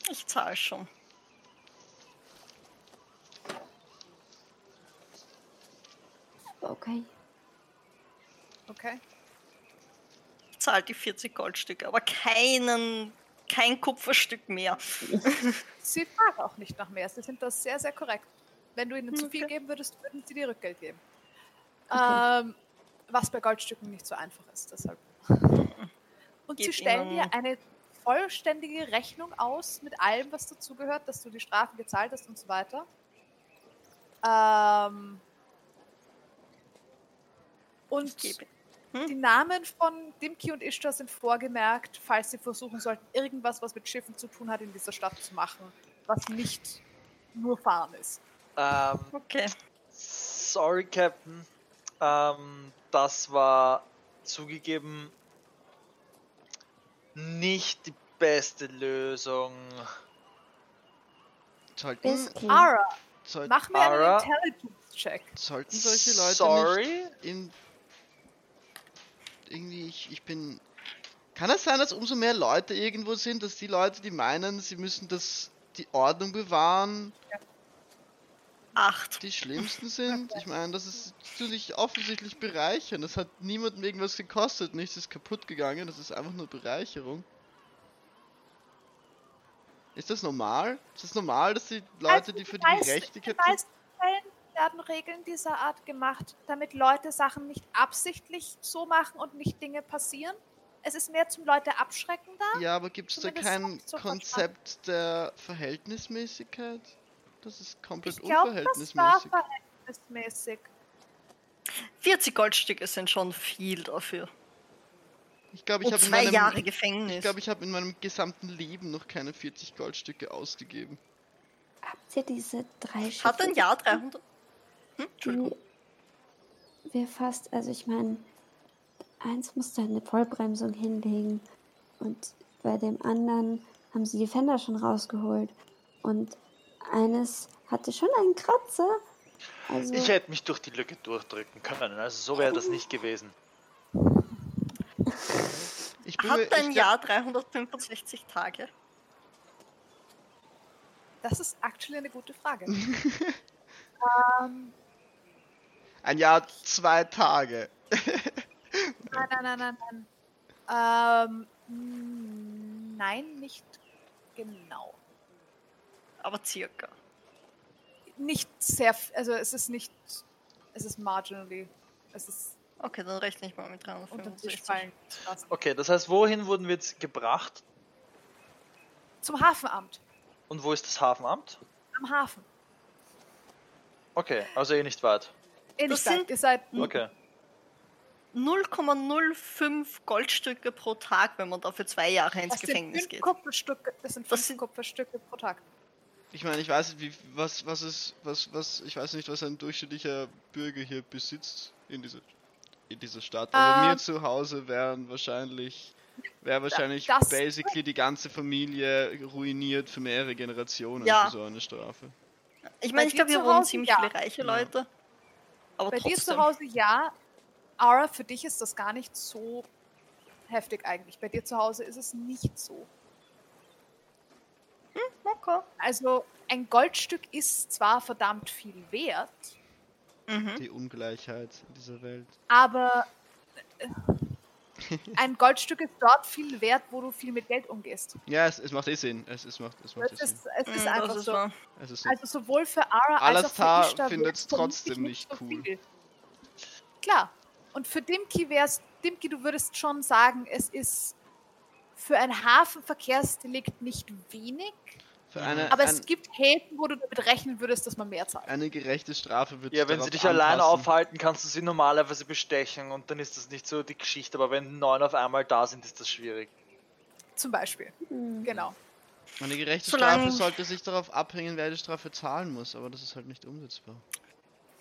Ich zahle schon. Okay. Okay. Ich zahle die 40 Goldstücke, aber keinen, kein Kupferstück mehr. Sie fragen auch nicht nach mehr. Sie sind das sehr, sehr korrekt. Wenn du ihnen zu viel Okay. geben würdest, würden sie dir Rückgeld geben. Okay. Ähm, was bei Goldstücken nicht so einfach ist. Deshalb. Und sie Gib stellen dir eine vollständige Rechnung aus mit allem, was dazugehört, dass du die Strafe gezahlt hast und so weiter. Ähm, und Gebe. die Namen von Dimki und Ishtar sind vorgemerkt, falls sie versuchen sollten, irgendwas, was mit Schiffen zu tun hat, in dieser Stadt zu machen, was nicht nur Fahren ist. Ähm, Okay. sorry, Captain. Ähm, das war zugegeben nicht die beste Lösung. Sollten, okay. Ara, sollten, mach mir einen Ara. Intelligence-Check. sollten solche Leute Sorry. nicht in irgendwie ich, ich bin kann es sein, dass umso mehr Leute irgendwo sind, dass die Leute, die meinen, sie müssen das die Ordnung bewahren, Acht. die schlimmsten sind? Ich meine, das ist natürlich offensichtlich bereichern. Das hat niemandem irgendwas gekostet, nichts ist kaputt gegangen, das ist einfach nur Bereicherung. Ist das normal? Ist das normal, dass die Leute, die für die Gerechtigkeit In den meisten Fällen werden Regeln dieser Art gemacht, damit Leute Sachen nicht absichtlich so machen und nicht Dinge passieren. Es ist mehr zum Leute abschrecken da. Ja, aber gibt es da kein Konzept der Verhältnismäßigkeit? Das ist komplett Ich glaube, das war unverhältnismäßig. verhältnismäßig. 40 Goldstücke sind schon viel dafür. Ich glaube, ich habe in meinem, Jahre ich glaube, ich habe in meinem gesamten Leben noch keine 40 Goldstücke ausgegeben. Habt ihr diese drei Schiffe? Hat ein Jahr 300. Hm? Entschuldigung. wir fast, also ich meine, eins musste eine Vollbremsung hinlegen und bei dem anderen haben sie die Fender schon rausgeholt und eines hatte schon einen Kratzer. Also Ich hätte mich durch die Lücke durchdrücken können, also so wäre das nicht gewesen. Ich bin Hat ein ich Jahr 365 Tage? Das ist actually eine gute Frage. ähm, Ein Jahr, zwei Tage. nein, nein, nein, nein, nein. Ähm, nein, nicht genau. Aber circa. Nicht sehr, also es ist nicht, es ist marginally, es ist Okay, dann rechne ich mal mit unter den Tisch 365. fallen lassen. Okay, das heißt, wohin wurden wir jetzt gebracht? Zum Hafenamt, Und wo ist das Hafenamt? am Hafen. Okay, also eh nicht weit. Eh Das nicht weit. sind- Ihr seid, Okay. 0,05 Goldstücke pro Tag, wenn man da für zwei Jahre ins das Gefängnis geht. Kupferstücke, das sind Das fünf sind- Kupferstücke pro Tag. Ich meine, ich weiß nicht, wie, was, was ist, was, was, ich weiß nicht, was ein durchschnittlicher Bürger hier besitzt in dieser, in dieser Stadt. Aber Ähm. mir zu Hause wären wahrscheinlich, wäre wahrscheinlich das- basically die ganze Familie ruiniert für mehrere Generationen Ja. für so eine Strafe. Ich meine, ich dir glaube, hier zu wohnen ziemlich ja. viele reiche Ja. Leute. Aber Bei dir trotzdem. zu Hause ja. Aura, für dich ist das gar nicht so heftig eigentlich. Bei dir zu Hause ist es nicht so. Okay. Also ein Goldstück ist zwar verdammt viel wert, Mhm. Die Ungleichheit in dieser Welt. aber äh, ein Goldstück ist dort viel wert, wo du viel mit Geld umgehst. Ja, es, es macht eh Sinn. Es, es macht, es macht eh Es Sinn. ist, es ist Mm, einfach ist so. Es ist so. Also sowohl für Ara als auch Alastar für Ishtar wär's vermutlich trotzdem nicht cool. viel. Klar. Und für Dimki wär's, Dimki, du würdest schon sagen, es ist für ein Hafenverkehrsdelikt nicht wenig, für eine, aber ein, es gibt Häfen, wo du damit rechnen würdest, dass man mehr zahlt. eine gerechte Strafe wird Ja, wenn sie dich alleine anpassen. aufhalten, kannst du sie normalerweise bestechen und dann ist das nicht so die Geschichte, aber wenn neun auf einmal da sind, ist das schwierig. Zum Beispiel. hm, Genau. Eine gerechte Solange- Strafe sollte sich darauf abhängen, wer die Strafe zahlen muss, aber das ist halt nicht umsetzbar.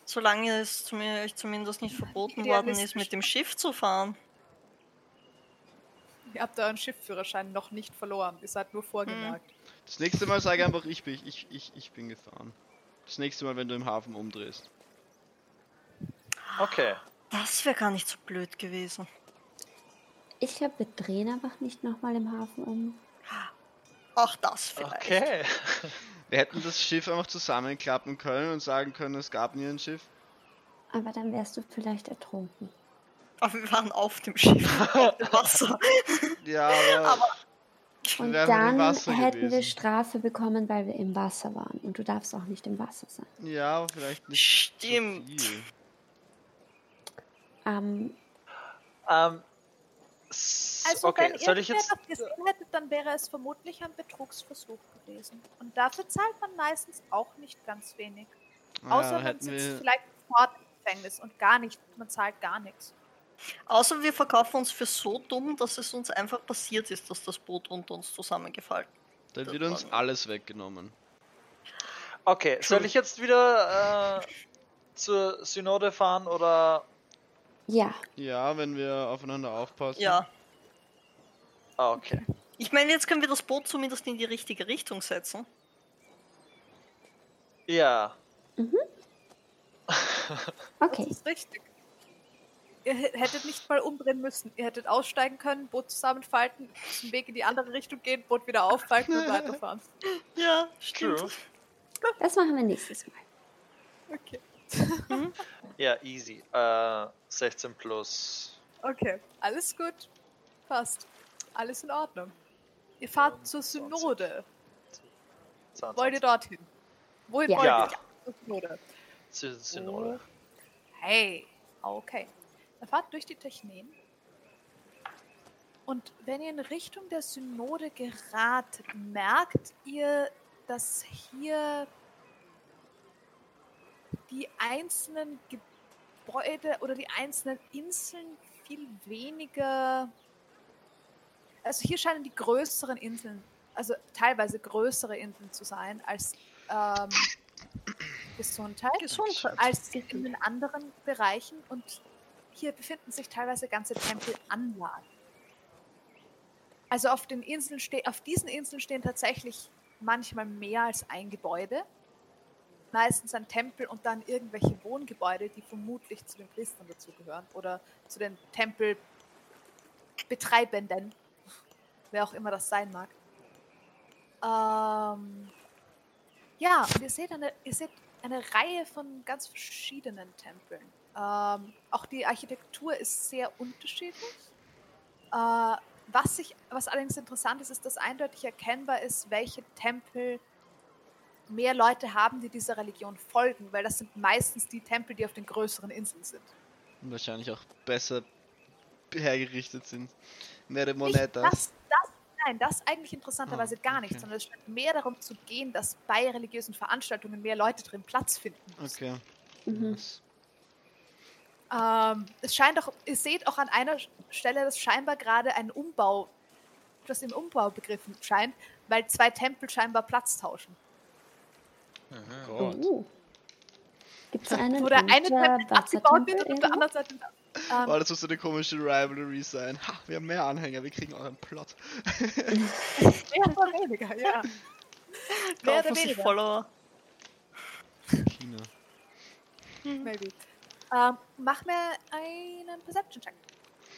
Solange es zumindest nicht verboten worden ist, mit dem Schiff zu fahren. Ihr habt euren Schiffführerschein noch nicht verloren. Ihr seid nur vorgemerkt. Das nächste Mal sage einfach, ich bin, ich, ich, ich bin gefahren. Das nächste Mal, wenn du im Hafen umdrehst. Okay. Das wäre gar nicht so blöd gewesen. ich glaube, wir drehen einfach nicht nochmal im Hafen um. Auch das vielleicht. Okay. Wir hätten das Schiff einfach zusammenklappen können und sagen können, es gab nie ein Schiff. Aber dann wärst du vielleicht ertrunken. Aber wir waren auf dem Schiff, auf dem Wasser. Ja, aber, Und wir dann hätten wir gewesen. Strafe bekommen, weil wir im Wasser waren. Und du darfst auch nicht im Wasser sein. Ja, aber vielleicht nicht Stimmt. so viel. Ähm, Ähm, Also okay, wenn soll ich jetzt. das gesehen hätte, dann wäre es vermutlich ein Betrugsversuch gewesen. Und dafür zahlt man meistens auch nicht ganz wenig. Ah, Außer man sitzt wir, vielleicht im Gefängnis und gar nicht, man zahlt gar nichts. Außer wir verkaufen uns für so dumm, dass es uns einfach passiert ist, dass das Boot unter uns zusammengefallen dann wird uns alles weggenommen. Okay, soll ich jetzt wieder äh, zur Synode fahren oder. ja, Ja, wenn wir aufeinander aufpassen. Ja. Ah, okay. Ich meine, jetzt können wir das Boot zumindest in die richtige Richtung setzen. Ja. okay. Das ist richtig. Ihr hä- hättet nicht mal umdrehen müssen. Ihr hättet aussteigen können, Boot zusammenfalten, den Weg in die andere Richtung gehen, Boot wieder auffalten und weiterfahren. Ja, True. Das machen wir nächstes Mal. Okay. Ja, easy. Äh, 16 plus. Okay, alles gut. Passt. Alles in Ordnung. Ihr fahrt zur Synode. Wollt ihr dorthin? Wohin Ja. wollt Ja. ihr? Synode. Sy- Synode. Hey, okay. Fahrt durch die Technen. Und wenn ihr in Richtung der Synode geratet, merkt ihr, dass hier die einzelnen Gebäude oder die einzelnen Inseln viel weniger. Also hier scheinen die größeren Inseln, also teilweise größere Inseln zu sein als ähm, Gesundheit Gesundheit. als in den anderen Bereichen und hier befinden sich teilweise ganze Tempelanlagen. Also auf den Inseln auf diesen Inseln stehen tatsächlich manchmal mehr als ein Gebäude. Meistens ein Tempel und dann irgendwelche Wohngebäude, die vermutlich zu den Priestern dazugehören oder zu den Tempelbetreibenden, wer auch immer das sein mag. Ähm, ja, und ihr seht eine, ihr seht eine Reihe von ganz verschiedenen Tempeln. Ähm, auch die Architektur ist sehr unterschiedlich. Äh, was, ich, was allerdings interessant ist, ist, dass eindeutig erkennbar ist, welche Tempel mehr Leute haben, die dieser Religion folgen, weil das sind meistens die Tempel, die auf den größeren Inseln sind. Und wahrscheinlich auch besser hergerichtet sind. Mehr Nicht Monetas. das, das, nein, das eigentlich interessanterweise Ah, gar nicht, okay. sondern es scheint mehr darum zu gehen, dass bei religiösen Veranstaltungen mehr Leute drin Platz finden. müssen. Okay. Mhm. Das- Ähm, es scheint auch, ihr seht auch an einer Stelle, dass scheinbar gerade ein Umbau, das im Umbau begriffen scheint, weil zwei Tempel scheinbar Platz tauschen. Mhm. Gott. Uh. Gibt es einen Wo der eine Tempel abgebaut wird und auf der anderen Seite. Ähm, Oh, das muss so eine komische Rivalry sein. Ha, wir haben mehr Anhänger, wir kriegen auch einen Plot. mehr oder weniger, ja. mehr oder weniger. Follower. China. Maybe. Ähm, mach mir einen Perception-Check.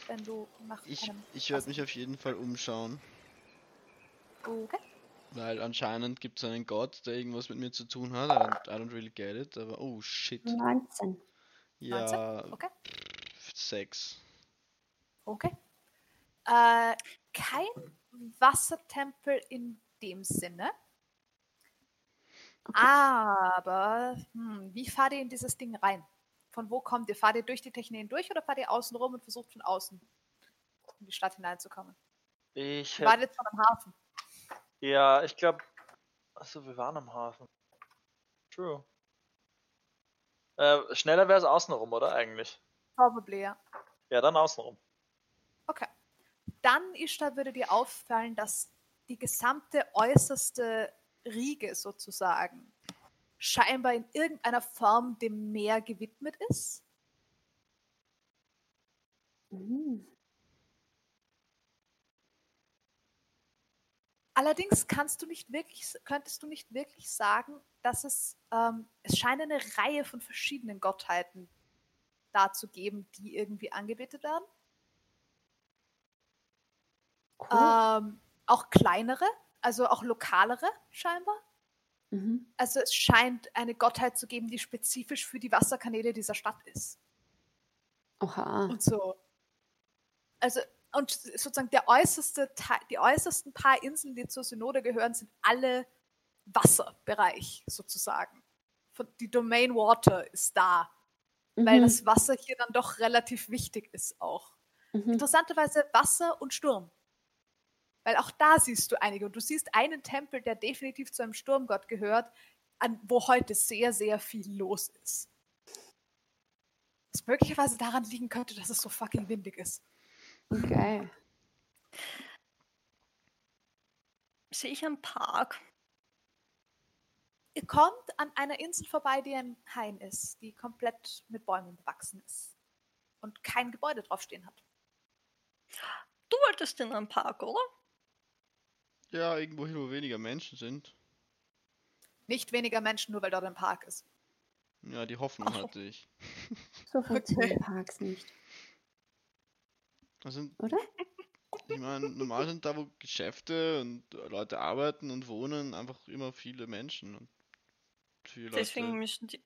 Wenn du nach Ich, ich werde mich auf jeden Fall umschauen. Okay. Weil anscheinend gibt es einen Gott, der irgendwas mit mir zu tun hat. I don't, I don't really get it, aber oh shit. 19. Ja, Okay. sechs. Okay. Äh, kein Wassertempel in dem Sinne. Aber hm, wie fahrt ihr in dieses Ding rein? Von wo kommt ihr? Fahrt ihr durch die Technik durch oder fahrt ihr außen rum und versucht von außen in die Stadt hineinzukommen? Ich hätte, jetzt schon am Hafen. ja, ich glaube, also wir waren am Hafen. True. Äh, schneller wäre es außenrum, oder eigentlich? Probably, ja. Ja, dann außenrum. Okay. Dann, Ishtar, würde dir auffallen, dass die gesamte äußerste Riege sozusagen scheinbar in irgendeiner Form dem Meer gewidmet ist. Mhm. Allerdings kannst du nicht wirklich, könntest du nicht wirklich sagen, dass es, ähm, es scheint eine Reihe von verschiedenen Gottheiten da zu geben, die irgendwie angebetet werden. Cool. Ähm, auch kleinere, also auch lokalere scheinbar. Mhm. Also es scheint eine Gottheit zu geben, die spezifisch für die Wasserkanäle dieser Stadt ist. Oha. Und so. Also, und sozusagen der äußerste Teil, die äußersten paar Inseln, die zur Synode gehören, sind alle Wasserbereich sozusagen. Die Domain Water ist da, weil Mhm. das Wasser hier dann doch relativ wichtig ist auch. Mhm. Interessanterweise Wasser und Sturm. Weil auch da siehst du einige. Und du siehst einen Tempel, der definitiv zu einem Sturmgott gehört, an, wo heute sehr, sehr viel los ist. Was möglicherweise daran liegen könnte, dass es so fucking windig ist. Okay. Sehe ich einen Park? Ihr kommt an einer Insel vorbei, die ein Hain ist, die komplett mit Bäumen bewachsen ist. Und kein Gebäude draufstehen hat. Du wolltest in einen Park, oder? Ja, irgendwo hin, wo weniger Menschen sind. Nicht weniger Menschen, nur weil dort ein Park ist. Ja, die Hoffnung Oh. hatte ich. So funktionieren Parks nicht, Also, oder? ich meine, normal sind da, wo Geschäfte und Leute arbeiten und wohnen, einfach immer viele Menschen. Und viele Deswegen Leute, müssen die.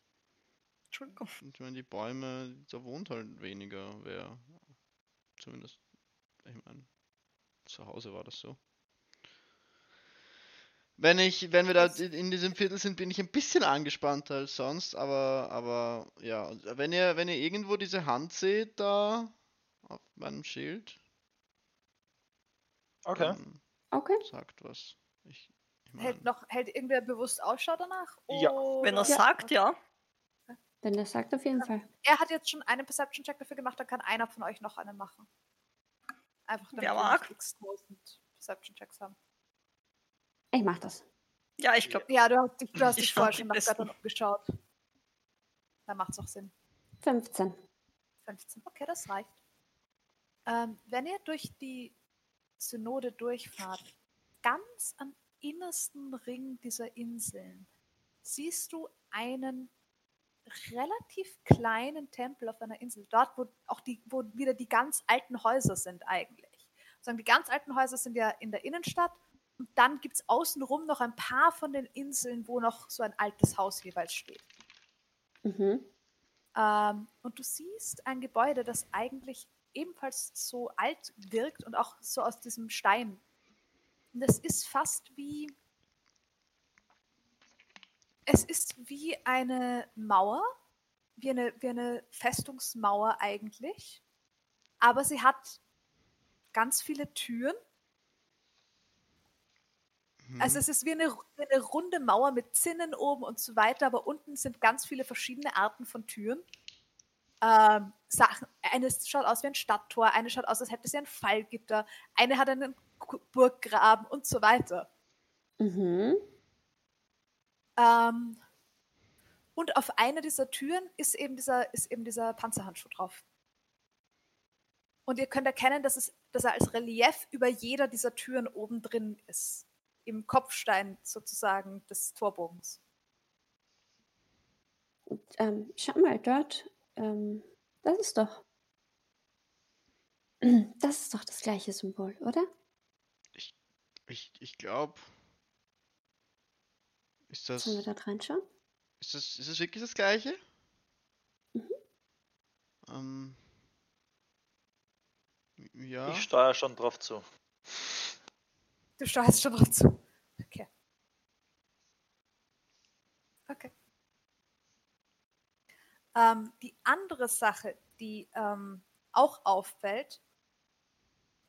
Entschuldigung. ich meine, die Bäume, da wohnt halt weniger wer. Zumindest, ich meine, zu Hause war das so. Wenn ich, wenn wir da in diesem Viertel sind, bin ich ein bisschen angespannter als sonst, aber, aber ja, wenn ihr, wenn ihr irgendwo diese Hand seht da auf meinem Schild, Okay. dann Okay. sagt was. Ich, ich mein, Hält, noch, hält irgendwer bewusst Ausschau danach? Ja. Wenn er Oder- sagt, ja. Wenn er sagt, auf jeden Fall. Er hat jetzt schon einen Perception-Check dafür gemacht, dann kann einer von euch noch einen machen. Einfach damit wir tausend Perception-Checks haben. Ich mach das. Ja, ich glaube, Ja, du hast dich, du hast Ich dich vorher die schon nach. Göttern umgeschaut. Da macht's auch Sinn. 15. 15. Okay, das reicht. Ähm, wenn ihr durch die Synode durchfahrt, ganz am innersten Ring dieser Inseln, siehst du einen relativ kleinen Tempel auf einer Insel. Dort, wo auch die, wo wieder die ganz alten Häuser sind eigentlich. Sagen, die ganz alten Häuser sind ja in der Innenstadt und dann gibt es außenrum noch ein paar von den Inseln, wo noch so ein altes Haus jeweils steht. Mhm. Ähm, und du siehst ein Gebäude, das eigentlich ebenfalls so alt wirkt und auch so aus diesem Stein. Und das ist fast wie. Es ist wie eine Mauer, wie eine, wie eine Festungsmauer eigentlich. Aber sie hat ganz viele Türen. Also es ist wie eine, eine runde Mauer mit Zinnen oben und so weiter, aber unten sind ganz viele verschiedene Arten von Türen. Ähm, Sachen, eine schaut aus wie ein Stadttor, eine schaut aus, als hätte sie ein Fallgitter, eine hat einen Burggraben und so weiter. Mhm. Ähm, und auf einer dieser Türen ist eben dieser, ist eben dieser Panzerhandschuh drauf. Und ihr könnt erkennen, dass, es, dass er als Relief über jeder dieser Türen oben drin ist. Im Kopfstein sozusagen des Torbogens. Und, ähm, schau mal dort. Ähm, das ist doch. Das ist doch das gleiche Symbol, oder? ich, ich glaube. Ist das, Sollen wir dort reinschauen? ist das, ist das wirklich das gleiche? Mhm. Ähm, ja. Ich steuere schon drauf zu. Du steuerst schon drauf zu. Okay. Okay. Ähm, die andere Sache, die ähm, auch auffällt,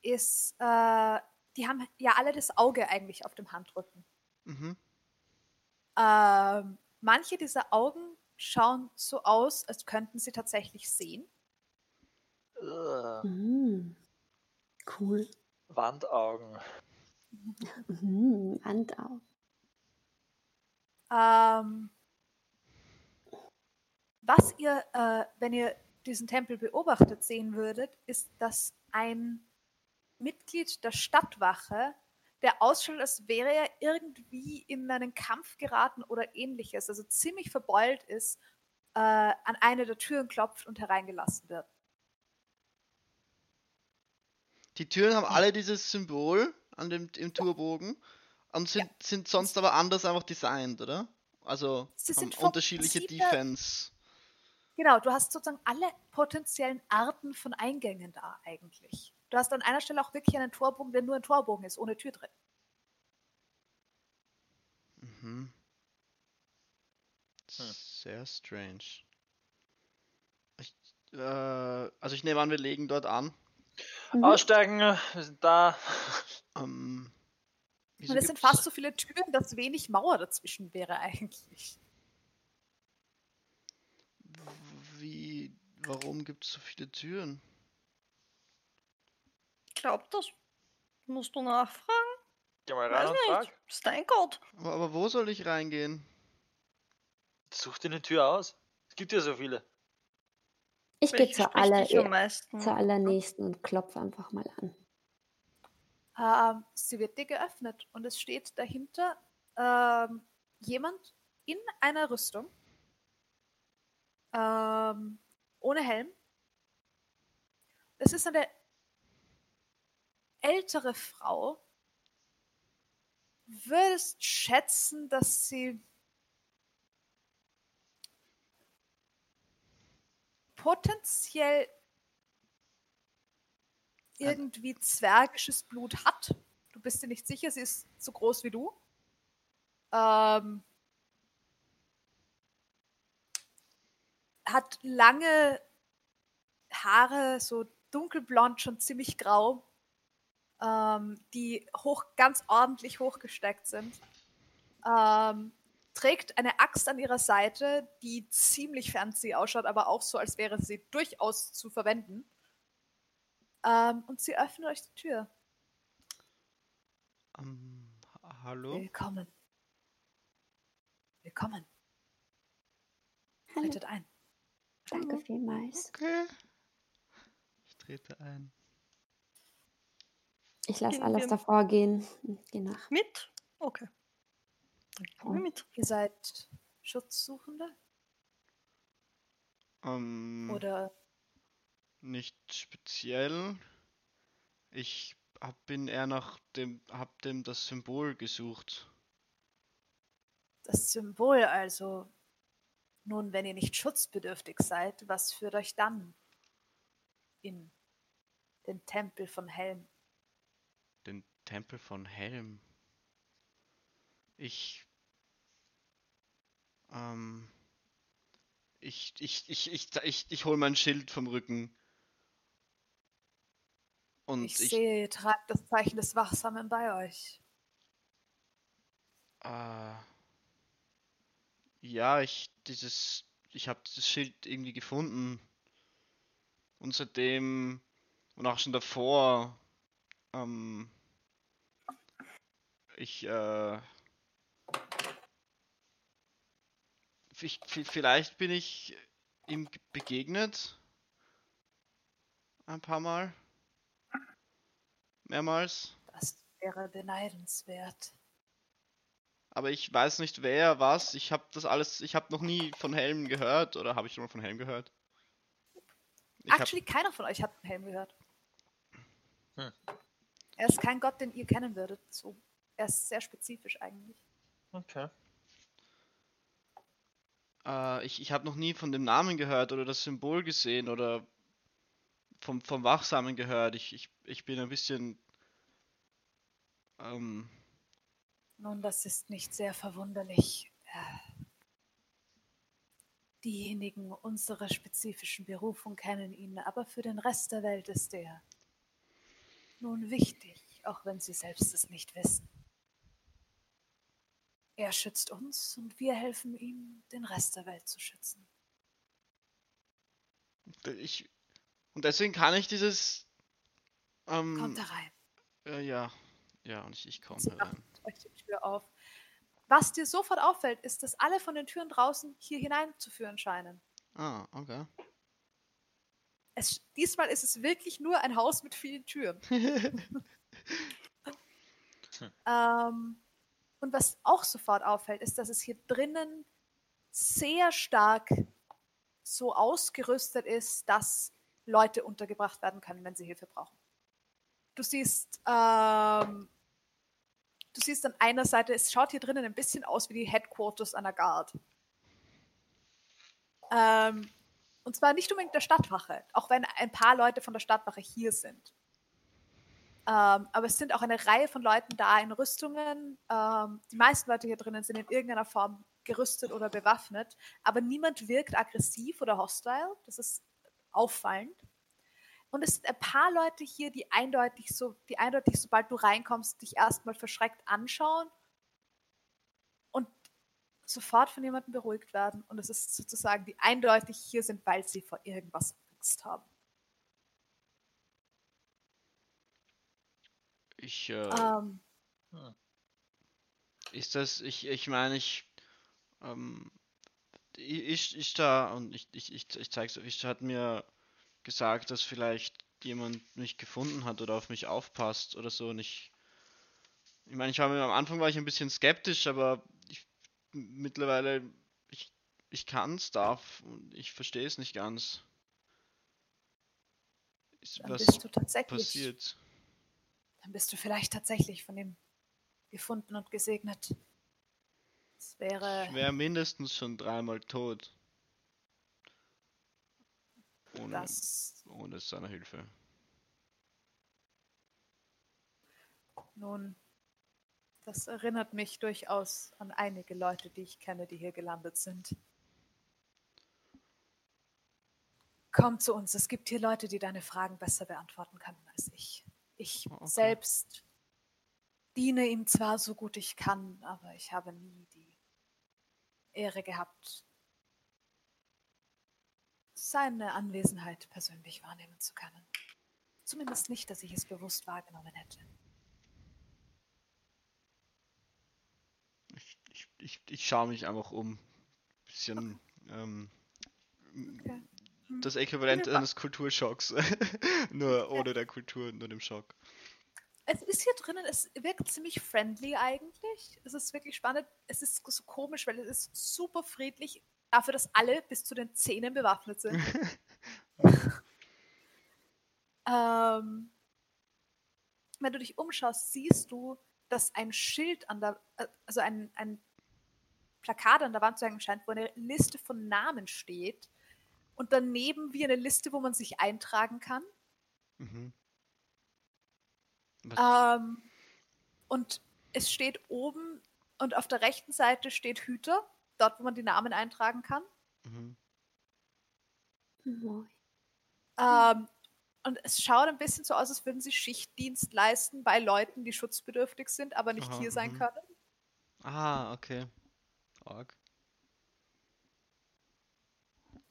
ist, äh, die haben ja alle das Auge eigentlich auf dem Handrücken. Mhm. Ähm, manche dieser Augen schauen so aus, als könnten sie tatsächlich sehen. Mhm. Cool. Wandaugen. Mhm. Handaugen. Ähm, was ihr, äh, wenn ihr diesen Tempel beobachtet sehen würdet, ist, dass ein Mitglied der Stadtwache, der ausschaut, als wäre er irgendwie in einen Kampf geraten oder ähnliches, also ziemlich verbeult ist, äh, an eine der Türen klopft und hereingelassen wird. Die Türen haben alle dieses Symbol an dem, im Torbogen und sind, sind sonst aber anders einfach designt, oder? Also Sie haben sind unterschiedliche. Defense. Genau, du hast sozusagen alle potenziellen Arten von Eingängen da eigentlich. Du hast an einer Stelle auch wirklich einen Torbogen, der nur ein Torbogen ist, ohne Tür drin. Mhm. Hm. Sehr strange. Ich, äh, also ich nehme an, wir legen dort an. Mhm. Aussteigen, wir sind da. Ähm, wieso Und es sind fast so viele Türen, dass wenig Mauer dazwischen wäre eigentlich. Wie, warum gibt es so viele Türen? ich glaube, das musst du nachfragen. Geh mal rein Weiß und nicht. frag. Ist dein Gott. Aber, aber wo soll ich reingehen? Such dir eine Tür aus. Es gibt ja so viele. Ich gehe zur, aller, meisten? zur allernächsten und klopfe einfach mal an. Ähm, sie wird dir geöffnet und es steht dahinter ähm, jemand in einer Rüstung, ähm, ohne Helm. Es ist eine ältere Frau. Würdest schätzen, dass sie potenziell irgendwie zwergisches Blut hat. Du bist dir nicht sicher, sie ist so groß wie du. ähm, hat lange Haare, so dunkelblond, schon ziemlich grau, ähm, die hoch, ganz ordentlich hochgesteckt sind. Ähm, trägt eine Axt an ihrer Seite, die ziemlich fancy ausschaut, aber auch so, als wäre sie durchaus zu verwenden. Ähm, und sie öffnet euch die Tür. Ähm, hallo? Willkommen. Willkommen. Hallo, Tretet ein. danke vielmals. Okay. Ich trete ein. Ich lasse alles davor gehen und gehe nach. Mit? Okay. Wir mit. Ihr seid Schutzsuchende? Ähm, Oder nicht speziell. Ich hab, bin eher nach dem, hab dem das Symbol gesucht. das Symbol also? Nun, wenn ihr nicht schutzbedürftig seid, was führt euch dann in den Tempel von Helm? Den Tempel von Helm. Ich. Ähm. Ich, ich, ich, ich, ich, ich hol mein Schild vom Rücken. Und Ich, ich, sehe, ihr tragt das Zeichen des Wachsamen bei euch. äh, ja, ich, dieses, ich habe dieses Schild irgendwie gefunden. Und seitdem, und auch schon davor, ähm, ich, äh, ich, vi- vielleicht bin ich ihm ge- begegnet. Ein paar Mal. Mehrmals. Das wäre beneidenswert. Aber ich weiß nicht wer, was. Ich habe das alles, ich habe noch nie von Helm gehört. Oder habe ich schon mal von Helm gehört? Ich hab, Actually, keiner von euch hat den Helm gehört. Hm. Er ist kein Gott, den ihr kennen würdet. So. Er ist sehr spezifisch eigentlich. Okay. äh, ich, ich habe noch nie von dem Namen gehört oder das Symbol gesehen oder vom, vom Wachsamen gehört. Ich, ich, ich bin ein bisschen. Ähm, Nun, das ist nicht sehr verwunderlich. Äh, Diejenigen unserer spezifischen Berufung kennen ihn, aber für den Rest der Welt ist er nun wichtig, auch wenn sie selbst es nicht wissen. Er schützt uns und wir helfen ihm, den Rest der Welt zu schützen. ich, und deswegen kann ich dieses. Ähm, Kommt herein. äh, ja, ja, und ich, ich komme Sie macht herein. euch die Tür auf. Was dir sofort auffällt, ist, dass alle von den Türen draußen hier hineinzuführen scheinen. Ah, okay. Es, diesmal ist es wirklich nur ein Haus mit vielen Türen. ähm, und was auch sofort auffällt, ist, dass es hier drinnen sehr stark so ausgerüstet ist, dass Leute untergebracht werden können, wenn sie Hilfe brauchen. Du siehst, ähm, du siehst an einer Seite, es schaut hier drinnen ein bisschen aus wie die Headquarters einer Guard. Ähm, und zwar nicht unbedingt der Stadtwache, auch wenn ein paar Leute von der Stadtwache hier sind. Ähm, aber es sind auch eine Reihe von Leuten da in Rüstungen. Ähm, die meisten Leute hier drinnen sind in irgendeiner Form gerüstet oder bewaffnet, aber niemand wirkt aggressiv oder hostile. Das ist auffallend. Und es sind ein paar Leute hier, die eindeutig so, die eindeutig, sobald du reinkommst, dich erstmal verschreckt anschauen und sofort von jemandem beruhigt werden. Und es ist sozusagen, die eindeutig hier sind, weil sie vor irgendwas Angst haben. Ich, äh, Ähm, ist das, ich, ich meine, ich, ähm, ich, ich da, und ich, ich, ich, ich zeig's euch, ich hat mir gesagt, dass vielleicht jemand mich gefunden hat oder auf mich aufpasst oder so. Und ich, ich meine, ich war mir am Anfang war ich ein bisschen skeptisch, aber ich mittlerweile, ich, ich kann's, darf und ich verstehe es nicht ganz. Ist was passiert? Dann bist du vielleicht tatsächlich von ihm gefunden und gesegnet. Es wäre, Ich wäre mindestens schon dreimal tot. Ohne, das ohne seine Hilfe. nun, Das erinnert mich durchaus an einige Leute, die ich kenne, die hier gelandet sind. Komm zu uns. Es gibt hier Leute, die deine Fragen besser beantworten können als ich. Ich Oh, okay. selbst diene ihm zwar so gut ich kann, aber ich habe nie die Ehre gehabt, seine Anwesenheit persönlich wahrnehmen zu können. Zumindest nicht, dass ich es bewusst wahrgenommen hätte. Ich, ich, ich, ich schaue mich einfach um. Bisschen ähm, Okay. Das Äquivalent eines Kulturschocks. nur ohne der Kultur, nur dem Schock. Es ist hier drinnen, es wirkt ziemlich friendly eigentlich. Es ist wirklich spannend. Es ist so komisch, weil es ist super friedlich, dafür, dass alle bis zu den Zähnen bewaffnet sind. ähm, wenn du dich umschaust, siehst du, dass ein Schild an der, also ein, ein Plakat an der Wand zu hängen scheint, wo eine Liste von Namen steht und daneben wie eine Liste, wo man sich eintragen kann. Mhm. Ähm, und es steht oben und auf der rechten Seite steht Hüter, dort, wo man die Namen eintragen kann. mhm. Ähm, und es schaut ein bisschen so aus, als würden sie Schichtdienst leisten bei Leuten, die schutzbedürftig sind, aber nicht Aha, hier sein mhm. können. Ah, okay. Arg.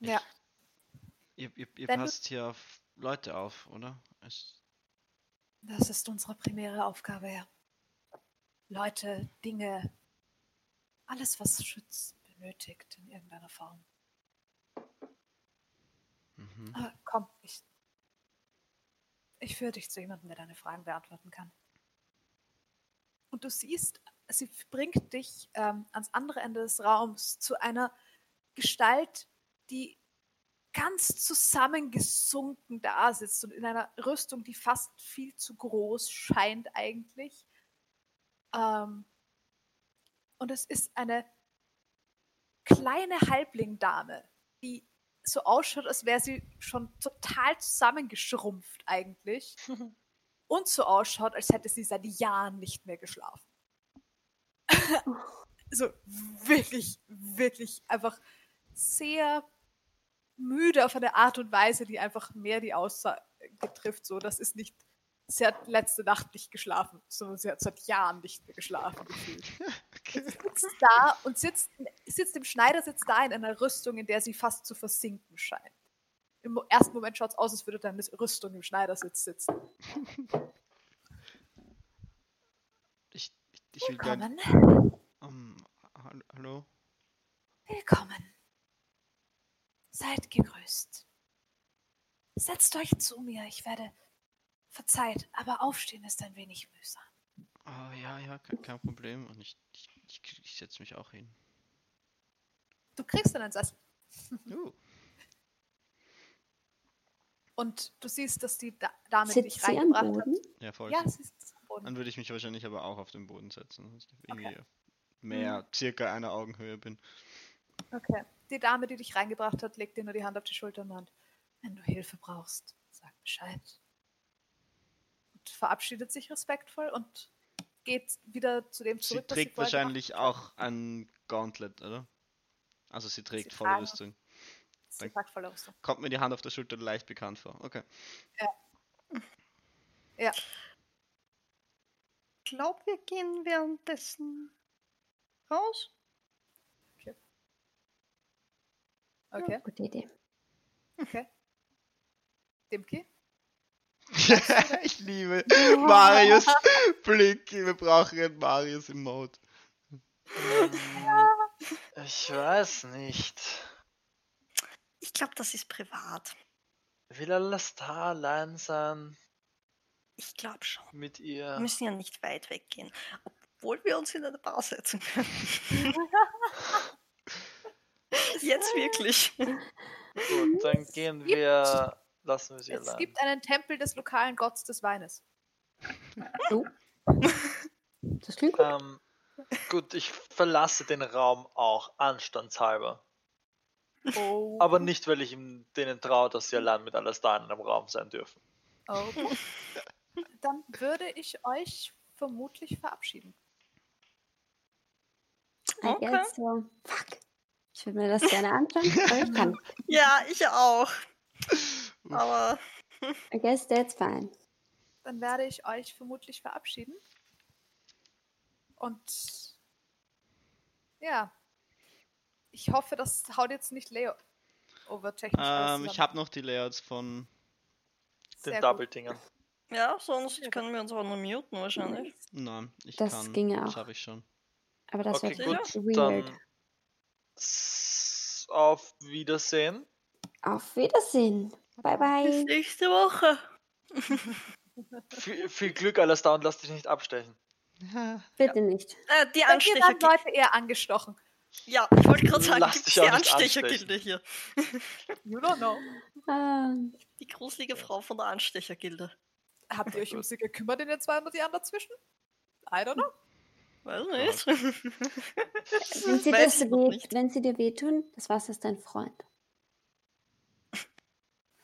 Ja. Ihr, ihr, ihr passt hier auf Leute auf, oder? Es, Das ist unsere primäre Aufgabe, ja. Leute, Dinge, alles, was Schutz benötigt in irgendeiner Form. mhm. Ah, komm, ich, ich führe dich zu jemandem, der deine Fragen beantworten kann. Und du siehst, sie bringt dich ähm, ans andere Ende des Raums zu einer Gestalt, die ganz zusammengesunken da sitzt und in einer Rüstung, die fast viel zu groß scheint eigentlich. Ähm, und es ist eine kleine Halblingdame, die so ausschaut, als wäre sie schon total zusammengeschrumpft eigentlich. Und so ausschaut, als hätte sie seit Jahren nicht mehr geschlafen. so wirklich, wirklich einfach sehr müde auf eine Art und Weise, die einfach mehr die Aussage trifft. So, das ist nicht, sie hat letzte Nacht nicht geschlafen, sondern sie hat seit Jahren nicht mehr geschlafen gefühlt sitzt da und sitzt, sitzt im Schneidersitz da in einer Rüstung, in der sie fast zu versinken scheint. Im ersten Moment schaut es aus, als würde deine Rüstung im Schneidersitz sitzen. Ich, ich, ich will gerne. Um, hall- hallo? Willkommen. Seid gegrüßt. Setzt euch zu mir. Ich werde verzeiht, aber aufstehen ist ein wenig mühsam. Oh, ja, ja, kein, kein Problem. Und ich, ich, ich, ich setze mich auch hin. Du kriegst dann einen Sessel. Uh, Und du siehst, dass die da Dame, dich Sitzt am reingebracht Boden? ja, voll. hat. Ja, sie sitzt am Boden. Dann würde ich mich wahrscheinlich aber auch auf den Boden setzen. dass ich irgendwie mehr, circa einer Augenhöhe bin. Okay. Die Dame, die dich reingebracht hat, legt dir nur die Hand auf die Schulter und meint, wenn du Hilfe brauchst, sag Bescheid. Und verabschiedet sich respektvoll und geht wieder zu dem Sie zurück, was trägt sie wahrscheinlich auch ein Gauntlet, oder? Also sie trägt Sie volle Rüstung. Sie packt voll Rüstung. Kommt mir die Hand auf der Schulter leicht bekannt vor. Okay. Ja. Glaub, wir gehen währenddessen raus. Okay, Gute Idee. okay. Dimki? ich liebe Marius Blick. Wir brauchen einen Marius im Mode. Ich weiß nicht. Ich glaube, das ist privat. Will Alastar allein sein Ich glaube schon. mit Wir ihr? müssen ja nicht weit weggehen. Obwohl wir uns in eine Bar setzen können. Jetzt wirklich. Gut, dann gehen wir. Lassen wir sie Es allein. gibt einen Tempel des lokalen Gotts des Weines. Oh. Das klingt gut. Ähm, gut, ich verlasse den Raum auch anstandshalber. Oh. Aber nicht, weil ich ihm denen traue, dass sie allein mit Alastar in einem Raum sein dürfen. Okay. Dann würde ich euch vermutlich verabschieden. Okay. Fuck. Ich würde mir das gerne anschauen, aber ich kann. Ja, ich auch. Aber I guess that's fine. Dann werde ich euch vermutlich verabschieden. Und ja, ich hoffe, das haut jetzt nicht Layover-technisch alles Ähm, ich habe noch die Layouts von. Den Sehr. Double-Dingern. ja, sonst können wir uns auch nur muten wahrscheinlich. Nein, ich Das kann. ginge Das auch. habe ich schon. Aber das Okay, wird gut. weird. Dann auf Wiedersehen. Auf Wiedersehen. Bye Bis bye. nächste Woche. Viel, viel Glück, alles da und lass dich nicht abstechen. Bitte nicht. Äh, die Dann werden Anstecher. Leute eher angestochen. Ja, ich wollte gerade sagen, Lass gibt's dich die Anstechergilde hier. You don't know. Ähm, Die gruselige Frau von der Anstechergilde. Habt ihr euch um sie gekümmert in den 200 Jahren dazwischen? I don't know. Weiß nicht. wenn, sie Weiß das weh, nicht. wenn sie dir wehtun, das Wasser ist dein Freund.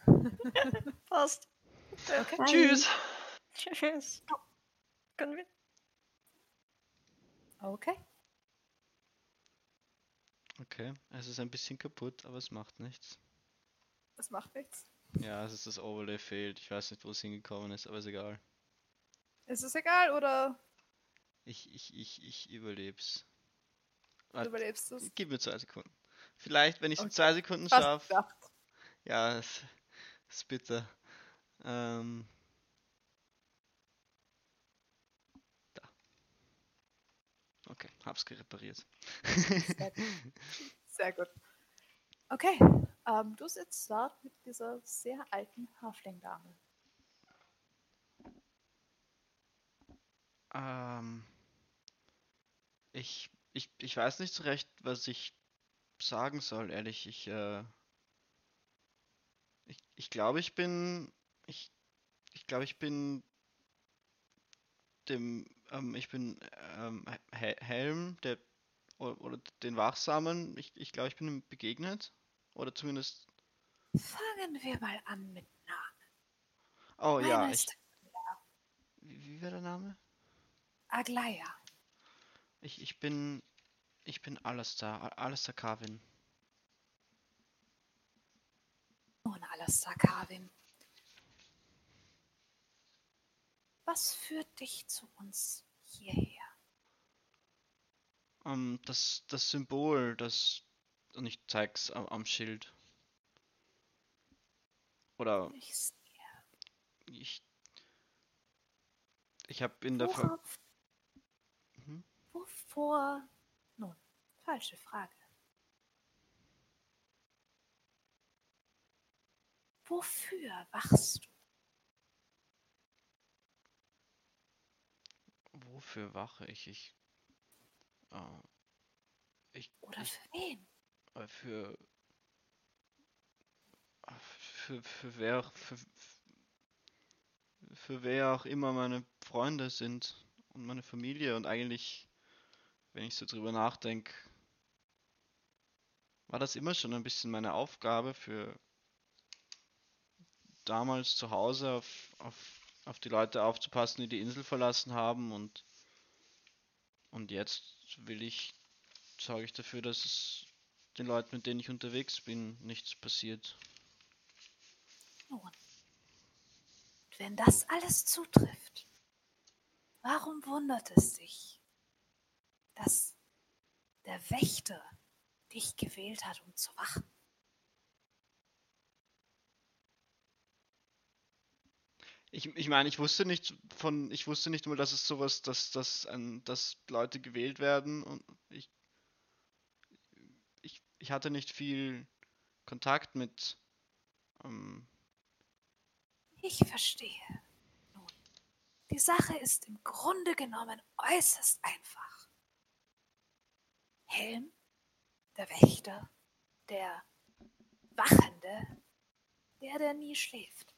Passt. Bye. Tschüss. Tschüss. Können wir? Okay. Okay, es ist ein bisschen kaputt, aber es macht nichts. Das macht nichts. Ja, es ist das Overlay fehlt. Ich weiß nicht, wo es hingekommen ist, aber ist egal. Ist es egal oder Ich, ich, ich, ich überleb's. du überlebst es? Gib mir zwei Sekunden. Vielleicht, wenn ich es in Okay. zwei Sekunden schaffe. Ja, es ist bitter. Ähm. Da. Okay, hab's gerepariert. Sehr gut. Sehr gut. Okay, ähm, du sitzt dort mit dieser sehr alten Hafling-Dame. ähm. Ich, ich, ich weiß nicht so recht, was ich sagen soll, ehrlich. Ich, äh. Ich, ich glaube, ich bin. Ich, ich glaube, ich bin dem, ähm, ich bin ähm, He- Helm, der oder den Wachsamen, ich, ich glaube, ich bin ihm begegnet. Oder zumindest. Fangen wir mal an mit Namen. Oh ja, Meiner ich. ist Wie, wie war der Name? Aglaya. Ich, ich bin. Ich bin Alistair, Al- Alistair Carvin. Nun, Alastair Carvin. Was führt dich zu uns hierher? Ähm, das, das Symbol, das. Und ich zeig's am, am Schild. Oder Ich ich. Ich habe in der Ver. Wovor? Nun, falsche Frage. Wofür wachst du? Wofür wache ich? Ich. Äh, ich, Oder ich für wen? äh, für. Für, für wer. Für, für wer auch immer meine Freunde sind und meine Familie und eigentlich, wenn ich so drüber nachdenke, war das immer schon ein bisschen meine Aufgabe für damals zu Hause auf, auf, auf die Leute aufzupassen, die die Insel verlassen haben und und jetzt will ich, sorge ich dafür, dass es den Leuten, mit denen ich unterwegs bin, nichts passiert. Nun. Wenn das alles zutrifft, warum wundert es dich, dass der Wächter dich gewählt hat, um zu wachen? Ich, ich meine, ich wusste nicht von, ich wusste nicht mal, dass es sowas, dass, dass, ein, dass Leute gewählt werden und ich, ich, ich hatte nicht viel Kontakt mit, ähm, Ich verstehe. Nun, die Sache ist im Grunde genommen äußerst einfach. Helm, der Wächter, der Wachende, der, der nie schläft.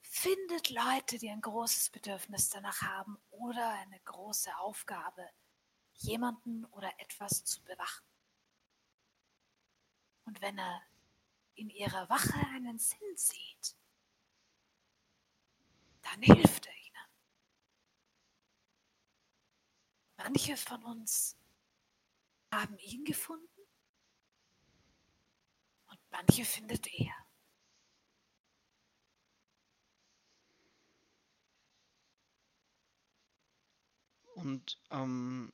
Findet Leute, die ein großes Bedürfnis danach haben oder eine große Aufgabe, jemanden oder etwas zu bewachen. Und wenn er in ihrer Wache einen Sinn sieht, dann hilft er ihnen. Manche von uns haben ihn gefunden und manche findet er. Und ähm,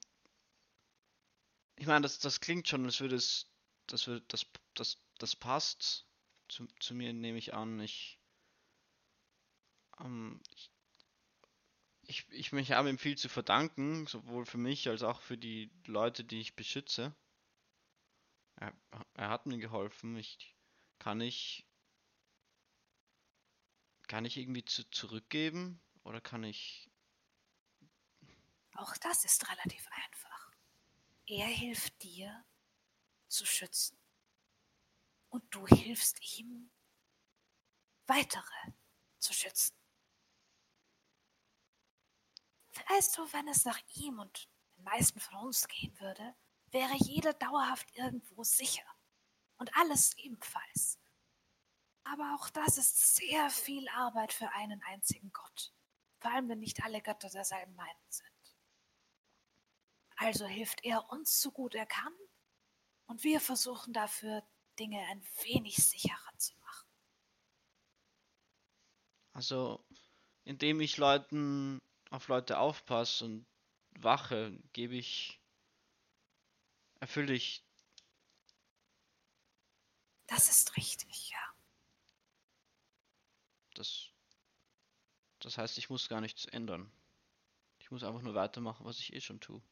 ich meine, das, das klingt schon, als würde es, das, würde, das, das, das passt zu, zu mir, nehme ich an. Ich, ähm, ich, ich, ich, ich habe ihm viel zu verdanken, sowohl für mich als auch für die Leute, die ich beschütze. Er, er hat mir geholfen. Ich kann ich kann ich irgendwie zu, zurückgeben oder kann ich Auch das ist relativ einfach. Er hilft dir zu schützen und du hilfst ihm, weitere zu schützen. Weißt du, wenn es nach ihm und den meisten von uns gehen würde, wäre jeder dauerhaft irgendwo sicher. Und alles ebenfalls. Aber auch das ist sehr viel Arbeit für einen einzigen Gott. Vor allem, wenn nicht alle Götter derselben Meinung sind. Also hilft er uns so gut er kann und wir versuchen dafür Dinge ein wenig sicherer zu machen. Also, indem ich Leuten auf Leute aufpasse und wache, gebe ich, erfülle ich. Das ist richtig, ja. Das, das heißt, ich muss gar nichts ändern. Ich muss einfach nur weitermachen, was ich eh schon tue.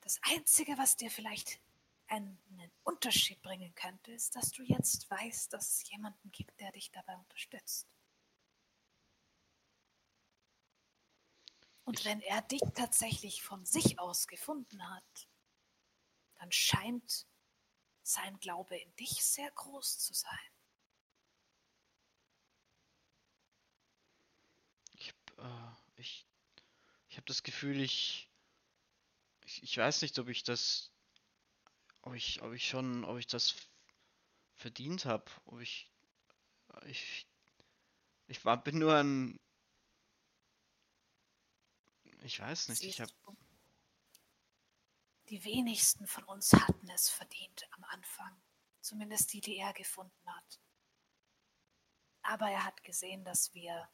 Das Einzige, was dir vielleicht einen Unterschied bringen könnte, ist, dass du jetzt weißt, dass es jemanden gibt, der dich dabei unterstützt. Und wenn er dich tatsächlich von sich aus gefunden hat, dann scheint sein Glaube in dich sehr groß zu sein. Ich, äh, ich, ich habe das Gefühl, ich, ich, ich weiß nicht, ob ich das, ob ich, ob ich schon, ob ich das verdient habe, ob ich, ich, ich war, bin nur ein, ich weiß nicht, ich habe? Die wenigsten von uns hatten es verdient am Anfang. Zumindest die, die er gefunden hat. Aber er hat gesehen, dass wir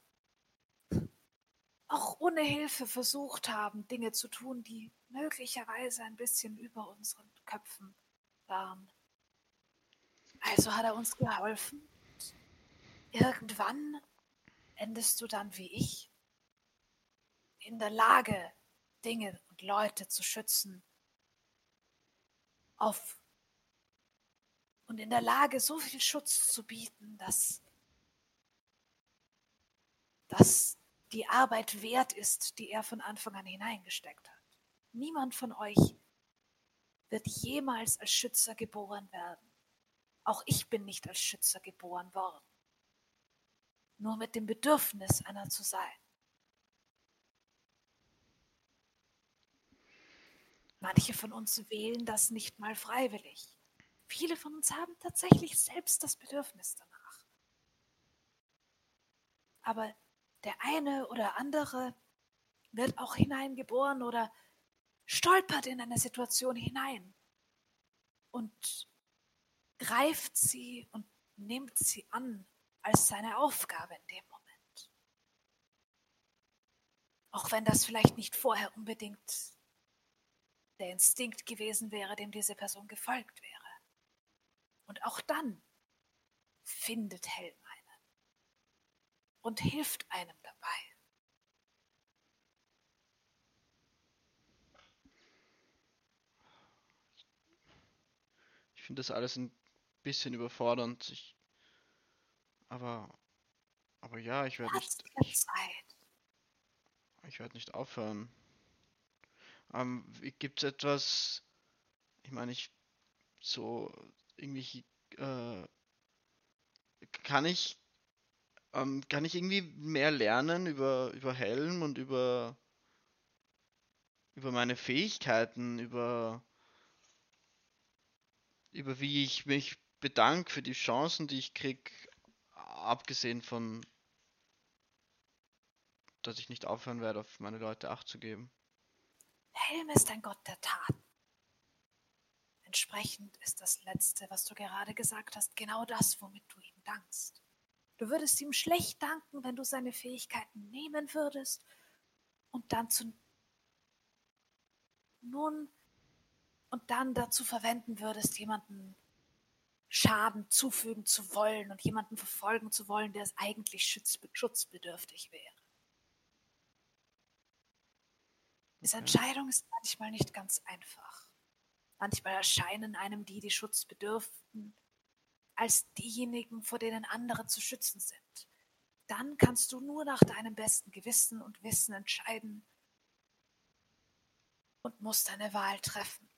auch ohne Hilfe versucht haben, Dinge zu tun, die möglicherweise ein bisschen über unseren Köpfen waren. Also hat er uns geholfen. Irgendwann endest du dann wie ich in der Lage, Dinge und Leute zu schützen, auf und in der Lage, so viel Schutz zu bieten, dass, dass die Arbeit wert ist, die er von Anfang an hineingesteckt hat. Niemand von euch wird jemals als Schützer geboren werden. Auch ich bin nicht als Schützer geboren worden. Nur mit dem Bedürfnis, einer zu sein. Manche von uns wählen das nicht mal freiwillig. Viele von uns haben tatsächlich selbst das Bedürfnis danach. Aber der eine oder andere wird auch hineingeboren oder stolpert in eine Situation hinein und greift sie und nimmt sie an als seine Aufgabe in dem Moment. Auch wenn das vielleicht nicht vorher unbedingt der Instinkt gewesen wäre, dem diese Person gefolgt wäre. Und auch dann findet Helm einen und hilft einem dabei. ich finde das alles ein bisschen überfordernd. Ich, aber, aber ja, ich werde nicht, ich, ich werde nicht aufhören. Ähm, gibt es etwas, ich meine, ich so irgendwie, äh, kann ich, ähm, kann ich irgendwie mehr lernen über, über Helm und über, über meine Fähigkeiten, über, über wie ich mich bedanke für die Chancen, die ich krieg, abgesehen von dass ich nicht aufhören werde, auf meine Leute Acht zu geben. Helm ist ein Gott der Taten. Entsprechend ist das Letzte, was du gerade gesagt hast, genau das, womit du ihm dankst. Du würdest ihm schlecht danken, wenn du seine Fähigkeiten nehmen würdest und dann zu nun und dann dazu verwenden würdest, jemanden Schaden zufügen zu wollen und jemanden verfolgen zu wollen, der es eigentlich schutzbedürftig wäre. Diese Entscheidung ist manchmal nicht ganz einfach. Manchmal erscheinen einem die, die Schutz bedürften, als diejenigen, vor denen andere zu schützen sind. Dann kannst du nur nach deinem besten Gewissen und Wissen entscheiden und musst deine Wahl treffen.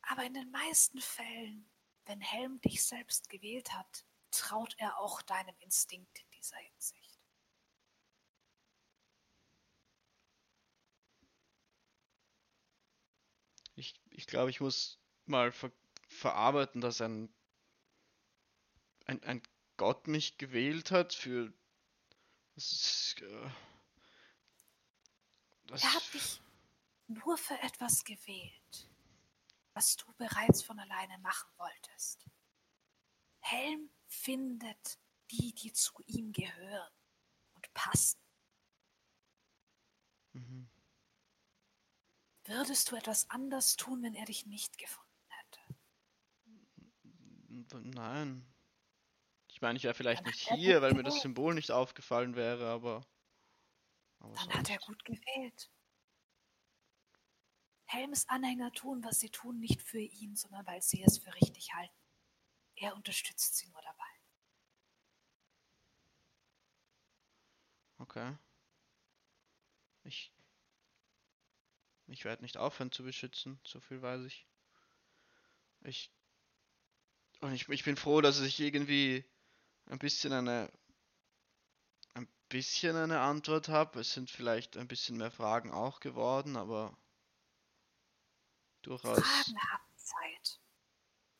Aber in den meisten Fällen, wenn Helm dich selbst gewählt hat, traut er auch deinem Instinkt in dieser Hinsicht. Ich, glaube, ich muss mal ver verarbeiten, dass ein, ein, ein Gott mich gewählt hat für. Das ist, äh, das er hat dich nur für etwas gewählt, was du bereits von alleine machen wolltest. Helm findet die, die zu ihm gehören und passen. Mhm. Würdest du etwas anders tun, wenn er dich nicht gefunden hätte? Nein. Ich meine, ich wäre vielleicht Dann nicht hier, weil mir das Symbol nicht aufgefallen wäre, aber. aber Dann hat er gut gewählt. Helms Anhänger tun, was sie tun, nicht für ihn, sondern weil sie es für richtig halten. Er unterstützt sie nur dabei. Okay. Ich ich werde nicht aufhören zu beschützen, so viel weiß ich. Ich. Und ich, ich bin froh, dass ich irgendwie ein bisschen eine. ein bisschen eine Antwort habe. Es sind vielleicht ein bisschen mehr Fragen auch geworden, aber. durchaus. Fragen haben Zeit.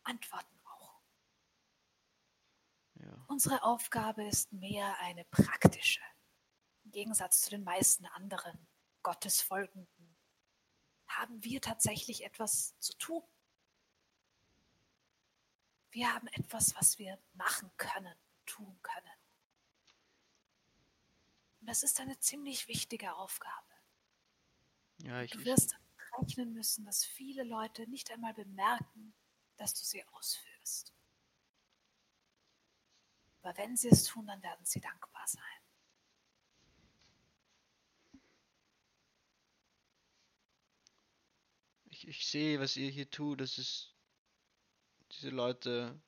Antworten auch. Ja. Unsere Aufgabe ist mehr eine praktische. Im Gegensatz zu den meisten anderen Gottesfolgenden haben wir tatsächlich etwas zu tun. Wir haben etwas, was wir machen können, tun können. Und das ist eine ziemlich wichtige Aufgabe. Ja, ich, du wirst rechnen müssen, dass viele Leute nicht einmal bemerken, dass du sie ausführst. Aber wenn sie es tun, dann werden sie dankbar sein. Ich, ich sehe, was ihr hier tut. Das ist. Diese Leute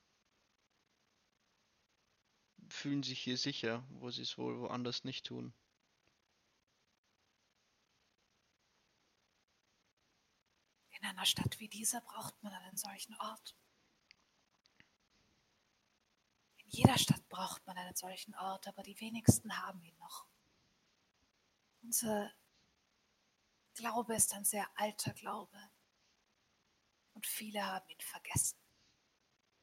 fühlen sich hier sicher, wo sie es wohl woanders nicht tun. In einer Stadt wie dieser braucht man einen solchen Ort. In jeder Stadt braucht man einen solchen Ort, aber die wenigsten haben ihn noch. Unser Glaube ist ein sehr alter Glaube und viele haben ihn vergessen.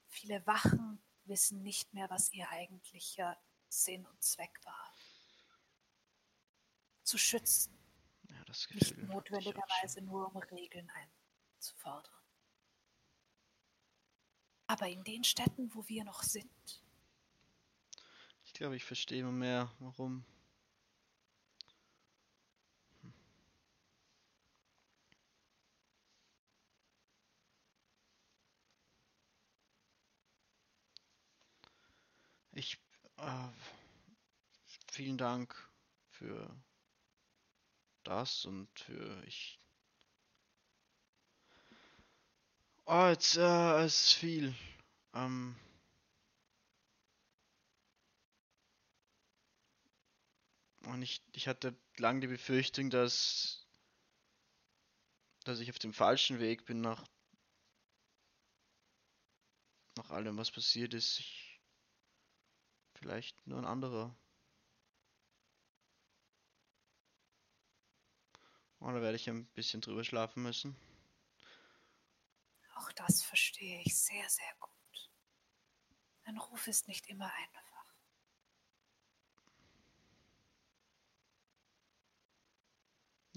Viele Wachen wissen nicht mehr, was ihr eigentlicher Sinn und Zweck war. Zu schützen, ja, das nicht notwendigerweise nur um Regeln einzufordern. Aber in den Städten, wo wir noch sind. Ich glaube, ich verstehe immer mehr, warum Äh, vielen Dank für das und für ich. Oh, jetzt äh, es ist viel. Ähm, und ich, ich hatte lange die Befürchtung, dass, dass ich auf dem falschen Weg bin nach, nach allem, was passiert ist. Ich, Vielleicht nur ein anderer. Und da werde ich ein bisschen drüber schlafen müssen. Auch das verstehe ich sehr, sehr gut. Ein Ruf ist nicht immer einfach.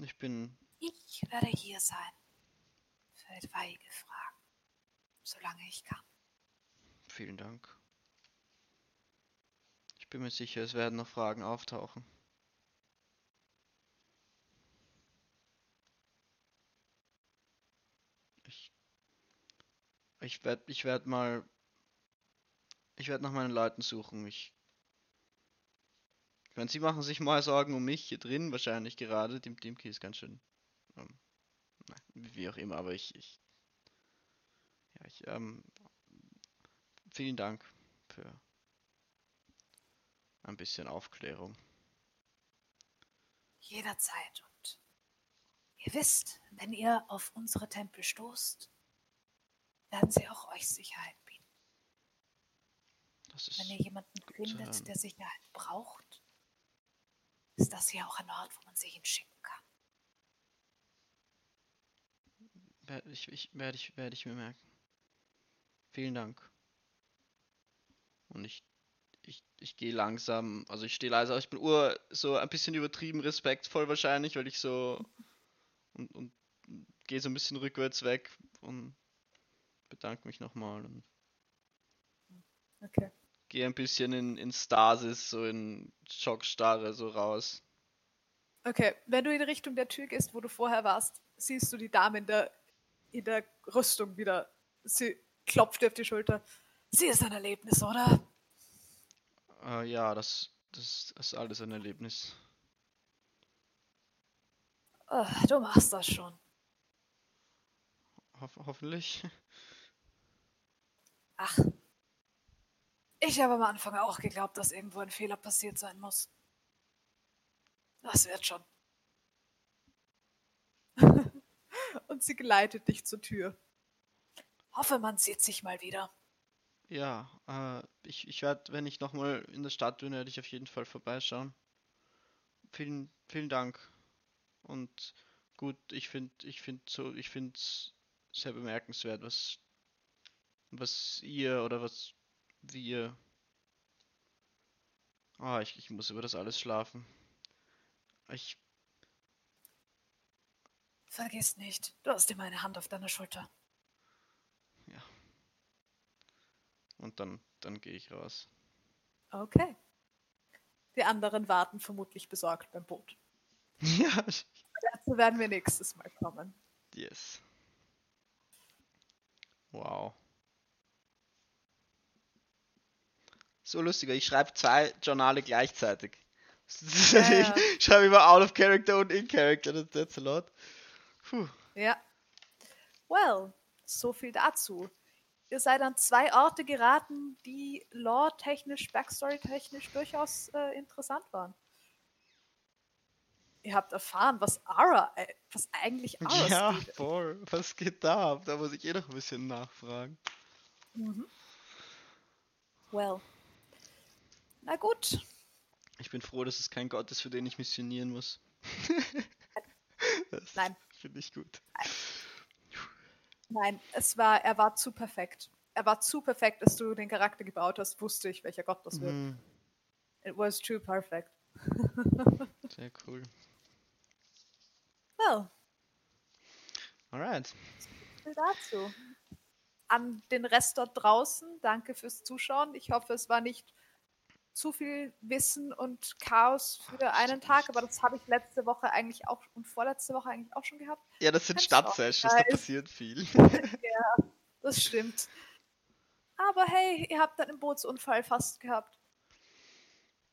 Ich bin. Ich werde hier sein. Für etwaige Fragen. Solange ich kann. Vielen Dank. Bin mir sicher, es werden noch Fragen auftauchen. Ich. Ich werde ich werd mal. Ich werde nach meinen Leuten suchen. Ich. Ich meine, sie machen sich mal Sorgen um mich hier drin, wahrscheinlich gerade. Dem Dimki ist ganz schön. Ähm, wie auch immer, aber ich. ich ja, ich. Ähm, vielen Dank für ein bisschen Aufklärung. Jederzeit. Und ihr wisst, wenn ihr auf unsere Tempel stoßt, werden sie auch euch Sicherheit bieten. Das ist Wenn ihr jemanden findet, der Sicherheit braucht, ist das hier auch ein Ort, wo man sie hinschicken kann. werde ich, ich, werde ich, werde ich mir merken. Vielen Dank. Und ich, ich, ich gehe langsam, also ich stehe leise, aber ich bin ur so ein bisschen übertrieben respektvoll wahrscheinlich, weil ich so und, und gehe so ein bisschen rückwärts weg und bedanke mich nochmal und Okay. gehe ein bisschen in, in Stasis, so in Schockstarre so raus. Okay, wenn du in Richtung der Tür gehst, wo du vorher warst, siehst du die Dame in der, in der Rüstung wieder. Sie klopft dir auf die Schulter. Sie ist ein Erlebnis, oder? Äh, ja, das, das ist alles ein Erlebnis. Oh, du machst das schon. Hoff, hoffentlich. Ach. Ich habe am Anfang auch geglaubt, dass irgendwo ein Fehler passiert sein muss. Das wird schon. Und sie geleitet dich zur Tür. Hoffe, man sieht sich mal wieder. Ja, äh, ich, ich werde, wenn ich nochmal in der Stadt bin, werde ich auf jeden Fall vorbeischauen. Vielen, vielen Dank. Und gut, ich finde, ich finde so, ich finde es sehr bemerkenswert, was, was ihr oder was wir. Ah, ich, ich muss über das alles schlafen. Ich, Vergiss nicht, du hast immer eine Hand auf deiner Schulter. Und dann, dann gehe ich raus. Okay. Die anderen warten vermutlich besorgt beim Boot. Ja, Dazu werden wir nächstes Mal kommen. yes. Wow. So lustiger, ich schreibe zwei Journale gleichzeitig. Ja, ja. Ich schreibe immer out of character und in character, that- that's a lot. Puh. Ja. Well, so viel dazu. Ihr seid an zwei Orte geraten, die lore-technisch, backstory-technisch durchaus äh, interessant waren. Ihr habt erfahren, was Ara, äh, was eigentlich Ara Ja, ist. voll. Was geht da ab? Da muss ich eh noch ein bisschen nachfragen. Well. Na gut. Ich bin froh, dass es kein Gott ist, für den ich missionieren muss. das Nein. Finde ich gut. Nein, es war, er war zu perfekt. Er war zu perfekt, dass du den Charakter gebaut hast, wusste ich, welcher Gott das wird. Mhm, It was too perfect. sehr cool. Well, Alright. viel dazu. An den Rest dort draußen, danke fürs Zuschauen. Ich hoffe, es war nicht zu viel Wissen und Chaos für einen Tag, aber das habe ich letzte Woche eigentlich auch und vorletzte Woche eigentlich auch schon gehabt. Ja, das sind Stadtsessions, da passiert viel. Das stimmt. Aber hey, ihr habt einen Bootsunfall fast gehabt.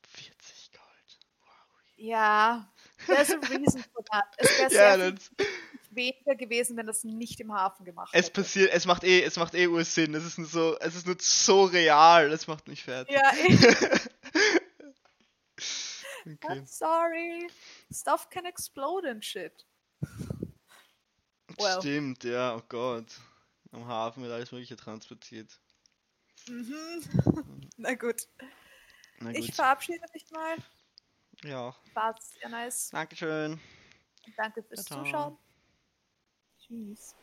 40 Gold. Wow. Ja, there's a reason for that. Es wäre Ja, sehr weniger gewesen, wenn das nicht im Hafen gemacht es hätte. passiert, es macht eh, es macht eh Ursinn. Es ist nur so, es ist nur so real. Das macht mich fertig. Ja, ich, okay. I'm sorry. Stuff can explode and shit. Well. Stimmt, ja, oh Gott. Am Hafen wird alles Mögliche transportiert. Mhm. Na gut. Na Ich gut. verabschiede mich mal. Ja, War sehr nice. Dankeschön. Danke fürs. Zuschauen. Tschüss.